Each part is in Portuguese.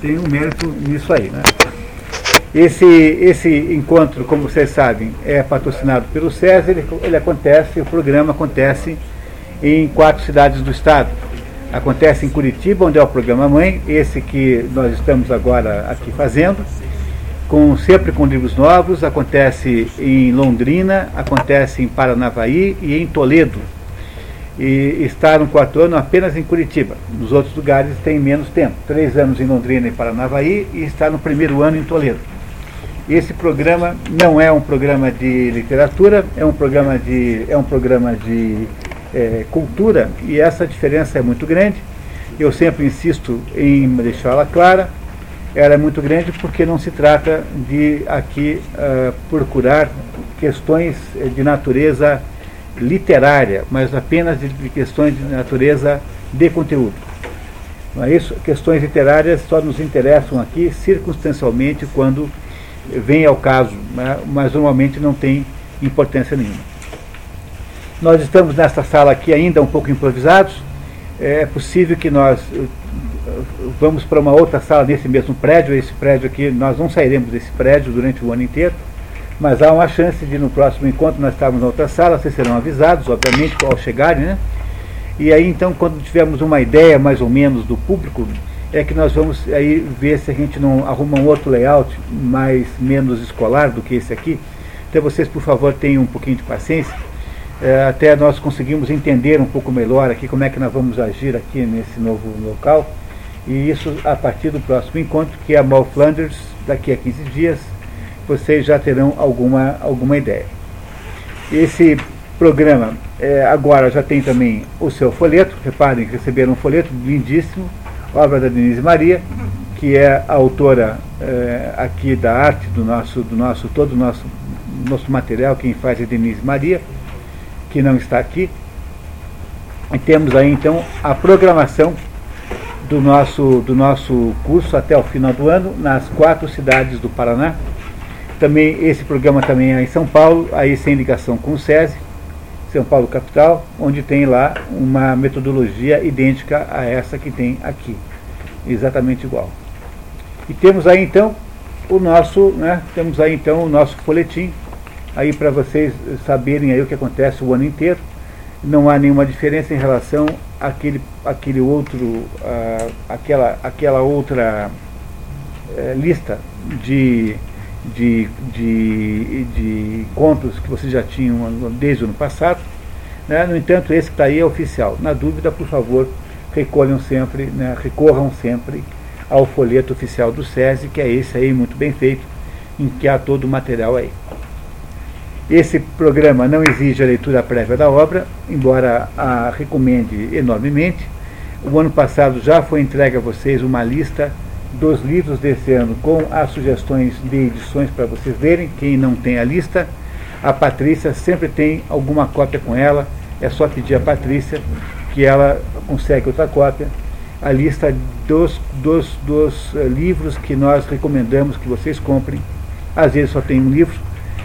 Tem um mérito nisso aí. Né? Esse, esse encontro, como vocês sabem, é patrocinado pelo César. Ele, ele acontece, o programa acontece em quatro cidades do estado. Acontece em Curitiba, onde é o programa Mãe, esse que nós estamos agora aqui fazendo, com, sempre com livros novos. Acontece em Londrina, acontece em Paranavaí e em Toledo e está no quarto ano apenas em Curitiba. Nos outros lugares tem menos tempo. Três anos em Londrina e Paranavaí e está no primeiro ano em Toledo. Esse programa não é um programa de literatura, é um programa de, é um programa de é, cultura e essa diferença é muito grande. Eu sempre insisto em deixá-la clara. Ela é muito grande porque não se trata de aqui uh, procurar questões de natureza literária, mas apenas de, questões de natureza de conteúdo. Não é isso? Questões literárias só nos interessam aqui circunstancialmente quando vem ao caso, né? mas normalmente não tem importância nenhuma. Nós estamos nesta sala aqui ainda um pouco improvisados. É possível que nós eh, vamos para uma outra sala nesse mesmo prédio. Esse prédio aqui, nós não sairemos desse prédio durante o ano inteiro mas há uma chance de no próximo encontro nós estarmos na outra sala, vocês serão avisados, obviamente, ao chegarem, né? E aí então, quando tivermos uma ideia mais ou menos do público, é que nós vamos aí ver se a gente não arruma um outro layout mais menos escolar do que esse aqui. Então vocês, por favor, tenham um pouquinho de paciência. É, até nós conseguimos entender um pouco melhor aqui como é que nós vamos agir aqui nesse novo local. E isso a partir do próximo encontro, que é a Mal Flanders, daqui a 15 dias, vocês já terão alguma, alguma ideia. Esse programa é, agora já tem também o seu folheto, reparem, receberam um folheto lindíssimo, obra da Denise Maria, que é a autora é, aqui da arte do nosso, do nosso, todo o nosso, nosso material, quem faz é Denise Maria, que não está aqui. E temos aí então a programação do nosso, do nosso curso até o final do ano nas quatro cidades do Paraná. Também esse programa também é em São Paulo, aí sem ligação com o SESI, São Paulo capital, onde tem lá uma metodologia idêntica a essa que tem aqui, exatamente igual. E temos aí então o nosso, né, temos aí então o nosso folhetim, aí para vocês saberem aí o que acontece o ano inteiro. Não há nenhuma diferença em relação àquele, àquele outro, uh, aquela, aquela outra uh, lista de de, de, de contos que vocês já tinham desde o ano passado. Né? No entanto, esse que está aí é oficial. Na dúvida, por favor, recolham sempre, né? recorram sempre ao folheto oficial do SESI, que é esse aí, muito bem feito, em que há todo o material aí. Esse programa não exige a leitura prévia da obra, embora a recomende enormemente. O ano passado já foi entregue a vocês uma lista dos livros desse ano com as sugestões de edições para vocês verem. Quem não tem a lista, a Patrícia sempre tem alguma cópia com ela. É só pedir a Patrícia que ela consegue outra cópia. A lista dos, dos, dos uh, livros que nós recomendamos que vocês comprem. Às vezes só tem um livro,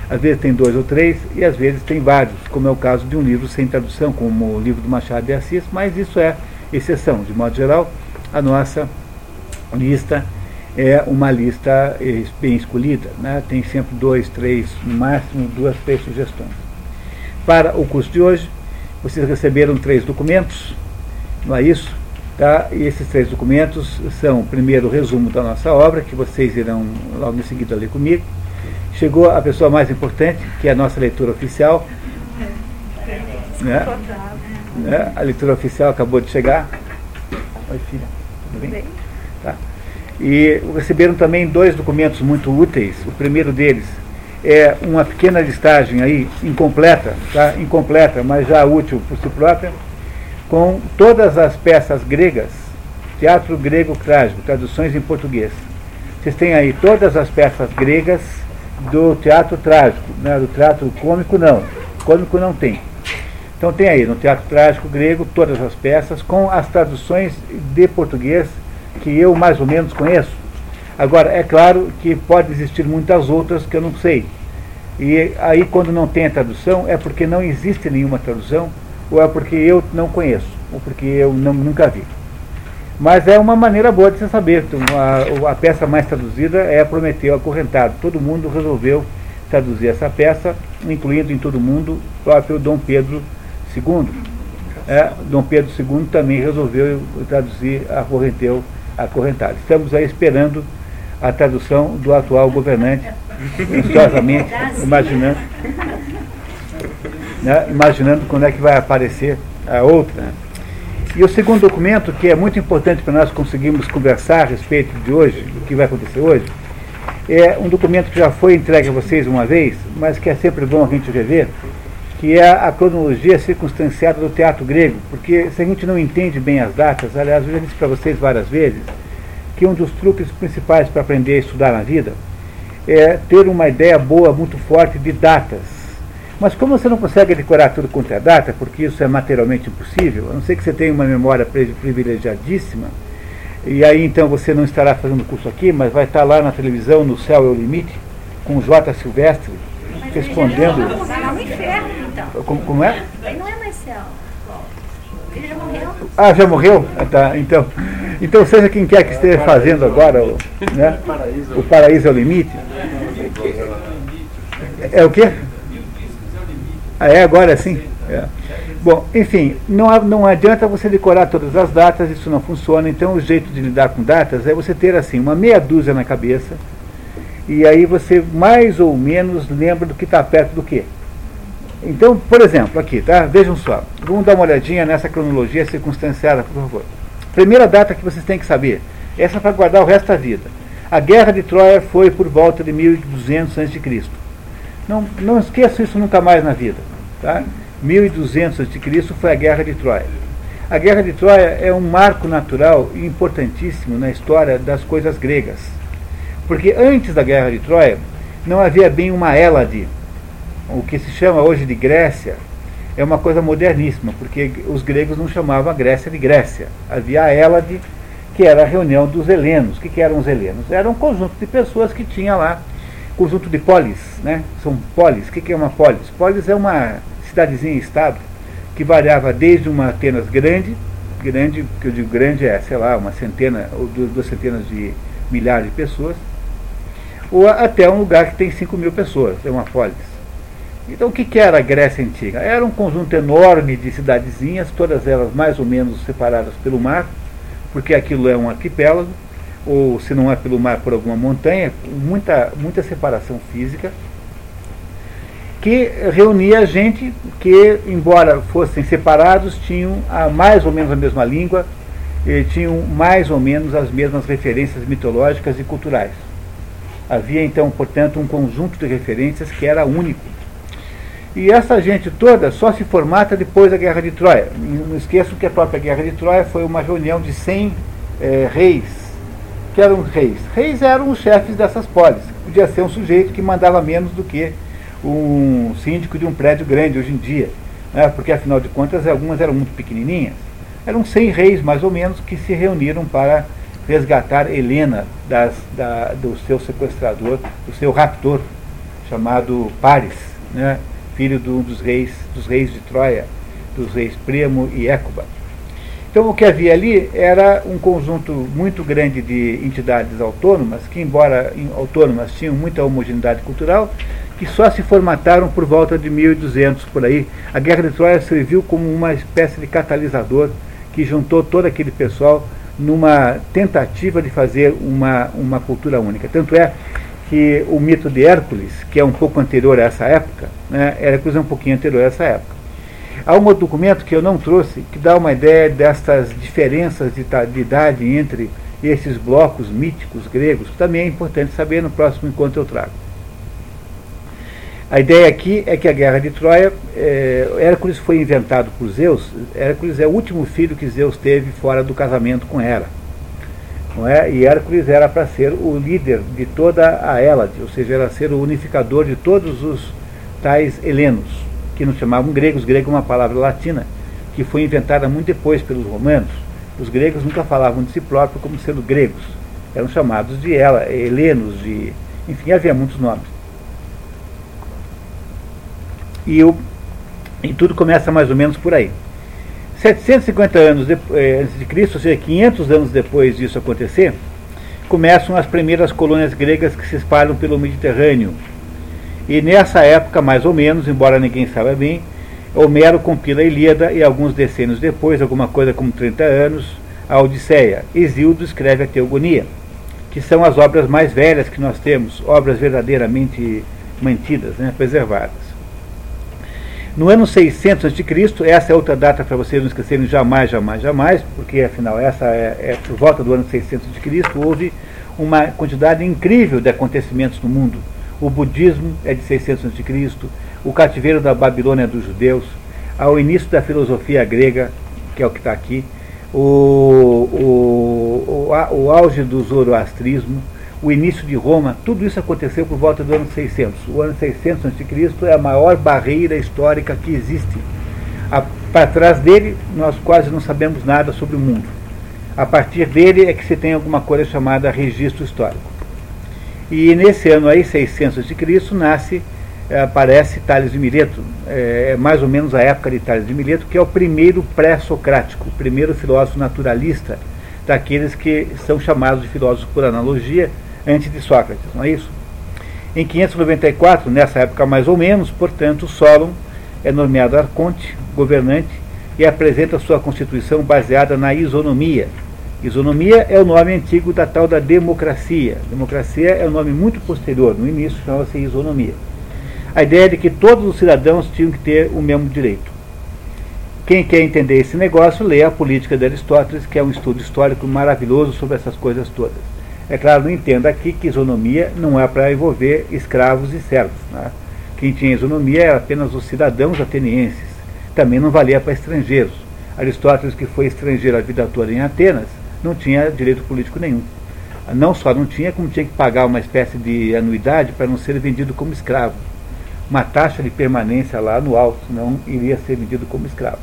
às vezes tem dois ou três, e às vezes tem vários, como é o caso de um livro sem tradução, como o livro do Machado de Assis, mas isso é exceção. De modo geral, a nossa lista é uma lista eh, bem escolhida, né? tem sempre dois, três, no máximo duas, três sugestões. Para o curso de hoje, vocês receberam três documentos, não é isso? Tá? E esses três documentos são, primeiro, o resumo da nossa obra, que vocês irão logo em seguida ler comigo. Chegou a pessoa mais importante, que é a nossa leitura oficial. Né? Né? A leitura oficial acabou de chegar. Oi, filha. Tudo bem? E receberam também dois documentos muito úteis. O primeiro deles é uma pequena listagem aí, incompleta, tá? incompleta, mas já útil por si própria, com todas as peças gregas, teatro grego trágico, traduções em português. Vocês têm aí todas as peças gregas do teatro trágico, né? do teatro cômico não, cômico não tem. Então tem aí no teatro trágico grego todas as peças com as traduções de português que eu mais ou menos conheço. Agora, é claro que pode existir muitas outras que eu não sei. E aí, quando não tem a tradução, é porque não existe nenhuma tradução, ou é porque eu não conheço, ou porque eu não, nunca vi. Mas é uma maneira boa de se saber. Então, a, a, peça mais traduzida é Prometeu Acorrentado. Todo mundo resolveu traduzir essa peça, incluindo em todo mundo o próprio Dom Pedro II. É, Dom Pedro II também resolveu traduzir Acorrenteu Acorrentado. Estamos aí esperando a tradução do atual governante, ansiosamente, imaginando, né, imaginando quando é que vai aparecer a outra. E o segundo documento, que é muito importante para nós conseguirmos conversar a respeito de hoje, do que vai acontecer hoje, é um documento que já foi entregue a vocês uma vez, mas que é sempre bom a gente rever, que é a cronologia circunstanciada do teatro grego, porque se a gente não entende bem as datas, aliás, eu já disse para vocês várias vezes, que um dos truques principais para aprender a estudar na vida é ter uma ideia boa, muito forte de datas mas como você não consegue decorar tudo quanto é data, porque isso é materialmente impossível, a não ser que você tenha uma memória privilegiadíssima, e aí então você não estará fazendo curso aqui, mas vai estar lá na televisão, no Céu é o Limite, com o J. Silvestre, respondendo. Não, inferno, então. Como, como é? Ele não é céu. Ele já morreu. Ah, já morreu? Ah, tá, então. Então seja quem quer que esteja fazendo agora o, né, o paraíso é o limite. É o quê? Ah, é agora sim? É. Bom, enfim, não, não adianta você decorar todas as datas, isso não funciona. Então, o jeito de lidar com datas é você ter assim uma meia dúzia na cabeça e aí você mais ou menos lembra do que está perto do que. Então, por exemplo, aqui, tá? Vejam só. Vamos dar uma olhadinha nessa cronologia circunstanciada, por favor. Primeira data que vocês têm que saber. Essa é para guardar o resto da vida. A guerra de Troia foi por volta de 1200 a.C. Não, não esqueça isso nunca mais na vida. Tá? 1200 a.C. foi a Guerra de Troia. A Guerra de Troia é um marco natural importantíssimo na história das coisas gregas. Porque antes da Guerra de Troia, não havia bem uma Hélade. O que se chama hoje de Grécia é uma coisa moderníssima, porque os gregos não chamavam a Grécia de Grécia. Havia a Hélade, que era a reunião dos helenos. O que, que eram os helenos? Era um conjunto de pessoas que tinha lá conjunto de polis, né? São polis. O que é uma polis? Polis é uma cidadezinha-estado que variava desde uma Atenas grande, grande, que eu digo grande é, sei lá, uma centena ou duas centenas de milhares de pessoas, ou até um lugar que tem 5 mil pessoas, é uma polis. Então o que, era a Grécia Antiga? Era um conjunto enorme de cidadezinhas, todas elas mais ou menos separadas pelo mar, porque aquilo é um arquipélago, ou se não é pelo mar, por alguma montanha, muita, muita separação física, que reunia gente que, embora fossem separados, tinham a, mais ou menos a mesma língua, e tinham mais ou menos as mesmas referências mitológicas e culturais. Havia então, portanto, um conjunto de referências que era único. E essa gente toda só se formata depois da Guerra de Troia. Não esqueçam que a própria Guerra de Troia foi uma reunião de 100 eh, reis que eram reis? Reis eram os chefes dessas polis. Podia ser um sujeito que mandava menos do que um síndico de um prédio grande hoje em dia. Né? Porque, afinal de contas, algumas eram muito pequenininhas. Eram 100 reis, mais ou menos, que se reuniram para resgatar Helena das, da, do seu sequestrador, do seu raptor, chamado Paris, né? Filho de um dos reis, dos reis de Troia, dos reis Priamo e Écuba. Então o que havia ali era um conjunto muito grande de entidades autônomas, que embora autônomas tinham muita homogeneidade cultural, que só se formataram por volta de 1200 por aí. A Guerra de Troia serviu como uma espécie de catalisador que juntou todo aquele pessoal numa tentativa de fazer uma, uma cultura única. Tanto é que o mito de Hércules, que é um pouco anterior a essa época, né, Hércules é um pouquinho anterior a essa época, Há um outro documento que eu não trouxe, que dá uma ideia destas diferenças de, de idade entre esses blocos míticos gregos, que também é importante saber no próximo encontro eu trago. A ideia aqui é que a guerra de Troia, é, Hércules foi inventado por Zeus. Hércules é o último filho que Zeus teve fora do casamento com Hera. Não é? E Hércules era para ser o líder de toda a Hélade, ou seja, era ser o unificador de todos os tais helenos que não chamavam gregos. Grego é uma palavra latina que foi inventada muito depois pelos romanos. Os gregos nunca falavam de si próprios como sendo gregos. Eram chamados de ela, helenos, de. Enfim, havia muitos nomes. E, o, e tudo começa mais ou menos por aí. 750 anos de, eh, antes de Cristo, ou seja, 500 anos depois disso acontecer, começam as primeiras colônias gregas que se espalham pelo Mediterrâneo. E nessa época, mais ou menos, embora ninguém saiba bem, Homero compila a Ilíada e alguns decênios depois, alguma coisa como 30 anos, a Odisseia. Exildo escreve a Teogonia, que são as obras mais velhas que nós temos, obras verdadeiramente mantidas, né, preservadas. No ano 600 a.C., essa é outra data para vocês não esquecerem jamais, jamais, jamais, porque afinal essa é, é por volta do ano 600 a.C., houve uma quantidade incrível de acontecimentos no mundo. O budismo é de 600 a.C., o cativeiro da Babilônia dos judeus, ao início da filosofia grega, que é o que está aqui, o, o, o, o auge do zoroastrismo, o início de Roma, tudo isso aconteceu por volta do ano 600. O ano 600 a.C. é a maior barreira histórica que existe. Para trás dele, nós quase não sabemos nada sobre o mundo. A partir dele é que se tem alguma coisa chamada registro histórico. E nesse ano aí, 600 a.C., nasce, é, aparece Tales de Mileto, é, é mais ou menos a época de Tales de Mileto, que é o primeiro pré-socrático, o primeiro filósofo naturalista, daqueles que são chamados de filósofos por analogia, antes de Sócrates, não é isso? Em 594, nessa época mais ou menos, portanto, Solon é nomeado arconte, governante, e apresenta sua constituição baseada na isonomia. Isonomia é o nome antigo da tal da democracia. Democracia é um nome muito posterior, no início chamava-se isonomia. A ideia é de que todos os cidadãos tinham que ter o mesmo direito. Quem quer entender esse negócio, lê a Política de Aristóteles, que é um estudo histórico maravilhoso sobre essas coisas todas. É claro, não entenda aqui que isonomia não é para envolver escravos e servos. Né? Quem tinha isonomia era apenas os cidadãos atenienses. Também não valia para estrangeiros. Aristóteles, que foi estrangeiro a vida toda em Atenas, não tinha direito político nenhum. Não só não tinha, como tinha que pagar uma espécie de anuidade para não ser vendido como escravo. Uma taxa de permanência lá anual, senão iria ser vendido como escravo.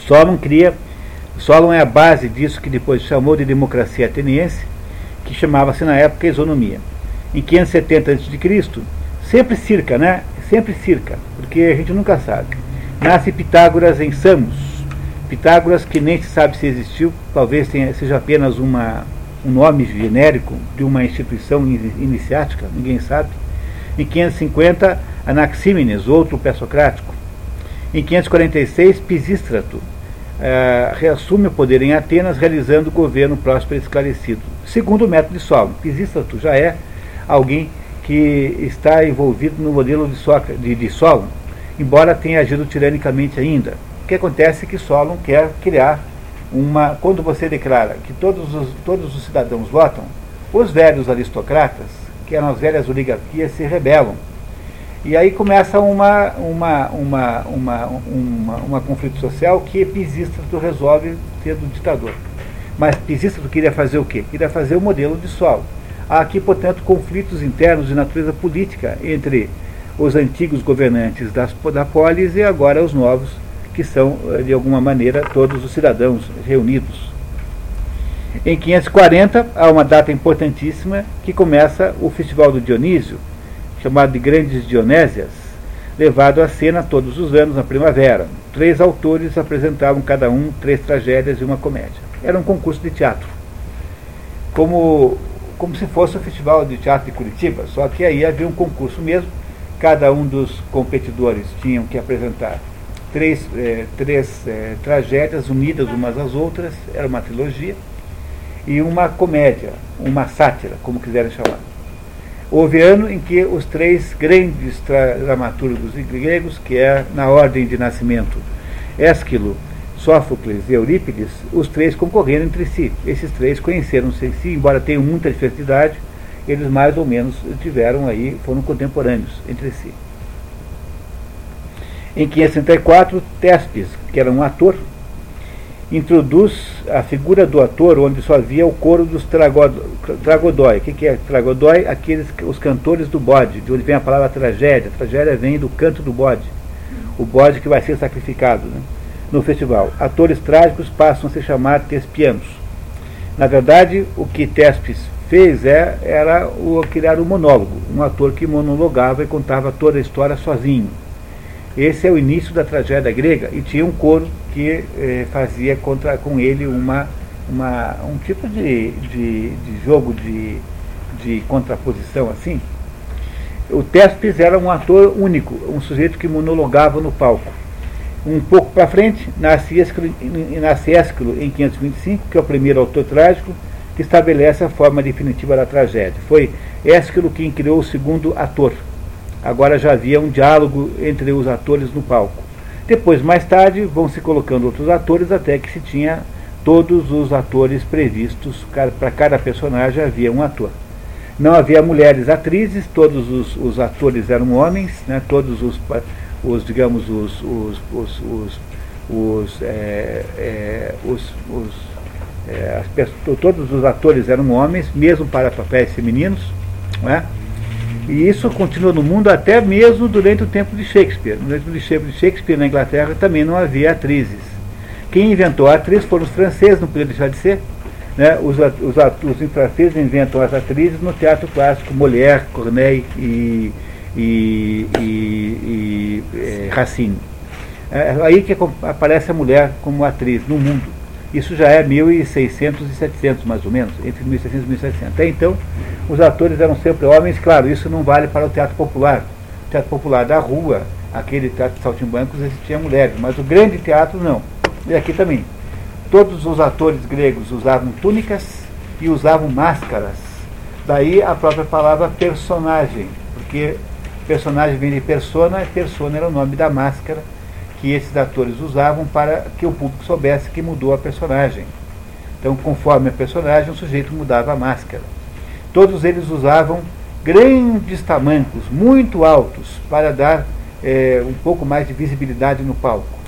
Solon cria Solon é a base disso que depois chamou de democracia ateniense, que chamava-se na época isonomia. Em 570 a.C., sempre circa, né? Sempre circa, porque a gente nunca sabe. Nasce Pitágoras em Samos. Pitágoras, que nem se sabe se existiu, talvez tenha, seja apenas uma, um nome genérico de uma instituição iniciática, ninguém sabe. Em 550, Anaxímenes, outro pré-socrático. Em 546, Pisístrato, é, reassume o poder em Atenas, realizando o governo próspero e esclarecido. Segundo o método de Solon, Pisístrato já é alguém que está envolvido no modelo de, de, de Solon, embora tenha agido tiranicamente ainda. O que acontece é que Solon quer criar uma. Quando você declara que todos os, todos os cidadãos votam, os velhos aristocratas, que eram as velhas oligarquias, se rebelam e aí começa uma, uma, uma, uma, uma, uma conflito social que Pisístrato resolve ter do ditador. Mas Pisístrato queria fazer o quê? Queria fazer o modelo de Sol. Há aqui, portanto, conflitos internos de natureza política entre os antigos governantes das, da polis e agora os novos, que são, eh, de alguma maneira, todos os cidadãos reunidos. Em 540, há uma data importantíssima que começa o Festival do Dionísio, chamado de Grandes Dionésias, levado à cena todos os anos na primavera. Três autores apresentavam cada um três tragédias e uma comédia. Era um concurso de teatro. Como, como se fosse o Festival de Teatro de Curitiba, só que aí havia um concurso mesmo. Cada um dos competidores tinham que apresentar três, é, três é, tragédias unidas umas às outras, era uma trilogia, e uma comédia, uma sátira, como quiserem chamar. Houve ano em que os três grandes dramaturgos gregos, que é na ordem de nascimento Ésquilo, Sófocles e Eurípides, os três concorreram entre si. Esses três conheceram-se em si, embora tenham muita diferença eles mais ou menos tiveram aí, foram contemporâneos entre si. Em 564, Tespes, que era um ator, introduz a figura do ator onde só havia o coro dos tragodói. O que, que é tragodói? Aqueles, os cantores do bode, de onde vem a palavra tragédia. A tragédia vem do canto do bode, o bode que vai ser sacrificado né, no festival. Atores trágicos passam a se chamar tespianos. Na verdade, o que Tespes fez é, era o, criar um monólogo, um ator que monologava e contava toda a história sozinho. Esse é o início da tragédia grega e tinha um coro que eh, fazia contra, com ele uma, uma, um tipo de, de, de jogo de, de contraposição assim. O Tespes era um ator único, um sujeito que monologava no palco. Um pouco para frente, nasce Ésquilo, nasce em 525, que é o primeiro autor trágico, que estabelece a forma definitiva da tragédia. Foi Ésquilo quem criou o segundo ator. Agora já havia um diálogo entre os atores no palco. Depois, mais tarde, vão se colocando outros atores até que se tinha todos os atores previstos. Para cada personagem havia um ator. Não havia mulheres atrizes, todos os, os atores eram homens, né, todos os, os digamos, os, os, os, os, os, é, é, os, os é, todos os atores eram homens, mesmo para papéis femininos. Né? E isso continua no mundo até mesmo durante o tempo de Shakespeare. No tempo de Shakespeare, na Inglaterra, também não havia atrizes. Quem inventou a atriz foram os franceses, não podia deixar de ser. Né? Os, os, os franceses inventam as atrizes no teatro clássico, Molière, Corneille e, e, e, e é, Racine. É aí que aparece a mulher como atriz no mundo. Isso já é 1600 e 700, mais ou menos, entre 1600 e 1700. Até então, os atores eram sempre homens, claro, isso não vale para o teatro popular. O teatro popular da rua, aquele teatro de saltimbancos, existia mulheres, mas o grande teatro não. E aqui também. Todos os atores gregos usavam túnicas e usavam máscaras. Daí a própria palavra personagem, porque personagem vem de persona, e persona era o nome da máscara que esses atores usavam para que o público soubesse que mudou a personagem. Então, conforme a personagem, o sujeito mudava a máscara. Todos eles usavam grandes tamancos, muito altos, para dar é, um pouco mais de visibilidade no palco.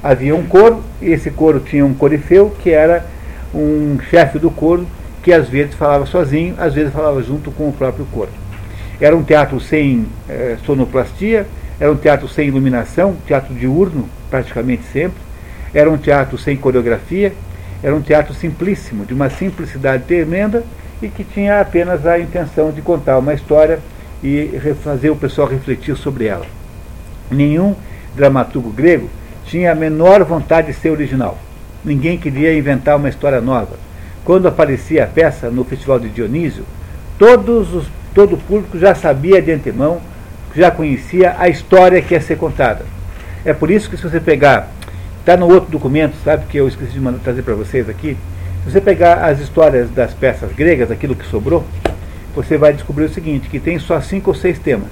Havia um coro, e esse coro tinha um corifeu, que era um chefe do coro, que às vezes falava sozinho, às vezes falava junto com o próprio coro. Era um teatro sem é, sonoplastia, era um teatro sem iluminação, teatro diurno, praticamente sempre. Era um teatro sem coreografia. Era um teatro simplíssimo, de uma simplicidade tremenda e que tinha apenas a intenção de contar uma história e fazer o pessoal refletir sobre ela. Nenhum dramaturgo grego tinha a menor vontade de ser original. Ninguém queria inventar uma história nova. Quando aparecia a peça no Festival de Dionísio, todos os, todo o público já sabia de antemão já conhecia a história que ia ser contada. É por isso que se você pegar, está no outro documento, sabe, que eu esqueci de mandar, trazer para vocês aqui, se você pegar as histórias das peças gregas, aquilo que sobrou, você vai descobrir o seguinte, que tem só cinco ou seis temas.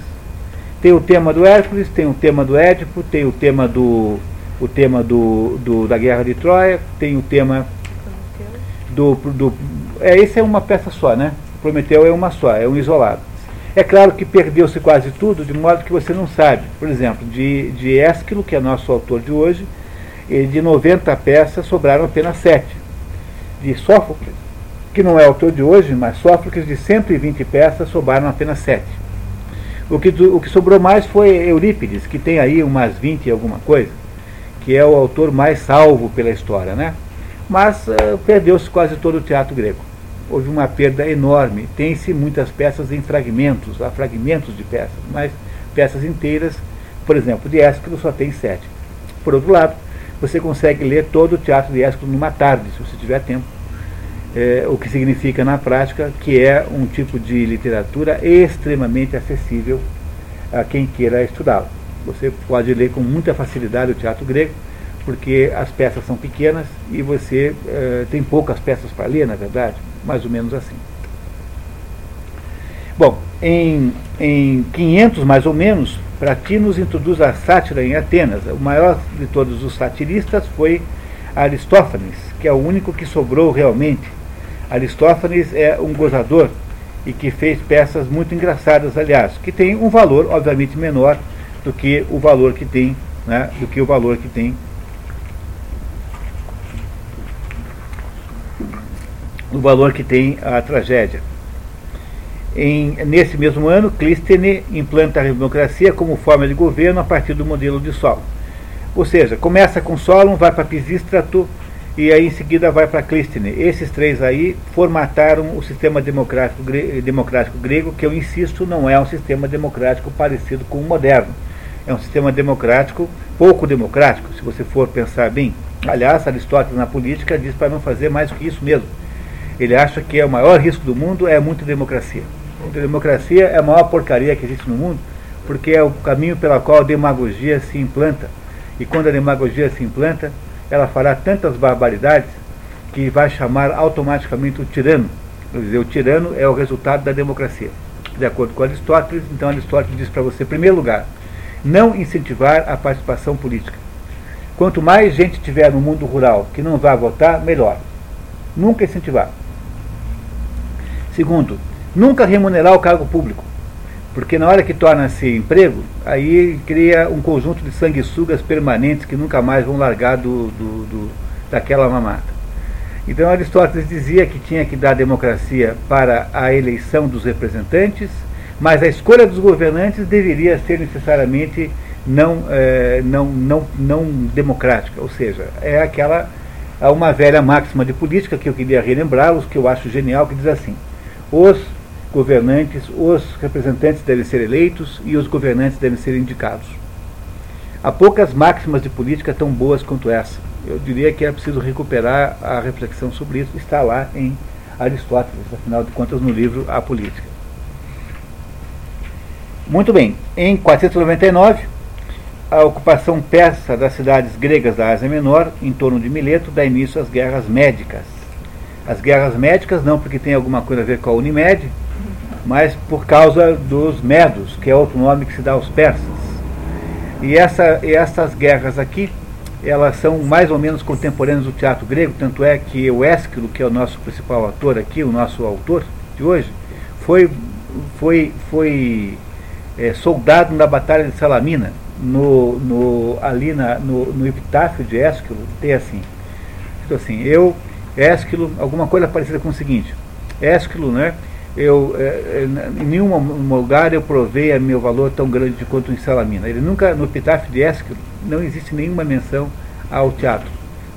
Tem o tema do Hércules, tem o tema do Édipo, tem o tema do o tema do, do da Guerra de Troia, tem o tema do, do é esse é uma peça só, né? Prometeu é uma só, é um isolado. É claro que perdeu-se quase tudo, de modo que você não sabe. Por exemplo, de, de Ésquilo, que é nosso autor de hoje, de 90 peças sobraram apenas 7. De Sófocles, que não é autor de hoje, mas Sófocles, de 120 peças, sobraram apenas 7. O que, o que sobrou mais foi Eurípides, que tem aí umas 20 e alguma coisa, que é o autor mais salvo pela história, né? Mas uh, perdeu-se quase todo o teatro grego houve uma perda enorme. Tem-se muitas peças em fragmentos, há fragmentos de peças, mas peças inteiras, por exemplo, de Ésquilo só tem sete. Por outro lado, você consegue ler todo o teatro de Ésquilo numa tarde, se você tiver tempo. É, o que significa na prática que é um tipo de literatura extremamente acessível a quem queira estudá-lo. Você pode ler com muita facilidade o teatro grego, porque as peças são pequenas e você é, tem poucas peças para ler, na verdade mais ou menos assim. Bom, em, em 500 mais ou menos, Pratinos introduz a sátira em Atenas. O maior de todos os satiristas foi Aristófanes, que é o único que sobrou realmente. Aristófanes é um gozador e que fez peças muito engraçadas, aliás, que tem um valor obviamente menor do que o valor que tem, né, do que o valor que tem no valor que tem a tragédia. Em, nesse mesmo ano, Clístene implanta a democracia como forma de governo a partir do modelo de Solon. Ou seja, começa com Solon, vai para Pisístrato e aí em seguida vai para Clístene. Esses três aí formataram o sistema democrático, gre democrático grego, que eu insisto, não é um sistema democrático parecido com o moderno. É um sistema democrático pouco democrático, se você for pensar bem. Aliás, Aristóteles na política diz para não fazer mais do que isso mesmo. Ele acha que é o maior risco do mundo é muita democracia. A democracia é a maior porcaria que existe no mundo, porque é o caminho pelo qual a demagogia se implanta. E quando a demagogia se implanta, ela fará tantas barbaridades que vai chamar automaticamente o tirano. Quer dizer, o tirano é o resultado da democracia. De acordo com Aristóteles, então Aristóteles diz para você, em primeiro lugar, não incentivar a participação política. Quanto mais gente tiver no mundo rural que não vá votar, melhor. Nunca incentivar. Segundo, nunca remunerar o cargo público. Porque na hora que torna-se emprego, aí cria um conjunto de sanguessugas permanentes que nunca mais vão largar do, do, do, daquela mamata. Então Aristóteles dizia que tinha que dar democracia para a eleição dos representantes, mas a escolha dos governantes deveria ser necessariamente não, é, não, não, não democrática, ou seja, é aquela uma velha máxima de política que eu queria relembrá-los, que eu acho genial, que diz assim: os governantes, os representantes devem ser eleitos e os governantes devem ser indicados. Há poucas máximas de política tão boas quanto essa. Eu diria que é preciso recuperar a reflexão sobre isso. Está lá em Aristóteles, afinal de contas, no livro A Política. Muito bem, em 499, a ocupação persa das cidades gregas da Ásia Menor, em torno de Mileto, dá início às guerras médicas. As guerras médicas não porque tem alguma coisa a ver com a Unimed, mas por causa dos medos, que é outro nome que se dá aos persas. E, essa, e essas guerras aqui, elas são mais ou menos contemporâneas do teatro grego, tanto é que o Ésquilo, que é o nosso principal ator aqui, o nosso autor de hoje, foi, foi, foi é, soldado na Batalha de Salamina, no, no, ali na, no, no epitáfio de Ésquilo, tem assim, assim, eu, Ésquilo, alguma coisa parecida com o seguinte, Ésquilo, né, eu, é, é, em nenhum lugar eu provei a meu valor tão grande quanto em Salamina. Ele nunca, no epitáfio de Ésquilo, não existe nenhuma menção ao teatro,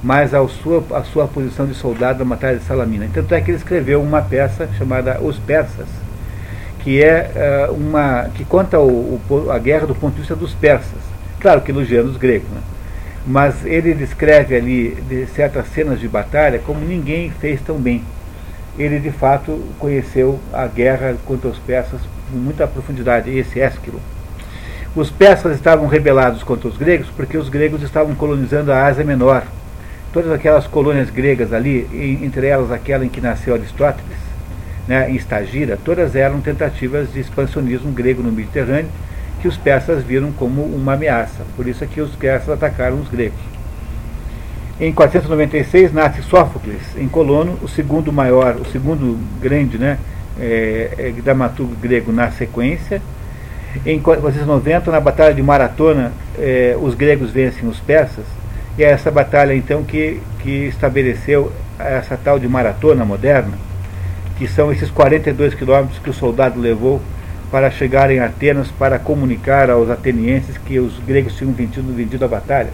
mas à sua, a sua posição de soldado na Batalha de Salamina. Tanto é que ele escreveu uma peça chamada Os Persas, que é uh, uma que conta o, o, a guerra do ponto de vista dos persas, claro que elogiando os gregos, né? Mas ele descreve ali de certas cenas de batalha como ninguém fez tão bem. Ele de fato conheceu a guerra contra os persas com muita profundidade, esse Ésquilo. Os persas estavam rebelados contra os gregos porque os gregos estavam colonizando a Ásia Menor. Todas aquelas colônias gregas ali, entre elas aquela em que nasceu Aristóteles, né, em Estagira, todas eram tentativas de expansionismo grego no Mediterrâneo, que os persas viram como uma ameaça. Por isso é que os persas atacaram os gregos. Em 496 nasce Sófocles, em Colono, o segundo maior, o segundo grande né, é, é, dramaturgo grego na sequência. Em 490, na Batalha de Maratona, é, os gregos vencem os persas, e é essa batalha então que, que estabeleceu essa tal de maratona moderna, que são esses 42 quilômetros que o soldado levou para chegar em Atenas para comunicar aos atenienses que os gregos tinham vendido, vendido a batalha.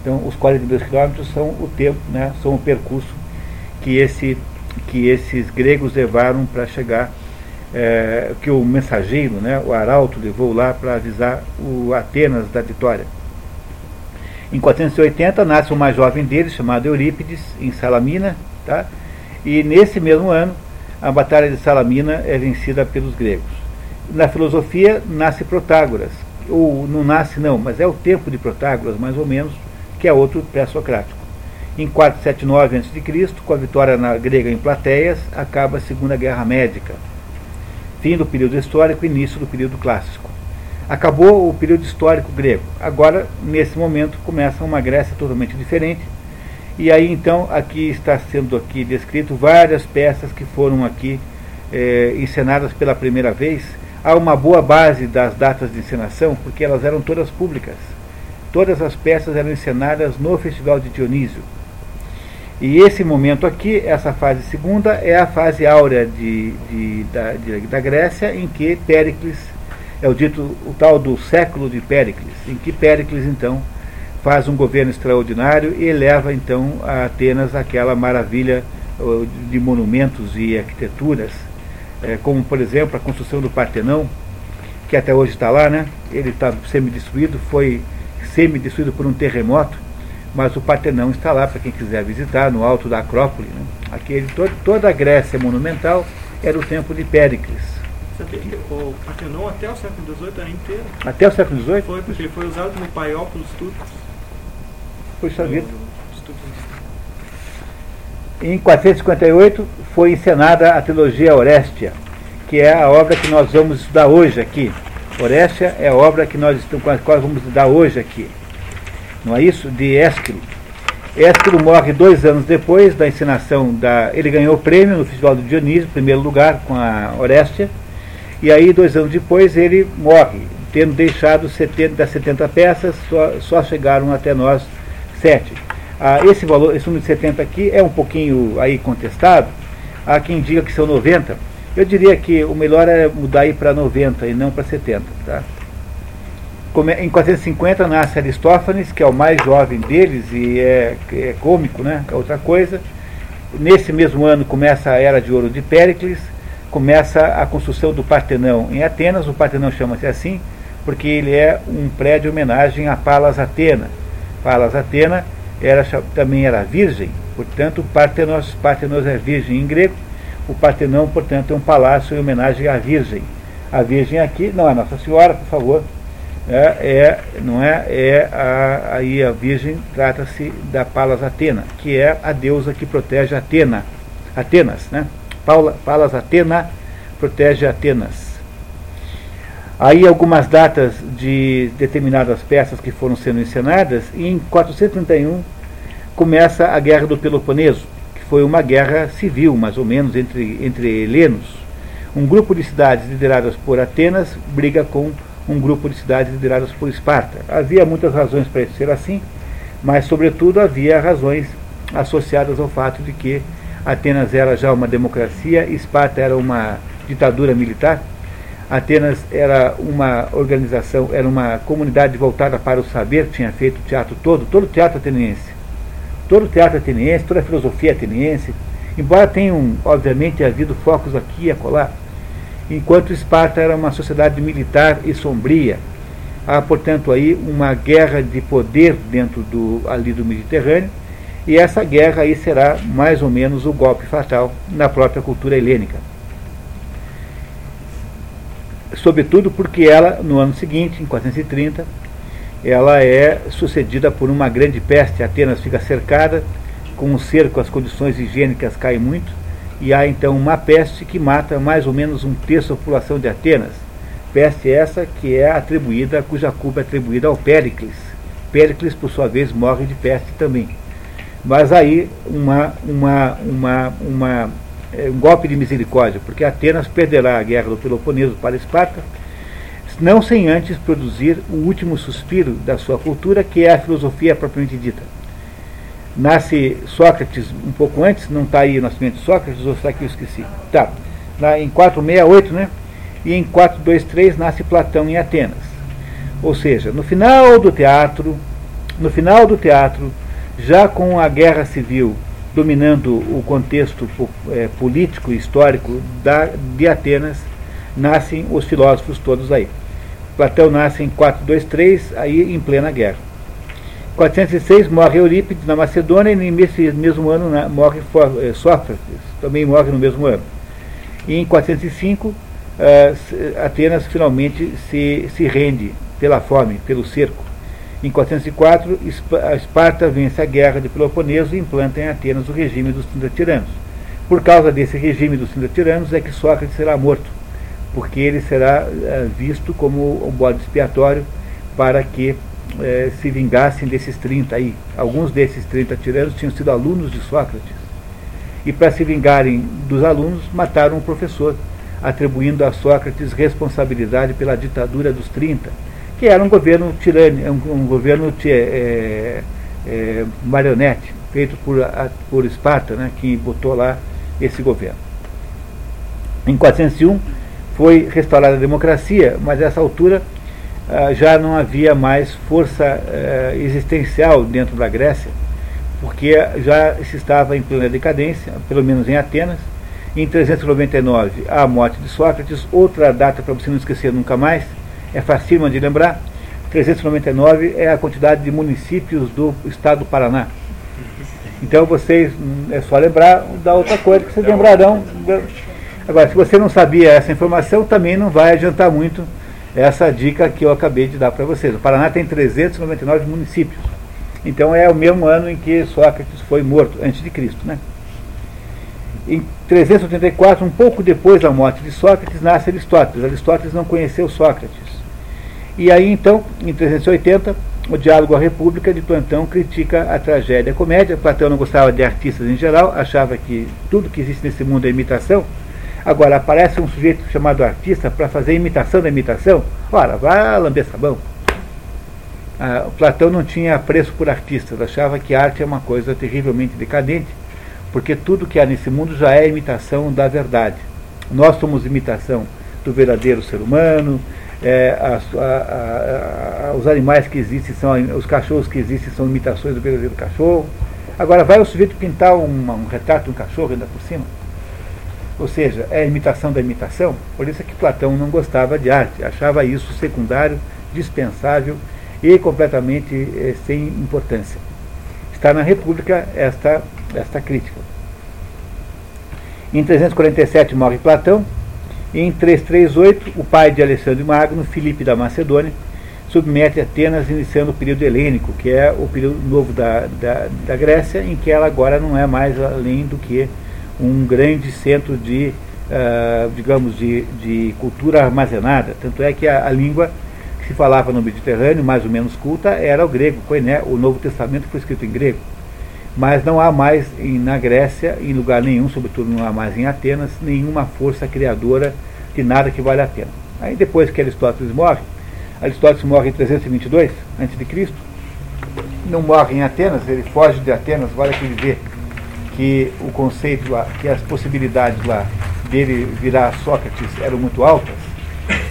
Então, os 42 quilômetros são o tempo, né, são o percurso que, esse, que esses gregos levaram para chegar, é, que o mensageiro, né, o arauto, levou lá para avisar o Atenas da vitória. Em 480 nasce mais jovem deles, chamado Eurípides, em Salamina, tá? e nesse mesmo ano a Batalha de Salamina é vencida pelos gregos. Na filosofia nasce Protágoras, ou não nasce não, mas é o tempo de Protágoras, mais ou menos, que é outro pré-socrático. Em 479 a.C., com a vitória na grega em Plateias, acaba a Segunda Guerra Médica. Fim do período histórico início do período clássico. Acabou o período histórico grego. Agora, nesse momento, começa uma Grécia totalmente diferente, e aí então aqui está sendo aqui descrito várias peças que foram aqui é, encenadas pela primeira vez. Há uma boa base das datas de encenação, porque elas eram todas públicas. Todas as peças eram encenadas no Festival de Dionísio. E esse momento aqui, essa fase segunda, é a fase áurea de, de, da, de, da Grécia, em que Péricles, é o dito o tal do século de Péricles, em que Péricles então faz um governo extraordinário e eleva então a Atenas aquela maravilha de monumentos e arquiteturas, é, como por exemplo a construção do Partenão, que até hoje está lá, né? Ele está semi-destruído, foi semi-destruído por um terremoto, mas o Partenão está lá para quem quiser visitar, no alto da Acrópole. Né? Aquele, todo, toda a Grécia monumental era o templo de Péricles. Sabia que o Partenon até o século XVIII era inteiro? Até o século XVIII? Foi, porque ele foi usado como paiol pelos turcos. Puxa vida. Em 458 foi encenada a trilogia Orestia, que é a obra que nós vamos estudar hoje aqui. Orestia é a obra que nós com a qual vamos estudar hoje aqui. Não é isso? De Ésquilo. Ésquilo morre dois anos depois da encenação da. Ele ganhou o prêmio no Festival do Dionísio, primeiro lugar, com a Orestia. E aí, dois anos depois, ele morre, tendo deixado 70, das 70 peças, só, só chegaram até nós sete. Ah, esse valor, esse número de 70 aqui é um pouquinho aí contestado. Há quem diga que são 90. Eu diria que o melhor é mudar aí para 90 e não para 70. Tá? Em 450 nasce Aristófanes, que é o mais jovem deles e é, é cômico, né? é outra coisa. Nesse mesmo ano começa a Era de Ouro de Péricles, começa a construção do Partenão em Atenas. O Partenão chama-se assim porque ele é um prédio em homenagem a Palas Atena. Palas Atena era, também era virgem, portanto, Partenos, Partenos é virgem em grego. O Partenão, portanto, é um palácio em homenagem à Virgem. A Virgem aqui, não é Nossa Senhora, por favor, é, é, não é, é a, aí a Virgem trata-se da Palas Atena, que é a deusa que protege Atena, Atenas, né? Paula, Palas Atena protege Atenas. Aí algumas datas de determinadas peças que foram sendo encenadas, e em 431 começa a Guerra do Peloponeso, que foi uma guerra civil, mais ou menos, entre, entre helenos. Um grupo de cidades lideradas por Atenas briga com um grupo de cidades lideradas por Esparta. Havia muitas razões para isso ser assim, mas, sobretudo, havia razões associadas ao fato de que Atenas era já uma democracia, Esparta era uma ditadura militar. Atenas era uma organização, era uma comunidade voltada para o saber, tinha feito o teatro todo, todo o teatro ateniense. Todo o teatro ateniense, toda a filosofia ateniense, embora tenham, obviamente, havido focos aqui e acolá, enquanto Esparta era uma sociedade militar e sombria. Há, portanto, aí uma guerra de poder dentro do, ali do Mediterrâneo, e essa guerra aí será mais ou menos o golpe fatal na própria cultura helênica. Sobretudo porque ela, no ano seguinte, em 430, ela é sucedida por uma grande peste. Atenas fica cercada, com um cerco as condições higiênicas caem muito, e há então uma peste que mata mais ou menos um terço da população de Atenas. Peste essa que é atribuída, cuja culpa é atribuída ao Péricles. Péricles, por sua vez, morre de peste também. Mas aí uma, uma, uma, uma, um golpe de misericórdia, porque Atenas perderá a guerra do Peloponeso para Esparta, não sem antes produzir o último suspiro da sua cultura, que é a filosofia propriamente dita nasce Sócrates um pouco antes, não está aí o nascimento de Sócrates, ou será que eu esqueci? Tá, na, em 468, né? E em 423 nasce Platão em Atenas. Ou seja, no final do teatro, no final do teatro, já com a guerra civil dominando o contexto é, político e histórico da, de Atenas, nascem os filósofos todos aí. Platão nasce em 423, aí em plena guerra. 406 morre Eurípides na Macedônia e nesse mesmo ano né, morre eh, Sócrates, também morre no mesmo ano. E em 405 uh, eh, Atenas finalmente se, se rende pela fome, pelo cerco. Em 404 Esparta vence a guerra de Peloponeso e implanta em Atenas o regime dos 30 tiranos. Por causa desse regime dos 30 tiranos é que Sócrates será morto, porque ele será uh, visto como um bode expiatório para que é, se vingassem desses 30 aí. Alguns desses 30 tiranos tinham sido alunos de Sócrates. E para se vingarem dos alunos, mataram o professor, atribuindo a Sócrates responsabilidade pela ditadura dos 30, que era um governo tirânico, um, um governo é, é, marionete, feito por, a, por Esparta, né, que botou lá esse governo. Em 401 foi restaurada a democracia, mas a essa altura ah, já não havia mais força eh, existencial dentro da Grécia, porque já se estava em plena decadência, pelo menos em Atenas. Em 399, a morte de Sócrates. Outra data para você não esquecer nunca mais, é facílima de lembrar, 399 é a quantidade de municípios do estado do Paraná. Então vocês, hum, é só lembrar da outra coisa que vocês lembrarão. Agora, se você não sabia essa informação, também não vai adiantar muito essa dica que eu acabei de dar para vocês. O Paraná tem 399 municípios. Então é o mesmo ano em que Sócrates foi morto, antes de Cristo. Né? Em 384, um pouco depois da morte de Sócrates, nasce Aristóteles. Aristóteles não conheceu Sócrates. E aí então, em 380, o Diálogo à República de Plantão critica a tragédia e a comédia. Platão não gostava de artistas em geral, achava que tudo que existe nesse mundo é imitação. Agora, aparece um sujeito chamado artista para fazer imitação da imitação. Ora, vai lamber sabão. Ah, Platão não tinha preço por artistas, achava que arte é uma coisa terrivelmente decadente, porque tudo que há nesse mundo já é imitação da verdade. Nós somos imitação do verdadeiro ser humano, é, a, a, a, os animais que existem são, os cachorros que existem são imitações do verdadeiro cachorro. Agora vai o sujeito pintar um retrato de um cachorro ainda por cima. Ou seja, é a imitação da imitação. Por isso é que Platão não gostava de arte, achava isso secundário, dispensável e completamente eh, sem importância. Está na República esta, esta crítica. Em 347 morre Platão, em 338, o pai de Alexandre Magno, Filipe da Macedônia, submete Atenas iniciando o período helênico, que é o período novo da, da, da Grécia, em que ela agora não é mais além do que um grande centro de, uh, digamos, de, de cultura armazenada. Tanto é que a, a, língua que se falava no Mediterrâneo, mais ou menos culta, era o grego, koiné. O Novo Testamento foi escrito em grego. Mas não há mais em, na Grécia, em lugar nenhum, sobretudo não há mais em Atenas, nenhuma força criadora de nada que vale a pena. Aí depois que Aristóteles morre, Aristóteles morre em 322 a.C., não morre em Atenas, ele foge de Atenas, que ele vê que o conceito lá, que as possibilidades lá dele virar Sócrates eram muito altas.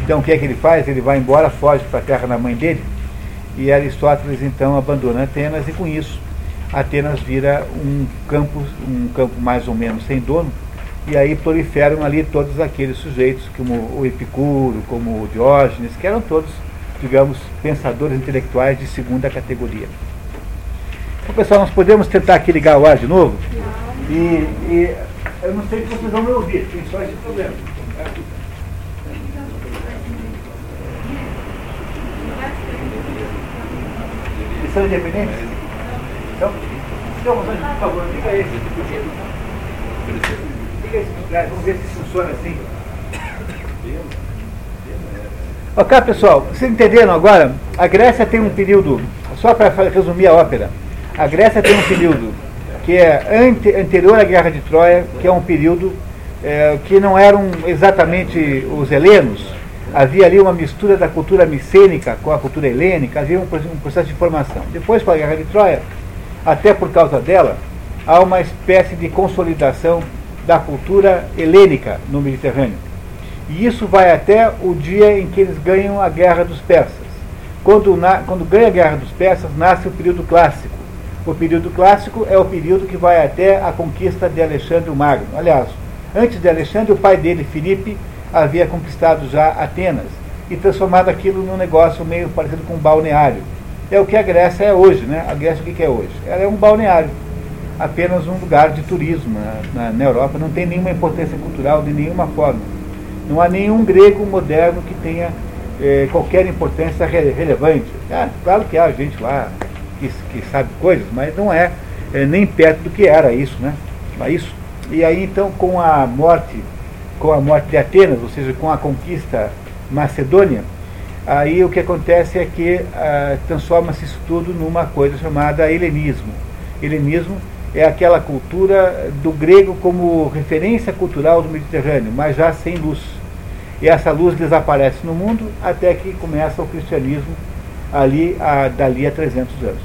Então o que é que ele faz? Ele vai embora, foge para a terra da mãe dele, e Aristóteles então abandona Atenas e com isso Atenas vira um campo, um campo mais ou menos sem dono, e aí proliferam ali todos aqueles sujeitos, como o Epicuro, como o Diógenes, que eram todos, digamos, pensadores intelectuais de segunda categoria. Então, pessoal, nós podemos tentar aqui ligar o ar de novo? E, e eu não sei se vocês vão me ouvir, tem só esse problema. Lição independente? Então, então por favor, liga esse. Liga esse lugar, vamos ver se funciona assim. Ok, pessoal, vocês entenderam agora? A Grécia tem um período, só para resumir a ópera, a Grécia tem um período que é ante, anterior à Guerra de Troia, que é um período é, que não eram exatamente os helenos, havia ali uma mistura da cultura micênica com a cultura helênica, havia um, um processo de formação. Depois, com a Guerra de Troia, até por causa dela, há uma espécie de consolidação da cultura helênica no Mediterrâneo. E isso vai até o dia em que eles ganham a Guerra dos Persas. Quando, na, quando ganha a Guerra dos Persas, nasce o período clássico. O período clássico é o período que vai até a conquista de Alexandre o Magno. Aliás, antes de Alexandre, o pai dele, Filipe, havia conquistado já Atenas e transformado aquilo num negócio meio parecido com um balneário é o que a Grécia é hoje, né? A Grécia o que é hoje? Ela é um balneário, apenas um lugar de turismo né? na, na, Europa, não tem nenhuma importância cultural de nenhuma forma. Não há nenhum grego moderno que tenha eh, qualquer importância re relevante. Ah, claro que há gente lá que, que sabe coisas, mas não é, é, nem perto do que era isso, né? É isso. E aí então com a morte, com a morte de Atenas, ou seja, com a conquista macedônia, aí o que acontece é que ah, transforma-se isso tudo numa coisa chamada helenismo. Helenismo é aquela cultura do grego como referência cultural do Mediterrâneo, mas já sem luz. E essa luz desaparece no mundo até que começa o cristianismo ali a, dali a 300 anos,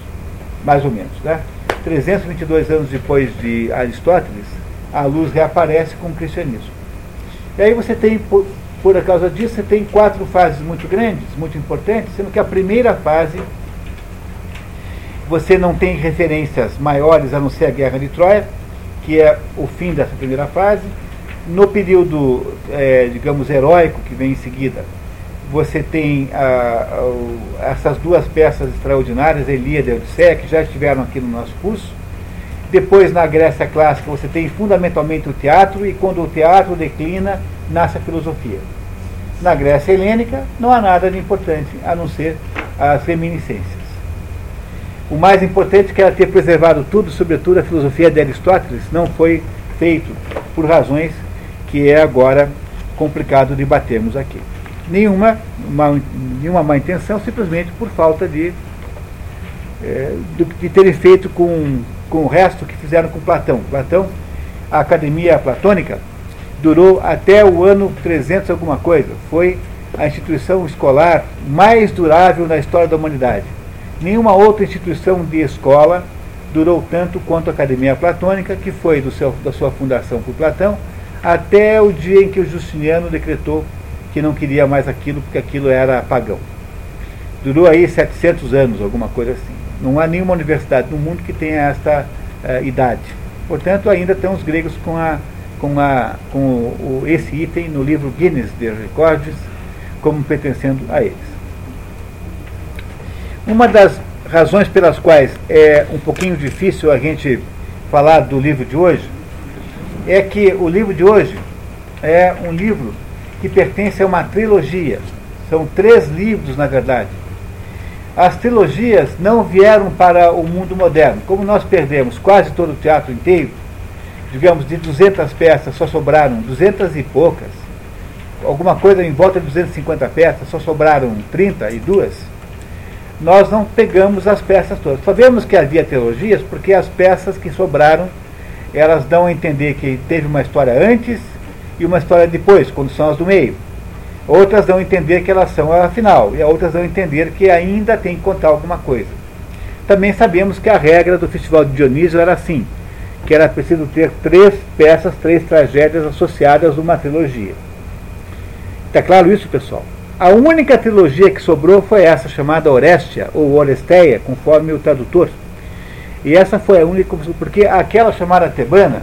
mais ou menos. Né? 322 anos depois de Aristóteles, a luz reaparece com o cristianismo. E aí você tem por causa disso, você tem quatro fases muito grandes, muito importantes, sendo que a primeira fase você não tem referências maiores a não ser a Guerra de Troia, que é o fim dessa primeira fase. No período, é, digamos, heróico que vem em seguida, você tem ah, ah, essas duas peças extraordinárias, Elíada e Odisseia, que já estiveram aqui no nosso curso. Depois, na Grécia clássica, você tem fundamentalmente o teatro, e quando o teatro declina, nasce a filosofia. Na Grécia helênica, não há nada de importante a não ser as reminiscências. O mais importante é que ela ter preservado tudo, sobretudo a filosofia de Aristóteles, não foi feito por razões que é agora complicado debatermos aqui. Nenhuma, má, nenhuma má intenção, simplesmente por falta de, é, de terem feito com, com o resto que fizeram com Platão. Platão, a academia platônica, durou até o ano 300 alguma coisa. Foi a instituição escolar mais durável na história da humanidade. Nenhuma outra instituição de escola durou tanto quanto a Academia Platônica, que foi do seu, da sua fundação por Platão, até o dia em que o Justiniano decretou que não queria mais aquilo, porque aquilo era pagão. Durou aí 700 anos, alguma coisa assim. Não há nenhuma universidade no mundo que tenha esta uh, idade. Portanto, ainda estão os gregos com, a, com, a, com o, esse item no livro Guinness de Recordes como pertencendo a eles. Uma das razões pelas quais é um pouquinho difícil a gente falar do livro de hoje é que o livro de hoje é um livro que pertence a uma trilogia. São três livros, na verdade. As trilogias não vieram para o mundo moderno. Como nós perdemos quase todo o teatro inteiro, digamos, de 200 peças só sobraram 200 e poucas, alguma coisa em volta de 250 peças, só sobraram 32, nós não pegamos as peças todas. Sabemos que havia teologias porque as peças que sobraram, elas dão a entender que teve uma história antes e uma história depois, quando são as do meio. Outras dão a entender que elas são a final, e outras dão a entender que ainda tem que contar alguma coisa. Também sabemos que a regra do Festival de Dionísio era assim, que era preciso ter três peças, três tragédias associadas a uma trilogia. Está claro isso, pessoal? A única trilogia que sobrou foi essa, chamada Orestia, ou Oresteia, conforme o tradutor. E essa foi a única, porque aquela chamada Tebana,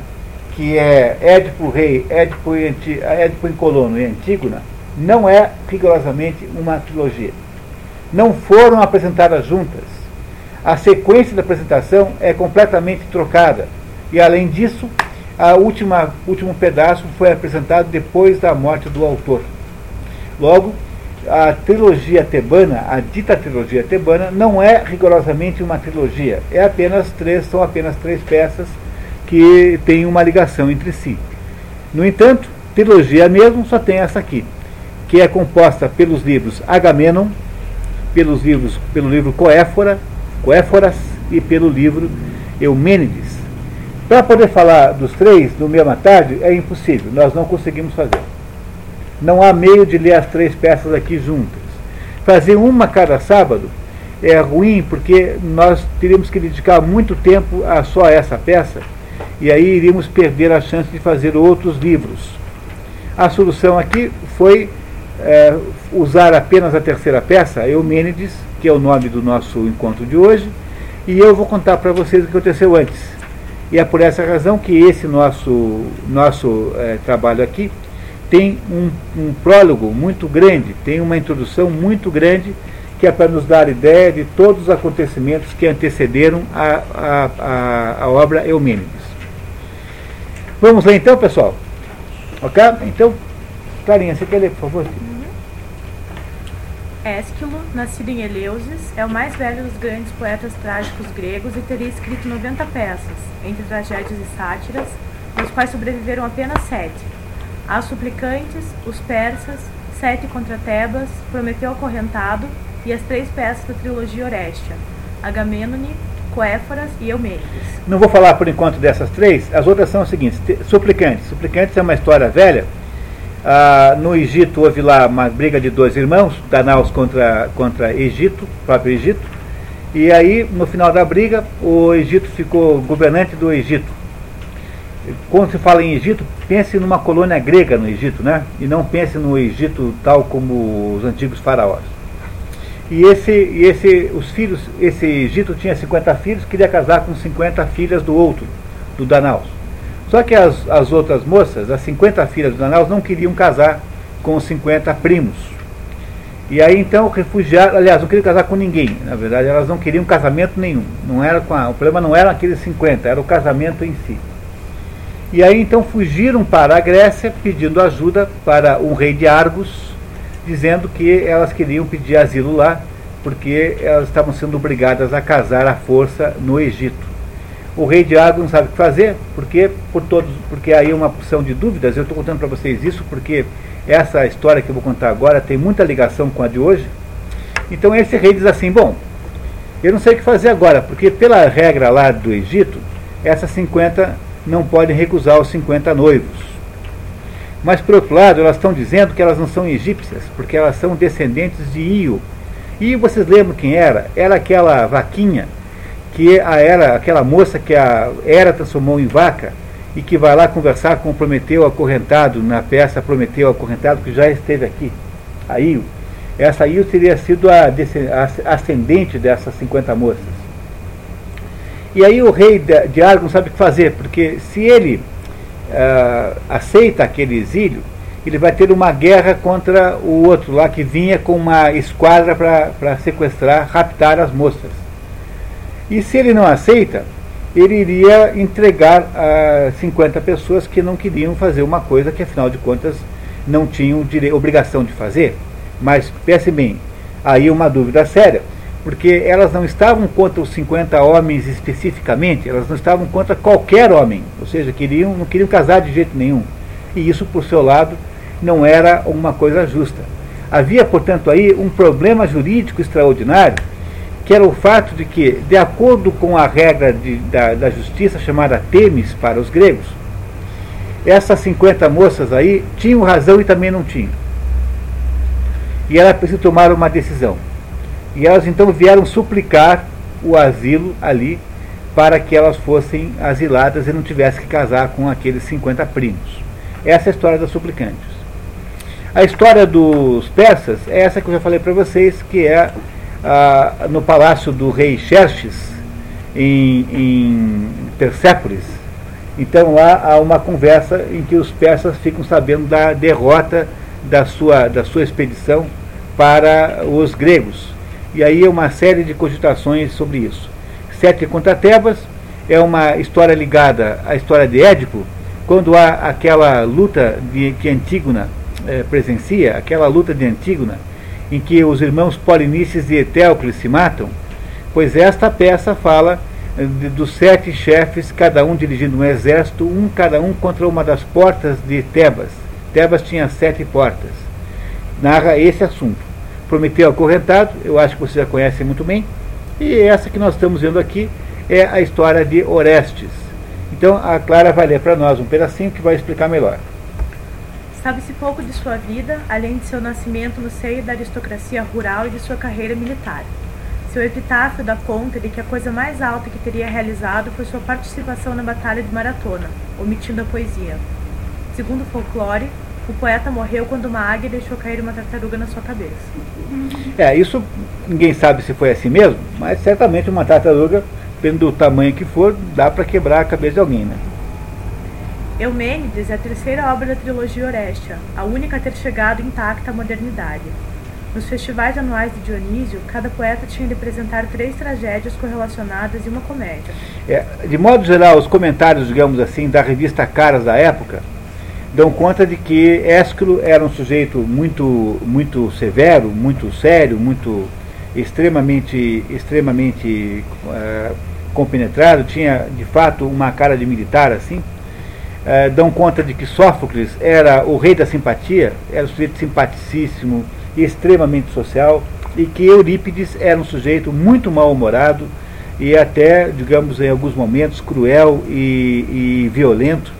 que é Édipo Rei, Édipo, Édipo em Colono e Antígona, não é rigorosamente uma trilogia. Não foram apresentadas juntas. A sequência da apresentação é completamente trocada. E além disso, a última último pedaço foi apresentado depois da morte do autor. Logo, a trilogia tebana, a dita trilogia tebana, não é rigorosamente uma trilogia. É apenas três, são apenas três peças que têm uma ligação entre si. No entanto, trilogia mesmo só tem essa aqui, que é composta pelos livros Agamenon, pelos livros, pelo livro Coéfora, Coéforas e pelo livro Eumênides. Para poder falar dos três no mesma tarde é impossível, nós não conseguimos fazer. Não há meio de ler as três peças aqui juntas. Fazer uma cada sábado é ruim porque nós teríamos que dedicar muito tempo a só essa peça e aí iríamos perder a chance de fazer outros livros. A solução aqui foi é, usar apenas a terceira peça, Eumênides, que é o nome do nosso encontro de hoje, e eu vou contar para vocês o que aconteceu antes. E é por essa razão que esse nosso, nosso é, trabalho aqui tem um, um prólogo muito grande, tem uma introdução muito grande, que é para nos dar ideia de todos os acontecimentos que antecederam a, a, a, a obra Eumênides. Vamos lá então, pessoal? Ok? Então, Clarinha, você quer ler, por favor? Ésquilo, nascido em Eleusis, é o mais velho dos grandes poetas trágicos gregos e teria escrito 90 peças, entre tragédias e sátiras, dos quais sobreviveram apenas sete as suplicantes, os persas, sete contra Tebas, Prometeu acorrentado e as três peças da trilogia Orestia, Agamênone, Coéforas e Eumênides. Não vou falar por enquanto dessas três, as outras são as seguintes. Suplicantes. Suplicantes é uma história velha. Ah, no Egito houve lá uma briga de dois irmãos, Danaus contra, contra Egito, próprio Egito. E aí, no final da briga, o Egito ficou governante do Egito quando se fala em Egito, pense numa colônia grega no Egito, né? E não pense no Egito tal como os antigos faraós. E esse, e esse, os filhos, esse Egito tinha 50 filhos, queria casar com 50 filhas do outro, do Danaus. Só que as, as outras moças, as 50 filhas do Danaus, não queriam casar com os 50 primos. E aí então refugiaram, aliás, não queriam casar com ninguém, na verdade elas não queriam casamento nenhum. Não era com a, o problema não era aqueles 50, era o casamento em si. E aí então fugiram para a Grécia pedindo ajuda para um rei de Argos, dizendo que elas queriam pedir asilo lá, porque elas estavam sendo obrigadas a casar à força no Egito. O rei de Argos não sabe o que fazer, porque por todos, porque aí uma porção de dúvidas. Eu estou contando para vocês isso porque essa história que eu vou contar agora tem muita ligação com a de hoje. Então esse rei diz assim: Bom, eu não sei o que fazer agora, porque pela regra lá do Egito, essas 50 não podem recusar os 50 noivos. Mas por outro lado, elas estão dizendo que elas não são egípcias, porque elas são descendentes de Io. E vocês lembram quem era? Era aquela vaquinha que a era, aquela moça que a Era transformou em vaca e que vai lá conversar com Prometeu acorrentado na peça Prometeu acorrentado, que já esteve aqui, a Io. Essa Io teria sido a, ascendente dessas 50 moças. E aí o rei de Argo não sabe o que fazer, porque se ele uh, aceita aquele exílio, ele vai ter uma guerra contra o outro lá que vinha com uma esquadra para sequestrar, raptar as moças. E se ele não aceita, ele iria entregar a 50 pessoas que não queriam fazer uma coisa que, afinal de contas, não tinham obrigação de fazer. Mas, pense bem, aí uma dúvida séria, porque elas não estavam contra os 50 homens especificamente, elas não estavam contra qualquer homem, ou seja, queriam, não queriam casar de jeito nenhum. E isso, por seu lado, não era uma coisa justa. Havia, portanto, aí um problema jurídico extraordinário que era o fato de que, de acordo com a regra de, da, da justiça chamada Temis para os gregos, essas 50 moças aí tinham razão e também não tinham. E ela precisa tomar uma decisão. E elas então vieram suplicar o asilo ali para que elas fossem asiladas e não tivessem que casar com aqueles 50 primos. Essa é a história das suplicantes. A história dos persas é essa que eu já falei para vocês, que é ah, no palácio do rei Xerxes, em, em Persépolis. Então lá há uma conversa em que os persas ficam sabendo da derrota da sua, da sua expedição para os gregos. E aí é uma série de cogitações sobre isso. Sete contra Tebas é uma história ligada à história de Édipo, quando há aquela luta de, que Antígona é, presencia, aquela luta de Antígona, em que os irmãos Polinices e Etéocles se matam, pois esta peça fala eh, dos sete chefes, cada um dirigindo um exército, um cada um contra uma das portas de Tebas. Tebas tinha sete portas. Narra esse assunto. Prometeu acorrentado, eu acho que você já conhece muito bem, e essa que nós estamos vendo aqui é a história de Orestes. Então a Clara vai ler para nós um pedacinho que vai explicar melhor. Sabe-se pouco de sua vida, além de seu nascimento no seio da aristocracia rural e de sua carreira militar. Seu epitáfio dá conta de que a coisa mais alta que teria realizado foi sua participação na Batalha de Maratona, omitindo a poesia. Segundo o folclore, o poeta morreu quando uma águia deixou cair uma tartaruga na sua cabeça. É, isso ninguém sabe se foi assim mesmo, mas certamente uma tartaruga, do tamanho que for, dá para quebrar a cabeça de alguém, né? Eumênides é a terceira obra da trilogia Orestia, a única a ter chegado intacta à modernidade. Nos festivais anuais de Dionísio, cada poeta tinha de apresentar três tragédias correlacionadas e uma comédia. É, de modo geral, os comentários, digamos assim, da revista Caras da época dão conta de que Ésquilo era um sujeito muito, muito severo, muito sério, muito extremamente, extremamente uh, compenetrado, tinha de fato uma cara de militar assim é, dão conta de que Sófocles era o rei da simpatia, era um sujeito simpaticíssimo e extremamente social, e que Eurípides era um sujeito muito mal-humorado e até, digamos, em alguns momentos, cruel e, e violento.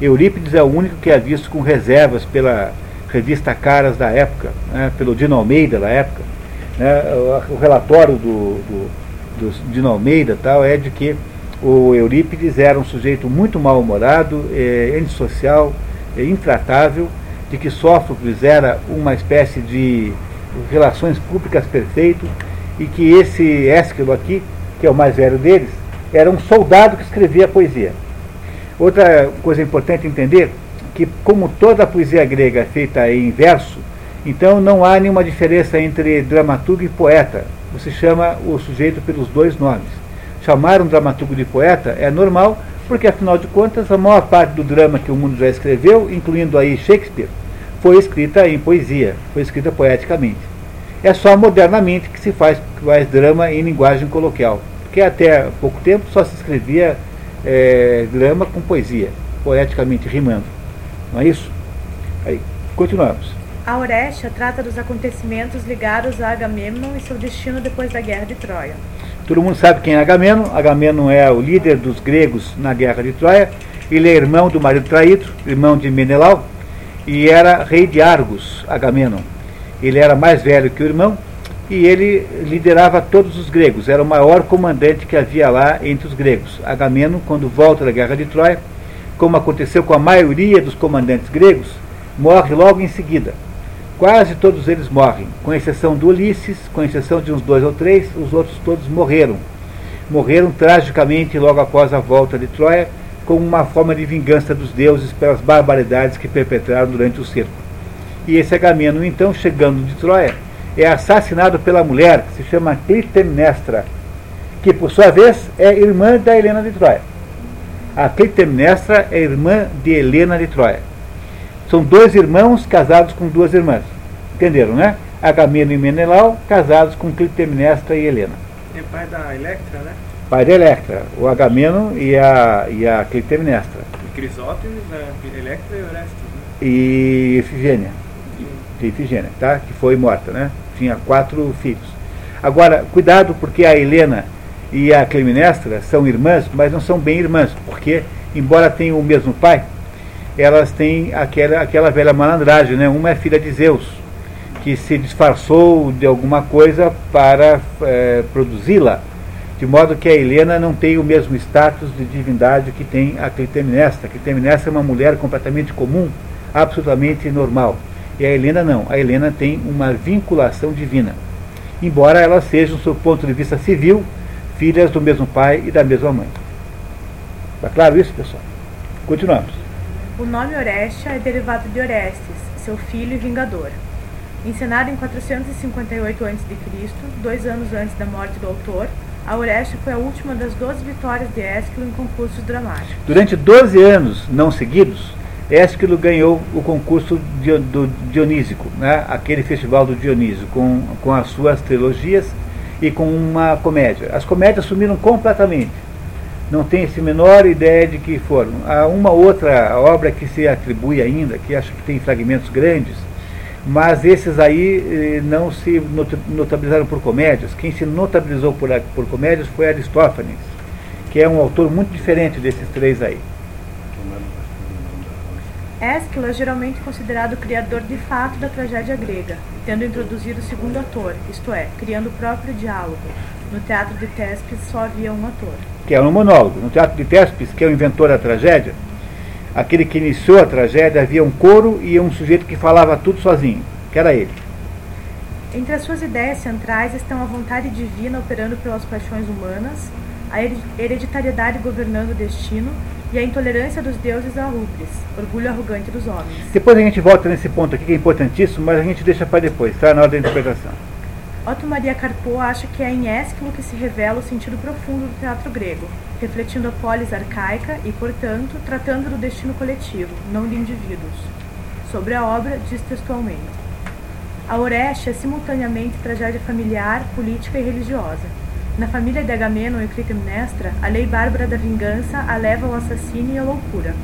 Eurípides é o único que é visto com reservas pela revista Caras da época, né, pelo Dino Almeida da época. Né, o, relatório do, do, do Dino Almeida tal, é de que o Eurípides era um sujeito muito mal-humorado, é, antissocial, é, intratável, de que Sófocles era uma espécie de relações públicas perfeito e que esse Ésquilo aqui, que é o mais velho deles, era um soldado que escrevia poesia. Outra coisa importante entender que como toda a poesia grega é feita em verso, Então não há nenhuma diferença entre dramaturgo e poeta. Você chama o sujeito pelos dois nomes. Chamar um dramaturgo de poeta é normal, porque afinal de contas a maior parte do drama que o mundo já escreveu, incluindo aí Shakespeare, foi escrita em poesia, foi escrita poeticamente. É só modernamente que se faz, drama em linguagem coloquial, porque até pouco tempo só se escrevia é, drama com poesia, poeticamente rimando. Não é isso? Aí, continuamos. A Orestia trata dos acontecimentos ligados a Agamemnon e seu destino depois da Guerra de Troia. Todo mundo sabe quem é Agamemnon. Agamemnon é o líder dos gregos na Guerra de Troia. Ele é irmão do marido traído, irmão de Menelau, e era rei de Argos, Agamemnon. Ele era mais velho que o irmão e ele liderava todos os gregos, era o maior comandante que havia lá entre os gregos. Agamemnon, quando volta da guerra de Troia, como aconteceu com a maioria dos comandantes gregos, morre logo em seguida. Quase todos eles morrem, com exceção do Ulisses, com exceção de uns dois ou três, os outros todos morreram. Morreram tragicamente logo após a volta de Troia, como uma forma de vingança dos deuses pelas barbaridades que perpetraram durante o cerco. E esse Agamemnon, então, chegando de Troia, é assassinado pela mulher, que se chama Clitemnestra, que por sua vez é irmã da Helena de Troia. A Clitemnestra é irmã de Helena de Troia. São dois irmãos casados com duas irmãs. Entenderam, né? Agamemnon e Menelau, casados com Clitemnestra e Helena. É pai da Electra, né? Pai da Electra, o Agamemnon e a, e a Clitemnestra. E Crisótemis, a Electra e Orestes, né? E Efigênia. E Efigênia, tá? Que foi morta, né? Tinha quatro filhos. Agora, cuidado porque a Helena e a Clitemnestra são irmãs, mas não são bem irmãs, porque, embora tenham o mesmo pai, elas têm aquela, aquela velha malandragem, né? Uma é filha de Zeus, que se disfarçou de alguma coisa para é, produzi-la, de modo que a Helena não tem o mesmo status de divindade que tem a Clitemnestra. A Clitemnestra é uma mulher completamente comum, absolutamente normal. E a Helena não. A Helena tem uma vinculação divina. Embora elas sejam, do ponto de vista civil, filhas do mesmo pai e da mesma mãe. Está claro isso, pessoal? Continuamos. O nome Orestia é derivado de Orestes, seu filho e vingador. Encenado em 458 a.C., dois anos antes da morte do autor, a Orestia foi a última das 12 vitórias de Ésquilo em concursos dramáticos. Durante 12 anos não seguidos, Ésquilo ganhou o concurso do Dionísico, né? aquele festival do Dionísio, com, com as suas trilogias e com uma comédia. As comédias sumiram completamente. Não tem se menor ideia de que foram. Há uma outra obra que se atribui ainda, que acho que tem fragmentos grandes, mas esses aí eh, não se notabilizaram por comédias. Quem se notabilizou por, por comédias foi Aristófanes, que é um autor muito diferente desses três aí. Ésquilo é geralmente considerado o criador de fato da tragédia grega, tendo introduzido o segundo ator, isto é, criando o próprio diálogo. No teatro de Tespes só havia um ator. Que é um monólogo. No teatro de Tespes, que é o inventor da tragédia, aquele que iniciou a tragédia, havia um coro e um sujeito que falava tudo sozinho, que era ele. Entre as suas ideias centrais estão a vontade divina operando pelas paixões humanas, a hereditariedade governando o destino e a intolerância dos deuses a rubres, orgulho arrogante dos homens. Depois a gente volta nesse ponto aqui que é importantíssimo, mas a gente deixa para depois, tá? Na hora da interpretação. Otto Maria Carpo acha que é em Ésquilo que se revela o sentido profundo do teatro grego, refletindo a polis arcaica e, portanto, tratando do destino coletivo, não de indivíduos. Sobre a obra, diz textualmente: A Orestes é simultaneamente tragédia familiar, política e religiosa na família de Agamenon e Clitemnestra, a lei bárbara da vingança a leva ao assassínio e à loucura.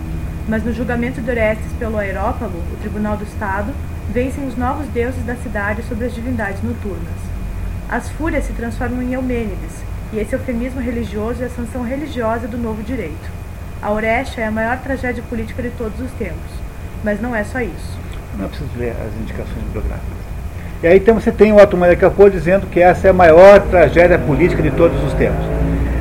Mas no julgamento de Orestes pelo Aerópago, o tribunal do Estado, vencem os novos deuses da cidade sobre as divindades noturnas. As fúrias se transformam em Eumênides, e esse eufemismo religioso é a sanção religiosa do novo direito. A Orestia é a maior tragédia política de todos os tempos. Mas não é só isso. Não preciso ler as indicações bibliográficas. E aí então você tem o Otto Maria Capô dizendo que essa é a maior tragédia política de todos os tempos.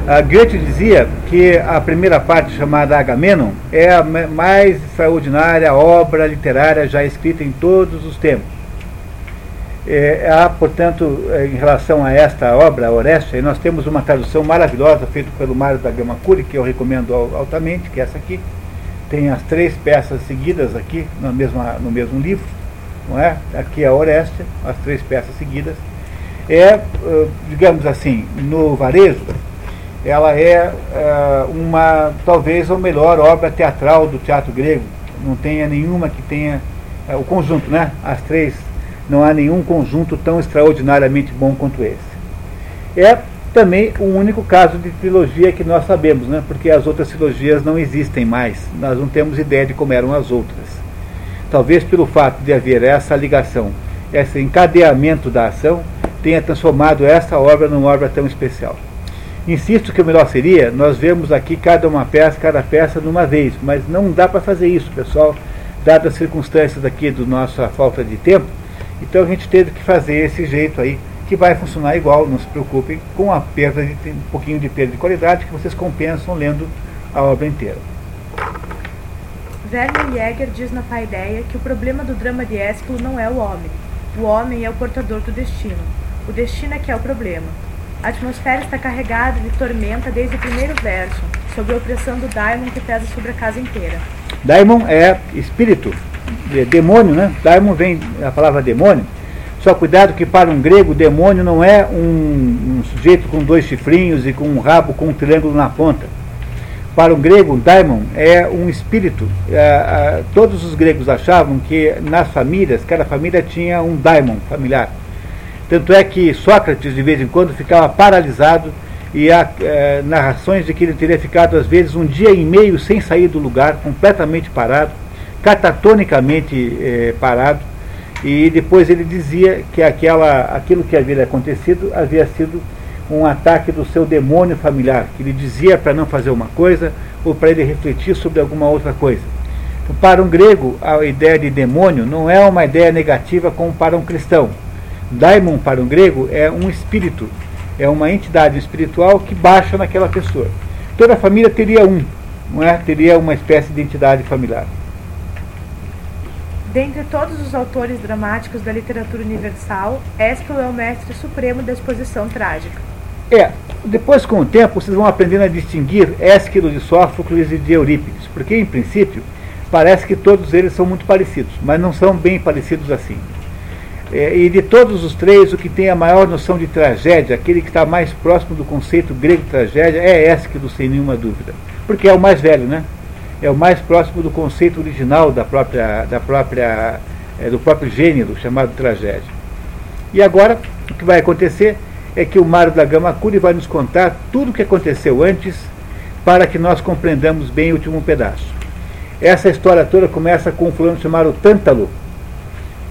A Goethe dizia que a primeira parte, chamada Agamenon, é a mais extraordinária obra literária já escrita em todos os tempos. É, há, portanto, é, em relação a esta obra, Orestes, nós temos uma tradução maravilhosa feita pelo Mário da Gama Cury, que eu recomendo altamente, que é essa aqui. Tem as três peças seguidas aqui no mesmo, no mesmo livro não é? aqui é a Orestes, as três peças seguidas, é, digamos assim, no varejo, ela é uma, talvez a melhor obra teatral do teatro grego. Não tenha nenhuma que tenha, o conjunto, né? As três, não há nenhum conjunto tão extraordinariamente bom quanto esse. É também o único caso de trilogia que nós sabemos, né? porque as outras trilogias não existem mais, nós não temos ideia de como eram as outras. Talvez pelo fato de haver essa ligação, esse encadeamento da ação, tenha transformado essa obra numa obra tão especial. Insisto que o melhor seria nós vemos aqui cada uma peça, cada peça de uma vez, mas não dá para fazer isso, pessoal, dadas as circunstâncias aqui do nossa falta de tempo. Então a gente teve que fazer esse jeito aí que vai funcionar igual, não se preocupem, com a perda de um pouquinho de perda de qualidade que vocês compensam lendo a obra inteira. Werner Jäger diz na Paideia que o problema do drama de Ésquilo não é o homem. O homem é o portador do destino. O destino é que é o problema. A atmosfera está carregada de tormenta desde o primeiro verso, sob a opressão do daimon que pesa sobre a casa inteira. Daimon é espírito, demônio, né? Daimon vem a palavra demônio só cuidado que para um grego, demônio não é um, um sujeito com dois chifrinhos e com um rabo com um triângulo na ponta. Para um grego, daimon é um espírito. É, é, todos os gregos achavam que nas famílias, cada família tinha um daimon familiar. Tanto é que Sócrates, de vez em quando, ficava paralisado e há é, narrações de que ele teria ficado, às vezes, um dia e meio sem sair do lugar, completamente parado, catatonicamente é, parado, e depois ele dizia que aquela, aquilo que havia acontecido havia sido um ataque do seu demônio familiar, que ele dizia para não fazer uma coisa ou para ele refletir sobre alguma outra coisa. Então, para um grego, a ideia de demônio não é uma ideia negativa como para um cristão. Daimon, para um grego, é um espírito, é uma entidade espiritual que baixa naquela pessoa. Toda família teria um, não é? teria uma espécie de entidade familiar. Dentre todos os autores dramáticos da literatura universal, Ésquilo é o mestre supremo da exposição trágica. É, depois com o tempo vocês vão aprendendo a distinguir Ésquilo de Sófocles e de Eurípides, porque em princípio parece que todos eles são muito parecidos, mas não são bem parecidos assim. É, e de todos os três, o que tem a maior noção de tragédia, aquele que está mais próximo do conceito grego de tragédia, é Ésquilo, sem nenhuma dúvida, porque é o mais velho, né? É o mais próximo do conceito original da própria, da própria, é, do próprio gênero chamado tragédia. E agora, o que vai acontecer é que o Mário da Gama Curi vai nos contar tudo o que aconteceu antes para que nós compreendamos bem o último pedaço. Essa história toda começa com um fulano chamado Tântalo.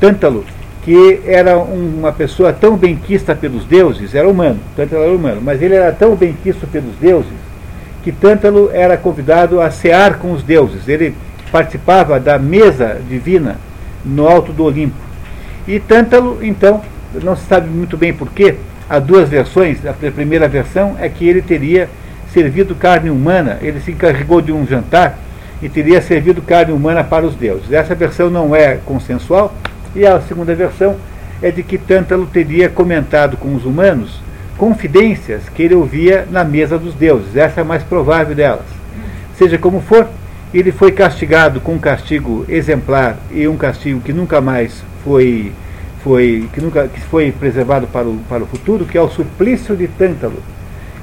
Tântalo, que era uma pessoa tão benquista pelos deuses, era humano, Tântalo era humano, mas ele era tão benquisto pelos deuses que Tântalo era convidado a cear com os deuses. Ele participava da mesa divina no alto do Olimpo. E Tântalo, então, não se sabe muito bem porquê, há duas versões. A primeira versão é que ele teria servido carne humana, ele se encarregou de um jantar e teria servido carne humana para os deuses. Essa versão não é consensual, e a segunda versão é de que Tântalo teria comentado com os humanos confidências que ele ouvia na mesa dos deuses. Essa é a mais provável delas. Seja como for, ele foi castigado com um castigo exemplar e um castigo que nunca mais foi, foi, que nunca, que foi preservado para o, para o futuro, que é o suplício de Tântalo.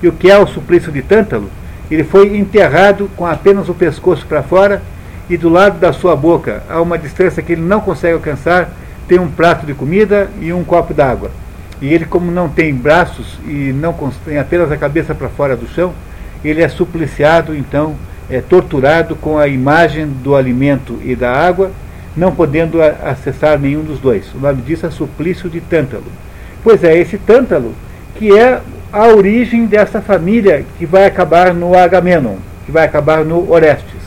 E o que é o suplício de Tântalo? Ele foi enterrado com apenas o pescoço para fora e do lado da sua boca, a uma distância que ele não consegue alcançar, tem um prato de comida e um copo d'água. E ele, como não tem braços e não tem apenas a cabeça para fora do chão, ele é supliciado, então, é torturado com a imagem do alimento e da água, não podendo acessar nenhum dos dois. O nome disso é suplício de Tântalo. Pois é, esse Tântalo que é a origem dessa família que vai acabar no Agamenon, que vai acabar no Orestes.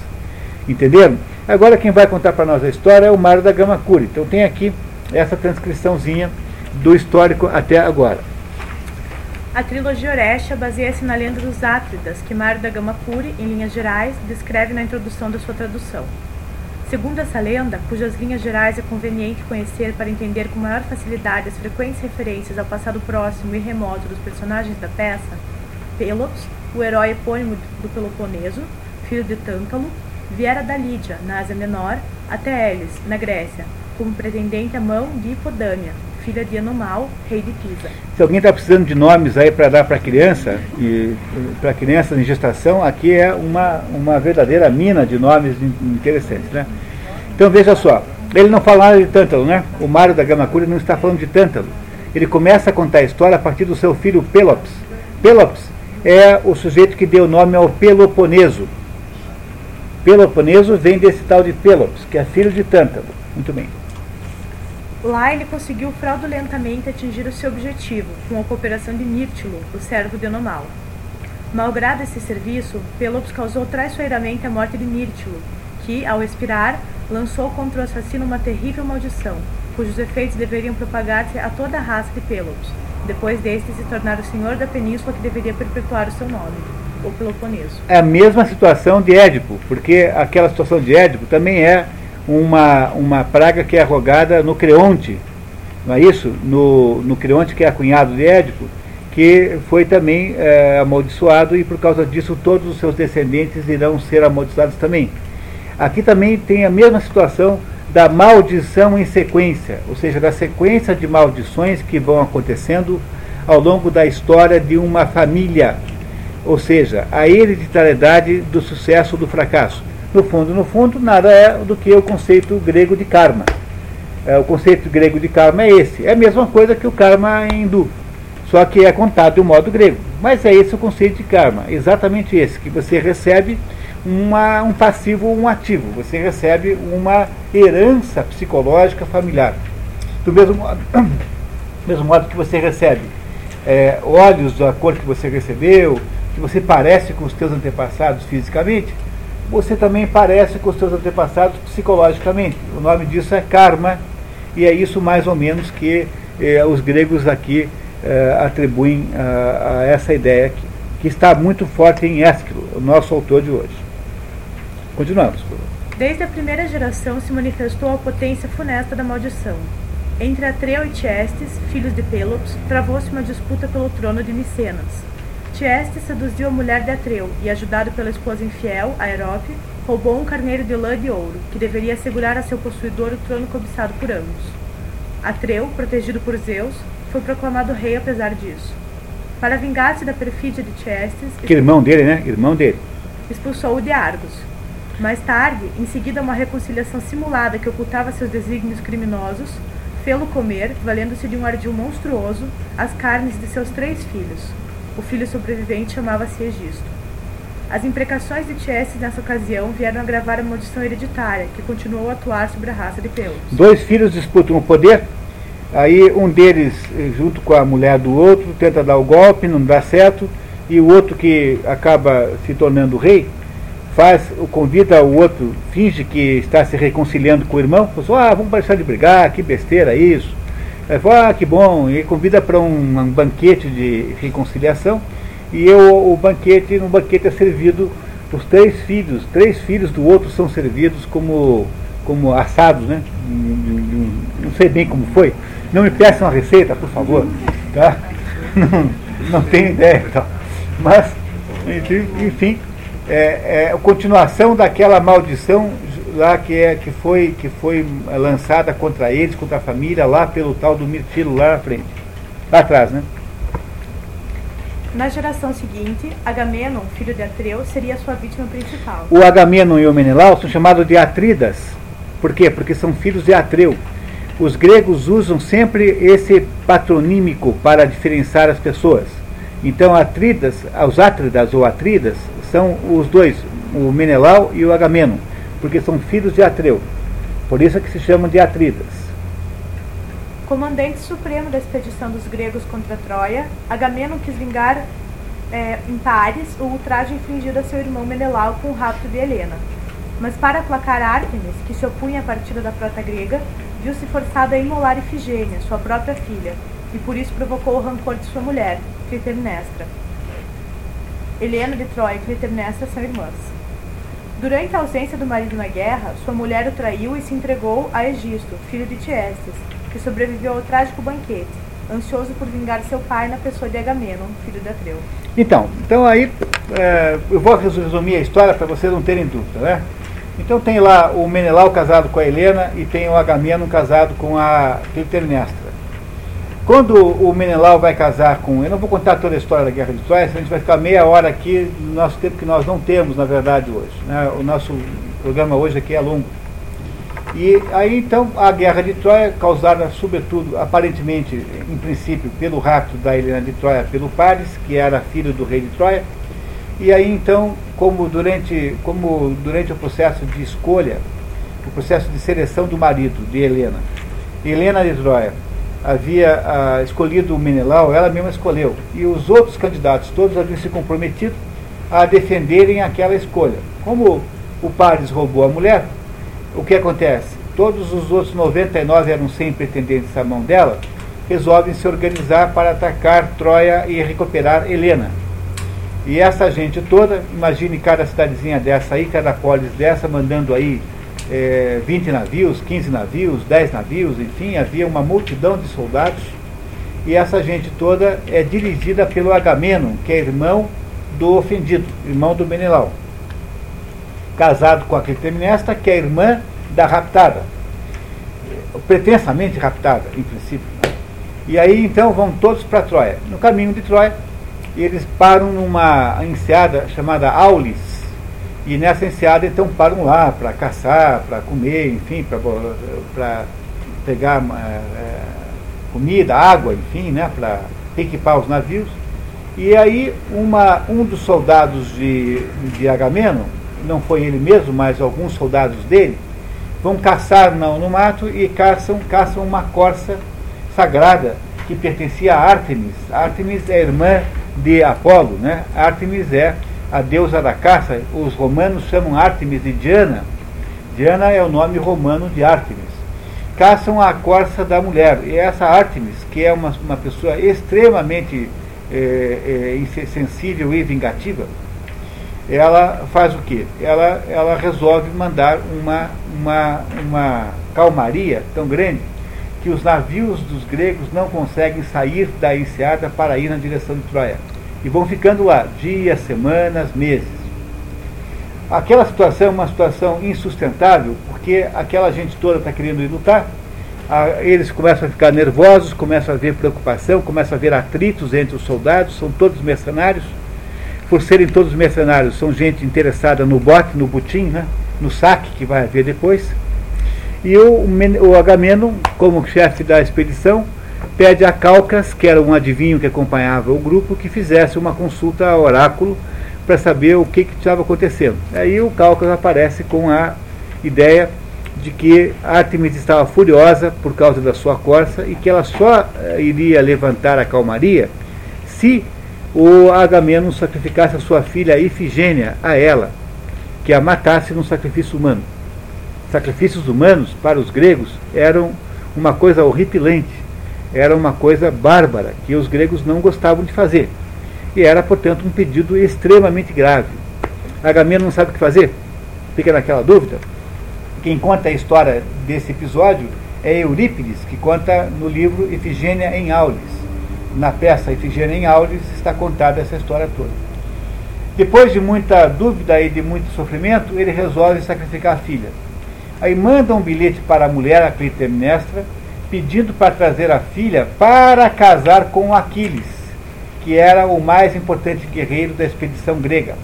Entenderam? Agora quem vai contar para nós a história é o Mário da Gama Curi. Então tem aqui essa transcriçãozinha do histórico até agora. A trilogia Orestia baseia-se na lenda dos Átridas, que Mário da Gama Puri, em linhas gerais, descreve na introdução da sua tradução. Segundo essa lenda, cujas linhas gerais é conveniente conhecer para entender com maior facilidade as frequentes referências ao passado próximo e remoto dos personagens da peça, Pelops, o herói epônimo do Peloponeso, filho de Tântalo, viera da Lídia, na Ásia Menor, até Elis, na Grécia, como pretendente a mão de Hipodâmia, filha de Anomal, rei de Pisa. Se alguém está precisando de nomes aí para dar para criança, e para crianças em gestação, aqui é uma, uma verdadeira mina de nomes interessantes. Né? Então veja só, ele não fala nada de Tântalo, né? O Mário da Gama Cúria não está falando de Tântalo. Ele começa a contar a história a partir do seu filho Pelops. Pelops é o sujeito que deu nome ao Peloponeso. Peloponeso vem desse tal de Pelops, que é filho de Tântalo. Muito bem. Lá ele conseguiu fraudulentamente atingir o seu objetivo, com a cooperação de Mírtilo, o servo de Onomal. Malgrado esse serviço, Pelops causou traiçoeiramente a morte de Mírtilo, que, ao expirar, lançou contra o assassino uma terrível maldição, cujos efeitos deveriam propagar-se a toda a raça de Pelops, depois deste se tornar o senhor da península que deveria perpetuar o seu nome, o Peloponeso. É a mesma situação de Édipo, porque aquela situação de Édipo também é uma, uma praga que é arrogada no Creonte, não é isso? No, no Creonte, que é cunhado de Édipo, que foi também é, amaldiçoado e por causa disso todos os seus descendentes irão ser amaldiçoados também. Aqui também tem a mesma situação da maldição em sequência, ou seja, da sequência de maldições que vão acontecendo ao longo da história de uma família, ou seja, a hereditariedade do sucesso ou do fracasso. No fundo, no fundo, nada é do que o conceito grego de karma. É, o conceito grego de karma é esse. É a mesma coisa que o karma hindu, só que é contado de um modo grego. Mas é esse o conceito de karma, exatamente esse, que você recebe uma, um passivo um ativo. Você recebe uma herança psicológica familiar. Do mesmo modo, do mesmo modo que você recebe é, olhos da cor que você recebeu, que você parece com os seus antepassados fisicamente, você também parece com os seus antepassados psicologicamente. O nome disso é karma, e é isso mais ou menos que eh, os gregos aqui eh, atribuem a, a, essa ideia aqui, que está muito forte em Ésquilo, o nosso autor de hoje. Continuamos. Desde a primeira geração se manifestou a potência funesta da maldição. Entre Atreu e Tiestes, filhos de Pelops, travou-se uma disputa pelo trono de Micenas. Tiestes seduziu a mulher de Atreu e, ajudado pela esposa infiel, Aerope, roubou um carneiro de lã de ouro, que deveria assegurar a seu possuidor o trono cobiçado por ambos. Atreu, protegido por Zeus, foi proclamado rei apesar disso. Para vingar-se da perfídia de Tiestes... Que irmão dele, né? Irmão dele. Expulsou-o de Argos, mais tarde, em seguida uma reconciliação simulada que ocultava seus desígnios criminosos, fê-lo comer, valendo-se de um ardil monstruoso, as carnes de seus três filhos. O filho sobrevivente chamava-se Egisto. As imprecações de Tiestes nessa ocasião vieram agravar a maldição hereditária, que continuou a atuar sobre a raça de Peus. Dois filhos disputam o poder, aí um deles, eh, junto com a mulher do outro, tenta dar o golpe, não dá certo, e o outro que acaba se tornando rei, faz, convida o outro, finge que está se reconciliando com o irmão, fala, ah, vamos deixar de brigar, que besteira isso. Aí fala, ah, que bom, e convida para um, um, banquete de reconciliação, e eu, o banquete, no banquete é servido os três filhos, três filhos do outro são servidos como, como assados, né? Não sei bem como foi. Não me peçam a receita, por favor. Tá? Não, não tenho ideia. Tá? Mas, enfim, é, é a continuação daquela maldição lá que, é, que, foi, que foi lançada contra eles, contra a família, lá pelo tal do Mirtilo, lá na frente. Lá atrás, né? Na geração seguinte, Agamenon, filho de Atreu, seria sua vítima principal. O Agamenon e o Menelau são chamados de Atridas. Por quê? Porque são filhos de Atreu. Os gregos usam sempre esse patronímico para diferenciar as pessoas. Então, Atridas, os Atridas ou Atridas são os dois, o Menelau e o Agamenon, porque são filhos de Atreu. Por isso é que se chamam de Atridas. Comandante supremo da expedição dos gregos contra Troia, Agamenon quis vingar é, em Pares o ultraje infligido a seu irmão Menelau com o rapto de Helena. Mas para aplacar Ártemis, que se opunha à partida da frota grega, viu-se forçado a imolar Ifigênia, sua própria filha, e por isso provocou o rancor de sua mulher, Clitemnestra. Helena de Troia e Clitemnestra são irmãs. Durante a ausência do marido na guerra, sua mulher o traiu e se entregou a Egisto, filho de Tiestes, que sobreviveu ao trágico banquete, ansioso por vingar seu pai na pessoa de Agamenon, filho de Atreu. Então, então aí é, eu vou resumir a história para vocês não terem dúvida, né? Então tem lá o Menelau casado com a Helena e tem o Agamemnon casado com a Clitemnestra. Quando o Menelau vai casar com. Eu não vou contar toda a história da Guerra de Troia, senão a gente vai ficar meia hora aqui no nosso tempo que nós não temos, na verdade, hoje. Né? O nosso programa hoje aqui é longo. E aí então a Guerra de Troia, causada sobretudo, aparentemente, em princípio, pelo rapto da Helena de Troia pelo Paris, que era filho do rei de Troia. E aí então, como durante, como durante o processo de escolha, o processo de seleção do marido de Helena, Helena de Troia havia ah, escolhido o Menelau, ela mesma escolheu. E os outros candidatos todos haviam se comprometido a defenderem aquela escolha. Como o Paris roubou a mulher, o que acontece? Todos os outros 99 eram 100 pretendentes à mão dela, resolvem se organizar para atacar Troia e recuperar Helena. E essa gente toda, imagine cada cidadezinha dessa aí, cada polis dessa, mandando aí é, 20 navios, 15 navios, 10 navios, enfim, havia uma multidão de soldados. E essa gente toda é dirigida pelo Agamenon, que é irmão do ofendido, irmão do Menelau. Casado com a Clitemnestra, que é irmã da raptada. Pretensamente raptada, em princípio. Né? E aí então vão todos para Troia. No caminho de Troia, eles param numa enseada chamada Aulis, e nessa enseada, então, param lá para caçar, para comer, enfim, para pegar é, comida, água, enfim, né, para equipar os navios. E aí, uma, um dos soldados de, de Agamemnon, não foi ele mesmo, mas alguns soldados dele, vão caçar no, no mato e caçam, caçam uma corça sagrada que pertencia a Artemis. Artemis é irmã de Apolo, né? Artemis é a deusa da caça, os romanos chamam Artemis de Diana. Diana é o nome romano de Artemis. Caçam a corça da mulher. E essa Artemis, que é uma, uma pessoa extremamente é, é, sensível e vingativa, ela faz o quê? Ela, ela resolve mandar uma, uma, uma calmaria tão grande que os navios dos gregos não conseguem sair da enseada para ir na direção de Troia e vão ficando lá dias, semanas, meses. Aquela situação é uma situação insustentável, porque aquela gente toda está querendo ir lutar, eles começam a ficar nervosos, começam a haver preocupação, começam a haver atritos entre os soldados, são todos mercenários. Por serem todos mercenários, são gente interessada no bote, no butim, né? no saque que vai haver depois. E o, o Agamemnon, como chefe da expedição, pede a Calcas, que era um adivinho que acompanhava o grupo, que fizesse uma consulta ao oráculo para saber o que, estava acontecendo. Aí o Calcas aparece com a ideia de que Artemis estava furiosa por causa da sua corça e que ela só eh, iria levantar a calmaria se o Agamemnon sacrificasse a sua filha Ifigênia a ela, que a matasse num sacrifício humano. Sacrifícios humanos, para os gregos, eram uma coisa horripilante era uma coisa bárbara que os gregos não gostavam de fazer. E era, portanto, um pedido extremamente grave. Agamemnon não sabe o que fazer? Fica naquela dúvida. Quem conta a história desse episódio é Eurípides, que conta no livro Efigênia em Aulis. Na peça Efigênia em Aulis está contada essa história toda. Depois de muita dúvida e de muito sofrimento, ele resolve sacrificar a filha. Aí manda um bilhete para a mulher, a Clitemnestra, pedindo para trazer a filha para casar com Aquiles, que era o mais importante guerreiro da expedição grega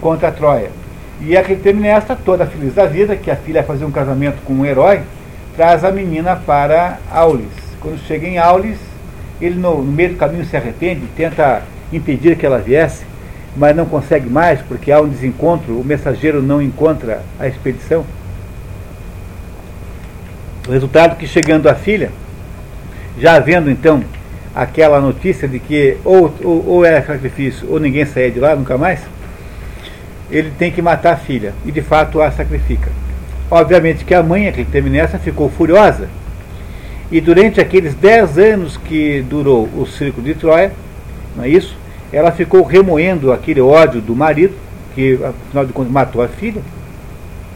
contra a Troia. E a Clitemnestra, toda feliz da vida, que a filha fazia um casamento com um herói, traz a menina para Aulis. Quando chega em Aulis, ele no, no meio do caminho se arrepende, tenta impedir que ela viesse, mas não consegue mais, porque há um desencontro, o mensageiro não encontra a expedição. O resultado que chegando a filha, já havendo então aquela notícia de que ou, ou, ou era sacrifício ou ninguém saía de lá nunca mais, ele tem que matar a filha e de fato a sacrifica. Obviamente que a mãe, a Clitemnestra, ficou furiosa e durante aqueles dez anos que durou o círculo de Troia, não é isso? Ela ficou remoendo aquele ódio do marido, que afinal de contas matou a filha,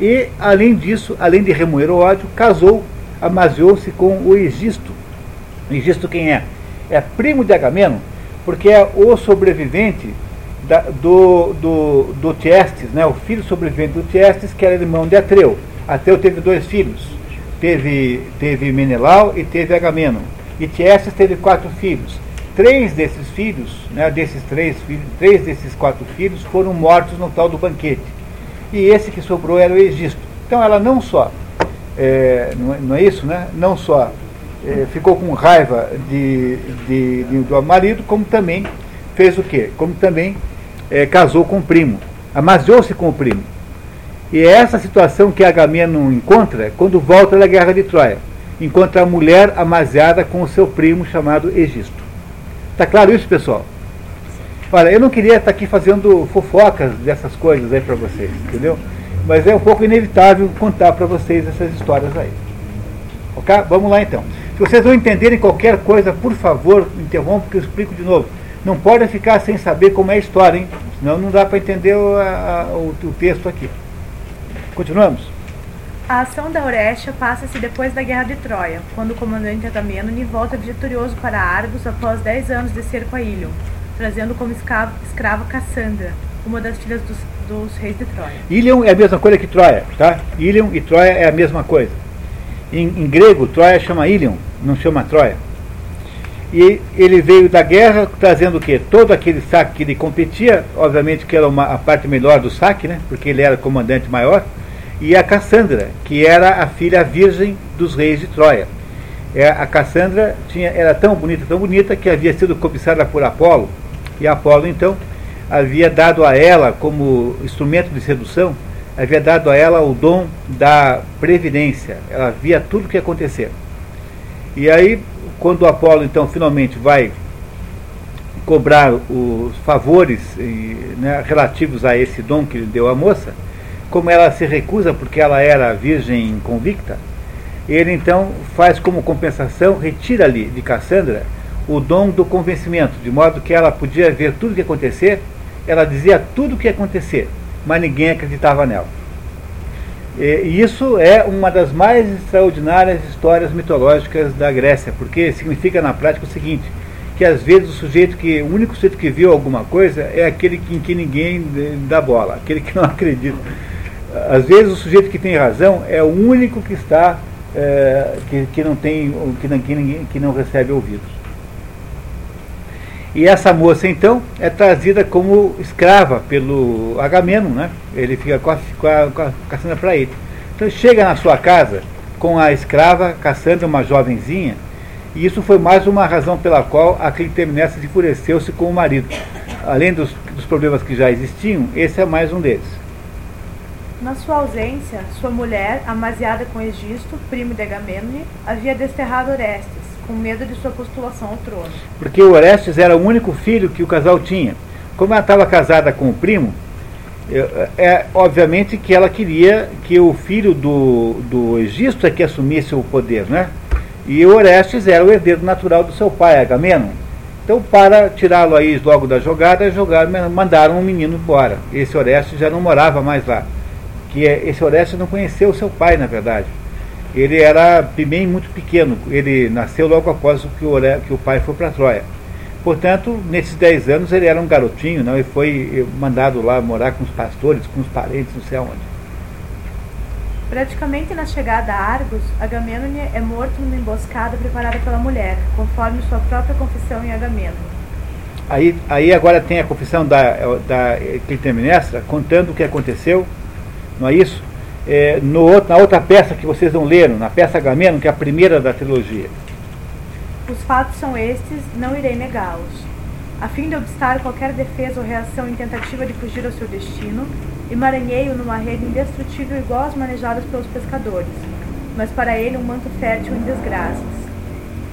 e além disso, além de remoer o ódio, casou amaziou-se com o Egisto. Egisto quem é? É primo de Agamemnon, porque é o sobrevivente da, do, do, do Tiestes, né, o filho sobrevivente do Tiestes, que era irmão de Atreu. Atreu teve dois filhos, teve, teve Menelau e teve Agamenon. E Tiestes teve quatro filhos. Três desses filhos, né, desses três filhos, três desses quatro filhos foram mortos no tal do banquete. E esse que sobrou era o Egisto. Então ela não só, é, não, é, não, é, isso, né? Não só é, ficou com raiva de, de, de, do marido, como também fez o quê? Como também é, casou com o primo, amasiou-se com o primo. E é essa situação que Agamenon encontra quando volta da guerra de Troia. Encontra a mulher amasiada com o seu primo chamado Egisto. Está claro isso, pessoal? Olha, eu não queria estar aqui fazendo fofocas dessas coisas aí para vocês, entendeu? Mas é um pouco inevitável contar para vocês essas histórias aí. Ok? Vamos lá então. Se vocês não entenderem qualquer coisa, por favor, interrompa que eu explico de novo. Não podem ficar sem saber como é a história, hein? Senão não dá para entender o, a, o, o texto aqui. Continuamos. A ação da Orestia passa-se depois da Guerra de Troia, quando o comandante Agamemnon volta vitorioso para Argos após 10 anos de cerco a Ilion, trazendo como escrava, escrava Cassandra, uma das filhas dos, dos, reis de Troia. Ilion é a mesma coisa que Troia, tá? Ilion e Troia é a mesma coisa. Em, em grego, Troia chama Ilion, não chama Troia. E ele veio da guerra trazendo o quê? Todo aquele saque que ele competia, obviamente que era uma, a parte melhor do saque, né? Porque ele era comandante maior e a Cassandra, que era a filha virgem dos reis de Troia. É, a Cassandra tinha, era tão bonita, tão bonita, que havia sido cobiçada por Apolo, e Apolo, então, havia dado a ela, como instrumento de sedução, havia dado a ela o dom da previdência. Ela via tudo o que ia acontecer. E aí, quando Apolo, então, finalmente vai cobrar os favores né, relativos a esse dom que ele deu à moça, como ela se recusa porque ela era virgem convicta, ele então faz como compensação, retira-lhe de Cassandra o dom do convencimento, de modo que ela podia ver tudo o que acontecer, ela dizia tudo o que ia acontecer, mas ninguém acreditava nela. E isso é uma das mais extraordinárias histórias mitológicas da Grécia, porque significa na prática o seguinte, que às vezes o sujeito que, o único sujeito que viu alguma coisa é aquele em que ninguém dá bola, aquele que não acredita às vezes o sujeito que tem razão é o único que está é, que, que não tem que que, ninguém, que não recebe ouvidos. E essa moça então é trazida como escrava pelo Agamemnon, né? Ele fica com a, com a, com a Cassandra para ele. Então chega na sua casa com a escrava Cassandra, uma jovenzinha, e isso foi mais uma razão pela qual a Clitemnestra enfureceu-se com o marido. Além dos, dos problemas que já existiam, esse é mais um deles. Na sua ausência, sua mulher, amasiada com Egisto, primo de Agamemnon, havia desterrado Orestes, com medo de sua postulação ao trono. Porque Orestes era o único filho que o casal tinha. Como ela estava casada com o primo, é obviamente que ela queria que o filho do, do Egisto é que assumisse o poder, né? E Orestes era o herdeiro natural do seu pai, Agamemnon. Então, para tirá-lo aí logo da jogada, jogaram, mandaram um menino embora. Esse Orestes já não morava mais lá que é, esse Orestes não conheceu o seu pai, na verdade. Ele era bem muito pequeno, ele nasceu logo após que o, que o pai foi para Troia. Portanto, nesses 10 anos ele era um garotinho não, e foi mandado lá morar com os pastores, com os parentes, não sei aonde. Praticamente na chegada a Argos, Agamemnon é morto numa emboscada preparada pela mulher, conforme sua própria confissão em Agamemnon. Aí, aí agora tem a confissão da, da Clitemnestra contando o que aconteceu não é isso? É, no, na outra peça que vocês não leram, na peça Agamemnon, que é a primeira da trilogia. Os fatos são estes, não irei negá-los. A fim de obstar qualquer defesa ou reação em tentativa de fugir ao seu destino, emaranhei-o numa rede indestrutível igual às manejadas pelos pescadores, mas para ele um manto fértil em desgraças.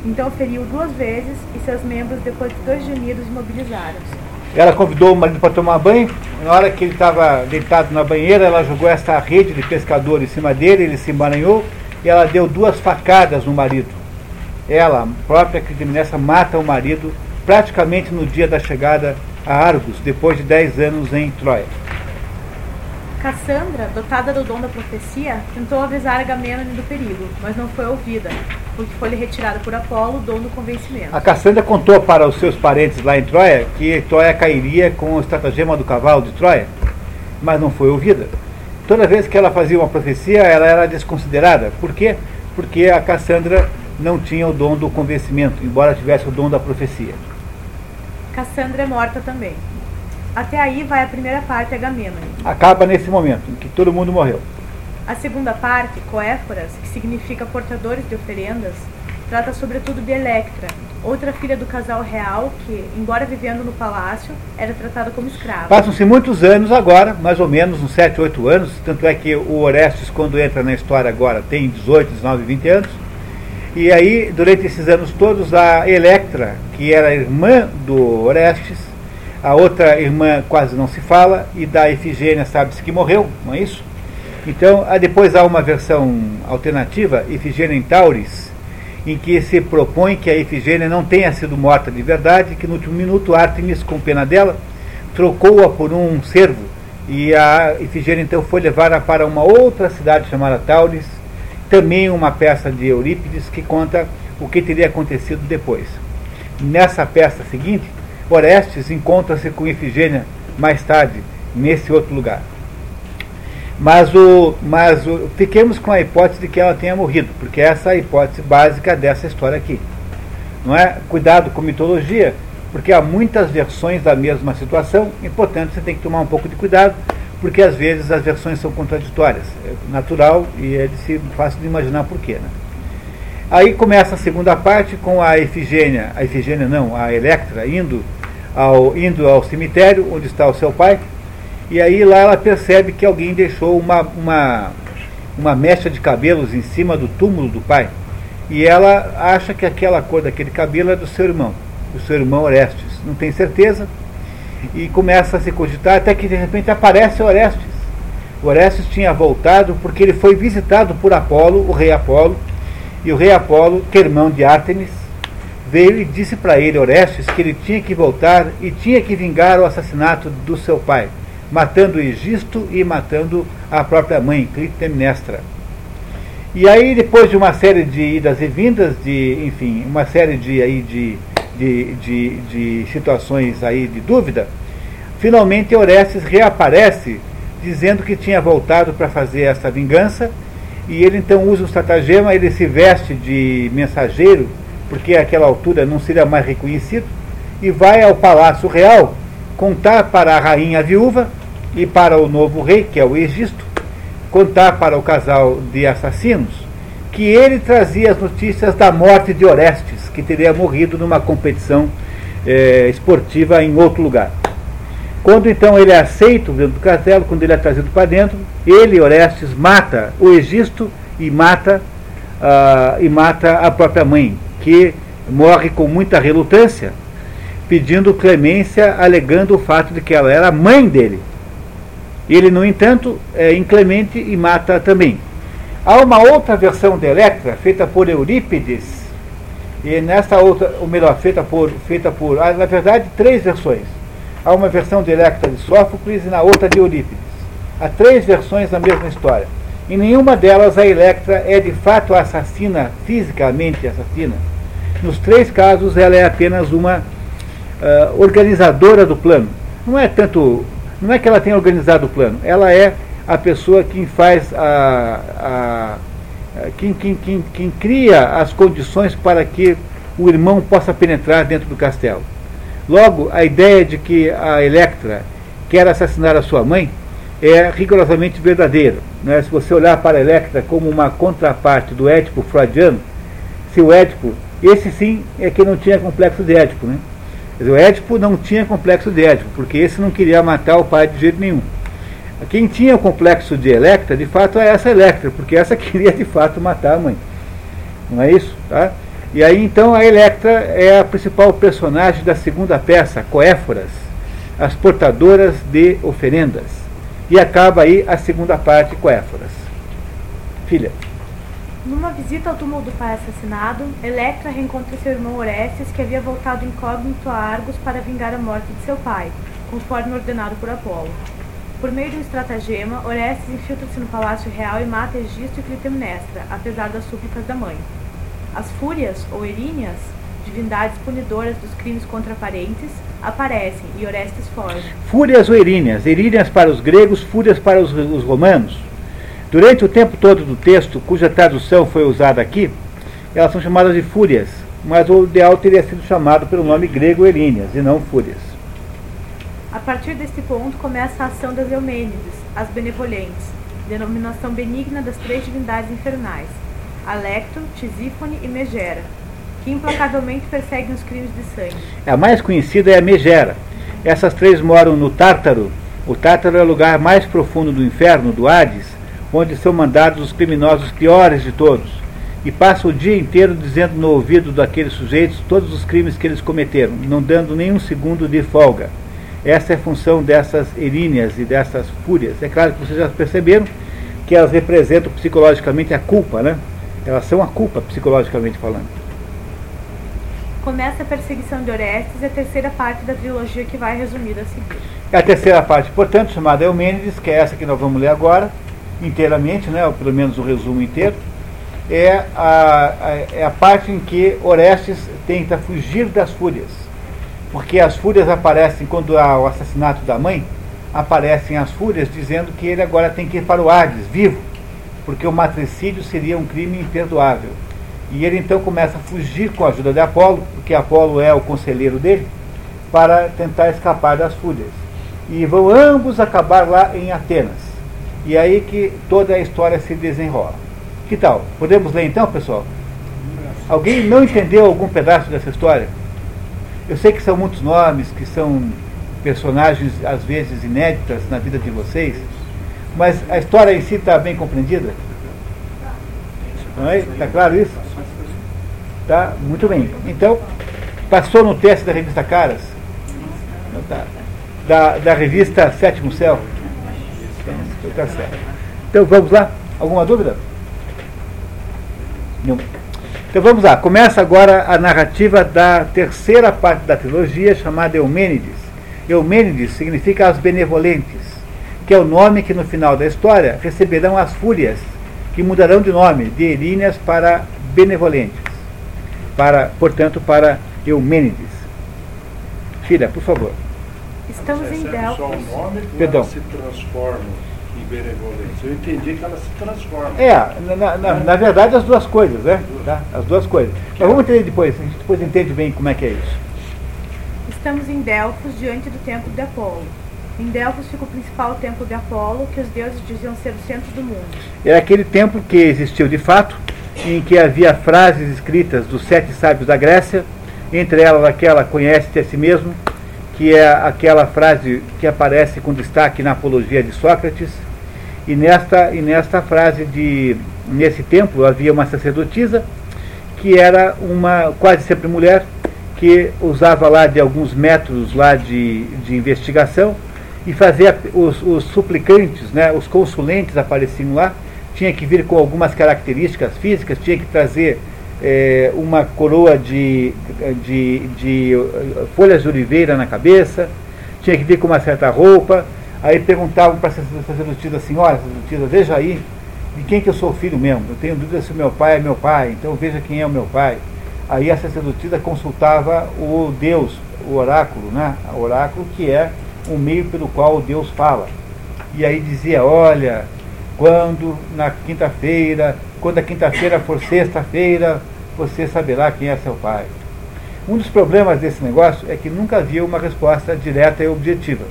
Então feriu duas vezes e seus membros, depois de dois gemidos, imobilizaram-se. Ela convidou o marido para tomar banho. Na hora que ele estava deitado na banheira, ela jogou essa rede de pescador em cima dele, ele se emaranhou e ela deu duas facadas no marido. Ela, própria Clitemnestra, mata o marido praticamente no dia da chegada a Argos, depois de dez anos em Troia. Cassandra, dotada do dom da profecia, tentou avisar Agamemnon do perigo, mas não foi ouvida. Porque foi-lhe retirado por Apolo o dom do convencimento. A Cassandra contou para os seus parentes lá em Troia que Troia cairia com o estratagema do cavalo de Troia, mas não foi ouvida. Toda vez que ela fazia uma profecia, ela era desconsiderada. Por quê? Porque a Cassandra não tinha o dom do convencimento, embora tivesse o dom da profecia. Cassandra é morta também. Até aí vai a primeira parte Agamemnon. Acaba nesse momento, em que todo mundo morreu. A segunda parte, Coéforas, que significa portadores de oferendas, trata sobretudo de Electra, outra filha do casal real que, embora vivendo no palácio, era tratada como escrava. Passam-se muitos anos agora, mais ou menos uns 7, 8 anos, tanto é que o Orestes, quando entra na história agora, tem 18, 19, 20 anos. E aí, durante esses anos todos, a Electra, que era irmã do Orestes, a outra irmã quase não se fala, e da Efigênia sabe-se que morreu, não é isso? Então, depois há uma versão alternativa, Efigênia em Tauris, em que se propõe que a Efigênia não tenha sido morta de verdade, que no último minuto Artemis, com pena dela, trocou-a por um servo, e a Efigênia então foi levada para uma outra cidade chamada Tauris, também uma peça de Eurípides que conta o que teria acontecido depois. Nessa peça seguinte, Orestes encontra-se com Efigênia mais tarde, nesse outro lugar. Mas, o, mas o, fiquemos com a hipótese de que ela tenha morrido, porque essa é a hipótese básica dessa história aqui. Não é? Cuidado com mitologia, porque há muitas versões da mesma situação e, portanto, você tem que tomar um pouco de cuidado, porque às vezes as versões são contraditórias. É natural e é de fácil de imaginar porquê. Né? Aí começa a segunda parte com a Efigênia, a Efigênia não, a Electra, indo ao, indo ao cemitério onde está o seu pai, e aí lá ela percebe que alguém deixou uma, uma, uma mecha de cabelos em cima do túmulo do pai. E ela acha que aquela cor daquele cabelo é do seu irmão, do seu irmão Orestes. Não tem certeza. E começa a se cogitar até que de repente aparece Orestes. Orestes tinha voltado porque ele foi visitado por Apolo, o rei Apolo, e o rei Apolo, que é irmão de Ártemis, veio e disse para ele, Orestes, que ele tinha que voltar e tinha que vingar o assassinato do seu pai matando Egisto e matando a própria mãe, Clitemnestra. E aí, depois de uma série de idas e vindas, de, enfim, uma série de, aí, de, de, de, de situações aí de dúvida, finalmente Orestes reaparece dizendo que tinha voltado para fazer essa vingança, e ele então usa o estratagema, ele se veste de mensageiro, porque àquela altura não seria mais reconhecido, e vai ao palácio real contar para a rainha viúva e para o novo rei, que é o Egisto, contar para o casal de assassinos que ele trazia as notícias da morte de Orestes, que teria morrido numa competição eh, esportiva em outro lugar. Quando então ele é aceito dentro do castelo, quando ele é trazido para dentro, ele, Orestes, mata o Egisto e mata, uh, e mata a própria mãe, que morre com muita relutância, pedindo clemência, alegando o fato de que ela era mãe dele. Ele, no entanto, é inclemente e mata também. Há uma outra versão de Electra, feita por Eurípides, e nessa outra, ou melhor, feita por, feita por, ah, na verdade, três versões. Há uma versão de Electra de Sófocles e na outra de Eurípides. Há três versões da mesma história. Em nenhuma delas a Electra é de fato assassina, fisicamente assassina. Nos três casos ela é apenas uma uh, organizadora do plano. Não é tanto, não é que ela tenha organizado o plano, ela é a pessoa que faz a, a quem, quem, quem, quem cria as condições para que o irmão possa penetrar dentro do castelo. Logo, a ideia de que a Electra quer assassinar a sua mãe é rigorosamente verdadeira. Né? Se você olhar para a Electra como uma contraparte do Édipo freudiano, se o Édipo, esse sim é que não tinha complexo de Édipo, né? O Édipo não tinha complexo de Édipo, porque esse não queria matar o pai de jeito nenhum. Quem tinha o complexo de Electra, de fato, é essa Electra, porque essa queria de fato matar a mãe. Não é isso? Tá? E aí então a Electra é a principal personagem da segunda peça, Coéforas, as portadoras de oferendas. E acaba aí a segunda parte, Coéforas. Filha. Numa visita ao túmulo do pai assassinado, Electra reencontra seu irmão Orestes, que havia voltado incógnito a Argos para vingar a morte de seu pai, conforme ordenado por Apolo. Por meio de um estratagema, Orestes infiltra-se no palácio real e mata Egisto e Clitemnestra, apesar das súplicas da mãe. As fúrias, ou eríneas, divindades punidoras dos crimes contra parentes, aparecem e Orestes foge. Fúrias ou eríneas. Eríneas para os gregos, fúrias para os, os romanos. Durante o tempo todo do texto, cuja tradução foi usada aqui, elas são chamadas de fúrias, mas o ideal teria sido chamado pelo nome grego eríneas e não fúrias. A partir deste ponto começa a ação das Eumênides, as benevolentes, denominação benigna das três divindades infernais, Alecto, Tisífone e Megera, que implacavelmente perseguem os crimes de sangue. A mais conhecida é a Megera. Essas três moram no Tártaro. O Tártaro é o lugar mais profundo do inferno, do Hades, onde são mandados os criminosos piores de todos. E passam o dia inteiro dizendo no ouvido daqueles sujeitos todos os crimes que eles cometeram, não dando nenhum segundo de folga. Essa é a função dessas eríneas e dessas fúrias. É claro que vocês já perceberam que elas representam psicologicamente a culpa, né? Elas são a culpa, psicologicamente falando. Começa a perseguição de Orestes e a terceira parte da trilogia que vai resumida a seguir. A terceira parte, portanto, chamada Eumênides, que é essa que nós vamos ler agora, inteiramente, né, ou pelo menos o resumo inteiro, é a, é a parte em que Orestes tenta fugir das fúrias. Porque as fúrias aparecem quando há o assassinato da mãe, aparecem as fúrias dizendo que ele agora tem que ir para o Hades, vivo, porque o matricídio seria um crime imperdoável. E ele então começa a fugir com a ajuda de Apolo, porque Apolo é o conselheiro dele, para tentar escapar das fúrias. E vão ambos acabar lá em Atenas. E aí que toda a história se desenrola. Que tal? Podemos ler então, pessoal? Alguém não entendeu algum pedaço dessa história? Eu sei que são muitos nomes, que são personagens às vezes inéditas na vida de vocês, mas a história em si está bem compreendida? Está claro isso? Tá? Muito bem. Então, passou no teste da revista Caras? Da, da revista Sétimo Céu? Então, tá certo. Então vamos lá? Alguma dúvida? Não. Então vamos lá. Começa agora a narrativa da terceira parte da trilogia, chamada Eumênides. Eumênides significa as benevolentes que é o nome que no final da história receberão as fúrias, que mudarão de nome, de Eríneas para benevolentes, para, portanto, para Eumênides. Filha, por favor. Estamos em Delfos. só o nome Perdão. se transformam em benevolentes? Eu entendi que elas se transformam. É, na, na, na verdade as duas coisas, né? Tá? As duas coisas. Mas vamos entender depois, a gente depois entende bem como é que é isso. Estamos em Delfos, diante do templo de Apolo. Em Delfos fica o principal templo de Apolo, que os deuses diziam ser o centro do mundo. É aquele templo que existiu de fato, em que havia frases escritas dos sete sábios da Grécia, entre elas aquela conhece-te a si mesmo, que é aquela frase que aparece com destaque na apologia de Sócrates. E nesta, e nesta frase de nesse templo havia uma sacerdotisa que era uma quase sempre mulher que usava lá de alguns métodos lá de, de investigação e fazer os, os, suplicantes, né, os consulentes apareciam lá, tinha que vir com algumas características físicas, tinha que trazer é, uma coroa de, de, de eh, folhas de oliveira na cabeça, tinha que vir com uma certa roupa, aí perguntavam para a sacerdotisa assim, olha, sacerdotisa, veja aí, de quem que eu sou filho mesmo, eu tenho dúvida se o meu pai é meu pai, então veja quem é o meu pai. Aí a sacerdotisa consultava o Deus, o oráculo, né? O oráculo que é o meio pelo qual Deus fala. E aí dizia, olha, quando na quinta-feira, quando a quinta-feira for sexta-feira, você saberá quem é seu pai. Um dos problemas desse negócio é que nunca havia uma resposta direta e objetiva.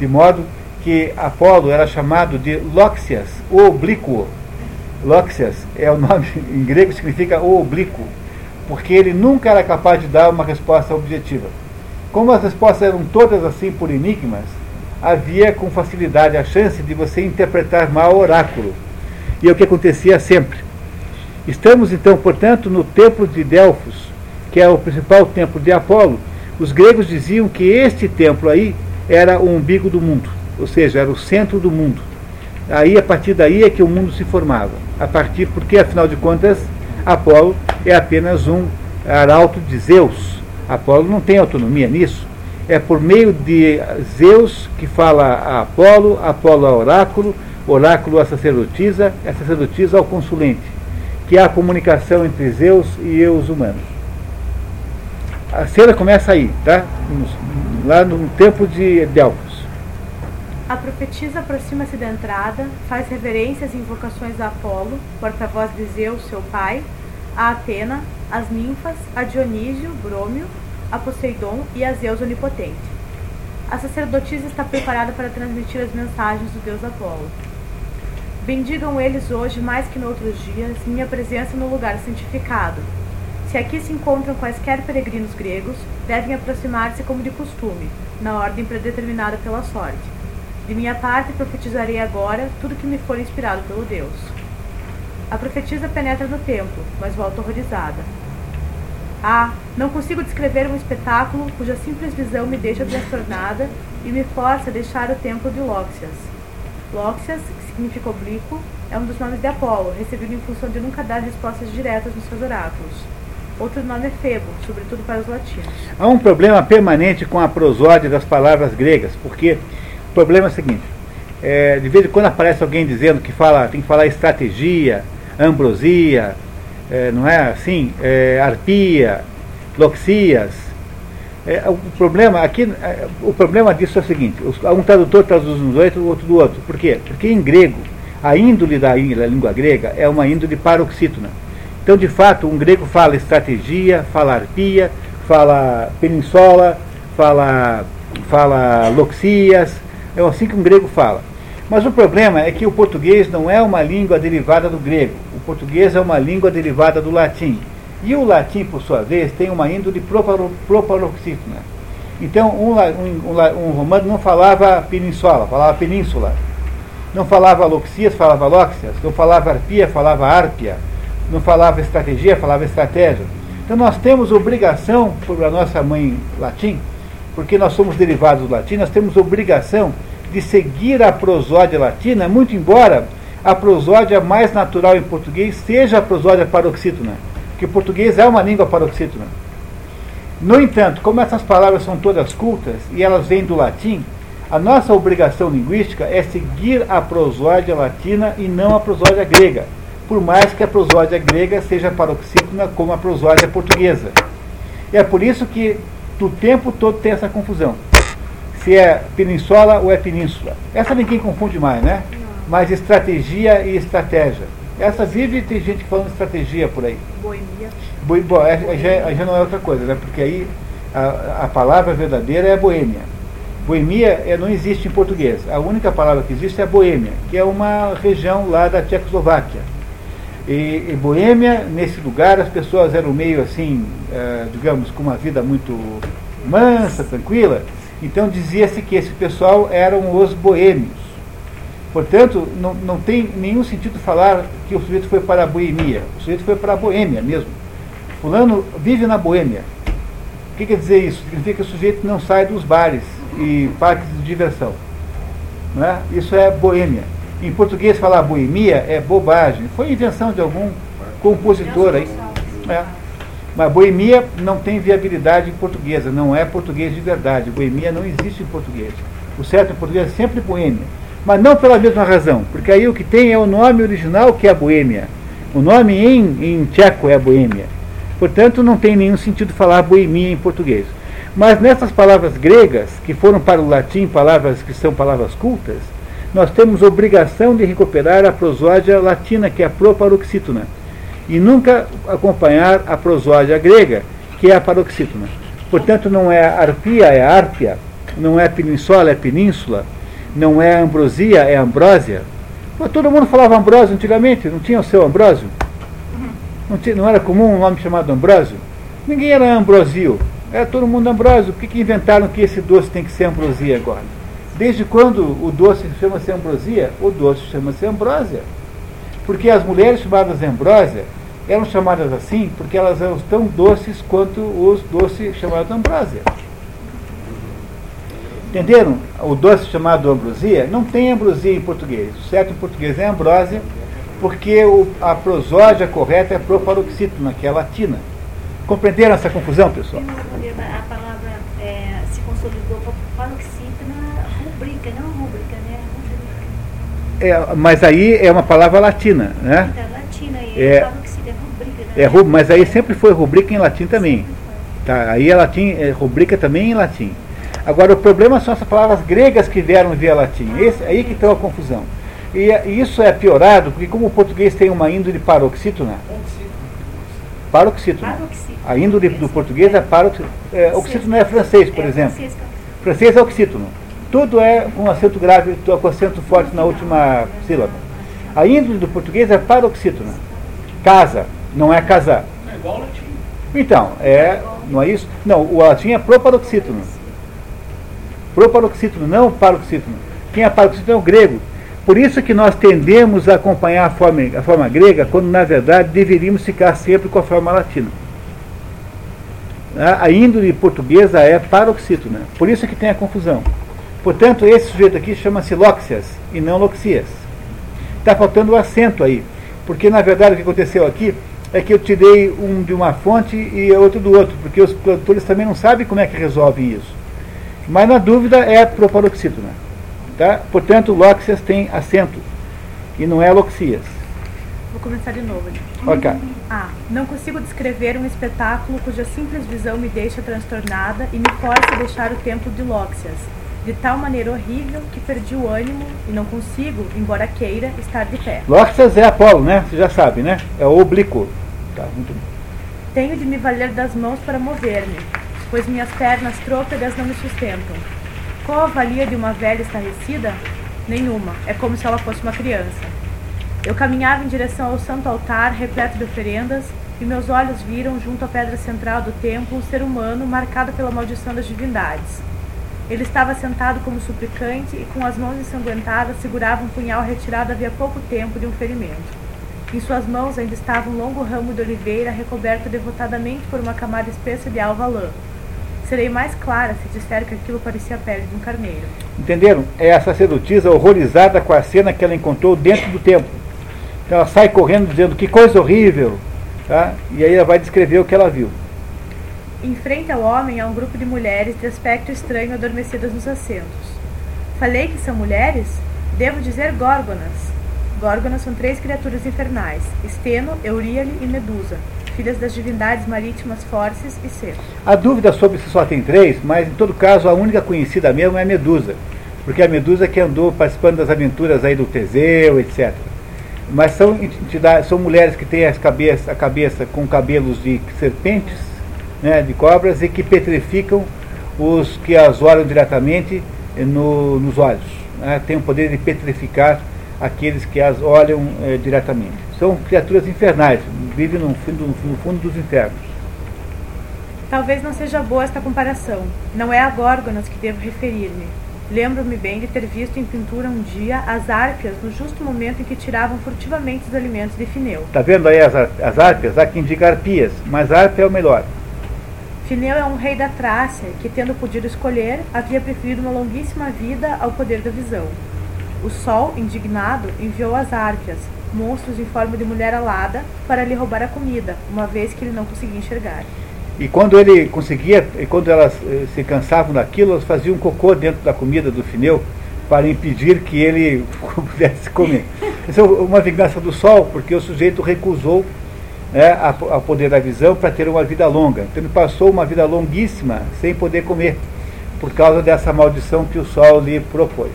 De modo que Apolo era chamado de Loxias, o oblíquo. Loxias é o nome em grego significa o oblíquo, porque ele nunca era capaz de dar uma resposta objetiva. Como as respostas eram todas assim por enigmas, havia com facilidade a chance de você interpretar mal o oráculo. E é o que acontecia sempre. Estamos então, portanto, no templo de Delfos, que é o principal templo de Apolo. Os gregos diziam que este templo aí era o umbigo do mundo, ou seja, era o centro do mundo. Aí, a partir daí é que o mundo se formava. A partir, porque afinal de contas, Apolo é apenas um arauto de Zeus, Apolo não tem autonomia nisso. É por meio de Zeus que fala a Apolo, Apolo ao oráculo, oráculo a sacerdotisa, a sacerdotisa ao consulente, que há comunicação entre Zeus e os humanos. A cena começa aí, tá? Lá no tempo de Delfos. A profetisa aproxima-se da entrada, faz reverências e invocações a Apolo, porta-voz de Zeus, seu pai, a Atena, as ninfas, a Dionísio, Brômio, a Poseidon e a Zeus onipotente. A sacerdotisa está preparada para transmitir as mensagens do deus Apolo. Bendigam eles hoje, mais que noutros dias, minha presença no lugar santificado. Se aqui se encontram quaisquer peregrinos gregos, devem aproximar-se como de costume, na ordem predeterminada pela sorte. De minha parte, profetizarei agora tudo que me for inspirado pelo Deus. A profetisa penetra no templo, mas volta horrorizada. Ah, não consigo descrever um espetáculo cuja simples visão me deixa transtornada e me força a deixar o templo de Lóxias. Lóxias, que significa oblíquo, é um dos nomes de Apolo, recebido em função de nunca dar respostas diretas nos seus oráculos. Outro nome é Febo, sobretudo para os latinos. Há um problema permanente com a prosódia das palavras gregas, porque o problema é o seguinte: é, de vez em quando aparece alguém dizendo que fala, tem que falar estratégia, ambrosia, é, não é assim? É, arpia, loxias. É, o problema aqui, é, o problema disso é o seguinte: um tradutor traduz um do outro, o outro do outro. Por quê? Porque em grego a índole da, da língua grega é uma índole paroxítona. Então, de fato, um grego fala estratégia, fala arpia, fala peninsola, fala, fala loxias, é assim que um grego fala. Mas o problema é que o português não é uma língua derivada do grego. Português é uma língua derivada do latim. E o latim, por sua vez, tem uma índole proparoxítona. Então, um, um, um, romano não falava peninsola, falava península. Não falava loxias, falava lóxias. Não falava arpia, falava árpia não falava estratégia, falava estratégia. Então nós temos obrigação, por a nossa mãe latim, porque nós somos derivados do latim, nós temos obrigação de seguir a prosódia latina, muito embora a prosódia mais natural em português seja a prosódia paroxítona, porque o português é uma língua paroxítona. No entanto, como essas palavras são todas cultas e elas vêm do latim, a nossa obrigação linguística é seguir a prosódia latina e não a prosódia grega por mais que a prosódia grega seja paroxítona como a prosódia portuguesa. E é por isso que do tempo todo tem essa confusão. Se é peninsola ou é península. Essa ninguém confunde mais, né? Mas estratégia e estratégia. Essa vive tem gente falando estratégia por aí. Boemia. Bo, bo, é, já, já não é outra coisa, né? Porque aí a, a palavra verdadeira é boêmia. Boemia é, não existe em português. A única palavra que existe é boêmia, que é uma região lá da Tchecoslováquia. E, e Boêmia, nesse lugar, as pessoas eram meio assim, uh, digamos, com uma vida muito mansa, tranquila. Então dizia-se que esse pessoal eram os boêmios. Portanto, não, não tem nenhum sentido falar que o sujeito foi para a boemia. O sujeito foi para a boêmia mesmo. Fulano vive na boêmia. O que quer dizer isso? Significa que o sujeito não sai dos bares e parques de diversão. Não é? Isso é boêmia. Em português falar boemia é bobagem. Foi invenção de algum compositor aí. É. Mas boemia não tem viabilidade em portuguesa, não é português de verdade. Boemia não existe em português. O certo em português é sempre boêmia. Mas não pela mesma razão, porque aí o que tem é o nome original que é a boêmia. O nome em, em tcheco é a boêmia. Portanto, não tem nenhum sentido falar boemia em português. Mas nessas palavras gregas, que foram para o latim palavras que são palavras cultas, nós temos obrigação de recuperar a prosódia latina, que é a proparoxítona, e nunca acompanhar a prosódia grega, que é a paroxítona. Portanto, não é arpia, é árpia, não é peninsola, é península, não é ambrosia, é ambrósia. Pô, todo mundo falava ambrósio antigamente, não tinha o seu ambrósio? Não, tinha, não era comum um nome chamado ambrósio? Ninguém era ambrosio, era todo mundo ambrósio. Por que, que inventaram que esse doce tem que ser ambrosia agora? Desde quando o doce chama-se ambrosia? O doce chama-se ambrósia. Porque as mulheres chamadas ambrósia eram chamadas assim porque elas eram tão doces quanto os doces chamados ambrósia. Entenderam? O doce chamado ambrosia não tem ambrosia em português. O certo em português é ambrósia, porque o, a prosódia correta é proparoxítona, que é latina. Compreenderam essa confusão, pessoal? A palavra é, se consolidou paroxítona rubrica, não rubrica, né? É, mas aí é uma palavra latina, né? Então, latina, e é, falam que se É, mas aí sempre foi rubrica em latim também. Tá? Aí é latim, é rubrica também em latim. Agora o problema são essas palavras gregas que vieram via latim. Esse, aí que está a confusão. E, e isso é piorado porque como o português tem uma índole paroxítona, paroxítona. Paroxítona. A índole do português é paroxítona. É, oxítona é francês, por É, exemplo. francês é oxítono. Tudo é com acento grave, com acento forte na última sílaba. A índole do português é paroxítona. Casa, não é casar. É igual latim. Então, é, não é isso? Não, o latim é proparoxítono. Proparoxítono, não paroxítono. Quem é paroxítono é o grego. Por isso que nós tendemos a acompanhar a forma, a forma grega, quando na verdade deveríamos ficar sempre com a forma latina. A índole portuguesa é paroxítona. Por isso que tem a confusão. Portanto, esse sujeito aqui chama-se Lóxias e não Loxias. Está faltando o acento aí. Porque na verdade o que aconteceu aqui é que eu tirei um de uma fonte e outro do outro, porque os produtores também não sabem como é que resolvem isso. Mas na dúvida é proparoxítona. Tá? Portanto, Lóxias tem acento e não é Loxias. Vou começar de novo. gente. Ok. A. Não consigo descrever um espetáculo cuja simples visão me deixa transtornada e me força a deixar o templo de Lóxias, de tal maneira horrível que perdi o ânimo e não consigo, embora queira, estar de pé. Lóxias é Apolo, né? Você já sabe, né? É o oblíquo. Tá, muito bem. Tenho de me valer das mãos para mover-me, pois minhas pernas trôpegas não me sustentam. Qual a valia de uma velha estarrecida? Nenhuma. É como se ela fosse uma criança. Eu caminhava em direção ao santo altar, repleto de oferendas, e meus olhos viram, junto à pedra central do templo, um ser humano marcado pela maldição das divindades. Ele estava sentado como suplicante e, com as mãos ensanguentadas, segurava um punhal retirado havia pouco tempo de um ferimento. Em suas mãos ainda estava um longo ramo de oliveira recoberto devotadamente por uma camada espessa de alva lã. Serei mais clara se disser que aquilo parecia a pele de um carneiro. Entenderam? É a sacerdotisa horrorizada com a cena que ela encontrou dentro do templo. Então ela sai correndo dizendo que coisa horrível. Tá? E aí ela vai descrever o que ela viu. Em frente ao homem há um grupo de mulheres de aspecto estranho adormecidas nos assentos. Falei que são mulheres? Devo dizer górgonas. Górgonas são três criaturas infernais: Esteno, Euríale e Medusa, filhas das divindades marítimas Forces e Ceto. A dúvida sobre se só tem três, mas em todo caso a única conhecida mesmo é a Medusa. Porque a Medusa que andou participando das aventuras aí do Teseu, etc. Mas são entidades, são mulheres que têm as cabeça, a cabeça com cabelos de serpentes, né, de cobras, e que petrificam os que as olham diretamente eh, no- nos olhos. né, tem o poder de petrificar aqueles que as olham eh, diretamente. São criaturas infernais, vivem no fundo, no fundo dos infernos. Talvez não seja boa esta comparação. Não é a Górgonas que devo referir-me. Lembro-me bem de ter visto em pintura um dia as árpias no justo momento em que tiravam furtivamente os alimentos de Fineu. Está vendo aí as, as árpias? Há que indica arpias, mas árpia é o melhor. Fineu é um rei da Trácia que, tendo podido escolher, havia preferido uma longuíssima vida ao poder da visão. O sol, indignado, enviou as árpias, monstros em forma de mulher alada, para lhe roubar a comida, uma vez que ele não conseguia enxergar. E quando ele conseguia, e quando elas eh, se cansavam daquilo, elas faziam cocô dentro da comida do fineu para impedir que ele pudesse comer. Isso é uma vingança do sol, porque o sujeito recusou né, a, a poder da visão para ter uma vida longa. Então ele passou uma vida longuíssima sem poder comer, por causa dessa maldição que o sol lhe propôs.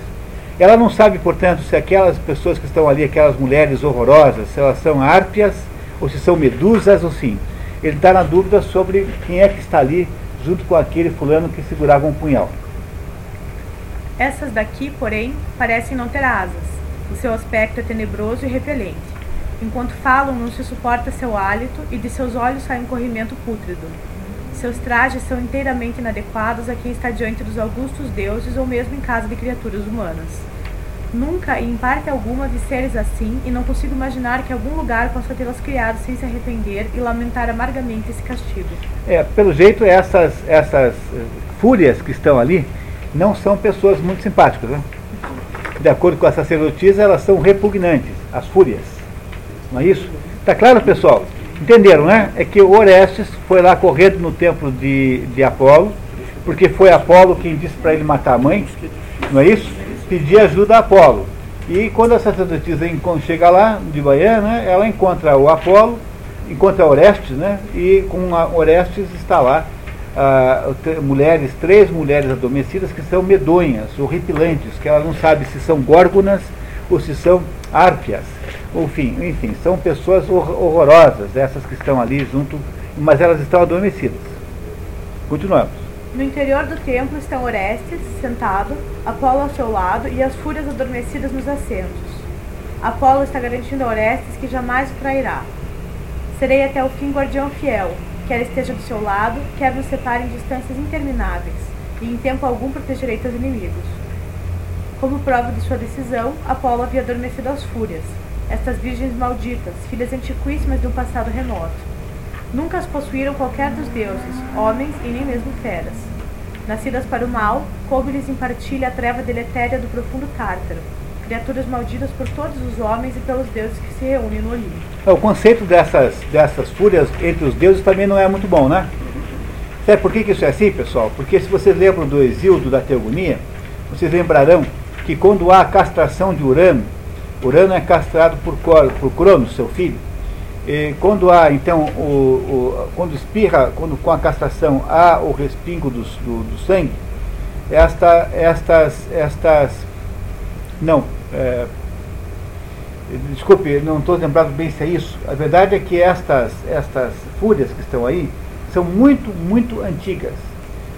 Ela não sabe, portanto, se aquelas pessoas que estão ali, aquelas mulheres horrorosas, se elas são árpias, ou se são medusas, ou sim. Ele está na dúvida sobre quem é que está ali, junto com aquele fulano que segurava um punhal. Essas daqui, porém, parecem não ter asas. O seu aspecto é tenebroso e repelente. Enquanto falam, não se suporta seu hálito e de seus olhos sai um corrimento pútrido. Seus trajes são inteiramente inadequados a quem está diante dos augustos deuses ou mesmo em casa de criaturas humanas. Nunca e em parte alguma vi seres assim e não consigo imaginar que algum lugar possa tê-las criado sem se arrepender e lamentar amargamente esse castigo. É, pelo jeito, essas, essas eh, fúrias que estão ali não são pessoas muito simpáticas. Né? De acordo com a sacerdotisa, elas são repugnantes, as fúrias. Não é isso? Está claro, pessoal? Entenderam, né? É que Orestes foi lá correndo no templo de, de Apolo, porque foi Apolo quem disse para ele matar a mãe, não é isso? Pedir ajuda a Apolo. E quando a sacerdotisa chega lá, de manhã, né, ela encontra o Apolo encontra Orestes, né? E com Orestes está lá ah, mulheres, três mulheres adormecidas que são medonhas, horripilantes, que ela não sabe se são górgonas ou se são árpias. Enfim, enfim, são pessoas hor- horrorosas, essas que estão ali junto, mas elas estão adormecidas. Continuamos. No interior do templo estão Orestes, sentado, Apolo ao seu lado e as fúrias adormecidas nos assentos. Apolo está garantindo a Orestes que jamais o trairá. Serei até o fim guardião fiel, quer esteja do seu lado, quer nos separe em distâncias intermináveis, e em tempo algum protegerei teus inimigos. Como prova de sua decisão, Apolo havia adormecido as fúrias, estas virgens malditas, filhas antiquíssimas de um passado remoto. Nunca as possuíram qualquer dos deuses, homens e nem mesmo feras. Nascidas para o mal, coube-lhes em partilha a treva deletéria do profundo Tártaro, criaturas malditas por todos os homens e pelos deuses que se reúnem no Olimpo. O conceito dessas, dessas fúrias entre os deuses também não é muito bom, né? Sabe por que, isso é assim, pessoal? Porque se vocês lembram do Exíodo da Teogonia, vocês lembrarão que quando há a castração de Urano, Urano é castrado por, por Cronos, seu filho, e quando há, então, o, o- quando espirra, quando com a castração há o respingo dos- do, do sangue, esta, estas, estas, não, é, Desculpe, não estou lembrado bem se é isso. A verdade é que estas, estas fúrias que estão aí são muito, muito antigas.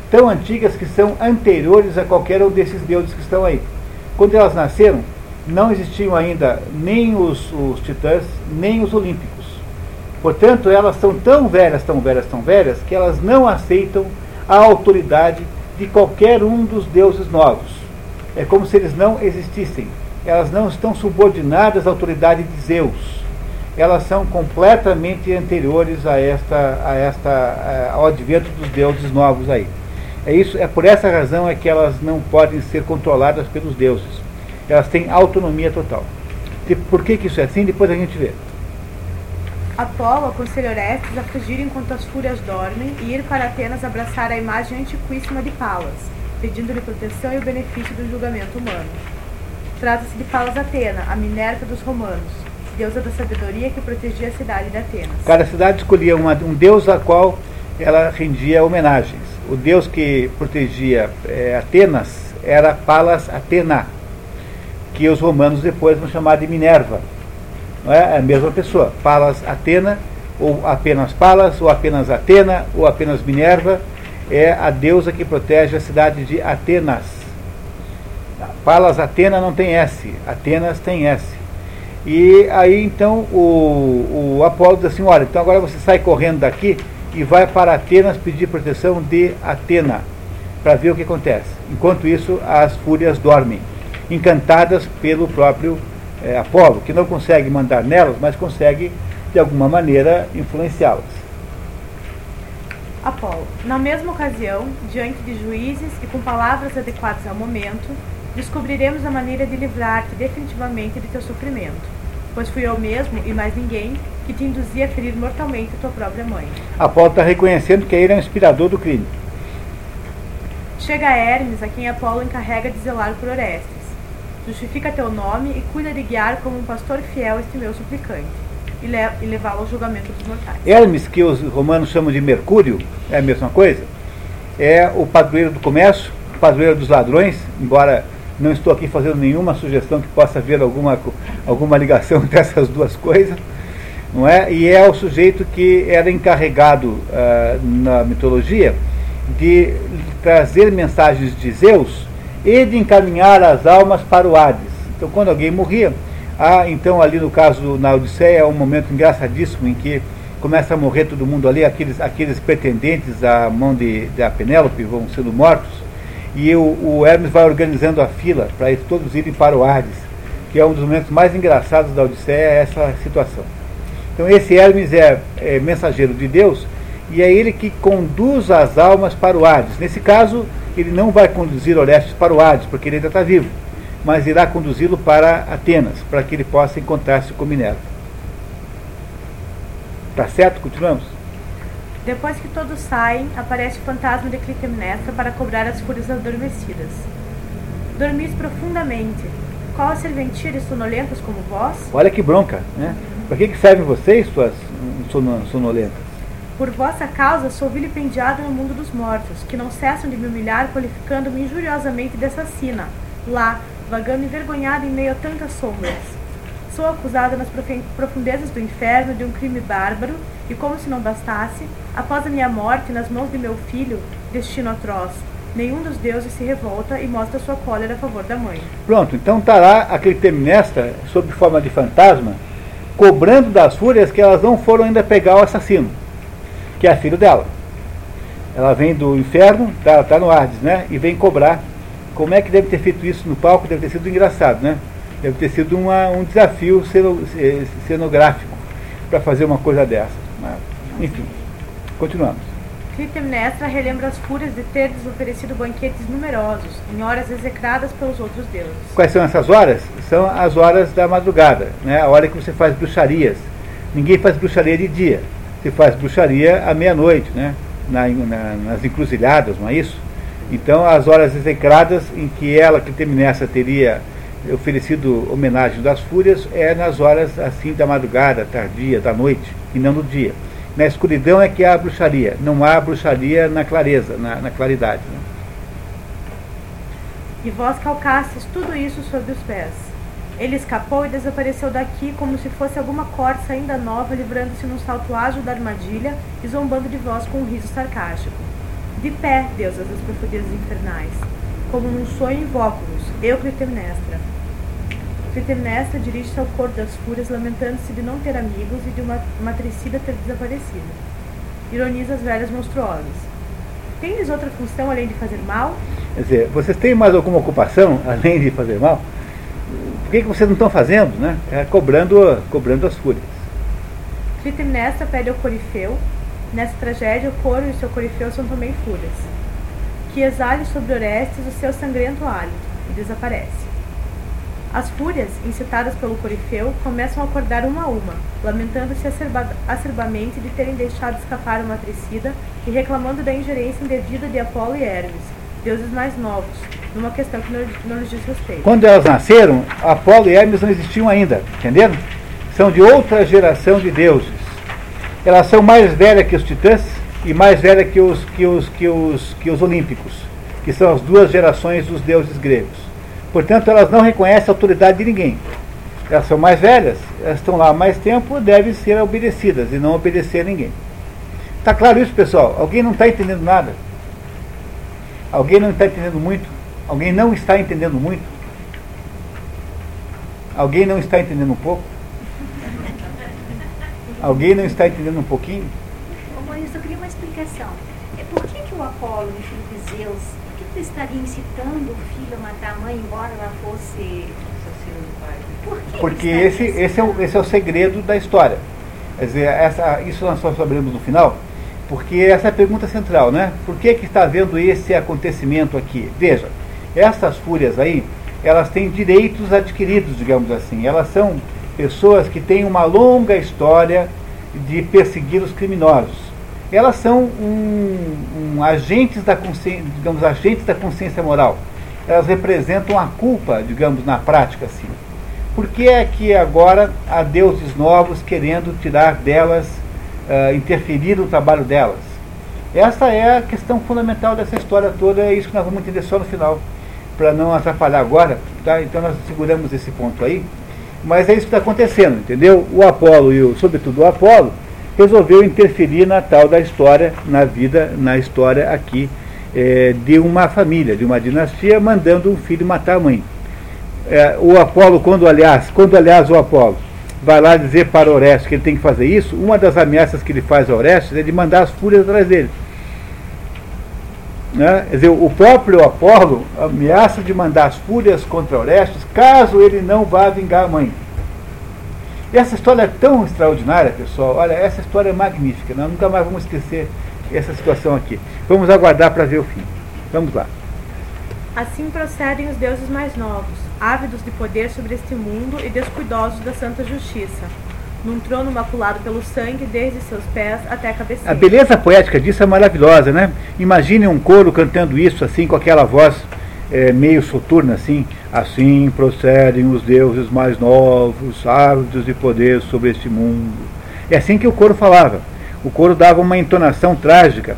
Tão antigas que são anteriores a qualquer um desses deuses que estão aí. Quando elas nasceram, não existiam ainda nem os, os titãs, nem os olímpicos. Portanto, elas são tão velhas, tão velhas, tão velhas, que elas não aceitam a autoridade de qualquer um dos deuses novos. É como se eles não existissem. Elas não estão subordinadas à autoridade de Zeus. Elas são completamente anteriores a esta, a esta, ao advento dos deuses novos aí. É isso, é por essa razão é que elas não podem ser controladas pelos deuses. Elas têm autonomia total. E por que, que isso é assim? Depois a gente vê. Apolo aconselha Orestes a fugir enquanto as fúrias dormem e ir para Atenas abraçar a imagem antiquíssima de Palas, pedindo-lhe proteção e o benefício do julgamento humano. Trata-se de Palas Atena, a Minerva dos romanos, deusa da sabedoria que protegia a cidade de Atenas. Cada cidade escolhia uma- um deus a qual ela rendia homenagens. O deus que protegia eh, Atenas era Palas Atena, que os romanos depois vão chamar de Minerva. Não é? É a mesma pessoa. Palas Atena, ou apenas Palas, ou apenas Atena, ou apenas Minerva, é a deusa que protege a cidade de Atenas. Palas Atena não tem S, Atenas tem S. E aí então o, o Apolo diz assim, olha, então agora você sai correndo daqui e vai para Atenas pedir proteção de Atena, para ver o que acontece. Enquanto isso, as fúrias dormem, encantadas pelo próprio eh, Apolo, que não consegue mandar nelas, mas consegue, de alguma maneira, influenciá-las. Apolo. Na mesma ocasião, diante de juízes e com palavras adequadas ao momento, descobriremos a maneira de livrar-te definitivamente de teu sofrimento, pois fui eu mesmo, e mais ninguém, que te induzia a ferir mortalmente tua própria mãe. Apolo está reconhecendo que ele é o inspirador do crime. Chega a Hermes, a quem Apolo encarrega de zelar por Orestes. Justifica teu nome e cuida de guiar como um pastor fiel este meu suplicante, e, le e levá-lo ao julgamento dos mortais. Hermes, que os romanos chamam de Mercúrio, é a mesma coisa, é o padroeiro do comércio, o padroeiro dos ladrões, embora não estou aqui fazendo nenhuma sugestão que possa haver alguma, alguma ligação entre essas duas coisas, não é? E é o sujeito que era encarregado ah, na mitologia de trazer mensagens de Zeus e de encaminhar as almas para o Hades. Então, quando alguém morria, há, então ali no caso na Odisseia, é um momento engraçadíssimo em que começa a morrer todo mundo ali, aqueles, aqueles pretendentes à mão de, da Penélope vão sendo mortos, e o, o Hermes vai organizando a fila para eles todos irem para o Hades, que é um dos momentos mais engraçados da Odisseia, essa situação. Então esse Hermes é, é mensageiro de Deus e é ele que conduz as almas para o Hades. Nesse caso, ele não vai conduzir Orestes para o Hades, porque ele ainda está vivo, mas irá conduzi-lo para Atenas, para que ele possa encontrar-se com Minerva. Tá certo? Continuamos? Depois que todos saem, aparece o fantasma de Clitemnestra para cobrar as fúrias adormecidas. Dormis profundamente. Qual a serventia de sonolentos como vós? Olha que bronca, né? Para que, que servem vocês, suas sono- sonolentas? Por vossa causa sou vilipendiado no mundo dos mortos, que não cessam de me humilhar, qualificando-me injuriosamente de assassina, lá, vagando envergonhada em meio a tantas sombras. Sou acusada nas profundezas do inferno de um crime bárbaro, e como se não bastasse, após a minha morte nas mãos de meu filho, destino atroz, nenhum dos deuses se revolta e mostra sua cólera a favor da mãe. Pronto, então está lá aquele Temnestra, sob forma de fantasma, cobrando das fúrias que elas não foram ainda pegar o assassino, que é filho dela. Ela vem do inferno, está tá no Hades, né? E vem cobrar. Como é que deve ter feito isso no palco? Deve ter sido engraçado, né? Deve ter sido uma, um desafio eh, cenográfico para fazer uma coisa dessa. Mas, enfim, continuamos. Clitemnestra relembra as fúrias de ter oferecido banquetes numerosos, em horas execradas pelos outros deuses. Quais são essas horas? São as horas da madrugada, né? a hora que você faz bruxarias. Ninguém faz bruxaria de dia. Você faz bruxaria à meia-noite, né? Na- na- nas encruzilhadas, não é isso? Então, as horas execradas em que ela, que Temnessa, teria oferecido homenagem das fúrias é nas horas assim da madrugada, tardia, da noite, e não no dia. Na escuridão é que há bruxaria, não há bruxaria na clareza, na, na claridade. né? E vós calcastes tudo isso sob os pés. Ele escapou e desapareceu daqui como se fosse alguma corça ainda nova, livrando-se num salto ágil da armadilha e zombando de vós com um riso sarcástico. De pé, deusas das profundezas infernais, como num sonho invoco-vos, eu Clitemnestra. Clitemnestra dirige-se ao coro das fúrias, lamentando-se de não ter amigos e de uma matricida ter desaparecido. Ironiza as velhas monstruosas. Tendes outra função além de fazer mal? Quer dizer, vocês têm mais alguma ocupação, além de fazer mal? Por que, que vocês não estão fazendo? Né? É cobrando, cobrando as fúrias. Clitemnestra pede ao Corifeu, nessa tragédia o coro e o seu Corifeu são também fúrias, que exale sobre Orestes o seu sangrento hálito, e desaparece. As fúrias, incitadas pelo Corifeu, começam a acordar uma a uma, lamentando-se acerba- acerbamente de terem deixado escapar uma matricida e reclamando da ingerência indevida de Apolo e Hermes, deuses mais novos, numa questão que não, não lhes diz respeito. Quando elas nasceram, Apolo e Hermes não existiam ainda, entenderam? São de outra geração de deuses. Elas são mais velhas que os titãs e mais velhas que os, que os, que os, que os olímpicos, que são as duas gerações dos deuses gregos. Portanto, elas não reconhecem a autoridade de ninguém. Elas são mais velhas, elas estão lá há mais tempo, devem ser obedecidas e não obedecer a ninguém. Está claro isso, pessoal? Alguém não está entendendo nada? Alguém não está entendendo muito? Alguém não está entendendo muito? Alguém não está entendendo um pouco? Alguém não está entendendo um pouquinho? Ô, Maurício, eu queria uma explicação. É, por que, que o Apolo, o filho de Zeus, por que, que ele estaria incitando o filho a matar a mãe, embora ela fosse. Por que Porque esse, esse, é o, esse é o segredo da história. Quer dizer, essa, isso nós só saberemos no final, porque essa é a pergunta central, né? Por que, que está havendo esse acontecimento aqui? Veja, essas fúrias aí, elas têm direitos adquiridos, digamos assim. Elas são pessoas que têm uma longa história de perseguir os criminosos. Elas são um, um agentes da consciência, digamos, agentes da consciência moral. Elas representam a culpa, digamos, na prática, assim. Por que é que agora há deuses novos querendo tirar delas, ah, interferir no trabalho delas? Essa é a questão fundamental dessa história toda, é isso que nós vamos entender só no final, para não atrapalhar agora, tá? Então nós seguramos esse ponto aí, mas é isso que está acontecendo, entendeu? O Apolo e o, sobretudo o Apolo, resolveu interferir na tal da história, na vida, na história aqui eh, de uma família, de uma dinastia, mandando um filho matar a mãe é, o Apolo, quando aliás, quando aliás o Apolo vai lá dizer para Orestes que ele tem que fazer isso, uma das ameaças que ele faz a Orestes é de mandar as fúrias atrás dele. Né? Quer dizer, o próprio Apolo ameaça de mandar as fúrias contra Orestes caso ele não vá vingar a mãe. E essa história é tão extraordinária, pessoal. Olha, essa história é magnífica. Nós nunca mais vamos esquecer essa situação aqui. Vamos aguardar para ver o fim. Vamos lá. Assim procedem os deuses mais novos, ávidos de poder sobre este mundo e descuidosos da santa justiça, num trono maculado pelo sangue desde seus pés até a cabeceira. A beleza poética disso é maravilhosa, né? Imagine um coro cantando isso assim, com aquela voz é, meio soturna assim, assim procedem os deuses mais novos, ávidos de poder sobre este mundo. É assim que o coro falava. O coro dava uma entonação trágica.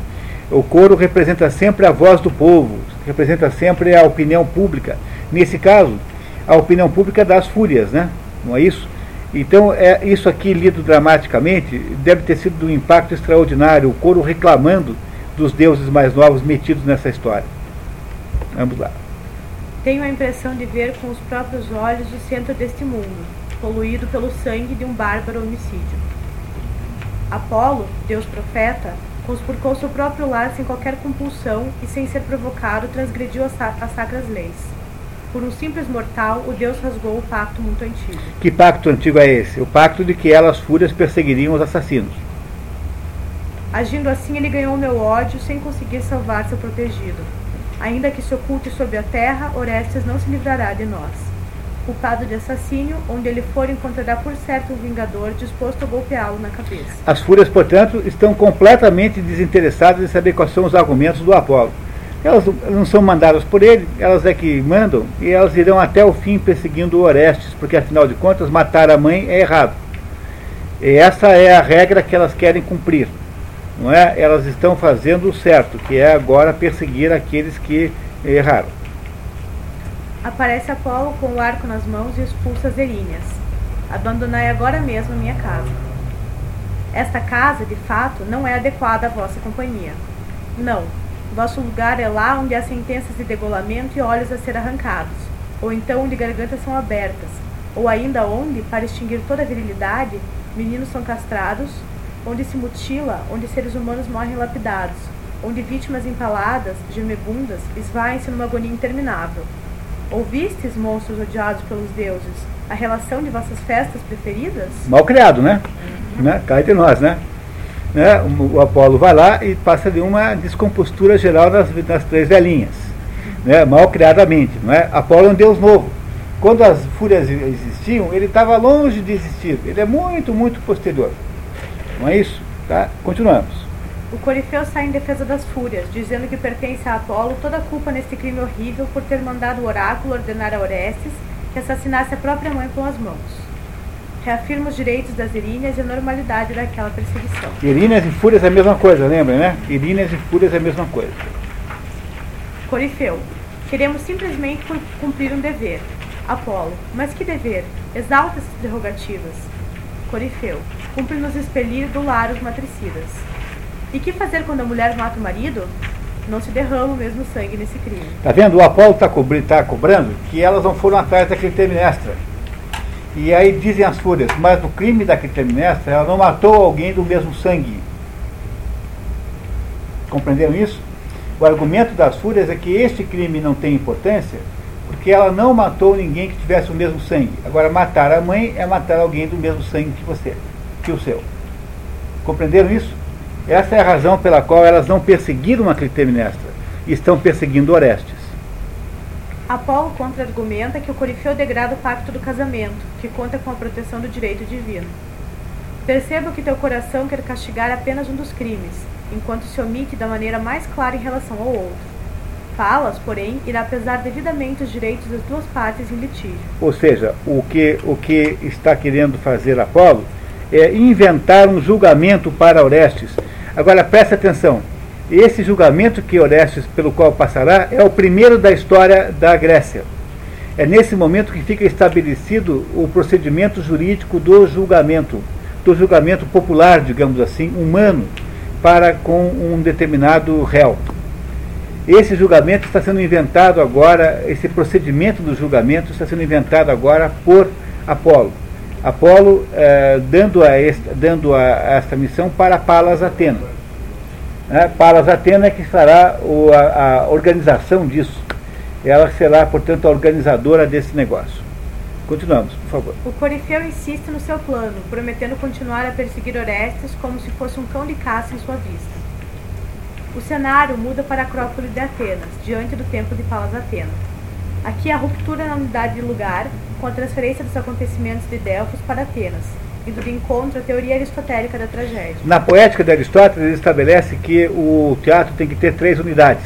O coro representa sempre a voz do povo, representa sempre a opinião pública. Nesse caso, a opinião pública das fúrias, né? Não é isso? Então, é, isso aqui lido dramaticamente deve ter sido um impacto extraordinário, o coro reclamando dos deuses mais novos metidos nessa história. Vamos lá. Tenho a impressão de ver com os próprios olhos o centro deste mundo, poluído pelo sangue de um bárbaro homicídio. Apolo, Deus profeta, conspurcou seu próprio lar sem qualquer compulsão e sem ser provocado transgrediu as, as sacras leis. Por um simples mortal, o Deus rasgou o pacto muito antigo. Que pacto antigo é esse? O pacto de que elas fúrias perseguiriam os assassinos. Agindo assim, ele ganhou meu ódio sem conseguir salvar seu protegido. Ainda que se oculte sob a terra, Orestes não se livrará de nós. Culpado de assassínio, onde ele for encontrará por certo um vingador disposto a golpeá-lo na cabeça. As fúrias, portanto, estão completamente desinteressadas em saber quais são os argumentos do Apolo. Elas não são mandadas por ele, elas é que mandam, e elas irão até o fim perseguindo Orestes, porque afinal de contas matar a mãe é errado. E essa é a regra que elas querem cumprir não é? Elas estão fazendo o certo, que é agora perseguir aqueles que erraram. Aparece Apolo com o arco nas mãos e expulsa as erinhas. Abandonai agora mesmo minha casa. Esta casa, de fato, não é adequada à vossa companhia. Não, vosso lugar é lá onde há sentenças de degolamento e olhos a ser arrancados, ou então onde gargantas são abertas, ou ainda onde, para extinguir toda a virilidade, meninos são castrados, onde se mutila, onde seres humanos morrem lapidados, onde vítimas empaladas, gemebundas, esvaem-se numa agonia interminável. Ouvistes, monstros odiados pelos deuses, a relação de vossas festas preferidas? Mal criado, né? Uhum. né? Cá entre nós, né? Né? O, Apolo vai lá e passa de uma descompostura geral nas, nas três velhinhas, né? mal criadamente. Não é? Apolo é um deus novo. Quando as fúrias existiam, ele estava longe de existir. Ele é muito, muito posterior. Não é isso? Tá? Continuamos. O Corifeu sai em defesa das fúrias, dizendo que pertence a Apolo toda a culpa neste crime horrível por ter mandado o oráculo ordenar a Orestes que assassinasse a própria mãe com as mãos. Reafirma os direitos das Iríneas e a normalidade daquela perseguição. Iríneas e fúrias é a mesma coisa, lembra, né? Iríneas e fúrias é a mesma coisa. Corifeu. Queremos simplesmente cumprir um dever. Apolo. Mas que dever? Exalta essas prerrogativas. Corifeu cumpre-nos expelir do lar os matricidas. E que fazer quando a mulher mata o marido? Não se derrama o mesmo sangue nesse crime. Tá vendo? O Apolo está tá cobrando que elas não foram atrás da Clitemnestra. E aí dizem as fúrias, mas no crime da Clitemnestra ela não matou alguém do mesmo sangue. Compreenderam isso? O argumento das fúrias é que este crime não tem importância porque ela não matou ninguém que tivesse o mesmo sangue. Agora, matar a mãe é matar alguém do mesmo sangue que você que o seu. Compreenderam isso? Essa é a razão pela qual elas não perseguiram a Clitemnestra, estão perseguindo Orestes. Apolo contra-argumenta que o Corifeu degrada o pacto do casamento, que conta com a proteção do direito divino. Perceba que teu coração quer castigar apenas um dos crimes, enquanto se omite da maneira mais clara em relação ao outro. Falas, porém, irá pesar devidamente os direitos das duas partes em litígio. Ou seja, o que, o que está querendo fazer Apolo é, inventar um julgamento para Orestes. Agora preste atenção, esse julgamento que Orestes, pelo qual passará, é o primeiro da história da Grécia. É nesse momento que fica estabelecido o procedimento jurídico do julgamento, do julgamento popular, digamos assim, humano, para com um determinado réu. Esse julgamento está sendo inventado agora, esse procedimento do julgamento está sendo inventado agora por Apolo. Apolo eh, dando, a esta, dando a, esta missão para Palas Atena. Né? Palas Atena é que fará o, a, a, organização disso. Ela será, portanto, a organizadora desse negócio. Continuamos, por favor. O Corifeu insiste no seu plano, prometendo continuar a perseguir Orestes como se fosse um cão de caça em sua vista. O cenário muda para a Acrópole de Atenas, diante do templo de Palas Atena. Aqui a ruptura na unidade de lugar com a transferência dos acontecimentos de Delfos para Atenas, indo de encontro à teoria aristotélica da tragédia. Na poética de Aristóteles, ele estabelece que o teatro tem que ter três unidades: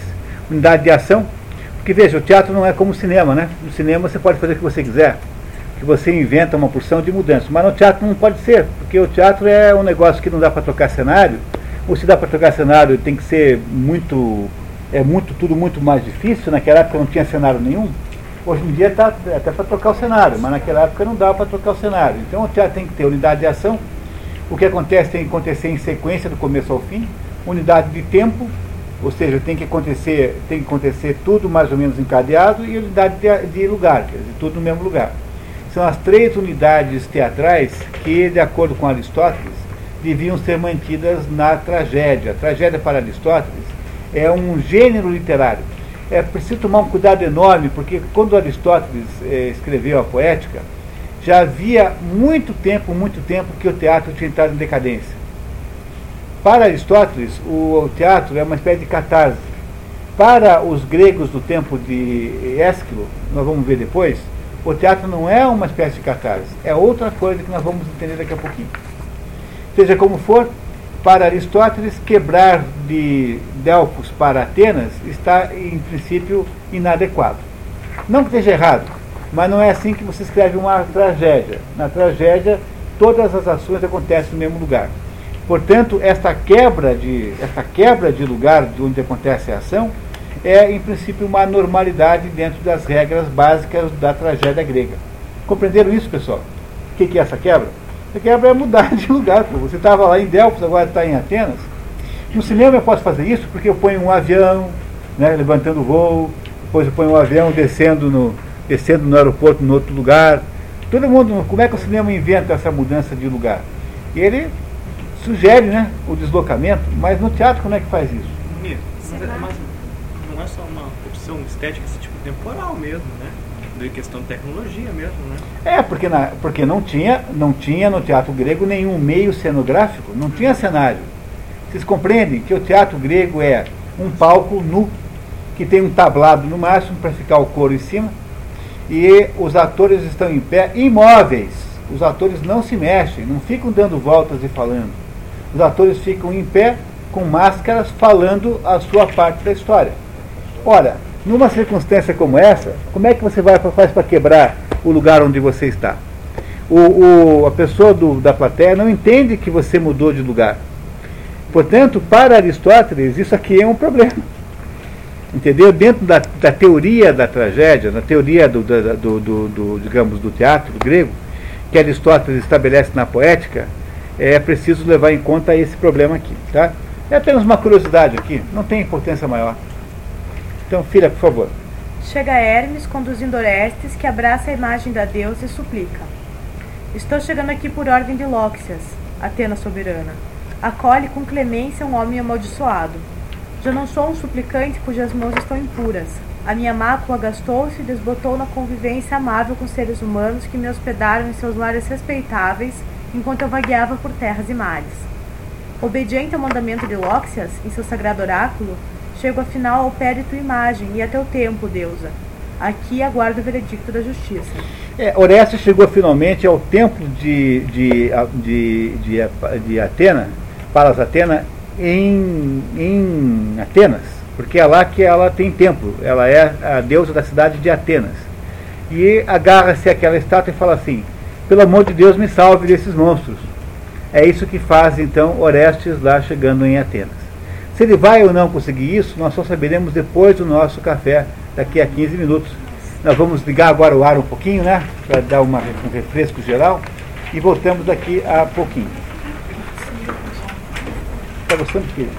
unidade de ação, Porque veja, o teatro não é como o cinema, né? No cinema você pode fazer o que você quiser, que você inventa uma porção de mudanças. Mas no teatro não pode ser, porque o teatro é um negócio que não dá para trocar cenário. Ou se dá para trocar cenário, tem que ser muito. É muito, tudo muito mais difícil. Naquela época não tinha cenário nenhum. Hoje em dia está até para trocar o cenário, mas naquela época não dava para trocar o cenário. Então o teatro tem que ter unidade de ação. O que acontece tem que acontecer em sequência do começo ao fim, unidade de tempo, ou seja, tem que acontecer, tem que acontecer tudo mais ou menos encadeado e unidade de, de lugar, quer dizer, tudo no mesmo lugar. São as três unidades teatrais que, de acordo com Aristóteles, deviam ser mantidas na tragédia. A tragédia para Aristóteles é um gênero literário é preciso tomar um cuidado enorme, porque quando Aristóteles eh, escreveu a poética, já havia muito tempo, muito tempo que o teatro tinha entrado em decadência. Para Aristóteles, o, o teatro é uma espécie de catarse. Para os gregos do tempo de Ésquilo, nós vamos ver depois, o teatro não é uma espécie de catarse, é outra coisa que nós vamos entender daqui a pouquinho. Seja como for, para Aristóteles, quebrar de Delfos para Atenas está, em princípio, inadequado. Não que esteja errado, mas não é assim que você escreve uma tragédia. Na tragédia, todas as ações acontecem no mesmo lugar. Portanto, esta quebra de, esta quebra de lugar de onde acontece a ação é, em princípio, uma normalidade dentro das regras básicas da tragédia grega. Compreenderam isso, pessoal? O que é essa quebra? Você quebra é mudar de lugar. Pô. Você estava lá em Delfos, agora está em Atenas. No cinema eu posso fazer isso porque eu ponho um avião, né, levantando voo, depois eu ponho um avião descendo no, descendo no aeroporto em outro lugar. Todo mundo, como é que o cinema inventa essa mudança de lugar? E ele sugere né, o deslocamento, mas no teatro como é que faz isso? Mas, é, mas não é só uma opção estética, esse tipo temporal mesmo, né? De questão de tecnologia mesmo, né? É, porque, na, porque não, tinha, não tinha no teatro grego nenhum meio cenográfico, não tinha cenário. Vocês compreendem que o teatro grego é um palco nu, que tem um tablado no máximo para ficar o couro em cima, e os atores estão em pé, imóveis. Os atores não se mexem, não ficam dando voltas e falando. Os atores ficam em pé, com máscaras, falando a sua parte da história. Ora, numa circunstância como essa, como é que você vai faz para quebrar o lugar onde você está? O, o, a pessoa do, da plateia não entende que você mudou de lugar. Portanto, para Aristóteles, isso aqui é um problema. Entendeu? Dentro da, da teoria da tragédia, na teoria do, do, do, do, digamos, do teatro grego, que Aristóteles estabelece na poética, é preciso levar em conta esse problema aqui. Tá? É apenas uma curiosidade aqui, não tem importância maior. Então, filha, por favor. Chega Hermes conduzindo Orestes, que abraça a imagem da deusa e suplica. Estou chegando aqui por ordem de Lóxias, Atena soberana. Acolhe com clemência um homem amaldiçoado. Já não sou um suplicante cujas mãos estão impuras. A minha mácula gastou-se e desbotou na convivência amável com seres humanos que me hospedaram em seus lares respeitáveis enquanto eu vagueava por terras e mares. Obediente ao mandamento de Lóxias, em seu sagrado oráculo, Chego afinal ao pé de tua imagem e a teu tempo, deusa. Aqui aguardo o veredicto da justiça. É, Orestes chegou finalmente ao templo de, de, de, de, de Atena, Palas Atena, em, em Atenas, porque é lá que ela tem templo, ela é a deusa da cidade de Atenas. E agarra-se àquela estátua e fala assim: pelo amor de Deus, me salve desses monstros. É isso que faz então Orestes lá chegando em Atenas. Se ele vai ou não conseguir isso, nós só saberemos depois do nosso café, daqui a 15 minutos. Nós vamos ligar agora o ar um pouquinho, né? Para dar uma, um refresco geral. E voltamos daqui a pouquinho. Está gostando, filho?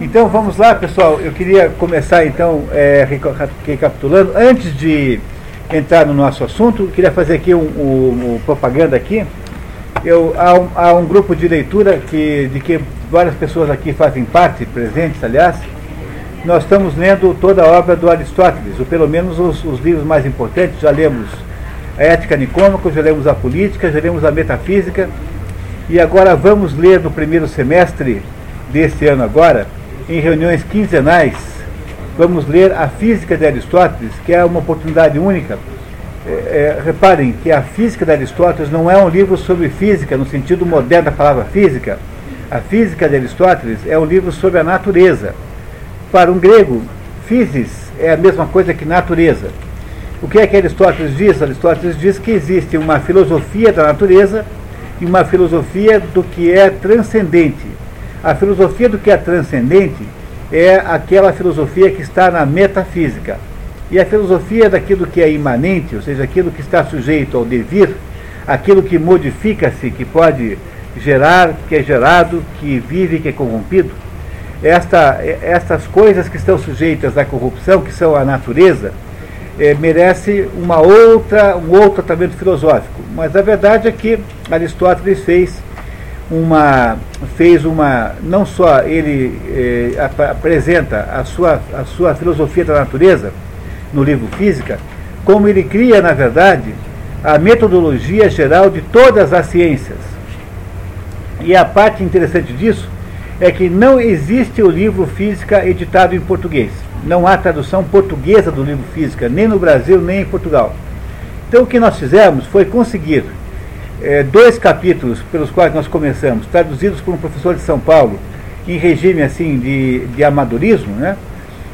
Então vamos lá, pessoal. Eu queria começar então é, recapitulando. Antes de entrar no nosso assunto, queria fazer aqui um, um, um propaganda aqui eu, há, um, há um grupo de leitura que, de que várias pessoas aqui fazem parte, presentes, aliás. Nós estamos lendo toda a obra do Aristóteles, ou pelo menos os, os livros mais importantes. Já lemos a Ética Nicômaco, já lemos a Política, já lemos a Metafísica. E agora vamos ler no primeiro semestre deste ano agora, em reuniões quinzenais, vamos ler a Física de Aristóteles, que é uma oportunidade única é, é, reparem que a Física de Aristóteles não é um livro sobre física, no sentido moderno da palavra física, A Física de Aristóteles é um livro sobre a natureza. Para um grego, physis é a mesma coisa que natureza. O que é que Aristóteles diz? Aristóteles diz que existe uma filosofia da natureza e uma filosofia do que é transcendente. A filosofia do que é transcendente é aquela filosofia que está na metafísica. E a filosofia daquilo que é imanente, ou seja, aquilo que está sujeito ao devir, aquilo que modifica-se, que pode gerar, que é gerado, que vive, que é corrompido, esta, estas coisas que estão sujeitas à corrupção, que são a natureza, é, merece uma outra, um outro tratamento filosófico. Mas a verdade é que Aristóteles fez uma, fez uma, não só ele é, ap apresenta a sua, a sua filosofia da natureza no livro Física, como ele cria, na verdade, a metodologia geral de todas as ciências. E a parte interessante disso é que não existe o livro Física editado em português. Não há tradução portuguesa do livro Física, nem no Brasil, nem em Portugal. Então o que nós fizemos foi conseguir é, dois capítulos pelos quais nós começamos, traduzidos por um professor de São Paulo, em regime assim de, de amadorismo, né?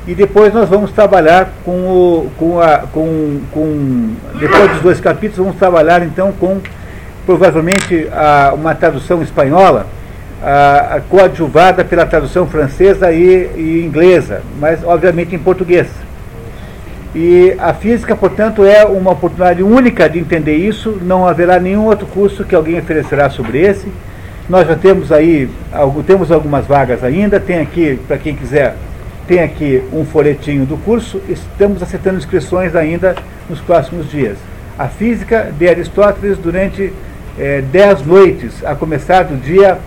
E depois nós vamos trabalhar com o, com a, com, com depois dos dois capítulos vamos trabalhar então com provavelmente a, uma tradução espanhola a, a coadjuvada pela tradução francesa e, e, inglesa, mas obviamente em português. E a física, portanto, é uma oportunidade única de entender isso, não haverá nenhum outro curso que alguém oferecerá sobre esse. Nós já temos aí, temos algumas vagas ainda, tem aqui, para quem quiser, tem aqui um folhetinho do curso, estamos aceitando inscrições ainda nos próximos dias. A física de Aristóteles durante é, dez noites, a começar do dia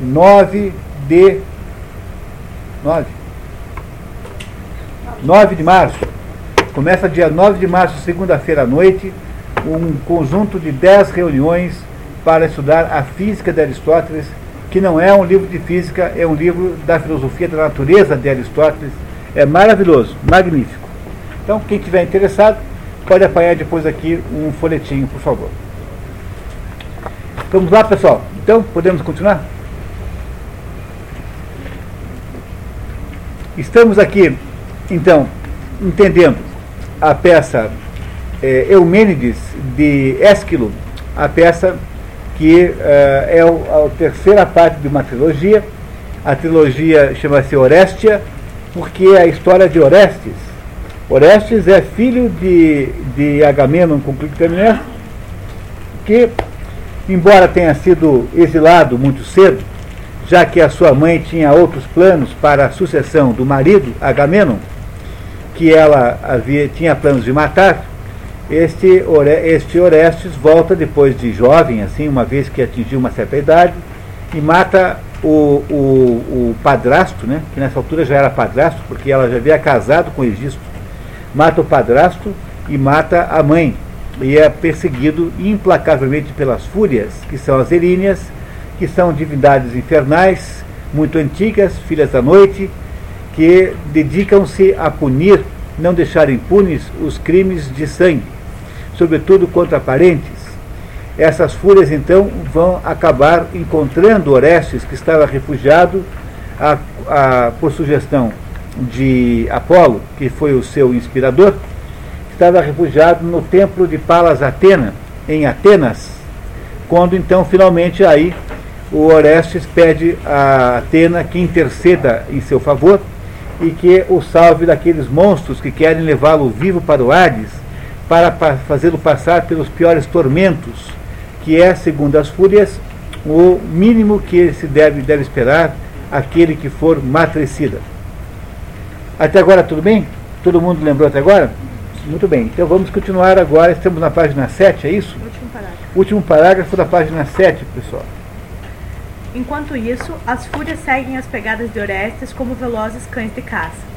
9 de 9 9 de março. Começa dia 9 de março, segunda-feira à noite, um conjunto de 10 reuniões para estudar a física de Aristóteles, que não é um livro de física, é um livro da filosofia da natureza de Aristóteles. É maravilhoso, magnífico. Então, quem tiver interessado, pode apanhar depois aqui um folhetinho, por favor. Vamos lá, pessoal. Então, podemos continuar? Estamos aqui, então, entendendo a peça é, Eumênides de Ésquilo, a peça que é, é a terceira parte de uma trilogia. A trilogia chama-se Orestia, porque é a história de Orestes. Orestes é filho de, de Agamenon com Clitemnestra, que, embora tenha sido exilado muito cedo, já que a sua mãe tinha outros planos para a sucessão do marido, Agamenon, que ela havia, tinha planos de matar, este, este Orestes volta depois de jovem, assim, uma vez que atingiu uma certa idade, e mata o, o, o padrasto, né, que nessa altura já era padrasto, porque ela já havia casado com Egisto, mata o padrasto e mata a mãe, e é perseguido implacavelmente pelas fúrias, que são as Eríneas, que são divindades infernais, muito antigas, filhas da noite, que dedicam-se a punir, não deixar impunes os crimes de sangue, sobretudo contra parentes. Essas fúrias então vão acabar encontrando Orestes, que estava refugiado a, a, por sugestão de Apolo, que foi o seu inspirador, estava refugiado no templo de Palas Atena, em Atenas, quando então finalmente aí o Orestes pede a Atena que interceda em seu favor e que o salve daqueles monstros que querem levá-lo vivo para o Hades para fazê-lo passar pelos piores tormentos, que é, segundo as fúrias, o mínimo que se deve, deve esperar aquele que for matricida. Até agora tudo bem? Todo mundo lembrou até agora? Muito bem, então vamos continuar agora, estamos na página 7, é isso? Último parágrafo. Último parágrafo da página 7, pessoal. Enquanto isso, as fúrias seguem as pegadas de Orestes como velozes cães de caça.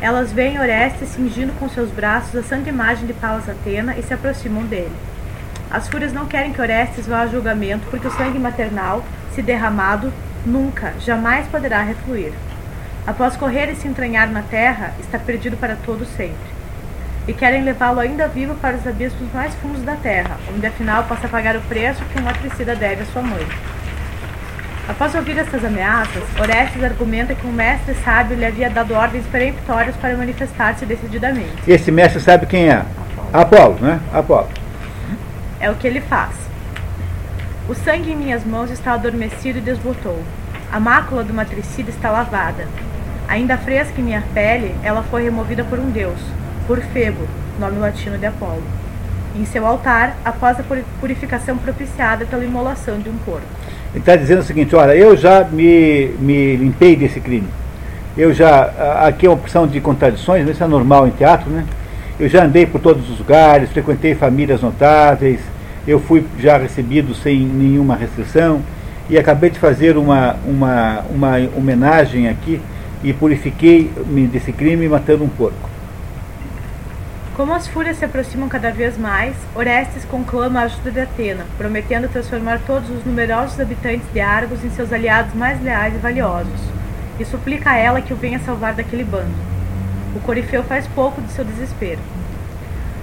Elas veem Orestes cingindo com seus braços a santa imagem de Palas Atena e se aproximam dele. As fúrias não querem que Orestes vá a julgamento porque o sangue maternal, se derramado, nunca, jamais poderá refluir. Após correr e se entranhar na terra, está perdido para todo sempre. E querem levá-lo ainda vivo para os abismos mais fundos da terra, onde afinal possa pagar o preço que um matricida deve à sua mãe. Após ouvir essas ameaças, Orestes argumenta que um mestre sábio lhe havia dado ordens peremptórias para manifestar-se decididamente. Esse mestre sabe quem é? Apolo, né? Apolo. É o que ele faz. O sangue em minhas mãos está adormecido e desbotou. A mácula do matricida está lavada. Ainda fresca em minha pele, ela foi removida por um deus, por Febo, nome latino de Apolo. Em seu altar, após a purificação propiciada pela imolação de um porco. Ele está dizendo o seguinte, olha, eu já me, me limpei desse crime. Eu já, aqui é uma opção de contradições, isso é normal em teatro, né? Eu já andei por todos os lugares, frequentei famílias notáveis, eu fui já recebido sem nenhuma restrição e acabei de fazer uma, uma, uma homenagem aqui e purifiquei-me desse crime matando um porco. Como as fúrias se aproximam cada vez mais, Orestes conclama a ajuda de Atena, prometendo transformar todos os numerosos habitantes de Argos em seus aliados mais leais e valiosos, e suplica a ela que o venha salvar daquele bando. O Corifeu faz pouco de seu desespero.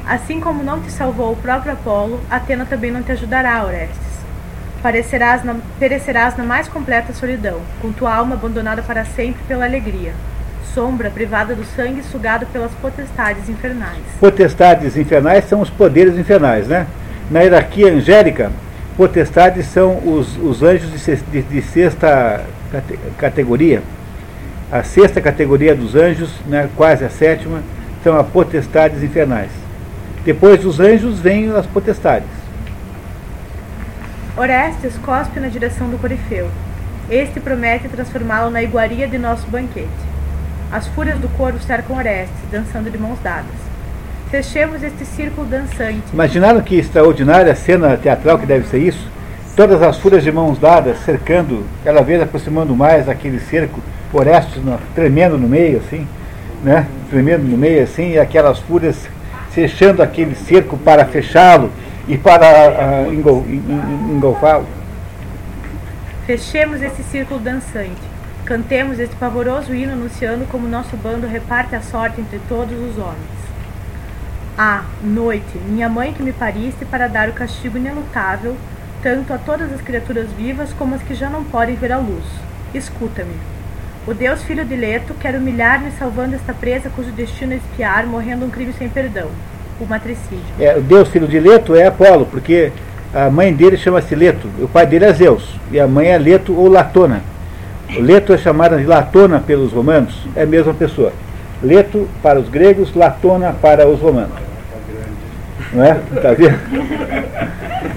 Assim como não te salvou o próprio Apolo, Atena também não te ajudará, Orestes. Parecerás na, perecerás na mais completa solidão, com tua alma abandonada para sempre pela alegria. Sombra privada do sangue sugado pelas potestades infernais. Potestades infernais são os poderes infernais, né? Na hierarquia angélica, potestades são os, os anjos de, de, de sexta cate, categoria. A sexta categoria dos anjos, né, quase a sétima, são as potestades infernais. Depois dos anjos vêm as potestades. Orestes cospe na direção do Corifeu. Este promete transformá-lo na iguaria de nosso banquete. As fúrias do coro cercam Orestes, dançando de mãos dadas. Fechemos este círculo dançante. Imaginaram que extraordinária cena teatral que deve ser isso? Todas as fúrias de mãos dadas, cercando, cada vez aproximando mais aquele cerco, Orestes no, tremendo no meio, assim, né? Tremendo no meio, assim, e aquelas fúrias fechando aquele cerco para fechá-lo e para uh, engolfá-lo. Fechemos esse círculo dançante. Cantemos este pavoroso hino anunciando como nosso bando reparte a sorte entre todos os homens. Ah, noite, minha mãe que me pariste para dar o castigo inelutável, tanto a todas as criaturas vivas como as que já não podem ver a luz. Escuta-me. O Deus filho de Leto quer humilhar-me salvando esta presa cujo destino é espiar, morrendo um crime sem perdão o matricídio. É, o Deus filho de Leto é Apolo, porque a mãe dele chama-se Leto, o pai dele é Zeus, e a mãe é Leto ou Latona. Leto é chamada de Latona pelos romanos, é a mesma pessoa. Leto para os gregos, Latona para os romanos. Não é? Tá vendo?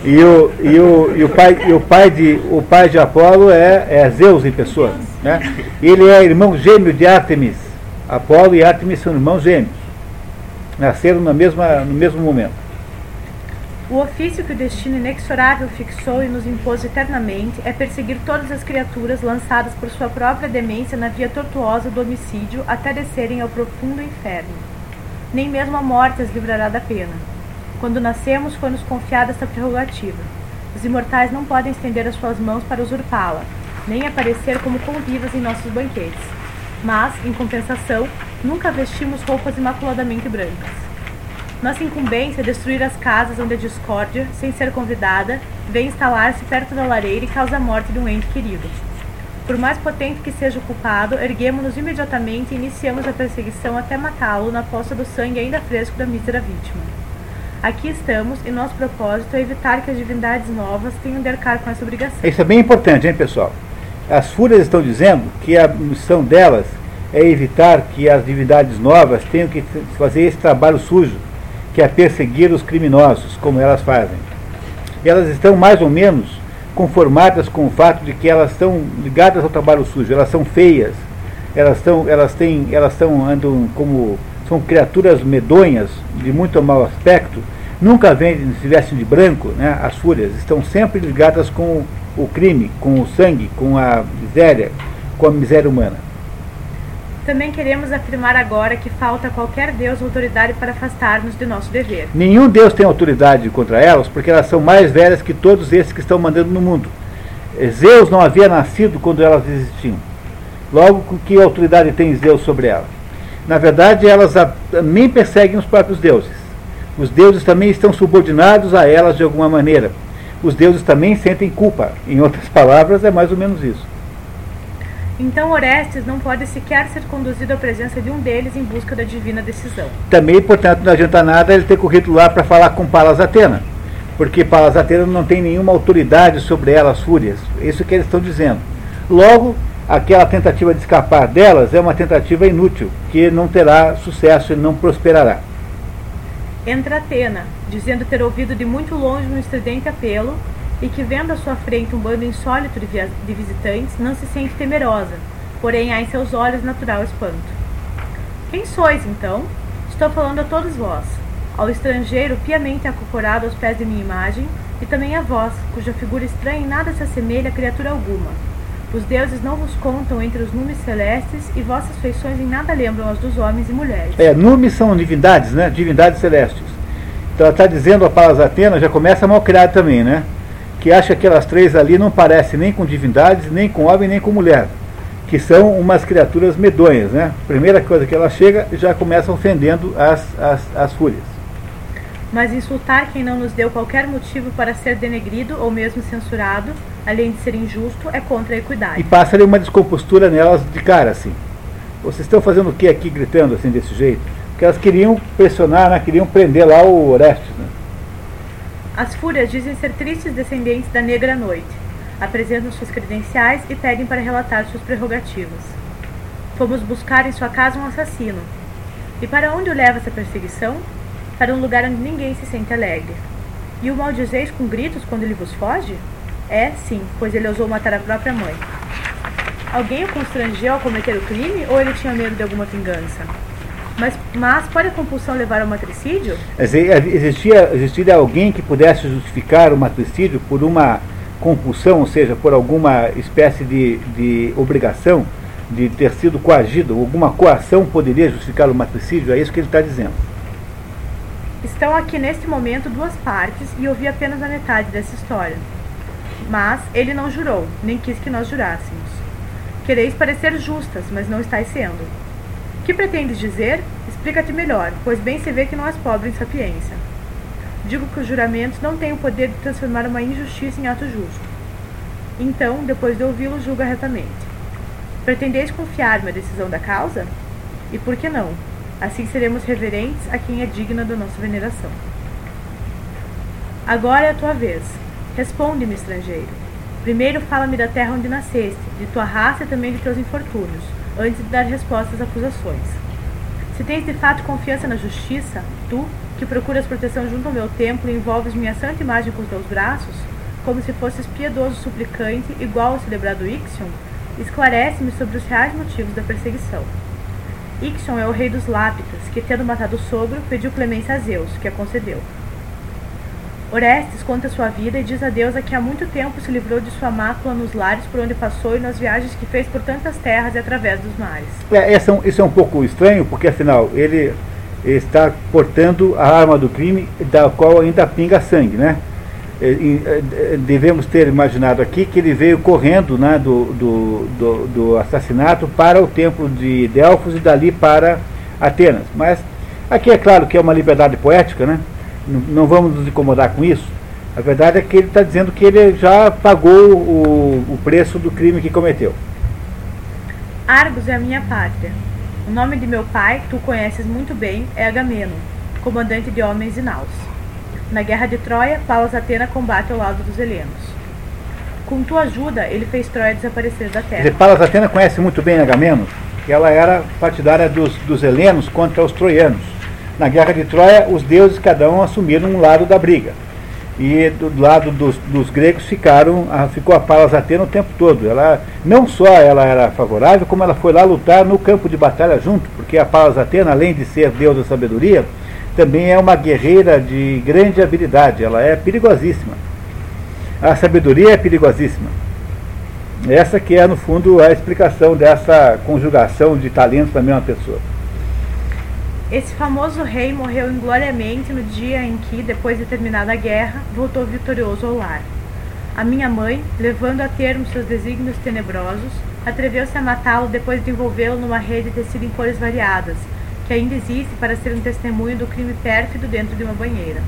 E o, e o, e o, pai, e o, pai, de, o pai de Apolo é, é Zeus em pessoa. Né? Ele é irmão gêmeo de Artemis. Apolo e Artemis são irmãos gêmeos nasceram na mesma, no mesmo momento. O ofício que o destino inexorável fixou e nos impôs eternamente é perseguir todas as criaturas lançadas por sua própria demência na via tortuosa do homicídio até descerem ao profundo inferno. Nem mesmo a morte as livrará da pena. Quando nascemos, foi-nos confiada esta prerrogativa. Os imortais não podem estender as suas mãos para usurpá-la, nem aparecer como convivas em nossos banquetes. Mas, em compensação, Nunca vestimos roupas imaculadamente brancas. Nossa incumbência é destruir as casas onde a discórdia, sem ser convidada, vem instalar-se perto da lareira e causa a morte de um ente querido. Por mais potente que seja o culpado, erguemos-nos imediatamente e iniciamos a perseguição até matá-lo na poça do sangue ainda fresco da mísera vítima. Aqui estamos e nosso propósito é evitar que as divindades novas tenham de arcar com essa obrigação. Isso é bem importante, hein, pessoal? As fúrias estão dizendo que a missão delas é evitar que as divindades novas tenham que fazer esse trabalho sujo, que é perseguir os criminosos, como elas fazem. Elas estão mais ou menos conformadas com o fato de que elas estão ligadas ao trabalho sujo, elas são feias, elas estão, elas têm, elas estão andam como são criaturas medonhas de muito mau aspecto, nunca vêm se vestem de branco, né? As fúrias estão sempre ligadas com o crime, com o sangue, com a miséria, com a miséria humana. Também queremos afirmar agora que falta qualquer Deus autoridade para afastar-nos de nosso dever. Nenhum Deus tem autoridade contra elas, porque elas são mais velhas que todos esses que estão mandando no mundo. Zeus não havia nascido quando elas existiam. Logo, que autoridade tem Zeus sobre elas? Na verdade, elas também perseguem os próprios deuses. Os deuses também estão subordinados a elas de alguma maneira. os deuses também sentem culpa. Em outras palavras, é mais ou menos isso. Então Orestes não pode sequer ser conduzido à presença de um deles em busca da divina decisão. Também, portanto, não adianta nada ele ter corrido lá para falar com Palas Atena, porque Palas Atena não tem nenhuma autoridade sobre elas, fúrias. Isso que eles estão dizendo. Logo, aquela tentativa de escapar delas é uma tentativa inútil, que não terá sucesso e não prosperará. Entra Atena, dizendo ter ouvido de muito longe um estridente apelo e que, vendo à sua frente um bando insólito de, visitantes, não se sente temerosa, porém há em seus olhos natural espanto. Quem sois, então? Estou falando a todos vós, ao estrangeiro piamente acocorado aos pés de minha imagem, e também a vós, cuja figura estranha em nada se assemelha a criatura alguma. Os deuses não vos contam entre os numes celestes, e vossas feições em nada lembram as dos homens e mulheres. É, numes são divindades, né? Divindades celestes. Então ela está dizendo a Palas Atena, já começa mal criado também, né? Que acha que aquelas três ali não parecem nem com divindades, nem com homem, nem com mulher, que são umas criaturas medonhas, né? Primeira coisa que ela chega, já começa ofendendo as, as, as fúrias. Mas insultar quem não nos deu qualquer motivo para ser denegrido ou mesmo censurado, além de ser injusto, é contra a equidade. E passa ali uma descompostura nelas de cara, assim. Vocês estão fazendo o que aqui gritando assim desse jeito? Porque elas queriam pressionar, né? queriam prender lá o Orestes, né? As fúrias dizem ser tristes descendentes da negra noite, apresentam suas credenciais e pedem para relatar suas prerrogativas. Fomos buscar em sua casa um assassino. E para onde o leva essa perseguição? Para um lugar onde ninguém se sente alegre. E o maldizeis com gritos quando ele vos foge? É, sim, pois ele ousou matar a própria mãe. Alguém o constrangeu a cometer o crime ou ele tinha medo de alguma vingança? Mas, mas pode a compulsão levar ao matricídio? Existia, existia alguém que pudesse justificar o matricídio por uma compulsão, ou seja, por alguma espécie de, de obrigação de ter sido coagido, alguma coação poderia justificar o matricídio? É isso que ele está dizendo. Estão aqui neste momento duas partes e ouvi apenas a metade dessa história. Mas ele não jurou, nem quis que nós jurássemos. Quereis parecer justas, mas não estáis sendo. Que pretendes dizer? Explica-te melhor, pois bem se vê que não és pobre em sapiência. Digo que os juramentos não têm o poder de transformar uma injustiça em ato justo. Então, depois de ouvi-lo, julga retamente. Pretendeis confiar-me a decisão da causa? E por que não? Assim seremos reverentes a quem é digna da nossa veneração. Agora é a tua vez. Responde-me, estrangeiro. Primeiro fala-me da terra onde nasceste, de tua raça e também de teus infortúnios antes de dar resposta às acusações. Se tens de fato confiança na justiça, tu, que procuras proteção junto ao meu templo e envolves minha santa imagem com os teus braços, como se fosses piedoso suplicante igual ao celebrado Ixion, esclarece-me sobre os reais motivos da perseguição. Ixion é o rei dos Lápitas, que, tendo matado o sogro, pediu clemência a Zeus, que a concedeu. Orestes conta sua vida e diz a deusa que há muito tempo se livrou de sua mácula nos lares por onde passou e nas viagens que fez por tantas terras e através dos mares. É, é isso é um pouco estranho, porque afinal ele está portando a arma do crime, da qual ainda pinga sangue, né? Devemos ter imaginado aqui que ele veio correndo né, do, do, do, do assassinato para o templo de Delfos e dali para Atenas. Mas aqui é claro que é uma liberdade poética, né? Não vamos nos incomodar com isso. A verdade é que ele está dizendo que ele já pagou o, o preço do crime que cometeu. Argos é a minha pátria. O nome de meu pai, que tu conheces muito bem, é Agamemnon, comandante de homens e naus. Na guerra de Troia, Palas Atena combate ao lado dos helenos. Com tua ajuda, ele fez Troia desaparecer da terra. Palas Atena conhece muito bem Agamemnon, que ela era partidária dos, dos helenos contra os troianos. Na guerra de Troia, os deuses cada um assumiram um lado da briga. E do lado dos, dos gregos ficaram, ficou a Palas Atena o tempo todo. Ela não só ela era favorável, como ela foi lá lutar no campo de batalha junto, porque a Palas Atena, além de ser deusa da sabedoria, também é uma guerreira de grande habilidade. Ela é perigosíssima. A sabedoria é perigosíssima. Essa que é, no fundo, a explicação dessa conjugação de talentos da mesma pessoa. Esse famoso rei morreu ingloriamente no dia em que, depois de terminada a guerra, voltou vitorioso ao lar. A minha mãe, levando a termo seus desígnios tenebrosos, atreveu-se a matá-lo depois de envolvê-lo numa rede tecida em cores variadas, que ainda existe para ser um testemunho do crime pérfido dentro de uma banheira.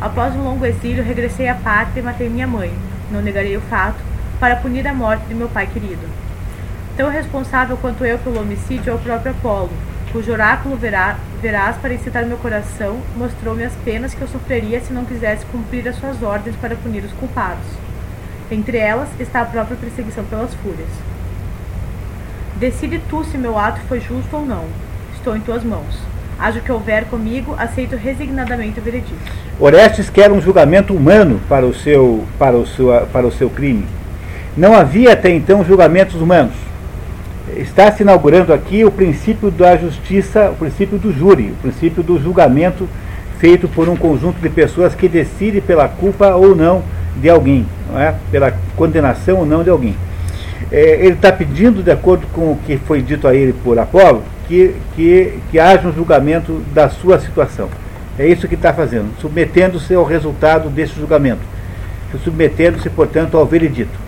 Após um longo exílio, regressei à pátria e matei minha mãe, não negarei o fato, para punir a morte de meu pai querido. Tão responsável quanto eu pelo homicídio é o próprio Apolo, cujo oráculo verá, veraz para excitar meu coração mostrou-me as penas que eu sofreria se não quisesse cumprir as suas ordens para punir os culpados. Entre elas está a própria perseguição pelas fúrias. Decide tu se meu ato foi justo ou não. Estou em tuas mãos. Haja o que houver comigo, aceito resignadamente o veredito. Orestes quer um julgamento humano para o seu, para o seu, para o seu crime. Não havia até então julgamentos humanos. Está se inaugurando aqui o princípio da justiça, o princípio do júri, o princípio do julgamento feito por um conjunto de pessoas que decide pela culpa ou não de alguém, não é? pela condenação ou não de alguém. É, ele está pedindo, de acordo com o que foi dito a ele por Apolo, que, que, que haja um julgamento da sua situação. É isso que está fazendo, submetendo-se ao resultado desse julgamento, submetendo-se, portanto, ao veredito.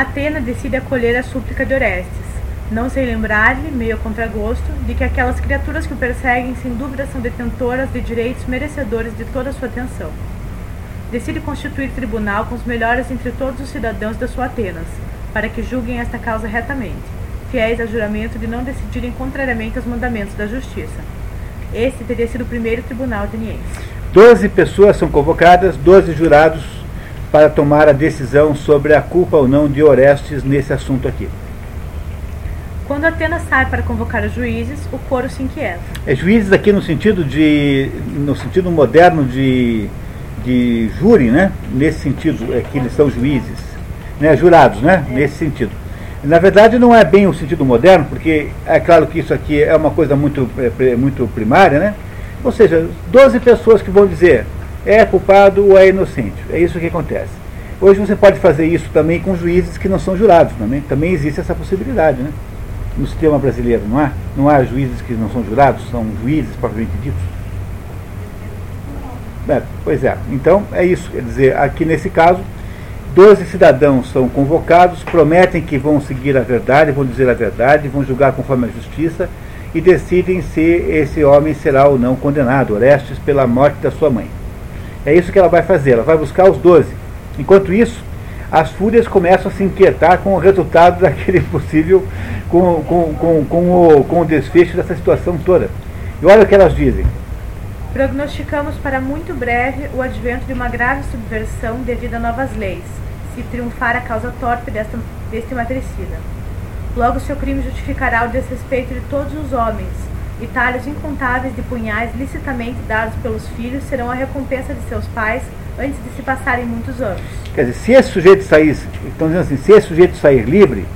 Atena decide acolher a súplica de Orestes, não sem lembrar-lhe, meio a contragosto, de que aquelas criaturas que o perseguem sem dúvida são detentoras de direitos merecedores de toda a sua atenção decide constituir tribunal com os melhores entre todos os cidadãos da sua Atenas, para que julguem esta causa retamente, fiéis ao juramento de não decidirem contrariamente aos mandamentos da justiça. Este teria sido o primeiro tribunal ateniense. Doze pessoas são convocadas, doze jurados, para tomar a decisão sobre a culpa ou não de Orestes nesse assunto aqui. Quando Atenas sai para convocar os juízes, o coro se inquieta. É juízes aqui no sentido de, no sentido moderno de de júri, né? Nesse sentido, é que eles são juízes, né? Jurados, né? Nesse sentido. Na verdade, não é bem o sentido moderno, porque é claro que isso aqui é uma coisa muito, é, muito primária, né? Ou seja, 12 pessoas que vão dizer é culpado ou é inocente. É isso que acontece. Hoje você pode fazer isso também com juízes que não são jurados, também, também existe essa possibilidade, né? No sistema brasileiro, não há? Não há juízes que não são jurados, são juízes propriamente ditos. É, pois é, então é isso. Quer dizer, aqui nesse caso, 12 cidadãos são convocados, prometem que vão seguir a verdade, vão dizer a verdade, vão julgar conforme a justiça e decidem se esse homem será ou não condenado, Orestes, pela morte da sua mãe. É isso que ela vai fazer, ela vai buscar os 12. Enquanto isso, as fúrias começam a se inquietar com o resultado daquele possível, com, com, com, com, o, com o desfecho dessa situação toda. E olha o que elas dizem. Prognosticamos para muito breve o advento de uma grave subversão devido a novas leis, se triunfar a causa torpe desta, deste matricida. Logo seu crime justificará o desrespeito de todos os homens, e talhos incontáveis de punhais licitamente dados pelos filhos serão a recompensa de seus pais antes de se passarem muitos anos. Quer dizer, se esse sujeito sair, estão dizendo assim, se esse sujeito sair livre,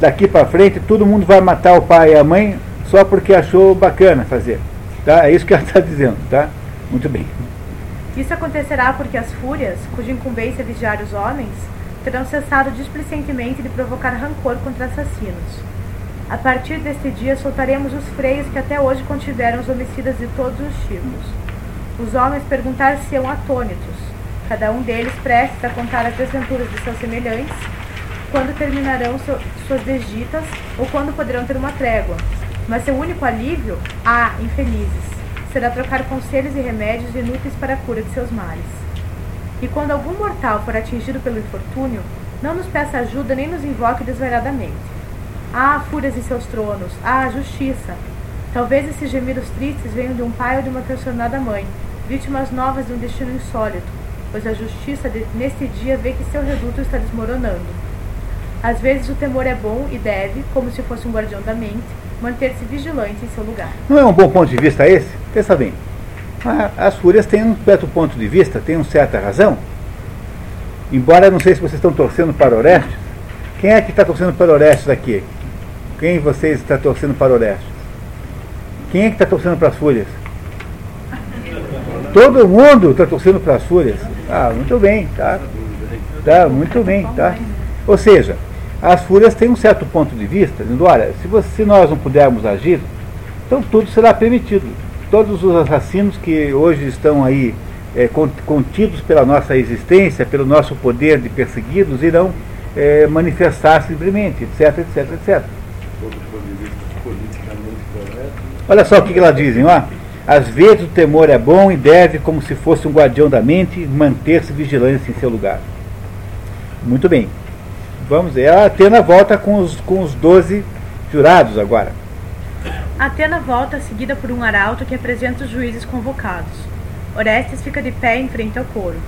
daqui para frente todo mundo vai matar o pai e a mãe só porque achou bacana fazer. Tá? É isso que ela está dizendo, tá? Muito bem. Isso acontecerá porque as fúrias, cuja incumbência é vigiar os homens, terão cessado displicentemente de provocar rancor contra assassinos. A partir deste dia soltaremos os freios que até hoje contiveram os homicidas de todos os tipos. Os homens perguntar-se-ão atônitos, cada um deles prestes a contar as desventuras de seus semelhantes, quando terminarão suas desditas ou quando poderão ter uma trégua, mas seu único alívio, ah, infelizes, será trocar conselhos e remédios inúteis para a cura de seus males. E quando algum mortal for atingido pelo infortúnio, não nos peça ajuda nem nos invoque desvairadamente. Ah, fúrias em seus tronos! Ah, justiça! Talvez esses gemidos tristes venham de um pai ou de uma transtornada mãe, vítimas novas de um destino insólito, pois a justiça de, neste dia vê que seu reduto está desmoronando. Às vezes o temor é bom e deve, como se fosse um guardião da mente, manter-se vigilante em seu lugar. Não é um bom ponto de vista esse? Pensa bem. As fúrias têm um certo ponto de vista, têm uma certa razão. Embora não sei se vocês estão torcendo para Orestes. Quem é que está torcendo para Orestes aqui? Quem vocês está torcendo para Orestes? Quem é que está torcendo para as fúrias? Todo mundo está torcendo para as fúrias. Ah, muito bem, tá? Tá, muito bem, tá? Ou seja, as fúrias têm um certo ponto de vista, dizendo, olha, se, você, se nós não pudermos agir, então tudo será permitido. Todos os assassinos que hoje estão aí é, contidos pela nossa existência, pelo nosso poder de persegui-los, irão é, manifestar-se livremente, etc, etc, etc. Olha só o que, que elas dizem, ó. Às vezes o temor é bom e deve, como se fosse um guardião da mente, manter-se vigilante em seu lugar. Muito bem. Vamos ver. A Atena volta com os, com os 12 jurados agora. Atena volta seguida por um arauto que apresenta os juízes convocados. Orestes fica de pé em frente ao coro.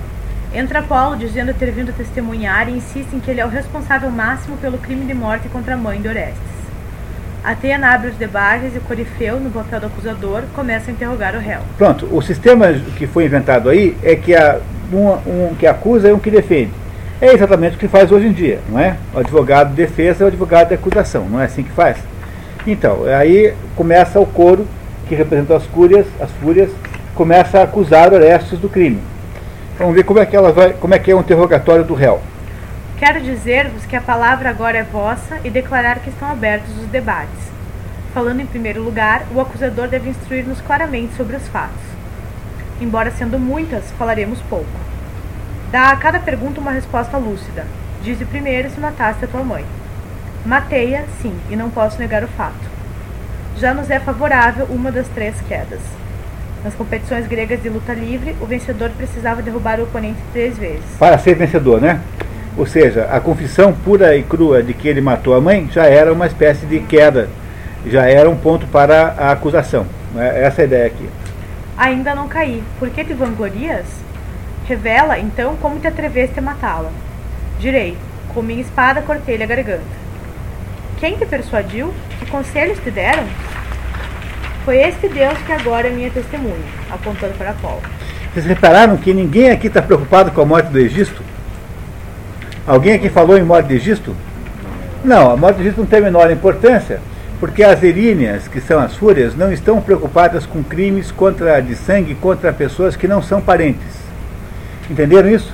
Entra Apolo dizendo ter vindo testemunhar e insiste em que ele é o responsável máximo pelo crime de morte contra a mãe de Orestes. Atena abre os debates e Corifeu, no papel do acusador, começa a interrogar o réu. Pronto, o sistema que foi inventado aí é que a, um, um que acusa e um que defende. É exatamente o que faz hoje em dia, não é? O advogado de defesa é o advogado de acusação, não é assim que faz? Então, aí começa o coro, que representa as fúrias, as fúrias, começa a acusar Orestes do crime. Vamos ver como é que ela vai, como é que é o interrogatório do réu. Quero dizer-vos que a palavra agora é vossa e declarar que estão abertos os debates. Falando em primeiro lugar, o acusador deve instruir-nos claramente sobre os fatos. Embora sendo muitas, falaremos pouco. Dá a cada pergunta uma resposta lúcida. Dize primeiro se mataste a tua mãe. Matei-a, sim, e não posso negar o fato. Já nos é favorável uma das três quedas. Nas competições gregas de luta livre, o vencedor precisava derrubar o oponente três vezes. Para ser vencedor, né? Ou seja, a confissão pura e crua de que ele matou a mãe já era uma espécie de queda, já era um ponto para a acusação. Né? Essa é a ideia aqui. Ainda não caí. Por que te vanglorias? Revela, então, como te atreveste a matá-la. Direi, com minha espada cortei-lhe a garganta. Quem te persuadiu? Que conselhos te deram? Foi este Deus que agora é minha testemunha, apontando para Apolo. Vocês repararam que ninguém aqui está preocupado com a morte do Egisto? Alguém aqui falou em morte de Egisto? Não, a morte de Egisto não tem a menor importância, porque as eríneas, que são as fúrias, não estão preocupadas com crimes contra de sangue contra pessoas que não são parentes. Entenderam isso?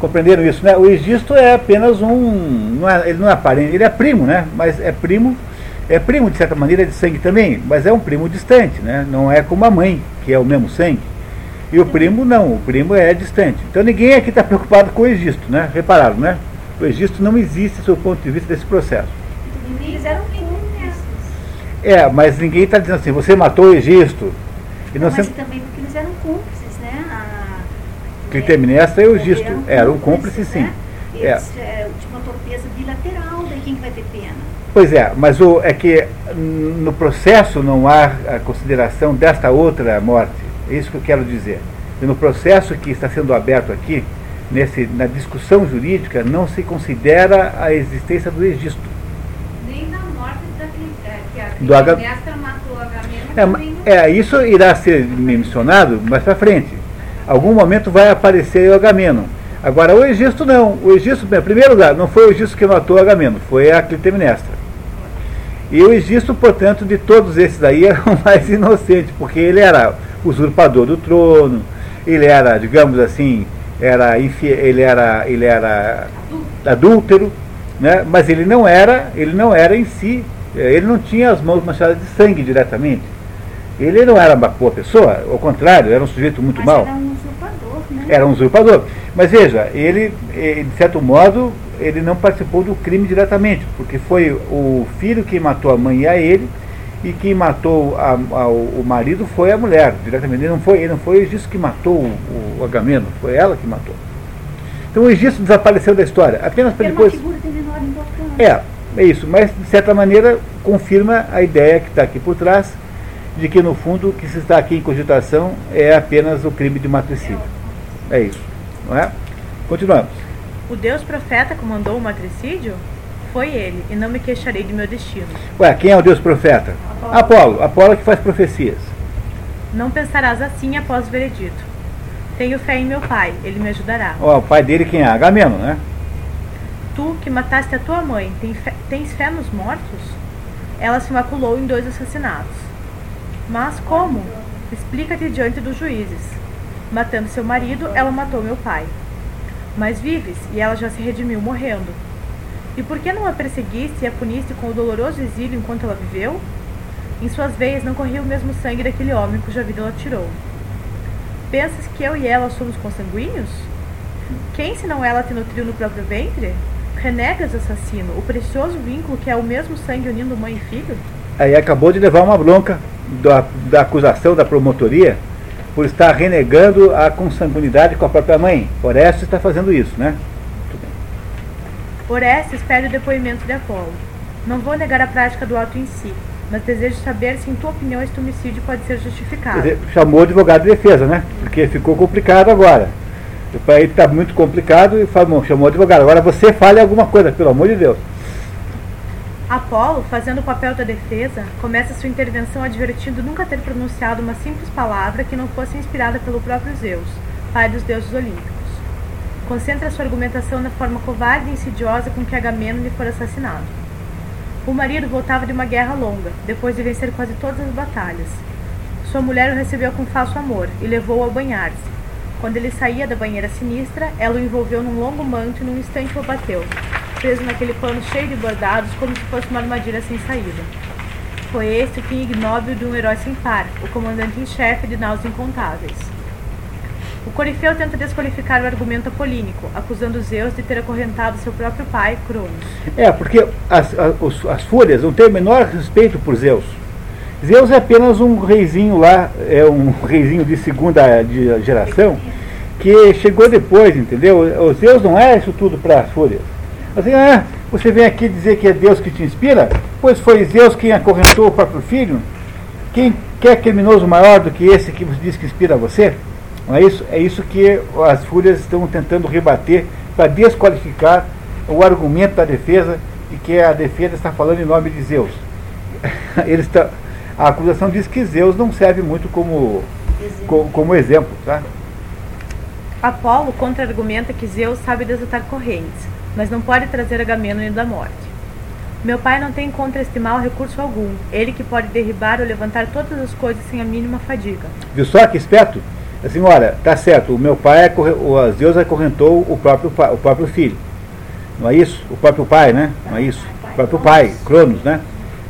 Compreenderam isso? Né? O Egisto é apenas um. Não é, ele não é parente, ele é primo, né? Mas é primo, é primo de certa maneira de sangue também, mas é um primo distante, né? Não é como a mãe, que é o mesmo sangue. E o primo não, o primo é distante. Então ninguém aqui está preocupado com o Egisto, né? Repararam, né? O Egisto não existe do ponto de vista desse processo. Eles eram cúmplices. É, mas ninguém está dizendo assim, você matou o Egisto. E Não, nós mas sempre- também porque eles eram cúmplices, né? A, Clitemnestra e o Egisto eram eram cúmplices, sim. Né? Eles é, tinham uma torpeza bilateral, daí quem que vai ter pena? Pois é, mas o, é que no processo não há a consideração desta outra morte. É isso que eu quero dizer. E no processo que está sendo aberto aqui, nesse, na discussão jurídica, não se considera a existência do Egisto. Nem na morte da Cli- é, que a Do Clitemnestra matou Agamemnon É, é, isso irá ser mencionado mais para frente. Algum momento vai aparecer o Agamenon. Agora, o Egisto não. O Egisto, em primeiro lugar, não foi o Egisto que matou o Agamenon, foi a Clitemnestra. E o Egisto, portanto, de todos esses aí, era o mais inocente, porque ele era usurpador do trono, ele era, digamos assim, era ele era, ele era adúltero, né? mas ele não era, ele não era em si, eh, ele não tinha as mãos manchadas de sangue diretamente. Ele não era uma boa pessoa, ao contrário, era um sujeito muito Mas mau. era um usurpador, né? Era um usurpador. Mas veja, ele, eh, de certo modo, ele não participou do crime diretamente, porque foi o filho que matou a mãe e a ele, e quem matou a- a- o marido foi a mulher, diretamente. Ele não foi, ele não foi o Egisto que matou o, o Agamemnon, foi ela que matou. Então o Egisto desapareceu da história, apenas para depois. É, é isso, mas de certa maneira confirma a ideia que está aqui por trás, de que no fundo o que se está aqui em cogitação é apenas o crime de matricídio. É isso, não é? Continuamos. O Deus profeta comandou o matricídio? Foi ele, e não me queixarei de meu destino. Ué, quem é o Deus profeta? Apolo. Apolo que faz profecias. Não pensarás assim após o veredito. Tenho fé em meu pai, ele me ajudará. Ó, o pai dele quem é? Agamemnon, né? Tu, que mataste a tua mãe, tem fé- tens fé nos mortos? Ela se maculou em dois assassinatos. Mas como? Explica-te diante dos juízes. Matando seu marido, ela matou meu pai. Mas vives, e ela já se redimiu morrendo. E por que não a perseguiste e a puniste com o doloroso exílio enquanto ela viveu? Em suas veias não corria o mesmo sangue daquele homem cuja vida ela tirou. Pensas que eu e ela somos consanguíneos? Quem senão ela te nutriu no próprio ventre? Renegas, assassino, o precioso vínculo que é o mesmo sangue unindo mãe e filho? Aí acabou de levar uma bronca da, da acusação da promotoria por estar renegando a consanguinidade com a própria mãe. Orestes está fazendo isso, né? Orestes pede o depoimento de Apolo. Não vou negar a prática do ato em si, mas desejo saber se, em tua opinião, este homicídio pode ser justificado. Dizer, chamou o advogado de defesa, né? Porque ficou complicado agora. O país está muito complicado e falou, chamou o advogado. Agora você fale alguma coisa, pelo amor de Deus. Apolo, fazendo o papel da defesa, começa sua intervenção advertindo nunca ter pronunciado uma simples palavra que não fosse inspirada pelo próprio Zeus, pai dos deuses olímpicos. Concentra sua argumentação na forma covarde e insidiosa com que Agamemnon for assassinado. O marido voltava de uma guerra longa, depois de vencer quase todas as batalhas. Sua mulher o recebeu com falso amor e levou-o a banhar-se. Quando ele saía da banheira sinistra, ela o envolveu num longo manto e num instante o bateu, preso naquele pano cheio de bordados como se fosse uma armadilha sem saída. Foi este o fim ignóbil de um herói sem par, o comandante em chefe de naus incontáveis. O Corifeu tenta desqualificar o argumento apolínico, acusando Zeus de ter acorrentado seu próprio pai, Cronos. É, porque as, as, as fúrias não têm o menor respeito por Zeus. Zeus é apenas um reizinho lá, é um reizinho de segunda de geração, que chegou depois, entendeu? O Zeus não é isso tudo para as fúrias. Assim, ah, você vem aqui dizer que é Deus que te inspira? Pois foi Zeus quem acorrentou o próprio filho? Quem quer criminoso maior do que esse que diz que inspira você? Não é isso? É isso que as fúrias estão tentando rebater para desqualificar o argumento da defesa e que a defesa está falando em nome de Zeus. Eles está, a acusação diz que Zeus não serve muito como, como, como exemplo. Tá? Apolo contra-argumenta que Zeus sabe desatar correntes, mas não pode trazer Agamemnon da morte. Meu pai não tem contra este mal recurso algum, ele que pode derribar ou levantar todas as coisas sem a mínima fadiga. Viu só que esperto? Assim, olha, tá certo, o meu pai, é o Zeus acorrentou o próprio, o próprio filho. Não é isso? O próprio pai, né? Não é isso? O próprio pai, Cronos, né?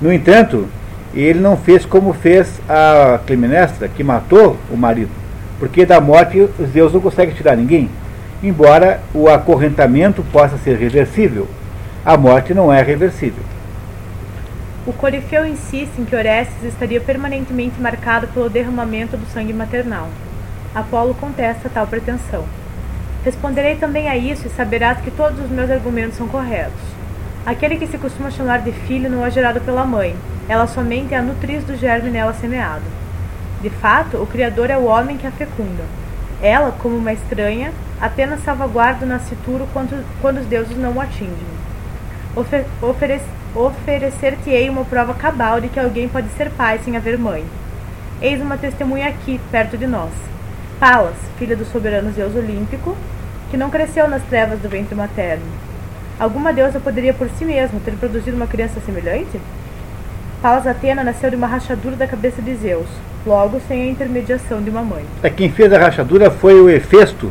No entanto, ele não fez como fez a Climenestra, que matou o marido. Porque da morte Zeus não consegue tirar ninguém. Embora o acorrentamento possa ser reversível, a morte não é reversível. O Corifeu insiste em que Orestes estaria permanentemente marcado pelo derramamento do sangue maternal. Apolo contesta tal pretensão. Responderei também a isso e saberás que todos os meus argumentos são corretos. Aquele que se costuma chamar de filho não é gerado pela mãe, ela somente é a nutriz do germe nela semeado. De fato, o Criador é o homem que a fecunda. Ela, como uma estranha, apenas salvaguarda o nascituro quando, quando os deuses não o atingem. Ofer, oferec, Oferecer-te-ei uma prova cabal de que alguém pode ser pai sem haver mãe. Eis uma testemunha aqui, perto de nós. Palas, filha do soberano Zeus Olímpico, que não cresceu nas trevas do ventre materno. Alguma deusa poderia por si mesma ter produzido uma criança semelhante? Palas Atena nasceu de uma rachadura da cabeça de Zeus, logo sem a intermediação de uma mãe. É, quem fez a rachadura foi o Hefesto.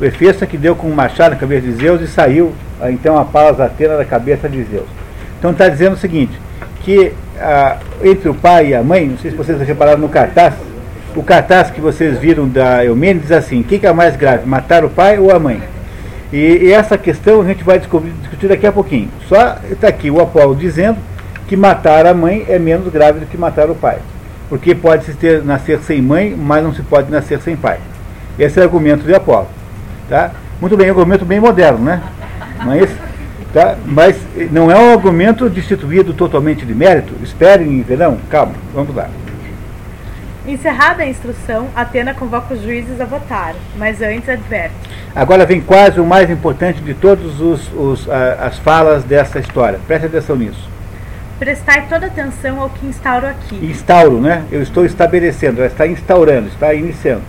O Hefesto que deu com um machado na cabeça de Zeus e saiu então a Palas Atena da cabeça de Zeus. Então está dizendo o seguinte, que ah, entre o pai e a mãe, não sei se vocês repararam no cartaz, o cartaz que vocês viram da Eumene diz assim, o que, que é mais grave, matar o pai ou a mãe? E, e essa questão a gente vai discutir daqui a pouquinho. Só está aqui o Apolo dizendo que matar a mãe é menos grave do que matar o pai. Porque pode-se ter, nascer sem mãe, mas não se pode nascer sem pai. Esse é o argumento de Apolo. Tá? Muito bem, é um argumento bem moderno, né? Não é? Tá? Mas não é um argumento destituído totalmente de mérito. Esperem verão. Calma, vamos lá. Encerrada a instrução, Atena convoca os juízes a votar, mas antes adverte. Agora vem quase o mais importante de todas as falas dessa história. Preste atenção nisso. Prestai toda atenção ao que instauro aqui. Instauro, né? Eu estou estabelecendo, ela está instaurando, está iniciando.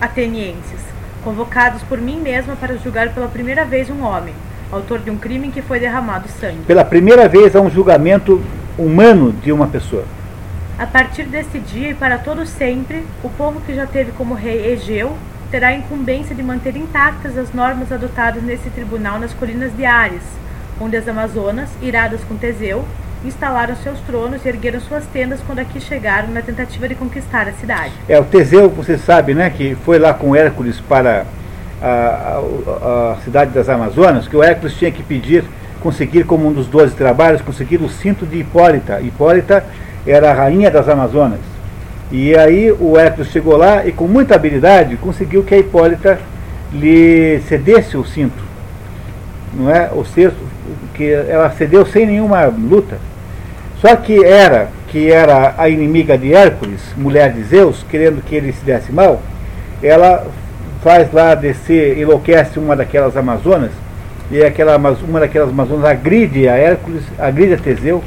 Atenienses, convocados por mim mesma para julgar pela primeira vez um homem, autor de um crime em que foi derramado sangue. Pela primeira vez há um julgamento humano de uma pessoa. A partir desse dia e para todo sempre, o povo que já teve como rei Egeu terá a incumbência de manter intactas as normas adotadas nesse tribunal nas colinas de Ares, onde as Amazonas, iradas com Teseu, instalaram seus tronos e ergueram suas tendas quando aqui chegaram na tentativa de conquistar a cidade. É, o Teseu, você sabe, né, que foi lá com Hércules para a, a, a cidade das Amazonas, que o Hércules tinha que pedir, conseguir como um dos doze trabalhos, conseguir o cinto de Hipólita. Hipólita era a rainha das Amazonas. E aí o Hércules chegou lá e com muita habilidade conseguiu que a Hipólita lhe cedesse o cinto. Não é? O cesto, que ela cedeu sem nenhuma luta. Só que era que era a inimiga de Hércules, mulher de Zeus, querendo que ele se desse mal, ela faz lá descer, enlouquece uma daquelas Amazonas, e aquela, uma daquelas Amazonas agride a Hércules, agride a Teseu,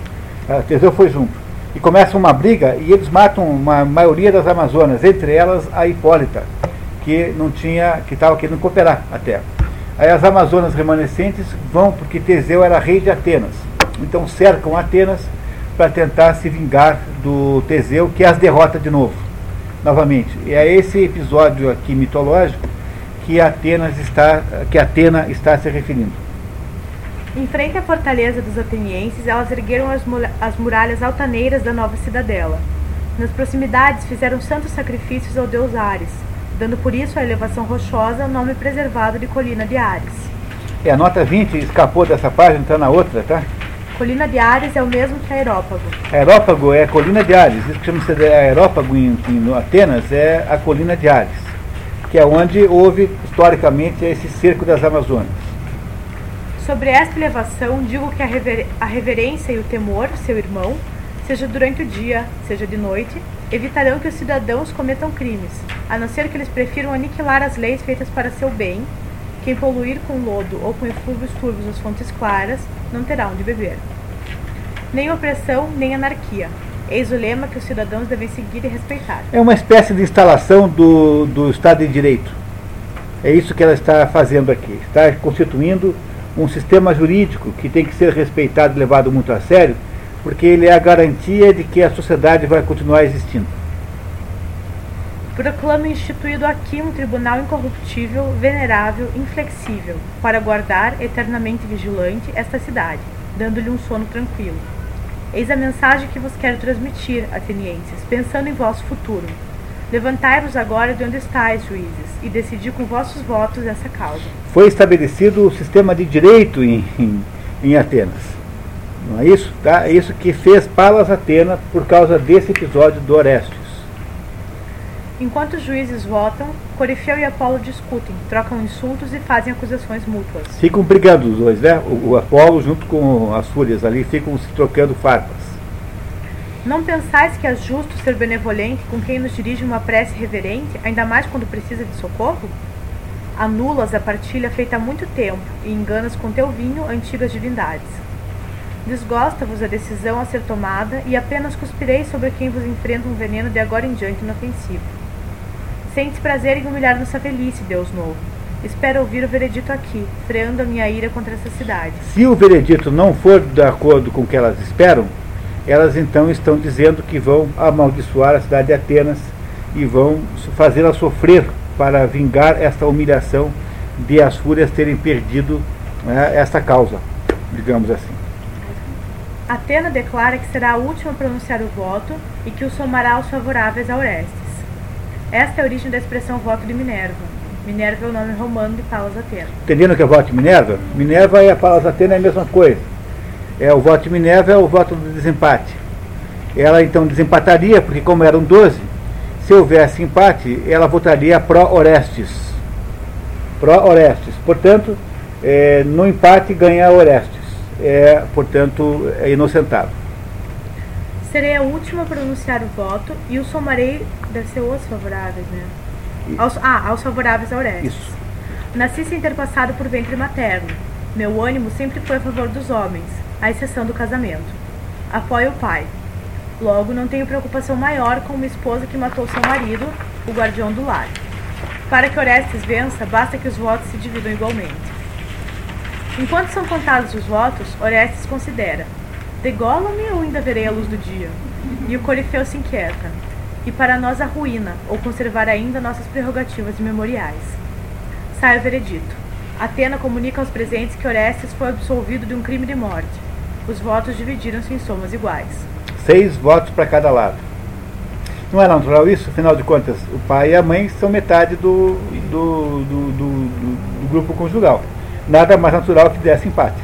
a Teseu foi junto. E começa uma briga e eles matam uma maioria das Amazonas, entre elas a Hipólita, que não tinha, que estava querendo cooperar a terra. Aí as Amazonas remanescentes vão porque Teseu era rei de Atenas. Então cercam Atenas para tentar se vingar do Teseu, que as derrota de novo, novamente. E é esse episódio aqui mitológico que Atenas está, que Atena está se referindo. Em frente à fortaleza dos atenienses, elas ergueram as, as muralhas altaneiras da nova cidadela. Nas proximidades fizeram santos sacrifícios ao deus Ares, dando por isso à elevação rochosa o nome preservado de Colina de Ares. É, a nota 20 escapou dessa página, está na outra, tá? Colina de Ares é o mesmo que Aerópago. Aerópago é a colina de Ares. Isso que chama-se de Aerópago em, em Atenas é a colina de Ares, que é onde houve historicamente esse cerco das Amazonas. Sobre esta elevação, digo que a, rever a reverência e o temor, seu irmão, seja durante o dia, seja de noite, evitarão que os cidadãos cometam crimes, a não ser que eles prefiram aniquilar as leis feitas para seu bem. Quem poluir com lodo ou com eflúvios turvos as fontes claras, não terá onde beber. Nem opressão, nem anarquia. Eis o lema que os cidadãos devem seguir e respeitar. É uma espécie de instalação do, do Estado de Direito. É isso que ela está fazendo aqui. Está constituindo um sistema jurídico que tem que ser respeitado e levado muito a sério, porque ele é a garantia de que a sociedade vai continuar existindo. Proclamo instituído aqui um tribunal incorruptível, venerável, inflexível, para guardar, eternamente vigilante, esta cidade, dando-lhe um sono tranquilo. Eis a mensagem que vos quero transmitir, atenienses, pensando em vosso futuro. Levantai-vos agora de onde estáis, juízes, e decidi com vossos votos essa causa. Foi estabelecido o sistema de direito em, em, em Atenas. Não é isso? Tá? É isso que fez Palas Atena por causa desse episódio do Orestes. Enquanto os juízes votam, Corifeu e Apolo discutem, trocam insultos e fazem acusações mútuas. Ficam brigando os dois, né? O, o Apolo junto com as fúrias ali ficam se trocando farpas. Não pensais que é justo ser benevolente com quem nos dirige uma prece reverente, ainda mais quando precisa de socorro? Anulas a partilha feita há muito tempo e enganas com teu vinho antigas divindades. Desgosta-vos a decisão a ser tomada e apenas cuspireis sobre quem vos enfrenta um veneno de agora em diante inofensivo. Sente prazer em humilhar nossa velhice, Deus novo. Espero ouvir o veredito aqui, freando a minha ira contra essa cidade. Se o veredito não for de acordo com o que elas esperam, elas então estão dizendo que vão amaldiçoar a cidade de Atenas e vão fazê-la sofrer para vingar esta humilhação de as fúrias terem perdido né, esta causa, digamos assim. Atena declara que será a última a pronunciar o voto e que o somará aos favoráveis a Orestes. Esta é a origem da expressão voto de Minerva. Minerva é o nome romano de Palas Atena. Entendendo que é o voto de Minerva? Minerva e a Palas Atena é a mesma coisa. É, o voto de Minerva é o voto do desempate. Ela então desempataria, porque como eram 12, se houvesse empate, ela votaria pró-Orestes. Pró-Orestes. Portanto, é, no empate ganha Orestes. É, portanto, é inocentado. Serei a última a pronunciar o voto e o somarei, deve ser os favoráveis, né? Aos, ah, aos favoráveis a Orestes. Isso. Nasci sem ter passado por ventre materno. Meu ânimo sempre foi a favor dos homens, à exceção do casamento. Apoio o pai. Logo, não tenho preocupação maior com uma esposa que matou seu marido, o guardião do lar. Para que Orestes vença, basta que os votos se dividam igualmente. Enquanto são contados os votos, Orestes considera: degola-me ou ainda verei a luz do dia? E o Corifeu se inquieta: e para nós a ruína, ou conservar ainda nossas prerrogativas imemoriais? Sai o veredito. Atena comunica aos presentes que Orestes foi absolvido de um crime de morte. Os votos dividiram-se em somas iguais. Seis votos para cada lado. Não é natural isso? Afinal de contas, o pai e a mãe são metade do, do, do, do, do grupo conjugal. Nada mais natural que desse empate.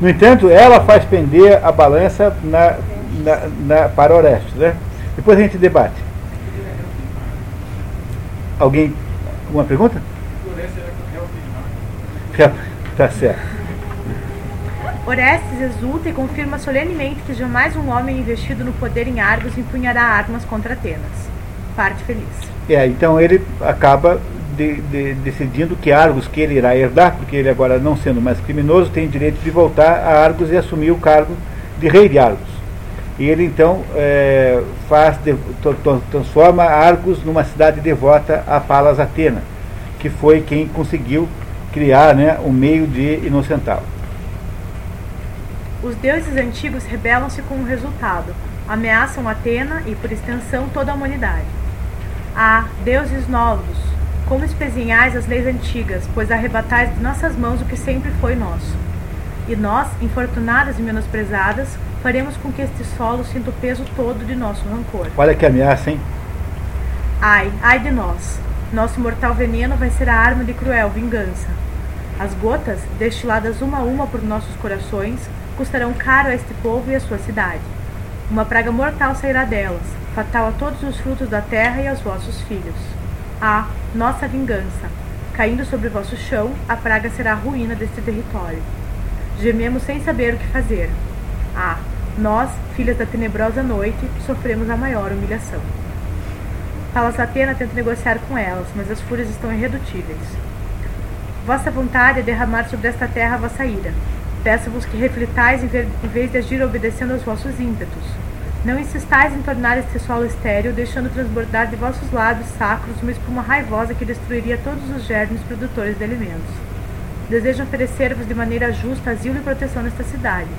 No entanto, ela faz pender a balança na, na, na, para Orestes. Né? Depois a gente debate. Alguém? Alguma pergunta? Tá certo. Orestes exulta e confirma solenemente que jamais um homem investido no poder em Argos empunhará armas contra Atenas. Parte feliz. É, então ele acaba de, de, decidindo que Argos, que ele irá herdar, porque ele agora não sendo mais criminoso, tem direito de voltar a Argos e assumir o cargo de rei de Argos. E ele então é, faz, de, transforma Argos numa cidade devota a Palas Atena, que foi quem conseguiu criar né, um meio de inocentá-lo. Os deuses antigos rebelam-se com o resultado, ameaçam Atena e, por extensão, toda a humanidade. Ah, deuses novos, como espezinhais as leis antigas, pois arrebatais de nossas mãos o que sempre foi nosso. E nós, infortunadas e menosprezadas, faremos com que este solo sinta o peso todo de nosso rancor. Olha que ameaça, hein? Ai, ai de nós. Nosso mortal veneno vai ser a arma de cruel vingança. As gotas, destiladas uma a uma por nossos corações, custarão caro a este povo e a sua cidade. Uma praga mortal sairá delas, fatal a todos os frutos da terra e aos vossos filhos. Ah, nossa vingança! Caindo sobre vosso chão, a praga será a ruína deste território. Gememos sem saber o que fazer. Ah, nós, filhas da tenebrosa noite, sofremos a maior humilhação. Palas Atena tenta negociar com elas, mas as fúrias estão irredutíveis. Vossa vontade é derramar sobre esta terra a vossa ira. Peço-vos que reflitais em vez de agir obedecendo aos vossos ímpetos. Não insistais em tornar este solo estéril, deixando transbordar de vossos lábios sacros uma espuma raivosa que destruiria todos os germes produtores de alimentos. Desejo oferecer-vos de maneira justa asilo e proteção nesta cidade.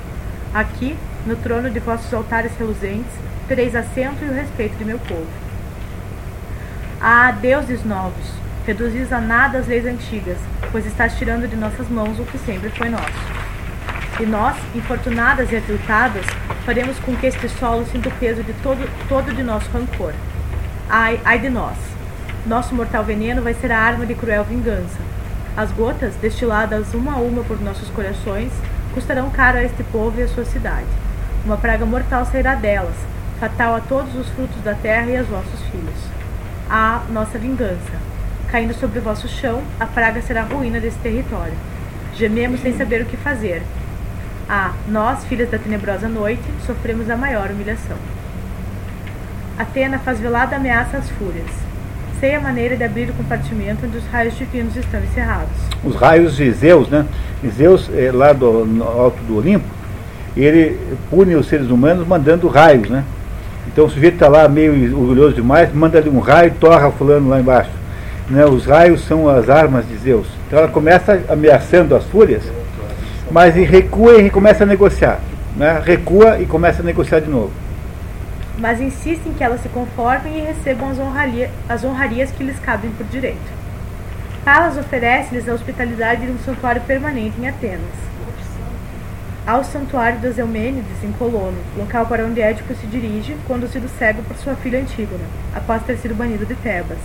Aqui, no trono de vossos altares reluzentes, tereis assento e o respeito de meu povo. Ah, deuses novos, reduzis a nada as leis antigas, pois estás tirando de nossas mãos o que sempre foi nosso. E nós, infortunadas e atiltadas, faremos com que este solo sinta o peso de todo, todo de nosso rancor. Ai, ai de nós! Nosso mortal veneno vai ser a arma de cruel vingança. As gotas, destiladas uma a uma por nossos corações, custarão caro a este povo e a sua cidade. Uma praga mortal sairá delas, fatal a todos os frutos da terra e aos vossos filhos. Ah, nossa vingança! Caindo sobre o vosso chão, a praga será a ruína desse território. Gememos sem saber o que fazer, ah, nós, filhas da tenebrosa noite, sofremos a maior humilhação. Atena faz velada ameaça às fúrias. Sei a maneira de abrir o compartimento onde os raios divinos estão encerrados. Os raios de Zeus, né? Zeus, é, lá do alto do Olimpo, ele pune os seres humanos mandando raios, né? Então o sujeito está lá meio orgulhoso demais, manda ali um raio e torra fulano lá embaixo. Né? Os raios são as armas de Zeus. Então ela começa ameaçando as fúrias mas recua e começa a negociar. Né? Recua e começa a negociar de novo. Mas insistem que elas se conformem e recebam as, honraria, as honrarias que lhes cabem por direito. Palas oferece-lhes a hospitalidade de um santuário permanente em Atenas. Ao santuário dos Eumênides, em Colono, local para onde Édipo se dirige, conduzido cego por sua filha Antígona, após ter sido banido de Tebas.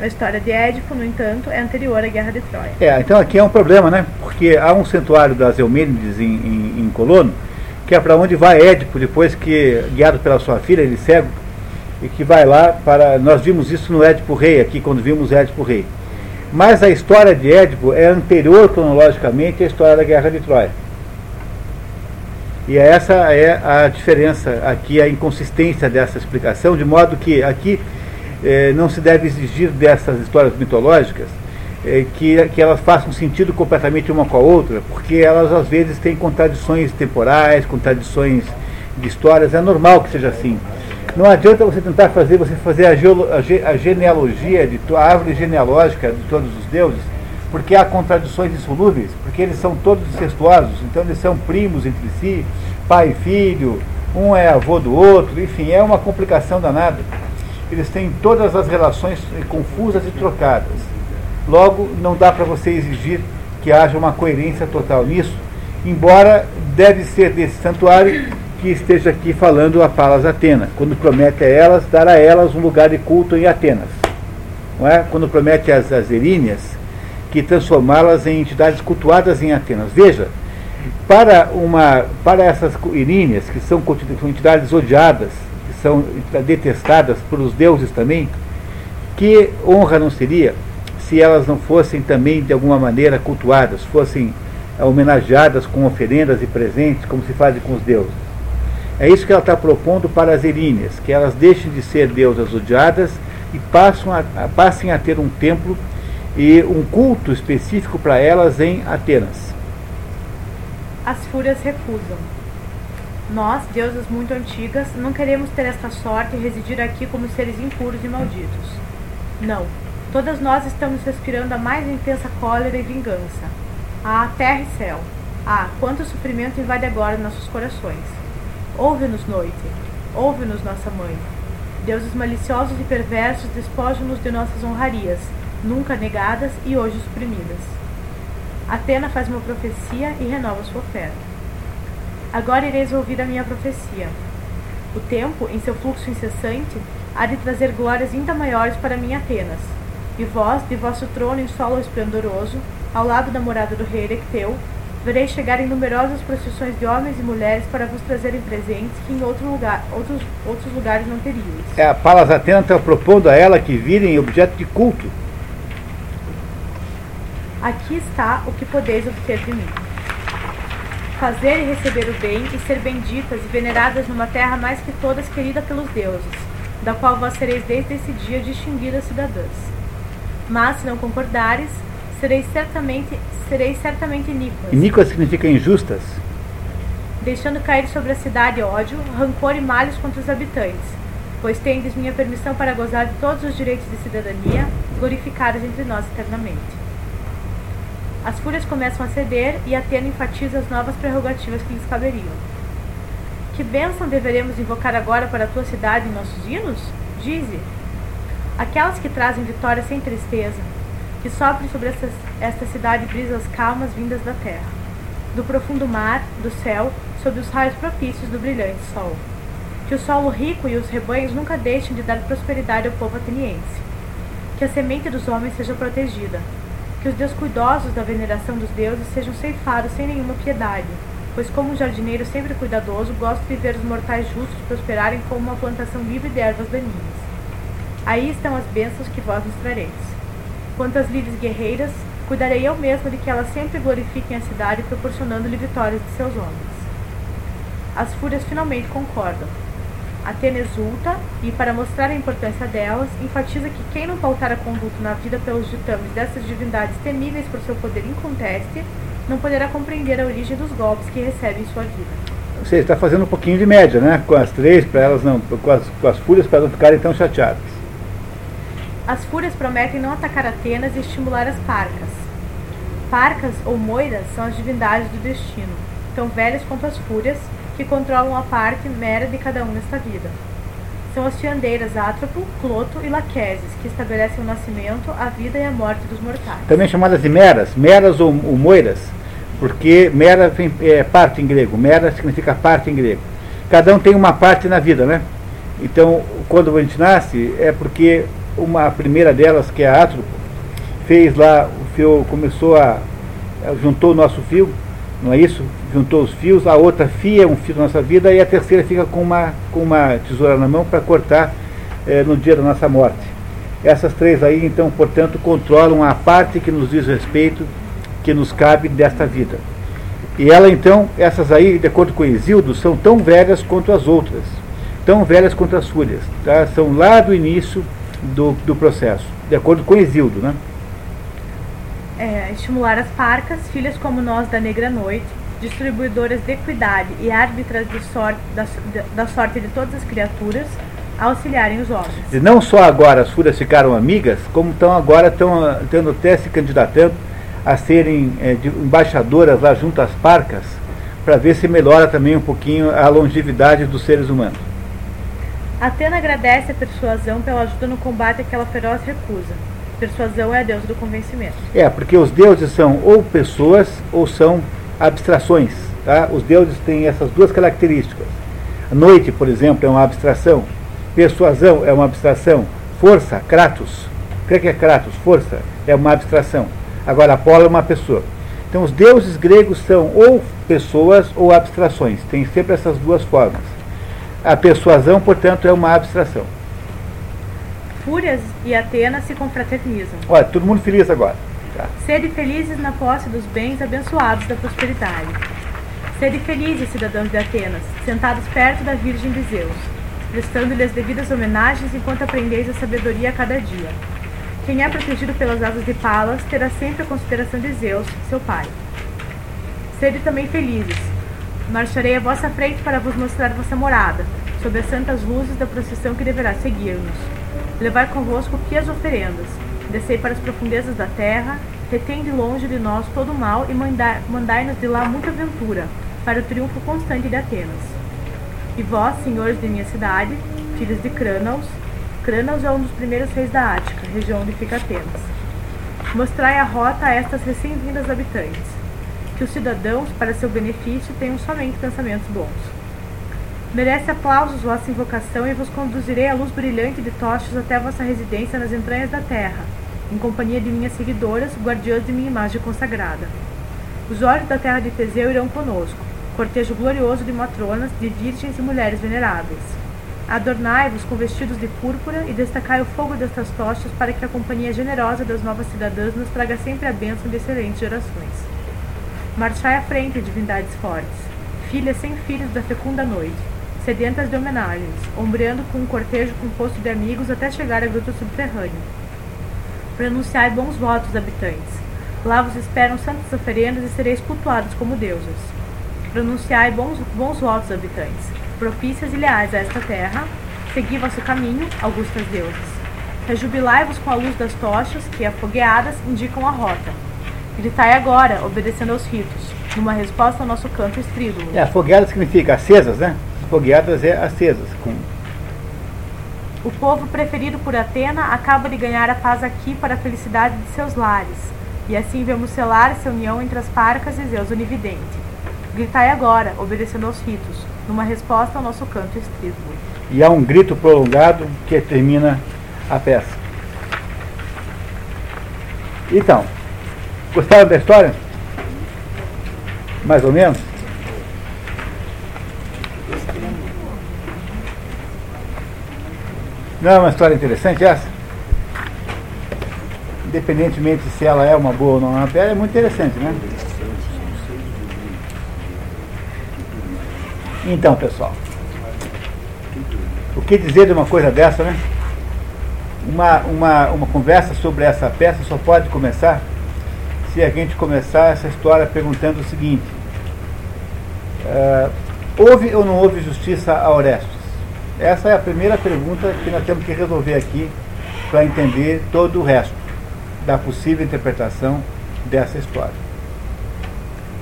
A história de Édipo, no entanto, é anterior à Guerra de Troia. É, então aqui é um problema, né? Porque há um santuário das Eumênides em, em, em Colono, que é para onde vai Édipo, depois que, guiado pela sua filha, ele cego, e que vai lá para. Nós vimos isso no Édipo Rei, aqui, quando vimos Édipo Rei. Mas a história de Édipo é anterior cronologicamente à história da Guerra de Troia. E essa é a diferença aqui, a inconsistência dessa explicação, de modo que aqui é, não se deve exigir dessas histórias mitológicas é, que, que elas façam sentido completamente uma com a outra, porque elas às vezes têm contradições temporais, contradições de histórias, é normal que seja assim. Não adianta você tentar fazer, você fazer a, geolo, a, ge, a genealogia, de, a árvore genealógica de todos os deuses, porque há contradições insolúveis, porque eles são todos incestuosos, então eles são primos entre si, pai e filho, um é avô do outro, enfim, é uma complicação danada eles têm todas as relações confusas e trocadas. Logo, não dá para você exigir que haja uma coerência total nisso, embora deve ser desse santuário que esteja aqui falando a Palas Atena, quando promete a elas dar a elas um lugar de culto em Atenas. Não é? Quando promete às, Eríneas que transformá-las em entidades cultuadas em Atenas. Veja, para, uma, para essas Eríneas, que são entidades odiadas, são detestadas por os deuses também, que honra não seria se elas não fossem também de alguma maneira cultuadas, fossem homenageadas com oferendas e presentes, como se faz com os deuses. É isso que ela está propondo para as eríneas, que elas deixem de ser deusas odiadas e passam a, passem a ter um templo e um culto específico para elas em Atenas. As fúrias recusam. Nós, deusas muito antigas, não queremos ter esta sorte e residir aqui como seres impuros e malditos. Não. Todas nós estamos respirando a mais intensa cólera e vingança. Ah, terra e céu. Ah, quanto sofrimento invade agora nossos corações. Ouve-nos, noite. Ouve-nos, nossa mãe. Deuses maliciosos e perversos despojam-nos de nossas honrarias, nunca negadas e hoje suprimidas. Atena faz uma profecia e renova sua oferta. Agora ireis ouvir a minha profecia. O tempo, em seu fluxo incessante, há de trazer glórias ainda maiores para mim Atenas. E vós, de vosso trono em solo esplendoroso, ao lado da morada do rei Erecteu, vereis chegar em numerosas procissões de homens e mulheres para vos trazerem presentes que em outro lugar, outros, outros lugares não teriam. É, a Palas Atena está propondo a ela que virem objeto de culto. Aqui está o que podeis obter de mim. Fazer e receber o bem e ser benditas e veneradas numa terra mais que todas querida pelos deuses, da qual vós sereis desde esse dia distinguidas cidadãs. Mas se não concordares, sereis certamente, sereis certamente iníquas. Iníquas significa injustas. Deixando cair sobre a cidade ódio, rancor e males contra os habitantes, pois tendes minha permissão para gozar de todos os direitos de cidadania, glorificados entre nós eternamente. As fúrias começam a ceder e Atena enfatiza as novas prerrogativas que lhes caberiam. Que bênção deveremos invocar agora para a tua cidade em nossos hinos? Dize. Aquelas que trazem vitória sem tristeza, que soprem sobre esta, esta cidade brisas calmas vindas da terra, do profundo mar, do céu, sob os raios propícios do brilhante sol. Que o solo rico e os rebanhos nunca deixem de dar prosperidade ao povo ateniense. Que a semente dos homens seja protegida, que os descuidosos da veneração dos deuses sejam ceifados sem nenhuma piedade, pois como um jardineiro sempre cuidadoso, gosto de ver os mortais justos prosperarem como uma plantação livre de ervas daninhas. Aí estão as bênçãos que vós nos trareis. Quanto às líderes guerreiras, cuidarei eu mesmo de que elas sempre glorifiquem a cidade, proporcionando-lhe vitórias de seus homens. As fúrias finalmente concordam. Atena exulta e, para mostrar a importância delas, enfatiza que quem não pautar a conduta na vida pelos ditames dessas divindades temíveis por seu poder inconteste, não poderá compreender a origem dos golpes que recebe em sua vida. Você está fazendo um pouquinho de média, né? Com as três, para elas não, com as, com as fúrias para não ficarem tão chateadas. As fúrias prometem não atacar Atenas e estimular as parcas. Parcas ou moiras são as divindades do destino, tão velhas quanto as fúrias, que controlam a parte mera de cada um nesta vida. São as fiandeiras Átropo, Cloto e Laqueses, que estabelecem o nascimento, a vida e a morte dos mortais. Também chamadas de meras, meras ou, ou moiras, porque mera vem, é parte em grego, mera significa parte em grego. Cada um tem uma parte na vida, né? Então, quando a gente nasce, é porque uma a primeira delas, que é a Átropo, fez lá, o fio, começou a, juntou o nosso fio, não é isso? Juntou os fios, a outra fia um fio da nossa vida e a terceira fica com uma, com uma tesoura na mão para cortar eh, no dia da nossa morte. Essas três aí, então, portanto, controlam a parte que nos diz respeito, que nos cabe desta vida. E ela, então, essas aí, de acordo com Exildo, são tão velhas quanto as outras, tão velhas quanto as fúrias. Tá? São lá do início do, do processo, de acordo com Exildo, né? é, estimular as parcas, filhas como nós da negra noite, distribuidoras de equidade e árbitras de sorte, da, da sorte de todas as criaturas, auxiliarem os homens. E não só agora as fúrias ficaram amigas, como estão agora estão tendo até se candidatando a serem é, embaixadoras lá junto às parcas, para ver se melhora também um pouquinho a longevidade dos seres humanos. Atena agradece a persuasão pela ajuda no combate àquela feroz recusa Persuasão é a deusa do convencimento. É, porque os deuses são ou pessoas ou são abstrações. Tá? Os deuses têm essas duas características. A noite, por exemplo, é uma abstração. Persuasão é uma abstração. Força, Kratos. O que é Kratos? Força é uma abstração. Agora, Apolo é uma pessoa. Então, os deuses gregos são ou pessoas ou abstrações. Tem sempre essas duas formas. A persuasão, portanto, é uma abstração. Fúrias e Atenas se confraternizam. Olha, todo mundo feliz agora. Sede felizes na posse dos bens abençoados da prosperidade. Sede felizes, cidadãos de Atenas, sentados perto da Virgem de Zeus, prestando-lhe as devidas homenagens enquanto aprendeis a sabedoria a cada dia. Quem é protegido pelas asas de Palas terá sempre a consideração de Zeus, seu pai. Sede também felizes. Marcharei à vossa frente para vos mostrar vossa morada, sob as santas luzes da procissão que deverá seguir-nos. Levai convosco pias oferendas, descei para as profundezas da terra, retém de longe de nós todo o mal e mandai- mandai-nos de lá muita ventura, para o triunfo constante de Atenas. E vós, senhores de minha cidade, filhos de Crânaos, Crânaos é um dos primeiros reis da Ática, região onde fica Atenas. Mostrai a rota a estas recém-vindas habitantes, que os cidadãos, para seu benefício, tenham somente pensamentos bons. Merece aplausos vossa invocação e vos conduzirei à luz brilhante de tochas até vossa residência nas entranhas da terra, em companhia de minhas seguidoras, guardiãs de minha imagem consagrada. Os olhos da terra de Teseu irão conosco, cortejo glorioso de matronas, de virgens e mulheres veneráveis. Adornai-vos com vestidos de púrpura e destacai o fogo destas tochas para que a companhia generosa das novas cidadãs nos traga sempre a bênção de excelentes gerações. Marchai à frente, divindades fortes, filhas sem filhos da fecunda noite, sedentas de homenagens, ombreando com um cortejo composto de amigos até chegar à gruta subterrânea. Pronunciai bons votos, habitantes. Lá vos esperam santas oferendas e sereis cultuados como deusas. Pronunciai bons, bons votos, habitantes, propícias e leais a esta terra. Segui vosso caminho, augustas deusas. Rejubilai-vos com a luz das tochas, que, afogueadas, indicam a rota. Gritai agora, obedecendo aos ritos, numa resposta ao nosso canto estrídulo. É, fogueadas significa acesas, né? Fogueadas é acesas. Com... O povo preferido por Atena acaba de ganhar a paz aqui para a felicidade de seus lares, e assim vemos selar essa união entre as parcas e Zeus onividente. Gritai agora, obedecendo aos ritos, numa resposta ao nosso canto estrídulo. E há um grito prolongado que termina a peça. Então, gostaram da história? Mais ou menos? Não é uma história interessante essa? Independentemente se ela é uma boa ou não, é muito interessante, né? Então, pessoal, o que dizer de uma coisa dessa, né? Uma, uma, uma conversa sobre essa peça só pode começar se a gente começar essa história perguntando o seguinte: uh, houve ou não houve justiça a Orestes? Essa é a primeira pergunta que nós temos que resolver aqui para entender todo o resto da possível interpretação dessa história.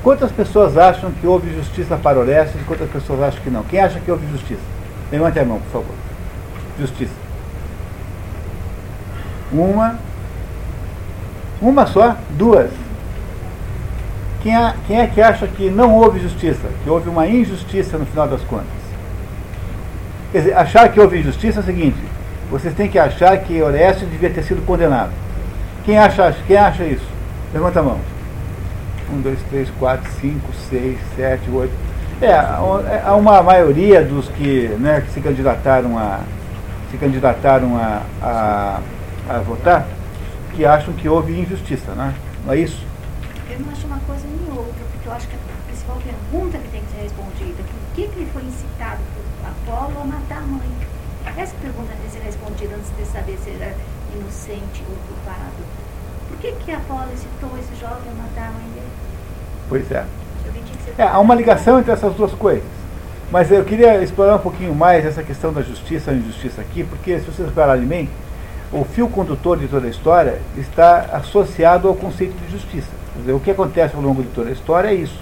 Quantas pessoas acham que houve justiça para Orestes e quantas pessoas acham que não? Quem acha que houve justiça? Levante a mão, por favor. Justiça. Uma. Uma só? Duas. Quem é, quem é que acha que não houve justiça? Que houve uma injustiça no final das contas? Quer dizer, achar que houve injustiça é o seguinte: vocês têm que achar que Orestes devia ter sido condenado. Quem acha, quem acha isso? Levanta a mão. Um, dois, três, quatro, cinco, seis, sete, oito. É, há uma maioria dos que, né, que se candidataram a se candidataram a, a, a, votar que acham que houve injustiça, né? não é isso? Eu não acho uma coisa nem outra, porque eu acho que a principal pergunta que tem que ser respondida por que, que ele foi incitado por Apolo a matar a mãe? Essa pergunta tem que ser respondida antes de saber se era inocente ou culpado. Por que, que Apolo incitou esse jovem a matar a mãe dele? Pois é. É, há uma ligação entre essas duas coisas. Mas eu queria explorar um pouquinho mais essa questão da justiça e injustiça aqui, porque se vocês repararem bem, o fio condutor de toda a história está associado ao conceito de justiça. Dizer, o que acontece ao longo de toda a história é isso.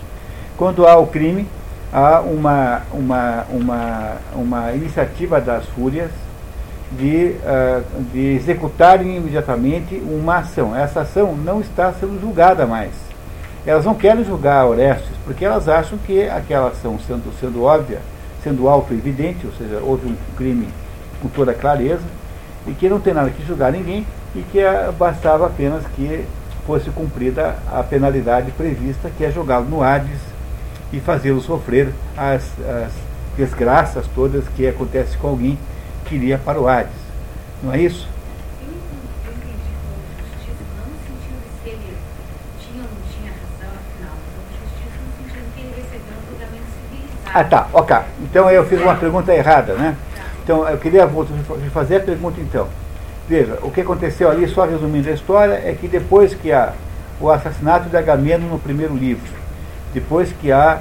Quando há o crime, há uma, uma, uma, uma iniciativa das fúrias de, uh, de executarem imediatamente uma ação. Essa ação não está sendo julgada mais elas não querem julgar Orestes, porque elas acham que aquela ação sendo, sendo óbvia, sendo auto-evidente, ou seja, houve um crime com toda clareza, e que não tem nada que julgar ninguém, e que bastava apenas que fosse cumprida a penalidade prevista, que é jogá-lo no Hades e fazê-lo sofrer as, as desgraças todas que acontecem com alguém que iria para o Hades. Não é isso? Eu entendi, eu entendi como justiça, não no sentido de se ele tinha ou não tinha razão, afinal, mas justiça no sentido que ele recebeu julgamento civilizado. Ah, tá, ok. Então eu fiz uma pergunta errada, né? Então eu queria fazer a pergunta então. Veja, o que aconteceu ali, só resumindo a história, é que depois que há o assassinato de Agamemnon no primeiro livro, depois que há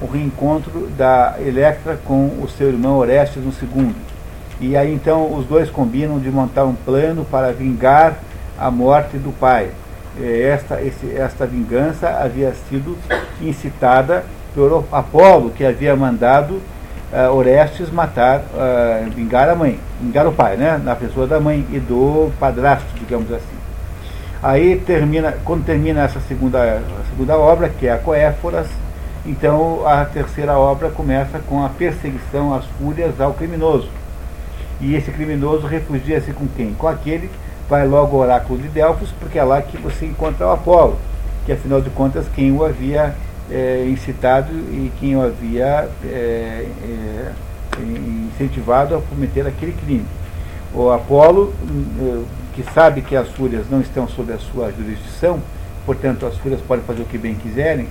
o reencontro da Electra com o seu irmão Orestes no segundo, e aí então os dois combinam de montar um plano para vingar a morte do pai. Esta, esse, esta vingança havia sido incitada por Apolo, que havia mandado uh, Orestes matar, uh, vingar a mãe, vingar o pai, né? Na pessoa da mãe e do padrasto, digamos assim. Aí termina, quando termina essa segunda, segunda obra, que é a Coéforas, então a terceira obra começa com a perseguição às fúrias ao criminoso. E esse criminoso refugia-se com quem? Com aquele vai logo ao oráculo de Delfos, porque é lá que você encontra o Apolo, que afinal de contas quem o havia é, incitado e quem o havia é, é, incentivado a cometer aquele crime. O Apolo, hum, que sabe que as fúrias não estão sob a sua jurisdição, portanto as fúrias podem fazer o que bem quiserem,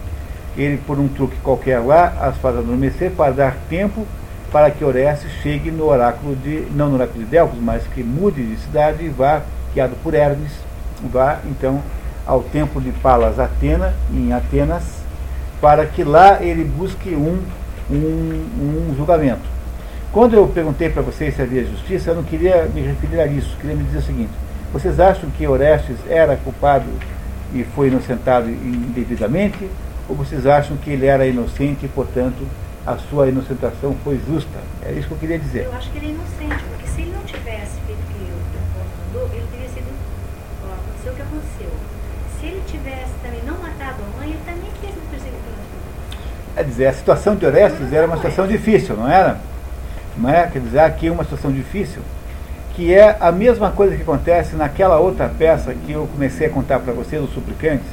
ele, por um truque qualquer lá, as faz adormecer para dar tempo para que Orestes chegue no oráculo de, não no oráculo de Delfos, mas que mude de cidade e vá, guiado por Hermes, vá então ao templo de Palas Atena, em Atenas, para que lá ele busque um, um, um julgamento. Quando eu perguntei para vocês se havia justiça, eu não queria me referir a isso, queria me dizer o seguinte, vocês acham que Orestes era culpado e foi inocentado indevidamente, ou vocês acham que ele era inocente e, portanto, a sua inocentação foi justa. É isso que eu queria dizer. Eu acho que ele é inocente, porque se ele não tivesse feito o que o mandou, ele teria sido. Ó, aconteceu o que aconteceu. Se ele tivesse também não matado a mãe, ele também teria sido Quer dizer, a situação de Orestes era uma situação difícil, não era? Não é? Quer dizer, aqui é uma situação difícil, que é a mesma coisa que acontece naquela outra peça que eu comecei a contar para vocês, os suplicantes,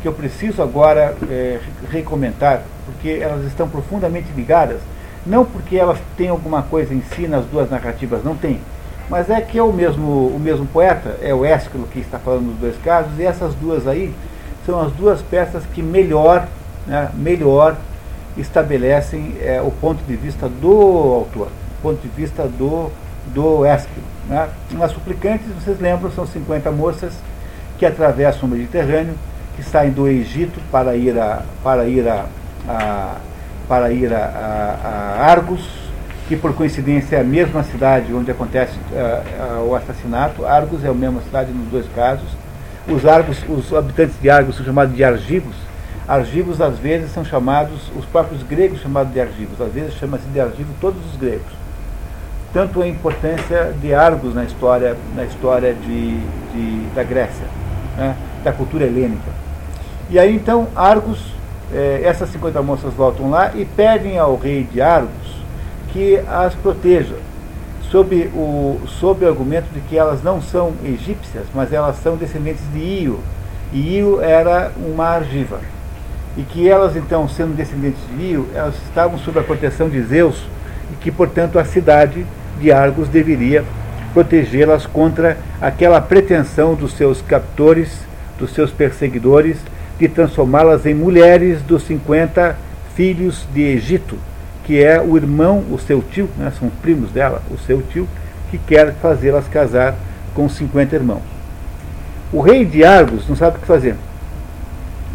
que eu preciso agora é, recomentar, porque elas estão profundamente ligadas, não porque elas têm alguma coisa em si nas duas narrativas, não tem, mas é que é o mesmo, o mesmo poeta, é o Ésquilo que está falando dos dois casos, e essas duas aí são as duas peças que melhor, né, melhor estabelecem é, o ponto de vista do autor, ponto de vista do, do Ésquilo. Né. Nas suplicantes, vocês lembram, são 50 moças que atravessam o Mediterrâneo, que saem do Egito para ir a, para ir a, a para ir a, a, a, Argos, que por coincidência é a mesma cidade onde acontece uh, uh, o assassinato. Argos é a mesma cidade nos dois casos. Os Argos, os habitantes de Argos são chamados de argivos. Argivos às vezes são chamados, os próprios gregos chamados de argivos, às vezes chama-se de argivo todos os gregos. Tanto a importância de Argos na história, na história de, de da Grécia, né, da cultura helênica. E aí então Argos, eh, essas 50 moças voltam lá e pedem ao rei de Argos que as proteja, sob o, sob o argumento de que elas não são egípcias, mas elas são descendentes de Io. E Io era uma argiva. E que elas, então, sendo descendentes de Io, elas estavam sob a proteção de Zeus, e que, portanto, a cidade de Argos deveria protegê-las contra aquela pretensão dos seus captores, dos seus perseguidores, de transformá-las em mulheres dos 50 filhos de Egito, que é o irmão, o seu tio, né, são primos dela, o seu tio, que quer fazê-las casar com 50 irmãos. O rei de Argos não sabe o que fazer.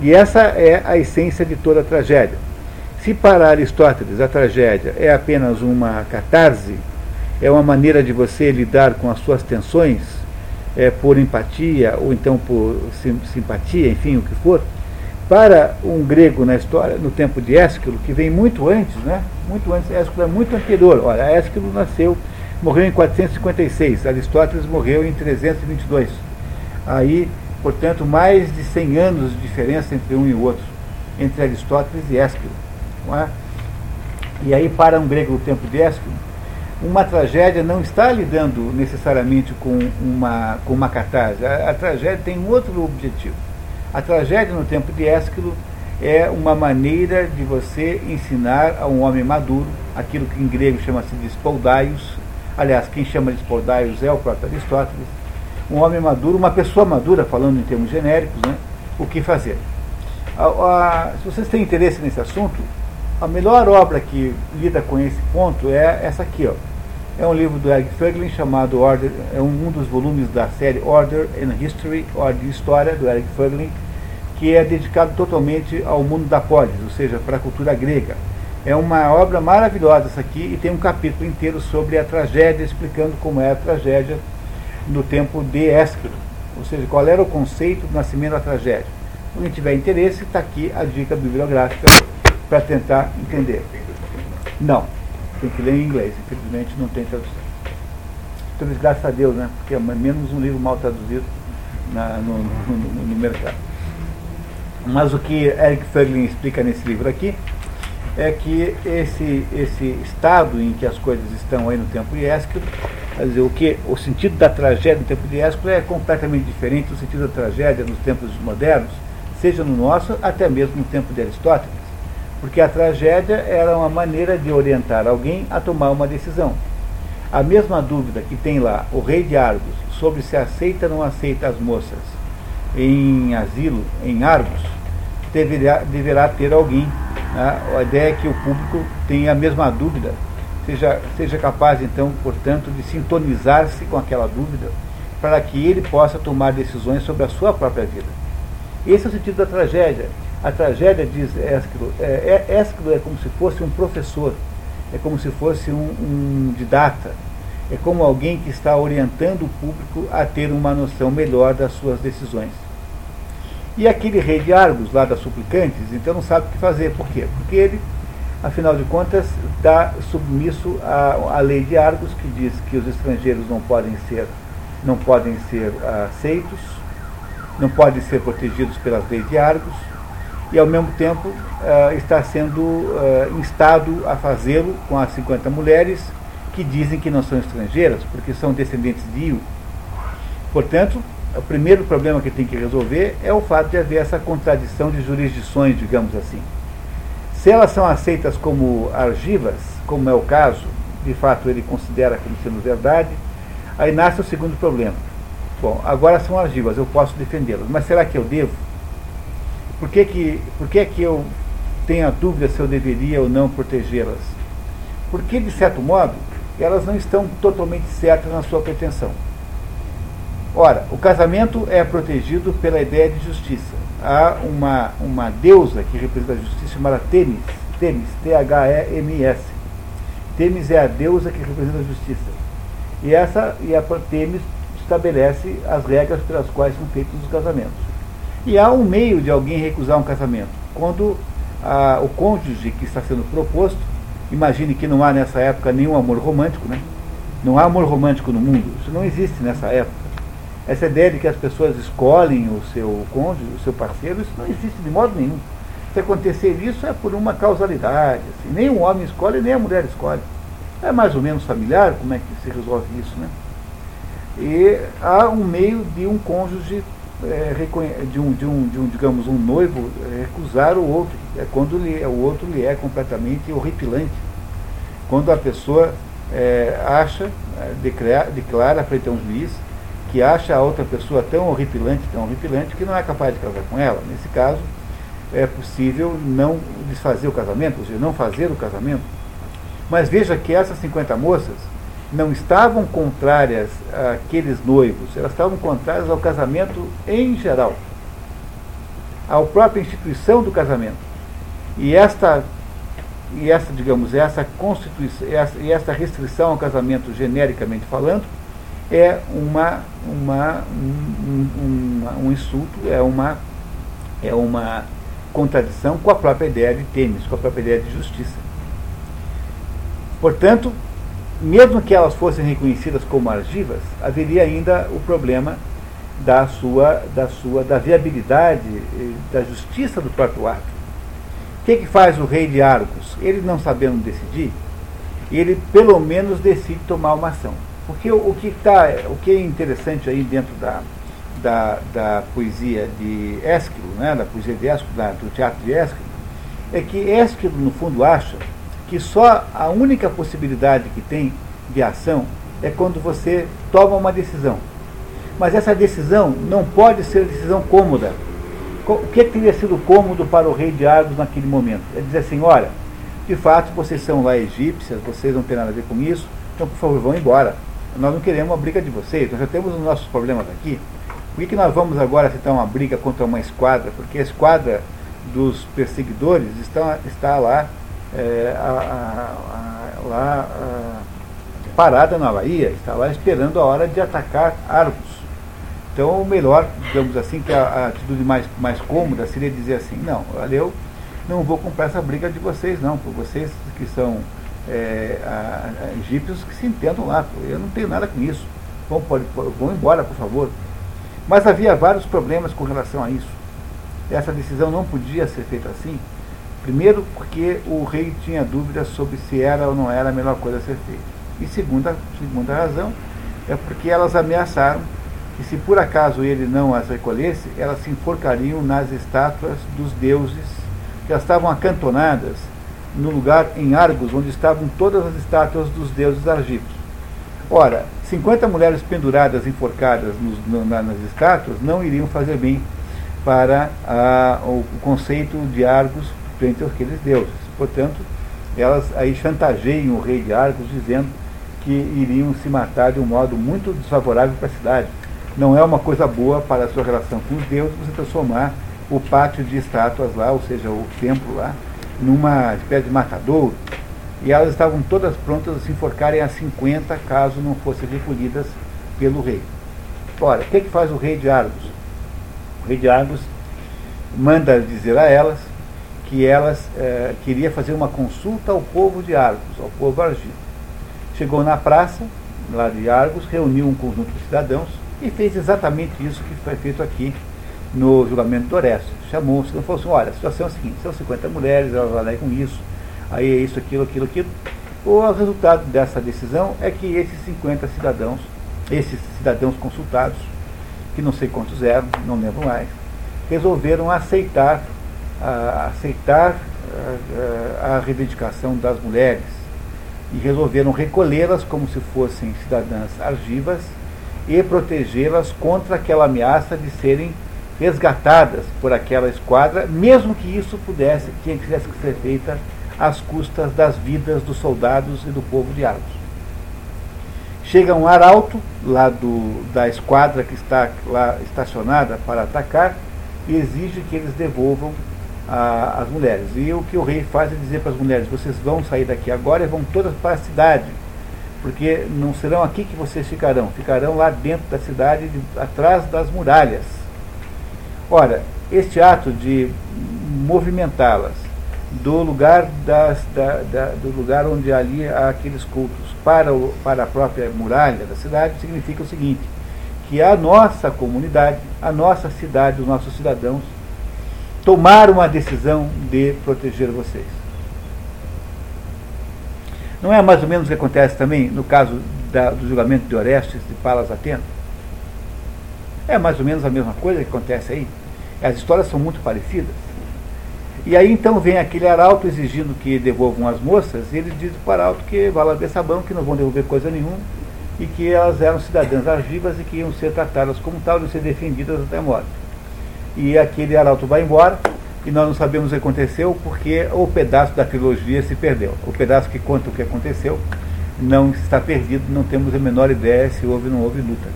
E essa é a essência de toda a tragédia. Se para Aristóteles a tragédia é apenas uma catarse, é uma maneira de você lidar com as suas tensões, é, por empatia ou então por sim, simpatia, enfim, o que for, para um grego na história, no tempo de Ésquilo, que vem muito antes, né? Muito antes, Ésquilo é muito anterior. Olha, Ésquilo nasceu, morreu em 456, Aristóteles morreu em 322. Aí, portanto, mais de 100 anos de diferença entre um e o outro, entre Aristóteles e Ésquilo. É? E aí, para um grego do tempo de Ésquilo, uma tragédia não está lidando necessariamente com uma, com uma catarse. A, a tragédia tem um outro objetivo. A tragédia no tempo de Ésquilo é uma maneira de você ensinar a um homem maduro aquilo que em grego chama-se de spoldaios, aliás, quem chama de spoldaios é o próprio Aristóteles, um homem maduro, uma pessoa madura, falando em termos genéricos, né, o que fazer. A, a, se vocês têm interesse nesse assunto, a melhor obra que lida com esse ponto é essa aqui, ó. É um livro do Eric Föglin chamado Order, é um dos volumes da série Order and History, Ordem e História, do Eric Föglin, que é dedicado totalmente ao mundo da polis, ou seja, para a cultura grega. É uma obra maravilhosa essa aqui e tem um capítulo inteiro sobre a tragédia, explicando como é a tragédia no tempo de Ésquilo, ou seja, qual era o conceito do nascimento da tragédia. Alguém tiver interesse, está aqui a dica bibliográfica para tentar entender. Não, tem que ler em inglês, infelizmente não tem tradução. Então, graças a Deus, né? Porque é menos um livro mal traduzido na, no, no, no, mercado. Mas o que Eric Föglin explica nesse livro aqui é que esse, esse estado em que as coisas estão aí no tempo de Ésquilo, quer dizer, o, que, o sentido da tragédia no tempo de Ésquilo é completamente diferente do sentido da tragédia nos tempos modernos, seja no nosso, até mesmo no tempo de Aristóteles. Porque a tragédia era uma maneira de orientar alguém a tomar uma decisão. A mesma dúvida que tem lá o rei de Argos sobre se aceita ou não aceita as moças em asilo, em Argos, deverá, deverá ter alguém. Né? A ideia é que o público tenha a mesma dúvida, seja, seja capaz, então, portanto, de sintonizar-se com aquela dúvida, para que ele possa tomar decisões sobre a sua própria vida. Esse é o sentido da tragédia. A tragédia, diz Ésquilo, é, é, Ésquilo é como se fosse um professor, é como se fosse um, um didata, é como alguém que está orientando o público a ter uma noção melhor das suas decisões. E aquele rei de Argos, lá das suplicantes, então não sabe o que fazer. Por quê? Porque ele, afinal de contas, está submisso à, à lei de Argos, que diz que os estrangeiros não podem ser, não podem ser aceitos, não podem ser protegidos pelas leis de Argos, e ao mesmo tempo uh, está sendo uh, instado a fazê-lo com as 50 mulheres que dizem que não são estrangeiras, porque são descendentes de Iu. Portanto, o primeiro problema que tem que resolver é o fato de haver essa contradição de jurisdições, digamos assim. Se elas são aceitas como argivas, como é o caso, de fato ele considera como sendo verdade, aí nasce o segundo problema. Bom, agora são argivas, eu posso defendê-las, mas será que eu devo? Por que, que, por que, que eu tenho a dúvida se eu deveria ou não protegê-las? Porque, de certo modo, elas não estão totalmente certas na sua pretensão. Ora, o casamento é protegido pela ideia de justiça. Há uma, uma deusa que representa a justiça chamada Temis, Temis, T-H-E-M-S. Temis é a deusa que representa a justiça. E essa e a Temis estabelece as regras pelas quais são feitos os casamentos. E há um meio de alguém recusar um casamento. Quando o cônjuge que está sendo proposto, imagine que não há nessa época nenhum amor romântico, né? Não há amor romântico no mundo. Isso não existe nessa época. Essa ideia de que as pessoas escolhem o seu cônjuge, o seu parceiro, isso não existe de modo nenhum. Se acontecer isso é por uma causalidade. Assim. Nem o homem escolhe, nem a mulher escolhe. É mais ou menos familiar como é que se resolve isso, né? E há um meio de um cônjuge é, de, um, de, um, de um, digamos, um noivo é, recusar o outro. É quando lhe, o outro lhe é completamente horripilante. Quando a pessoa é, acha, é, declara, declara frente a um juiz, que acha a outra pessoa tão horripilante, tão horripilante, que não é capaz de casar com ela. Nesse caso, é possível não desfazer o casamento, ou seja, não fazer o casamento. Mas veja que essas 50 moças não estavam contrárias àqueles noivos, elas estavam contrárias ao casamento em geral, à própria instituição do casamento. E esta, e esta digamos, essa constituição, essa, e esta restrição ao casamento, genericamente falando, é uma, uma, um, um, insulto, é uma, é uma contradição com a própria ideia de Tênis, com a própria ideia de justiça. Portanto, mesmo que elas fossem reconhecidas como argivas, haveria ainda o problema da sua, da sua, da viabilidade, da justiça do próprio ato. O que, que faz o rei de Argos? Ele não sabendo decidir, ele pelo menos decide tomar uma ação. Porque o, que, tá, o que é interessante aí dentro da, da, da poesia de Ésquilo, né, da poesia de Ésquilo, da, do teatro de Ésquilo, é que Ésquilo, no fundo, acha que só a única possibilidade que tem de ação é quando você toma uma decisão. Mas essa decisão não pode ser decisão cômoda. O que teria sido cômodo para o rei de Argos naquele momento? É dizer assim, olha, de fato vocês são lá egípcias, vocês não têm nada a ver com isso, então por favor vão embora. Nós não queremos uma briga de vocês, nós já temos os nossos problemas aqui. Por que, que nós vamos agora aceitar uma briga contra uma esquadra? Porque a esquadra dos perseguidores está, está lá, é, a, a, a, lá parada na Bahia, está lá esperando a hora de atacar Argos. Então, o melhor, digamos assim, que a, atitude mais, mais cômoda seria dizer assim: não, olha, eu não vou comprar essa briga de vocês, não, por vocês que são é, a, a, egípcios que se entendam lá, eu não tenho nada com isso. Vão, pode, vão embora, por favor. Mas havia vários problemas com relação a isso. Essa decisão não podia ser feita assim. Primeiro, porque o rei tinha dúvidas sobre se era ou não era a melhor coisa a ser feita. E segunda, segunda razão é porque elas ameaçaram que se por acaso ele não as recolhesse, elas se enforcariam nas estátuas dos deuses que estavam acantonadas no lugar em Argos, onde estavam todas as estátuas dos deuses argípcios. Ora, 50 mulheres penduradas, enforcadas nos, no, nas estátuas, não iriam fazer bem para a, o, o, conceito de Argos frente àqueles deuses. Portanto, elas aí chantageiam o rei de Argos, dizendo que iriam se matar de um modo muito desfavorável para a cidade. Não é uma coisa boa para a sua relação com os deuses você transformar o pátio de estátuas lá, ou seja, o templo lá, numa espécie de matadouro, e elas estavam todas prontas a se enforcarem a 50 caso não fossem recolhidas pelo rei. Ora, o que, que faz o rei de Argos? O rei de Argos manda dizer a elas que elas eh, queria fazer uma consulta ao povo de Argos, ao povo argivo. Chegou na praça, lá de Argos, reuniu um conjunto de cidadãos e fez exatamente isso que foi feito aqui no julgamento do Orestes. Chamou, se não fosse, olha, a situação é a seguinte, são 50 mulheres, elas alegam isso, aí é isso, aquilo, aquilo, aquilo. O resultado dessa decisão é que esses 50 cidadãos, esses cidadãos consultados, que não sei quantos eram, não lembro mais, resolveram aceitar, a, aceitar a, a reivindicação das mulheres e resolveram recolhê-las como se fossem cidadãs argivas e protegê-las contra aquela ameaça de serem resgatadas por aquela esquadra, mesmo que isso pudesse, que tivesse que ser feita às custas das vidas dos soldados e do povo de Argos. Chega um arauto lá do, da esquadra que está lá estacionada para atacar e exige que eles devolvam a, as mulheres. E o que o rei faz é dizer para as mulheres: vocês vão sair daqui agora e vão todas para a cidade, porque não serão aqui que vocês ficarão, ficarão lá dentro da cidade, de, atrás das muralhas. Ora, este ato de movimentá-las do lugar, das, da, da, do lugar onde ali há aqueles cultos para, o, para a própria muralha da cidade significa o seguinte, que a nossa comunidade, a nossa cidade, os nossos cidadãos tomaram uma decisão de proteger vocês. Não é mais ou menos o que acontece também no caso da, do julgamento de Orestes de Palas Atena? É mais ou menos a mesma coisa que acontece aí. As histórias são muito parecidas. E aí então vem aquele arauto exigindo que devolvam as moças, e ele diz para o arauto que vai lá ver sabão, que não vão devolver coisa nenhuma, e que elas eram cidadãs argivas e que iam ser tratadas como tal, e ser defendidas até a morte. E aquele arauto vai embora, e nós não sabemos o que aconteceu, porque o pedaço da trilogia se perdeu. O pedaço que conta o que aconteceu não está perdido, não temos a menor ideia se houve ou não houve luta.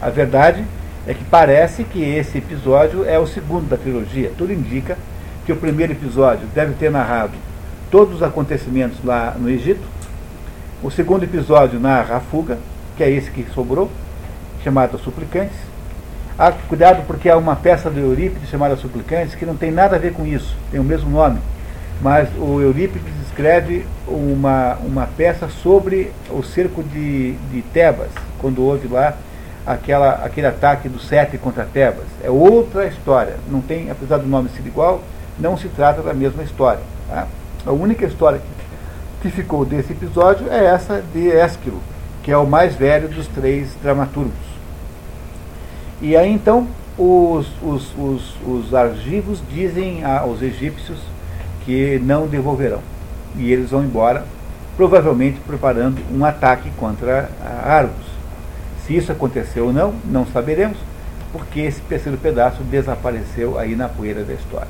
A verdade é que parece que esse episódio é o segundo da trilogia. Tudo indica que o primeiro episódio deve ter narrado todos os acontecimentos lá no Egito. O segundo episódio narra a fuga, que é esse que sobrou, chamado Suplicantes. Ah, cuidado porque há uma peça do Eurípides chamada Suplicantes que não tem nada a ver com isso, tem o mesmo nome. Mas o Eurípides escreve uma, uma peça sobre o cerco de, de Tebas, quando houve lá aquela, aquele ataque do Sete contra Tebas. É outra história. Não tem, apesar do nome ser igual, não se trata da mesma história. Tá? A única história que, que ficou desse episódio é essa de Ésquilo, que é o mais velho dos três dramaturgos. E aí então os, os, os, os argivos dizem aos egípcios que não devolverão. e eles vão embora, provavelmente preparando um ataque contra Argos. Se isso aconteceu ou não, não saberemos, porque esse terceiro pedaço desapareceu aí na poeira da história.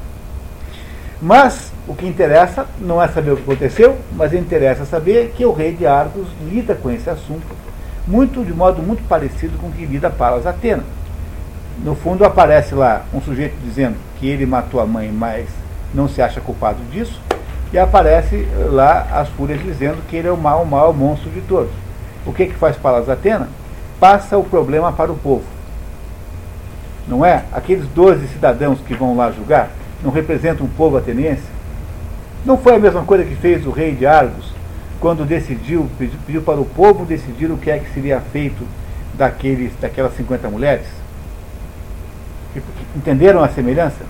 Mas o que interessa não é saber o que aconteceu, mas interessa saber que o rei de Argos lida com esse assunto muito de modo muito parecido com o que lida Palas Atena. No fundo aparece lá um sujeito dizendo que ele matou a mãe, mas não se acha culpado disso, e aparece lá as fúrias dizendo que ele é o mau, o mau monstro de todos. O que, que faz Palas Atena? Passa o problema para o povo. Não é? Aqueles 12 cidadãos que vão lá julgar não representam o povo ateniense? Não foi a mesma coisa que fez o rei de Argos, quando decidiu, pediu, pediu para o povo decidir o que é que seria feito daqueles, daquelas 50 mulheres? Entenderam a semelhança?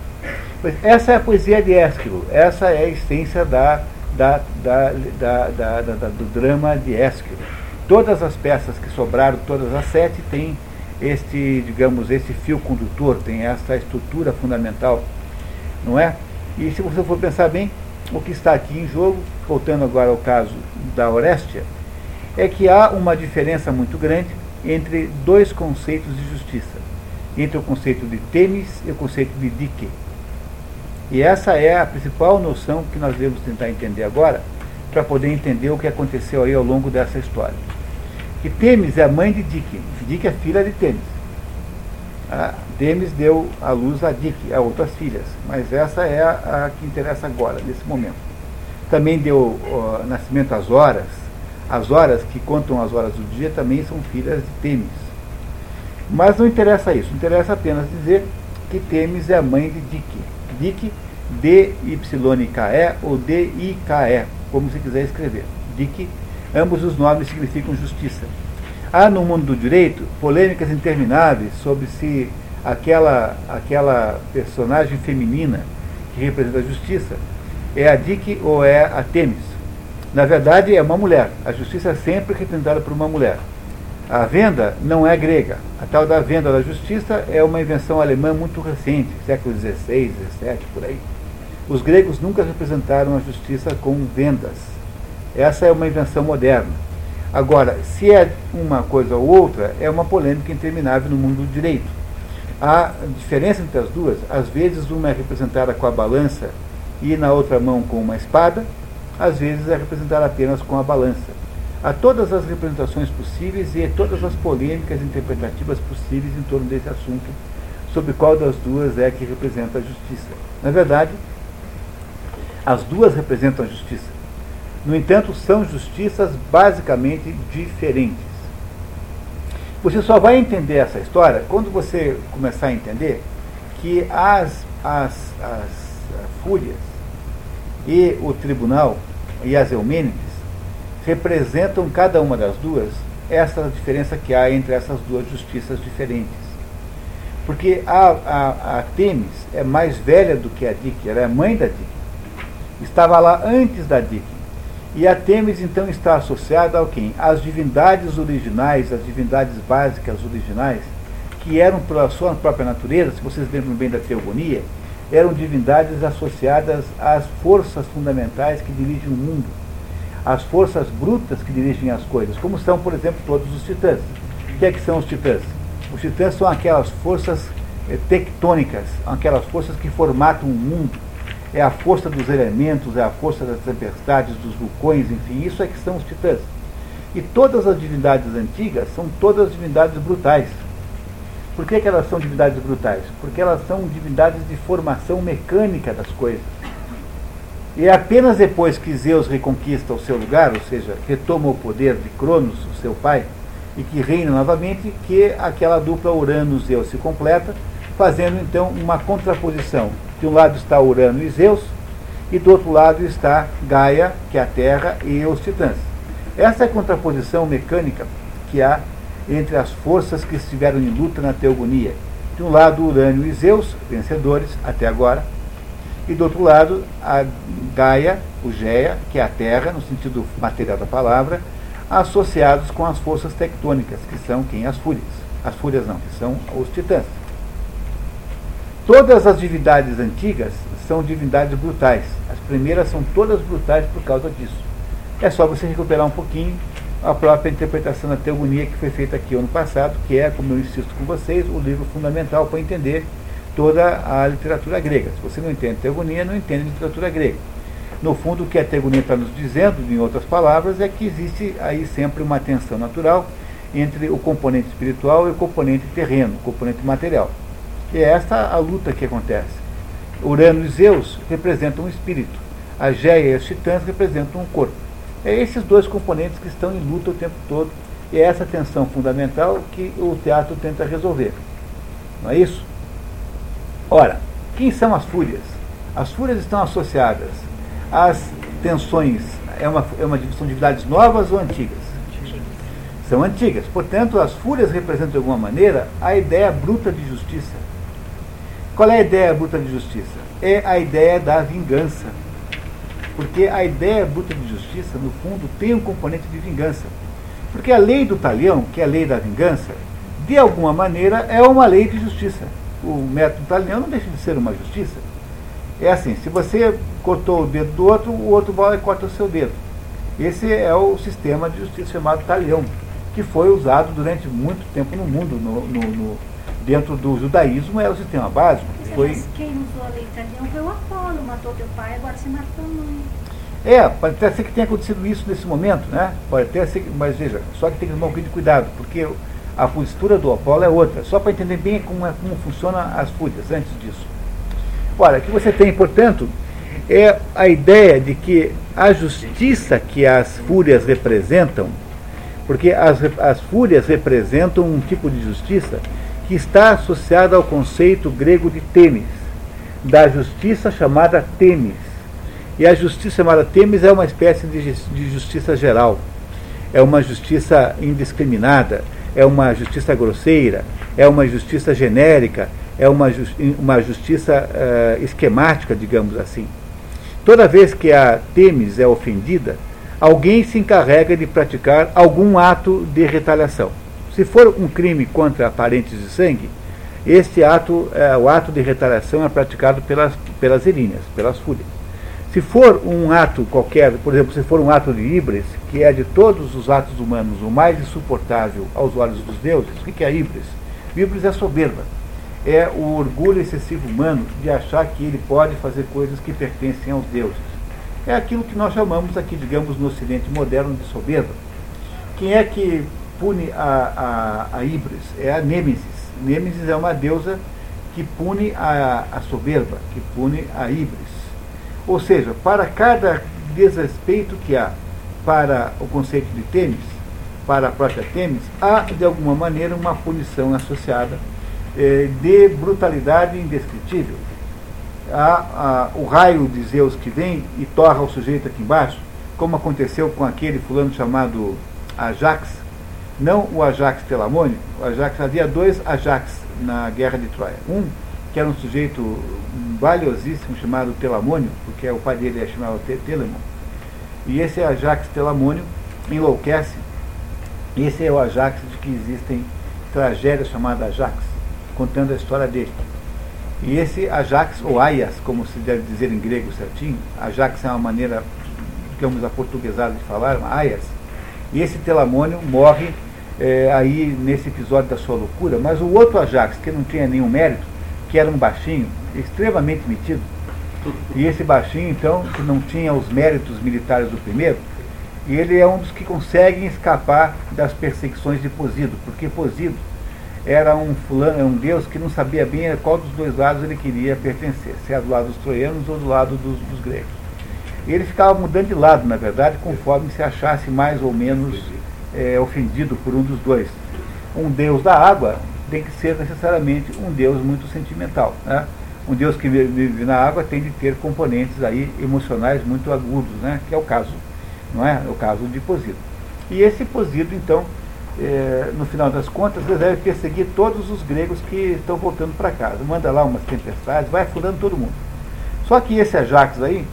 Pois essa é a poesia de Ésquilo, essa é a essência da, da, da, da, do drama de Ésquilo. Todas as peças que sobraram, todas as sete, têm este, digamos, esse fio condutor, tem essa estrutura fundamental, não é? E se você for pensar bem, o que está aqui em jogo, voltando agora ao caso da Orestia, é que há uma diferença muito grande entre dois conceitos de justiça, entre o conceito de Temis e o conceito de Dike. E essa é a principal noção que nós devemos tentar entender agora, para poder entender o que aconteceu aí ao longo dessa história. Que Temis é a mãe de Dike, Dike é filha de Temis. A deu à luz a Dike, a outras filhas, mas essa é a, a que interessa agora, nesse momento. Também deu nascimento às horas, as horas que contam as horas do dia também são filhas de Temis. Mas não interessa isso, interessa apenas dizer que Temis é a mãe de Dike. Dike, D-Y-K-E ou D-I-K-E, como se quiser escrever. Dike, ambos os nomes significam justiça. Há no mundo do direito polêmicas intermináveis sobre se aquela, aquela personagem feminina que representa a justiça é a Dike ou é a Temis. Na verdade, é uma mulher. A justiça é sempre representada por uma mulher. A venda não é grega. A tal da venda da justiça é uma invenção alemã muito recente, século XVI, XVII, por aí. Os gregos nunca representaram a justiça com vendas. Essa é uma invenção moderna. Agora, se é uma coisa ou outra, é uma polêmica interminável no mundo do direito. A diferença entre as duas, às vezes uma é representada com a balança e na outra mão com uma espada, às vezes é representada apenas com a balança. Há todas as representações possíveis e todas as polêmicas interpretativas possíveis em torno desse assunto, sobre qual das duas é que representa a justiça. Na verdade, as duas representam a justiça. No entanto, são justiças basicamente diferentes. Você só vai entender essa história quando você começar a entender que as, as, as fúrias e o tribunal e as Eumênides representam cada uma das duas essa diferença que há entre essas duas justiças diferentes. Porque a, a, a Temis é mais velha do que a Dique, ela é mãe da Dique. Estava lá antes da Dique. E a Temis então está associada ao quem? Às divindades originais, as divindades básicas originais, que eram pela sua própria natureza, se vocês lembram bem da teogonia, eram divindades associadas às forças fundamentais que dirigem o mundo, às forças brutas que dirigem as coisas, como são, por exemplo, todos os titãs. O que é que são os titãs? Os titãs são aquelas forças eh, tectônicas, aquelas forças que formatam o mundo. É a força dos elementos, é a força das tempestades, dos vulcões, enfim, isso é que são os titãs. E todas as divindades antigas são todas divindades brutais. Por que, que elas são divindades brutais? Porque elas são divindades de formação mecânica das coisas. E é apenas depois que Zeus reconquista o seu lugar, ou seja, retoma o poder de Cronos, o seu pai, e que reina novamente, que aquela dupla Urano-Zeus se completa, fazendo então uma contraposição. De um lado está Urano e Zeus, e do outro lado está Gaia, que é a Terra, e os Titãs. Essa é a contraposição mecânica que há entre as forças que estiveram em luta na teogonia. De um lado, Urânio e Zeus, vencedores até agora, e do outro lado, a Gaia, o Geia, que é a Terra, no sentido material da palavra, associados com as forças tectônicas, que são quem? As fúrias. As fúrias não, que são os titãs. Todas as divindades antigas são divindades brutais. As primeiras são todas brutais por causa disso. É só você recuperar um pouquinho a própria interpretação da teogonia que foi feita aqui ano passado, que é, como eu insisto com vocês, o livro fundamental para entender toda a literatura grega. Se você não entende teogonia, não entende literatura grega. No fundo, o que a teogonia está nos dizendo, em outras palavras, é que existe aí sempre uma tensão natural entre o componente espiritual e o componente terreno, o componente material. E é esta a luta que acontece. Urano e Zeus representam um espírito. A Géia e as titãs representam um corpo. É esses dois componentes que estão em luta o tempo todo. E é essa tensão fundamental que o teatro tenta resolver. Não é isso? Ora, quem são as fúrias? As fúrias estão associadas às tensões. É uma, é uma são divindades novas ou antigas? São antigas. Portanto, as fúrias representam de alguma maneira a ideia bruta de justiça. Qual é a ideia bruta de justiça? É a ideia da vingança. Porque a ideia bruta de justiça, no fundo, tem um componente de vingança. Porque a lei do talhão, que é a lei da vingança, de alguma maneira é uma lei de justiça. O método talhão não deixa de ser uma justiça. É assim, se você cortou o dedo do outro, o outro vai e corta o seu dedo. Esse é o sistema de justiça chamado talhão, que foi usado durante muito tempo no mundo, no, no, no dentro do judaísmo era o sistema básico. Foi... Mas quem usou a lei italiana foi o Apolo, matou teu pai, agora você matou a mãe. É, pode até ser que tenha acontecido isso nesse momento, né? Pode até ser, mas veja, só que tem que tomar um pouquinho de cuidado, porque a postura do Apolo é outra, só para entender bem como, é, como funciona as fúrias antes disso. Olha, o que você tem, portanto, é a ideia de que a justiça que as fúrias representam, porque as, as fúrias representam um tipo de justiça que está associada ao conceito grego de temis, da justiça chamada temis. E a justiça chamada temis é uma espécie de justiça geral, é uma justiça indiscriminada, é uma justiça grosseira, é uma justiça genérica, é uma, uma justiça uh, esquemática, digamos assim. Toda vez que a temis é ofendida, alguém se encarrega de praticar algum ato de retaliação. Se for um crime contra parentes de sangue, este ato, é, o ato de retaliação é praticado pelas, pelas eríneas, pelas fúrias. Se for um ato qualquer, por exemplo, se for um ato de híbris, que é de todos os atos humanos o mais insuportável aos olhos dos deuses, o que é híbris? Híbris é soberba. É o orgulho excessivo humano de achar que ele pode fazer coisas que pertencem aos deuses. É aquilo que nós chamamos aqui, digamos, no ocidente moderno de soberba. Quem é que pune a, a, a Ibris, é a Nêmesis. Nêmesis é uma deusa que pune a, a soberba, que pune a Ibris. Ou seja, para cada desrespeito que há para o conceito de Temis, para a própria Temis, há de alguma maneira uma punição associada eh, de brutalidade indescritível. Há, há, o raio de Zeus que vem e torra o sujeito aqui embaixo, como aconteceu com aquele fulano chamado Ajax, não o Ajax Telamônio, o Ajax, havia dois Ajax na guerra de Troia. Um, que era um sujeito valiosíssimo chamado Telamônio, porque o pai dele é chamado Telamon. E esse Ajax Telamônio enlouquece. Esse é o Ajax de que existem tragédias chamadas Ajax, contando a história dele. E esse Ajax, ou Aias, como se deve dizer em grego certinho, Ajax é uma maneira, digamos, aportuguesada de falar, Aias. E esse Telamônio morre é, aí nesse episódio da sua loucura, mas o outro Ajax, que não tinha nenhum mérito, que era um baixinho, extremamente metido, e esse baixinho, então, que não tinha os méritos militares do primeiro, ele é um dos que conseguem escapar das perseguições de Posido, porque Posido era um fulano, um deus que não sabia bem a qual dos dois lados ele queria pertencer, se era do lado dos troianos ou do lado dos, dos gregos. Ele ficava mudando de lado, na verdade, conforme se achasse mais ou menos é, ofendido por um dos dois. Um deus da água tem que ser necessariamente um deus muito sentimental. Né? Um deus que vive na água tem de ter componentes aí emocionais muito agudos, né? que é o caso, não é? o caso de Posido. E esse Posido, então, é, no final das contas, deve perseguir todos os gregos que estão voltando para casa. Manda lá umas tempestades, vai afundando todo mundo. Só que esse Ajax aí,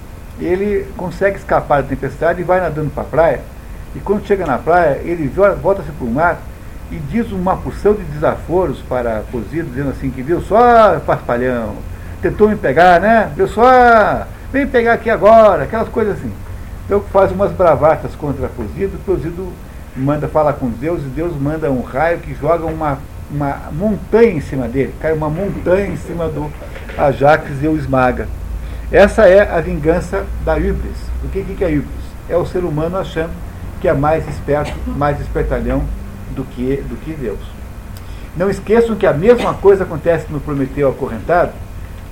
ele consegue escapar da tempestade e vai nadando para a praia, e quando chega na praia, ele volta-se para o mar e diz uma porção de desaforos para Posido, dizendo assim que viu só, paspalhão, tentou me pegar, né? Viu só, vem pegar aqui agora, aquelas coisas assim. Então faz umas bravatas contra Posido, Posido manda falar com Deus e Deus manda um raio que joga uma, uma montanha em cima dele, cai uma montanha em cima do Ajax e o esmaga. Essa é a vingança da híbris. O que, que é híbris? É o ser humano achando que é mais esperto, mais espertalhão do que, do que Deus. Não esqueçam que a mesma coisa acontece no Prometeu acorrentado,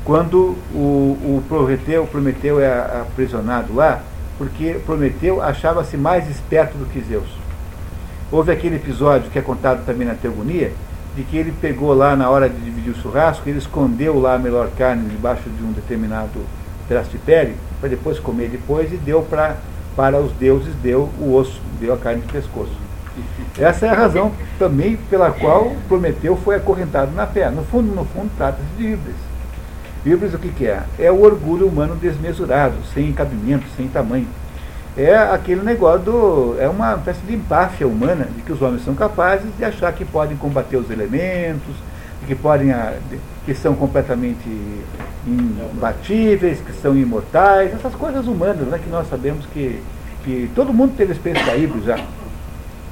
quando o, o Prometeu, Prometeu é aprisionado lá, porque Prometeu achava-se mais esperto do que Zeus. Houve aquele episódio que é contado também na Teogonia, de que ele pegou lá na hora de dividir o churrasco, ele escondeu lá a melhor carne debaixo de um determinado pedaço de pele, para depois comer depois, e deu pra, para os deuses, deu o osso, deu a carne de pescoço. Essa é a razão também pela qual Prometeu foi acorrentado na fé. No fundo, no fundo, trata-se de híbris. Híbris o que, que é? É o orgulho humano desmesurado, sem cabimento, sem tamanho. É aquele negócio do. É uma espécie de empáfia humana de que os homens são capazes de achar que podem combater os elementos, que podem. Que são completamente imbatíveis, que são imortais, essas coisas humanas, né, que nós sabemos que, que todo mundo teve experiência da híbris já.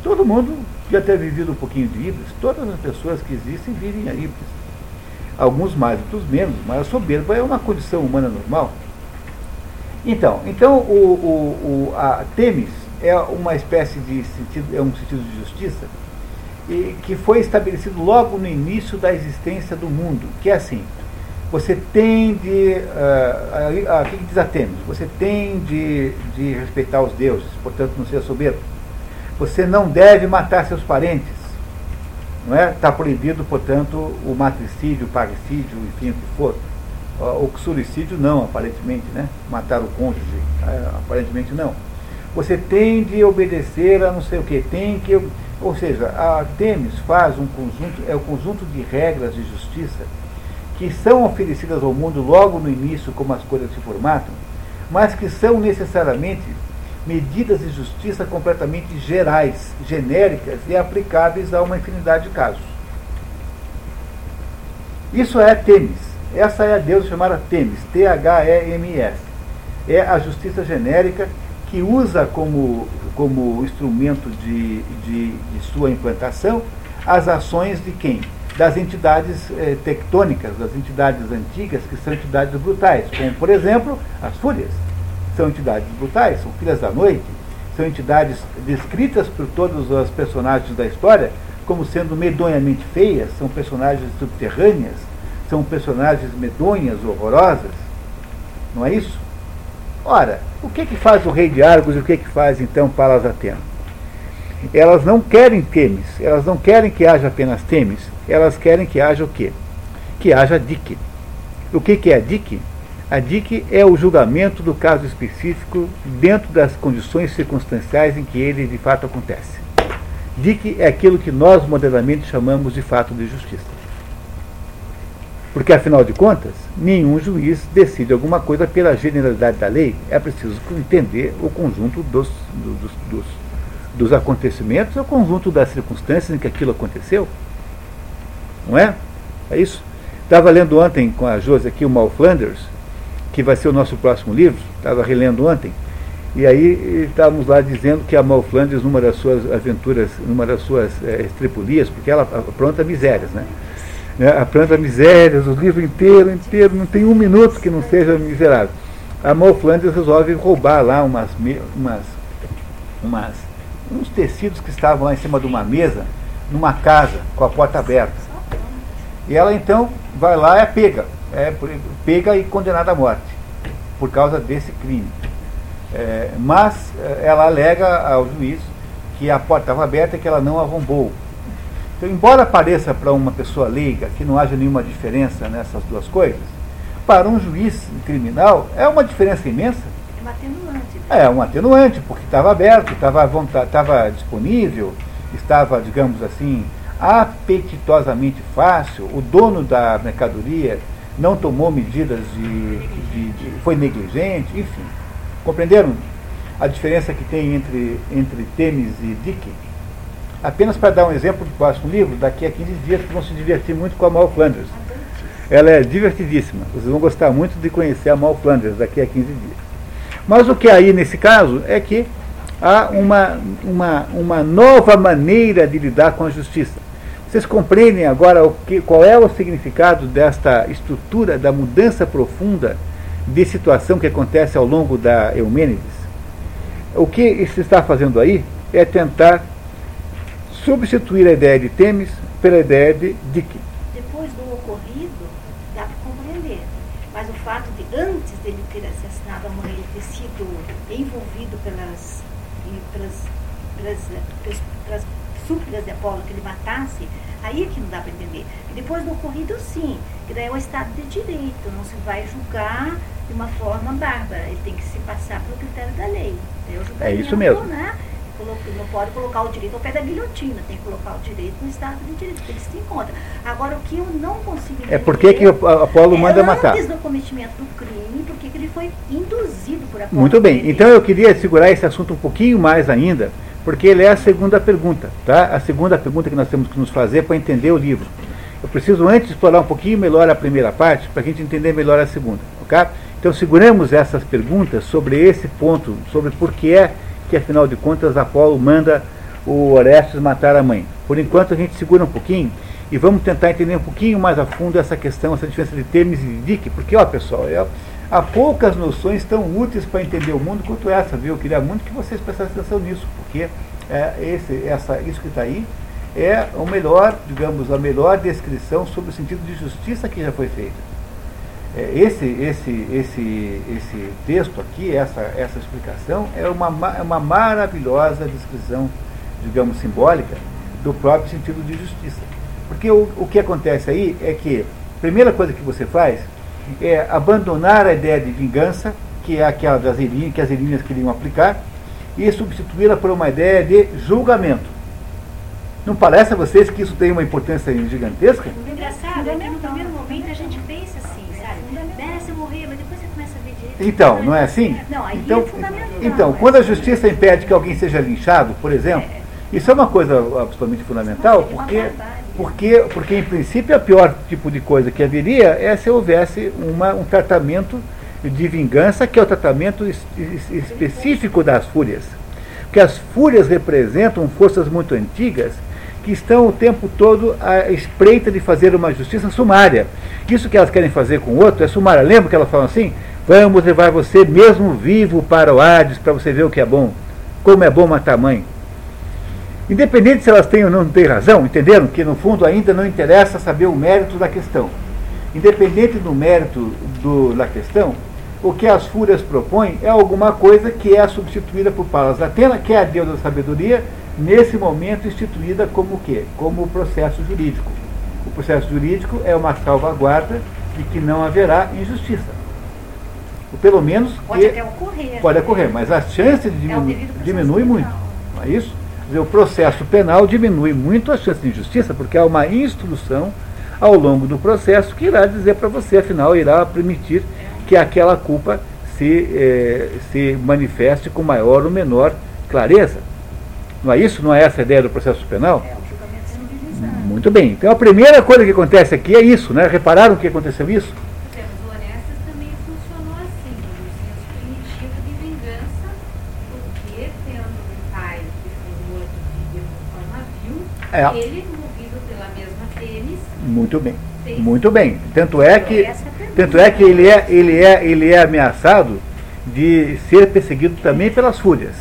Todo mundo já ter vivido um pouquinho de híbris, todas as pessoas que existem vivem a híbris. Alguns mais, outros menos, mas a soberba é uma condição humana normal. Então, então o, o, o a Temis é uma espécie de sentido, é um sentido de justiça, que foi estabelecido logo no início da existência do mundo, que é assim, você tem de. Uh, que diz a Temis? Você tem de, de respeitar os deuses, portanto não ser soberbo você não deve matar seus parentes. Não é? Está proibido, portanto, o matricídio, o parricídio, enfim, o que for. O suicídio não, aparentemente, né? Matar o cônjuge, é, aparentemente não. Você tem de obedecer a não sei o que, tem que. Ou seja, a Temis faz um conjunto, é o um conjunto de regras de justiça que são oferecidas ao mundo logo no início, como as coisas se formatam, mas que são necessariamente medidas de justiça completamente gerais, genéricas e aplicáveis a uma infinidade de casos. Isso é Temis. Essa é a deusa chamada Temis, T-H-E-M-S. É a justiça genérica que usa como, como instrumento de, de, de sua implantação as ações de quem? Das entidades eh, tectônicas, das entidades antigas, que são entidades brutais, como, por exemplo, as fúrias são entidades brutais, são filhas da noite, são entidades descritas por todos os personagens da história como sendo medonhamente feias, são personagens subterrâneas, são personagens medonhas, horrorosas. Não é isso? Ora, o que, que faz o rei de Argos e o que, que faz então Palas Atena? Elas não querem Temis, elas não querem que haja apenas Temis, elas querem que haja o quê? Que haja Dique. O que, que é Dique? A DIC é o julgamento do caso específico dentro das condições circunstanciais em que ele de fato acontece. DIC é aquilo que nós modernamente chamamos de fato de justiça. Porque, afinal de contas, nenhum juiz decide alguma coisa pela generalidade da lei. É preciso entender o conjunto dos, dos, dos, dos acontecimentos, o conjunto das circunstâncias em que aquilo aconteceu. Não é? É isso? Estava lendo ontem com a Josi aqui o Mal Flanders, que vai ser o nosso próximo livro, estava relendo ontem, e aí estávamos lá dizendo que a Mal Flanders, numa das suas aventuras, numa das suas é, estripulias, porque ela apronta misérias, né? Né? Apronta misérias, o livro inteiro, inteiro, não tem um minuto que não seja miserável. A Mal Flanders resolve roubar lá umas, umas, umas, uns tecidos que estavam lá em cima de uma mesa, numa casa, com a porta aberta. E ela então vai lá e é pega é pega e condenada à morte por causa desse crime. É, mas é, ela alega ao juiz que a porta estava aberta e que ela não arrombou. Então, embora pareça para uma pessoa leiga que não haja nenhuma diferença nessas duas coisas, para um juiz criminal é uma diferença imensa. É um atenuante. É um atenuante, porque estava aberto, estava disponível, estava, digamos assim, apetitosamente fácil. O dono da mercadoria não tomou medidas de, de, de, foi negligente, enfim. Compreenderam a diferença que tem entre, entre Temis e Dick? Apenas para dar um exemplo do próximo livro, daqui a 15 dias vocês vão se divertir muito com a Mal Flanders. Ela é divertidíssima. Vocês vão gostar muito de conhecer a Mal Flanders daqui a 15 dias. Mas o que aí nesse caso é que há uma, uma, uma nova maneira de lidar com a justiça. Vocês compreendem agora o que, qual é o significado desta estrutura, da mudança profunda de situação que acontece ao longo da Eumênides? O que se está fazendo aí é tentar substituir a ideia de Temis pela ideia de Dick. Depois do ocorrido, dá para compreender. Mas o fato de, antes dele ter assassinado a mãe, ele ter sido envolvido pelas, pelas, pelas, pelas, pelas súplicas de Apolo que ele matasse, aí é que não dá para entender. E depois do ocorrido, sim, que daí é o Estado de Direito, não se vai julgar de uma forma bárbara, ele tem que se passar pelo critério da lei. É isso mesmo. Né? Não pode colocar o direito ao pé da guilhotina, tem que colocar o direito no Estado de Direito, que eles se encontram. Agora, o que eu não consigo entender... É porque que o Apolo é manda matar. antes do cometimento do crime, porque que ele foi induzido por Apolo. Muito bem, então eu queria segurar esse assunto um pouquinho mais ainda, porque ele é a segunda pergunta, tá? A segunda pergunta que nós temos que nos fazer para entender o livro. Eu preciso antes explorar um pouquinho melhor a primeira parte, para a gente entender melhor a segunda, ok? Então seguramos essas perguntas sobre esse ponto, sobre por que é que afinal de contas Apolo manda o Orestes matar a mãe. Por enquanto a gente segura um pouquinho e vamos tentar entender um pouquinho mais a fundo essa questão, essa diferença de Temis e Dick, porque ó pessoal, é, há poucas noções tão úteis para entender o mundo quanto essa, viu? Eu queria muito que vocês prestassem atenção nisso, porque é, esse, essa, isso que está aí é o melhor, digamos, a melhor descrição sobre o sentido de justiça que já foi feita. É, esse, esse, esse, esse texto aqui, essa, essa explicação, é uma, é uma maravilhosa descrição, digamos, simbólica do próprio sentido de justiça. Porque o, o que acontece aí é que a primeira coisa que você faz é abandonar a ideia de vingança, que é aquela das Elíneas, que as Elíneas queriam aplicar, e substituí-la por uma ideia de julgamento. Não parece a vocês que isso tem uma importância gigantesca? Engraçado é que Então, não é assim? Não, então, é então, quando a justiça impede que alguém seja linchado, por exemplo, isso é uma coisa absolutamente fundamental, porque, porque, porque em princípio o pior tipo de coisa que haveria é se houvesse uma, um tratamento de vingança, que é o tratamento es, es, específico das fúrias. Porque as fúrias representam forças muito antigas que estão o tempo todo à espreita de fazer uma justiça sumária. Isso que elas querem fazer com o outro é sumária. Lembra que elas falam assim? Vamos levar você mesmo vivo para o Hades para você ver o que é bom. Como é bom matar mãe. Independente se elas têm ou não têm razão, entenderam? Que no fundo ainda não interessa saber o mérito da questão. Independente do mérito do, da questão, o que as fúrias propõem é alguma coisa que é substituída por Palas Atena, que é a deusa da sabedoria, nesse momento instituída como o quê? Como o processo jurídico. O processo jurídico é uma salvaguarda de que não haverá injustiça. Pelo menos pode que até ocorrer. Pode ocorrer, mas a chance de diminu é diminui muito. Não é isso? Dizer, o processo penal diminui muito a chance de injustiça, porque há uma instrução ao longo do processo que irá dizer para você, afinal, irá permitir que aquela culpa se, eh, se manifeste com maior ou menor clareza. Não é isso? Não é essa a ideia do processo penal? É, o julgamento civilizado. Muito bem. Então a primeira coisa que acontece aqui é isso, né? Repararam que aconteceu isso? Temos o Orestes também funcionou assim, no senso primitivo de vingança, porque tendo um pai que foi morto de forma vil, É. ele, movido pela mesma Tênis, Muito bem. fez Muito bem. Tanto é que, é tanto é que ele, é, ele, é, ele é ameaçado de ser perseguido também pelas fúrias.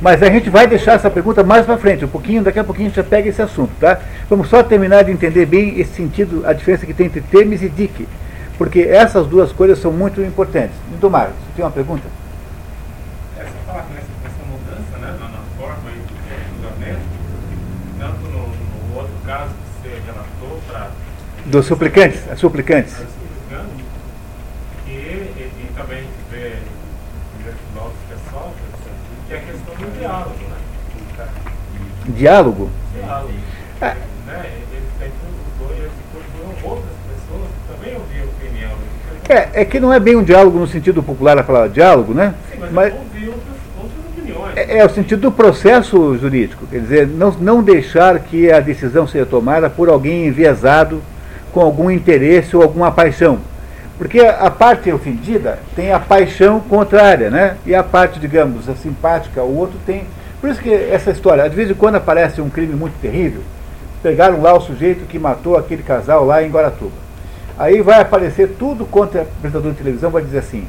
Mas a gente vai deixar essa pergunta mais para frente, um pouquinho, daqui a pouquinho a gente já pega esse assunto, tá? Vamos só terminar de entender bem esse sentido, a diferença que tem entre Temis e Dick. Porque essas duas coisas são muito importantes. Domar, você tem uma pergunta? É só falar que nessa, nessa mudança né, na, na forma aí do julgamento, tanto no, no outro caso que você relatou para Dos suplicantes, as suplicantes. que e, e também vê no filósofo que é Sócrates, que é a questão do diálogo, né? Diálogo. Diálogo. Ah. Né? Ele sempre usou e ele procurou outras pessoas que também ouviam a opinião. É, é que não é bem um diálogo no sentido popular a palavra diálogo, né? Sim, mas, Mas. É, é o sentido do processo jurídico, quer dizer, não, não deixar que a decisão seja tomada por alguém enviesado com algum interesse ou alguma paixão. Porque a parte ofendida tem a paixão contrária, né? E a parte, digamos, a simpática, o outro tem. Por isso que essa história, de vez em quando aparece um crime muito terrível, pegaram lá o sujeito que matou aquele casal lá em Guaratuba. Aí vai aparecer tudo contra o apresentador de televisão, vai dizer assim,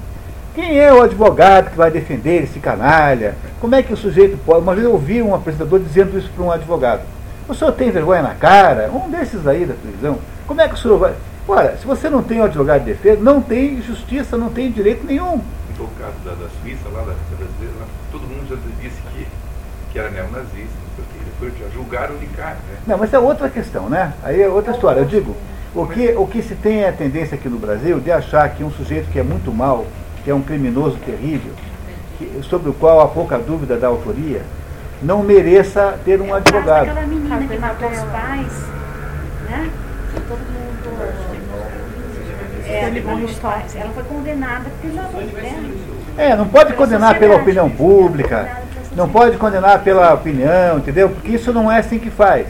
quem é o advogado que vai defender esse canalha? Como é que o sujeito pode. Uma vez eu ouvi um apresentador dizendo isso para um advogado. O senhor tem vergonha na cara? Um desses aí da televisão. Como é que o senhor vai. Ora, se você não tem um advogado de defesa, não tem justiça, não tem direito nenhum. No caso da, da Suíça, lá da brasileira, lá, todo mundo já disse que, que era neonazista, porque depois já julgaram de cara. Né? Não, mas é outra questão, né? Aí é outra história. Eu digo, o que, o que se tem é a tendência aqui no Brasil de achar que um sujeito que é muito mal, que é um criminoso terrível, que, sobre o qual há pouca dúvida da autoria, não mereça ter um advogado. Aquela menina que matou os pais, né? É, pais. Ela foi condenada pela. Né? É, não pode condenar pela opinião pública, não pode condenar pela opinião, entendeu? Porque isso não é assim que faz.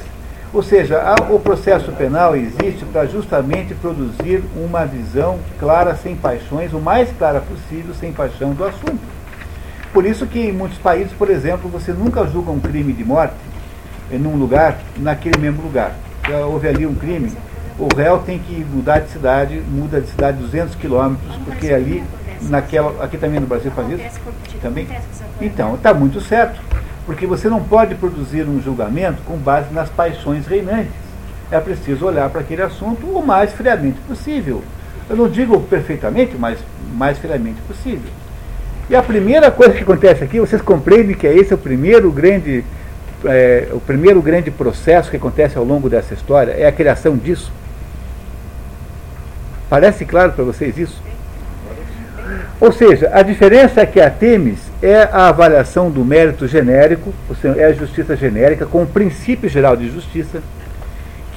Ou seja, a- o processo penal existe para justamente produzir uma visão clara, sem paixões, o mais clara possível, sem paixão do assunto. Por isso que em muitos países, por exemplo, você nunca julga um crime de morte em um lugar, naquele mesmo lugar. Já houve ali um crime, o réu tem que mudar de cidade, muda de cidade 200 quilômetros, porque ali, naquela, aqui também no Brasil faz isso, também. Então, está muito certo, porque você não pode produzir um julgamento com base nas paixões reinantes. É preciso olhar para aquele assunto o mais friamente possível. Eu não digo perfeitamente, mas o mais friamente possível. E a primeira coisa que acontece aqui, vocês compreendem que esse é o primeiro grande, é, o primeiro grande processo que acontece ao longo dessa história, é a criação disso. Parece claro para vocês isso? Ou seja, a diferença é que a Temis é a avaliação do mérito genérico, ou seja, é a justiça genérica, com o princípio geral de justiça,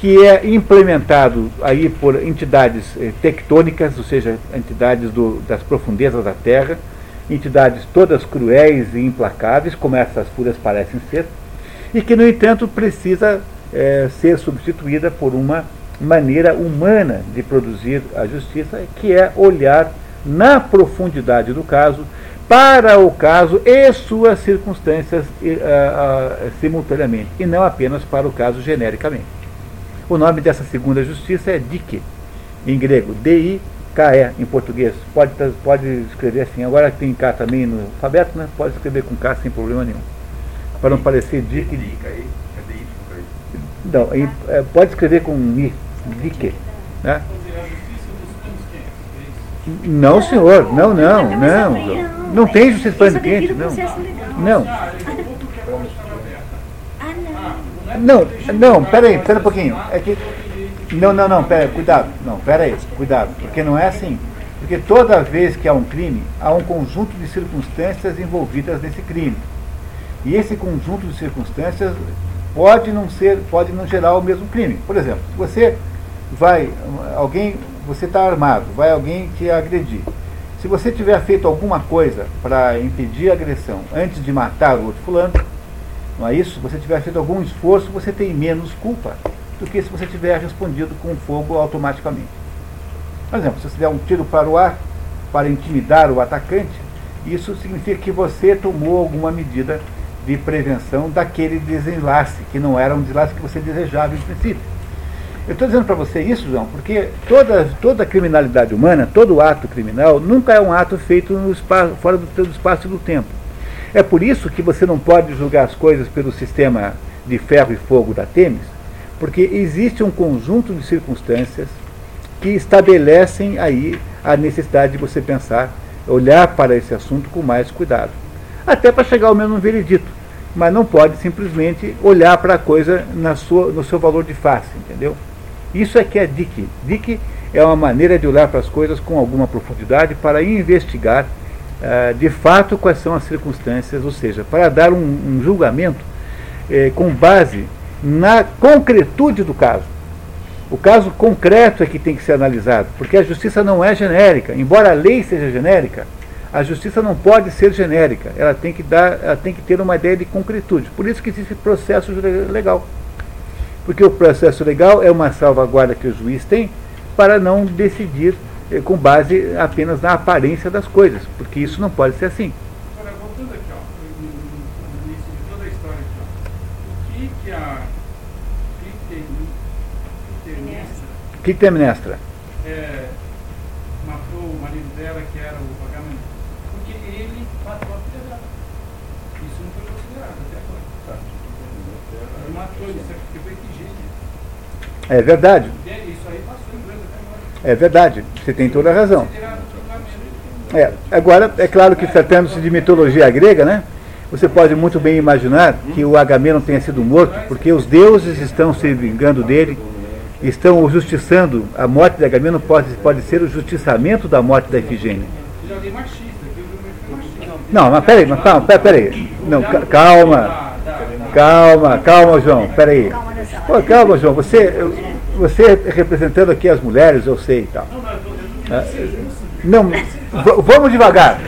que é implementado aí por entidades eh, tectônicas, ou seja, entidades do- das profundezas da Terra, entidades todas cruéis e implacáveis, como essas fúrias parecem ser, e que, no entanto, precisa eh, ser substituída por uma maneira humana de produzir a justiça, que é olhar na profundidade do caso, para o caso e suas circunstâncias eh, ah, ah, simultaneamente, e não apenas para o caso genericamente. O nome dessa segunda justiça é Dike, em grego, D-I-K-E, em português. Pode, pode escrever assim. Agora que tem K também no alfabeto, né? pode escrever com K sem problema nenhum. Para não parecer Dike. Aí? Não, é, pode escrever com I, Dike. Né? Não, senhor, não, não, não. Não tem justiça para devido ao não. Não, não. não, peraí, pera um pouquinho. É que. Não, não, não, pera, cuidado. Não, pera aí, cuidado. Porque não é assim. Porque toda vez que há um crime, há um conjunto de circunstâncias envolvidas nesse crime. E esse conjunto de circunstâncias pode não ser, pode não gerar o mesmo crime. Por exemplo, se você vai, alguém, você está armado, vai alguém te agredir. Se você tiver feito alguma coisa para impedir a agressão antes de matar o outro fulano, não é isso? Se você tiver feito algum esforço, você tem menos culpa do que se você tiver respondido com fogo automaticamente. Por exemplo, se você der um tiro para o ar para intimidar o atacante, isso significa que você tomou alguma medida de prevenção daquele desenlace, que não era um desenlace que você desejava em princípio. Eu estou dizendo para você isso, João, porque toda, toda criminalidade humana, todo ato criminal, nunca é um ato feito no espaço, fora do, do espaço e do tempo. É por isso que você não pode julgar as coisas pelo sistema de ferro e fogo da Temis, porque existe um conjunto de circunstâncias que estabelecem aí a necessidade de você pensar, olhar para esse assunto com mais cuidado. Até para chegar ao mesmo veredito. Mas não pode simplesmente olhar para a coisa na sua, no seu valor de face, entendeu? Isso é que é DIC. DIC é uma maneira de olhar para as coisas com alguma profundidade para investigar ah, de fato quais são as circunstâncias, ou seja, para dar um, um julgamento eh, com base na concretude do caso. O caso concreto é que tem que ser analisado, porque a justiça não é genérica. Embora a lei seja genérica, A justiça não pode ser genérica, ela tem que, dar, ela tem que ter uma ideia de concretude. Por isso que existe processo legal. Porque o processo legal é uma salvaguarda que o juiz tem para não decidir eh, com base apenas na aparência das coisas, porque isso não pode ser assim. Agora, voltando aqui, ó, no, início de toda a história aqui, ó, o que que a Clitemnestra O que tem Mestra? é, matou o marido dela, que era o Agamemnon? Porque ele matou a filha dela. Isso não foi considerado até agora. Ele Efigênia. É verdade, é é verdade, você tem toda a razão. É, agora, é claro que tratando-se de mitologia grega, né? Você pode muito bem imaginar que o Agamemnon tenha sido morto, porque os deuses estão se vingando dele, estão o justiçando. A morte de Agamemnon pode, pode ser o justiçamento da morte da machista. Não, mas peraí, mas calma, peraí. Não, ca- calma, calma, calma, João, peraí. Pô, calma, João, você, você representando aqui as mulheres, eu sei e tal. Ah, Não, vamos devagar.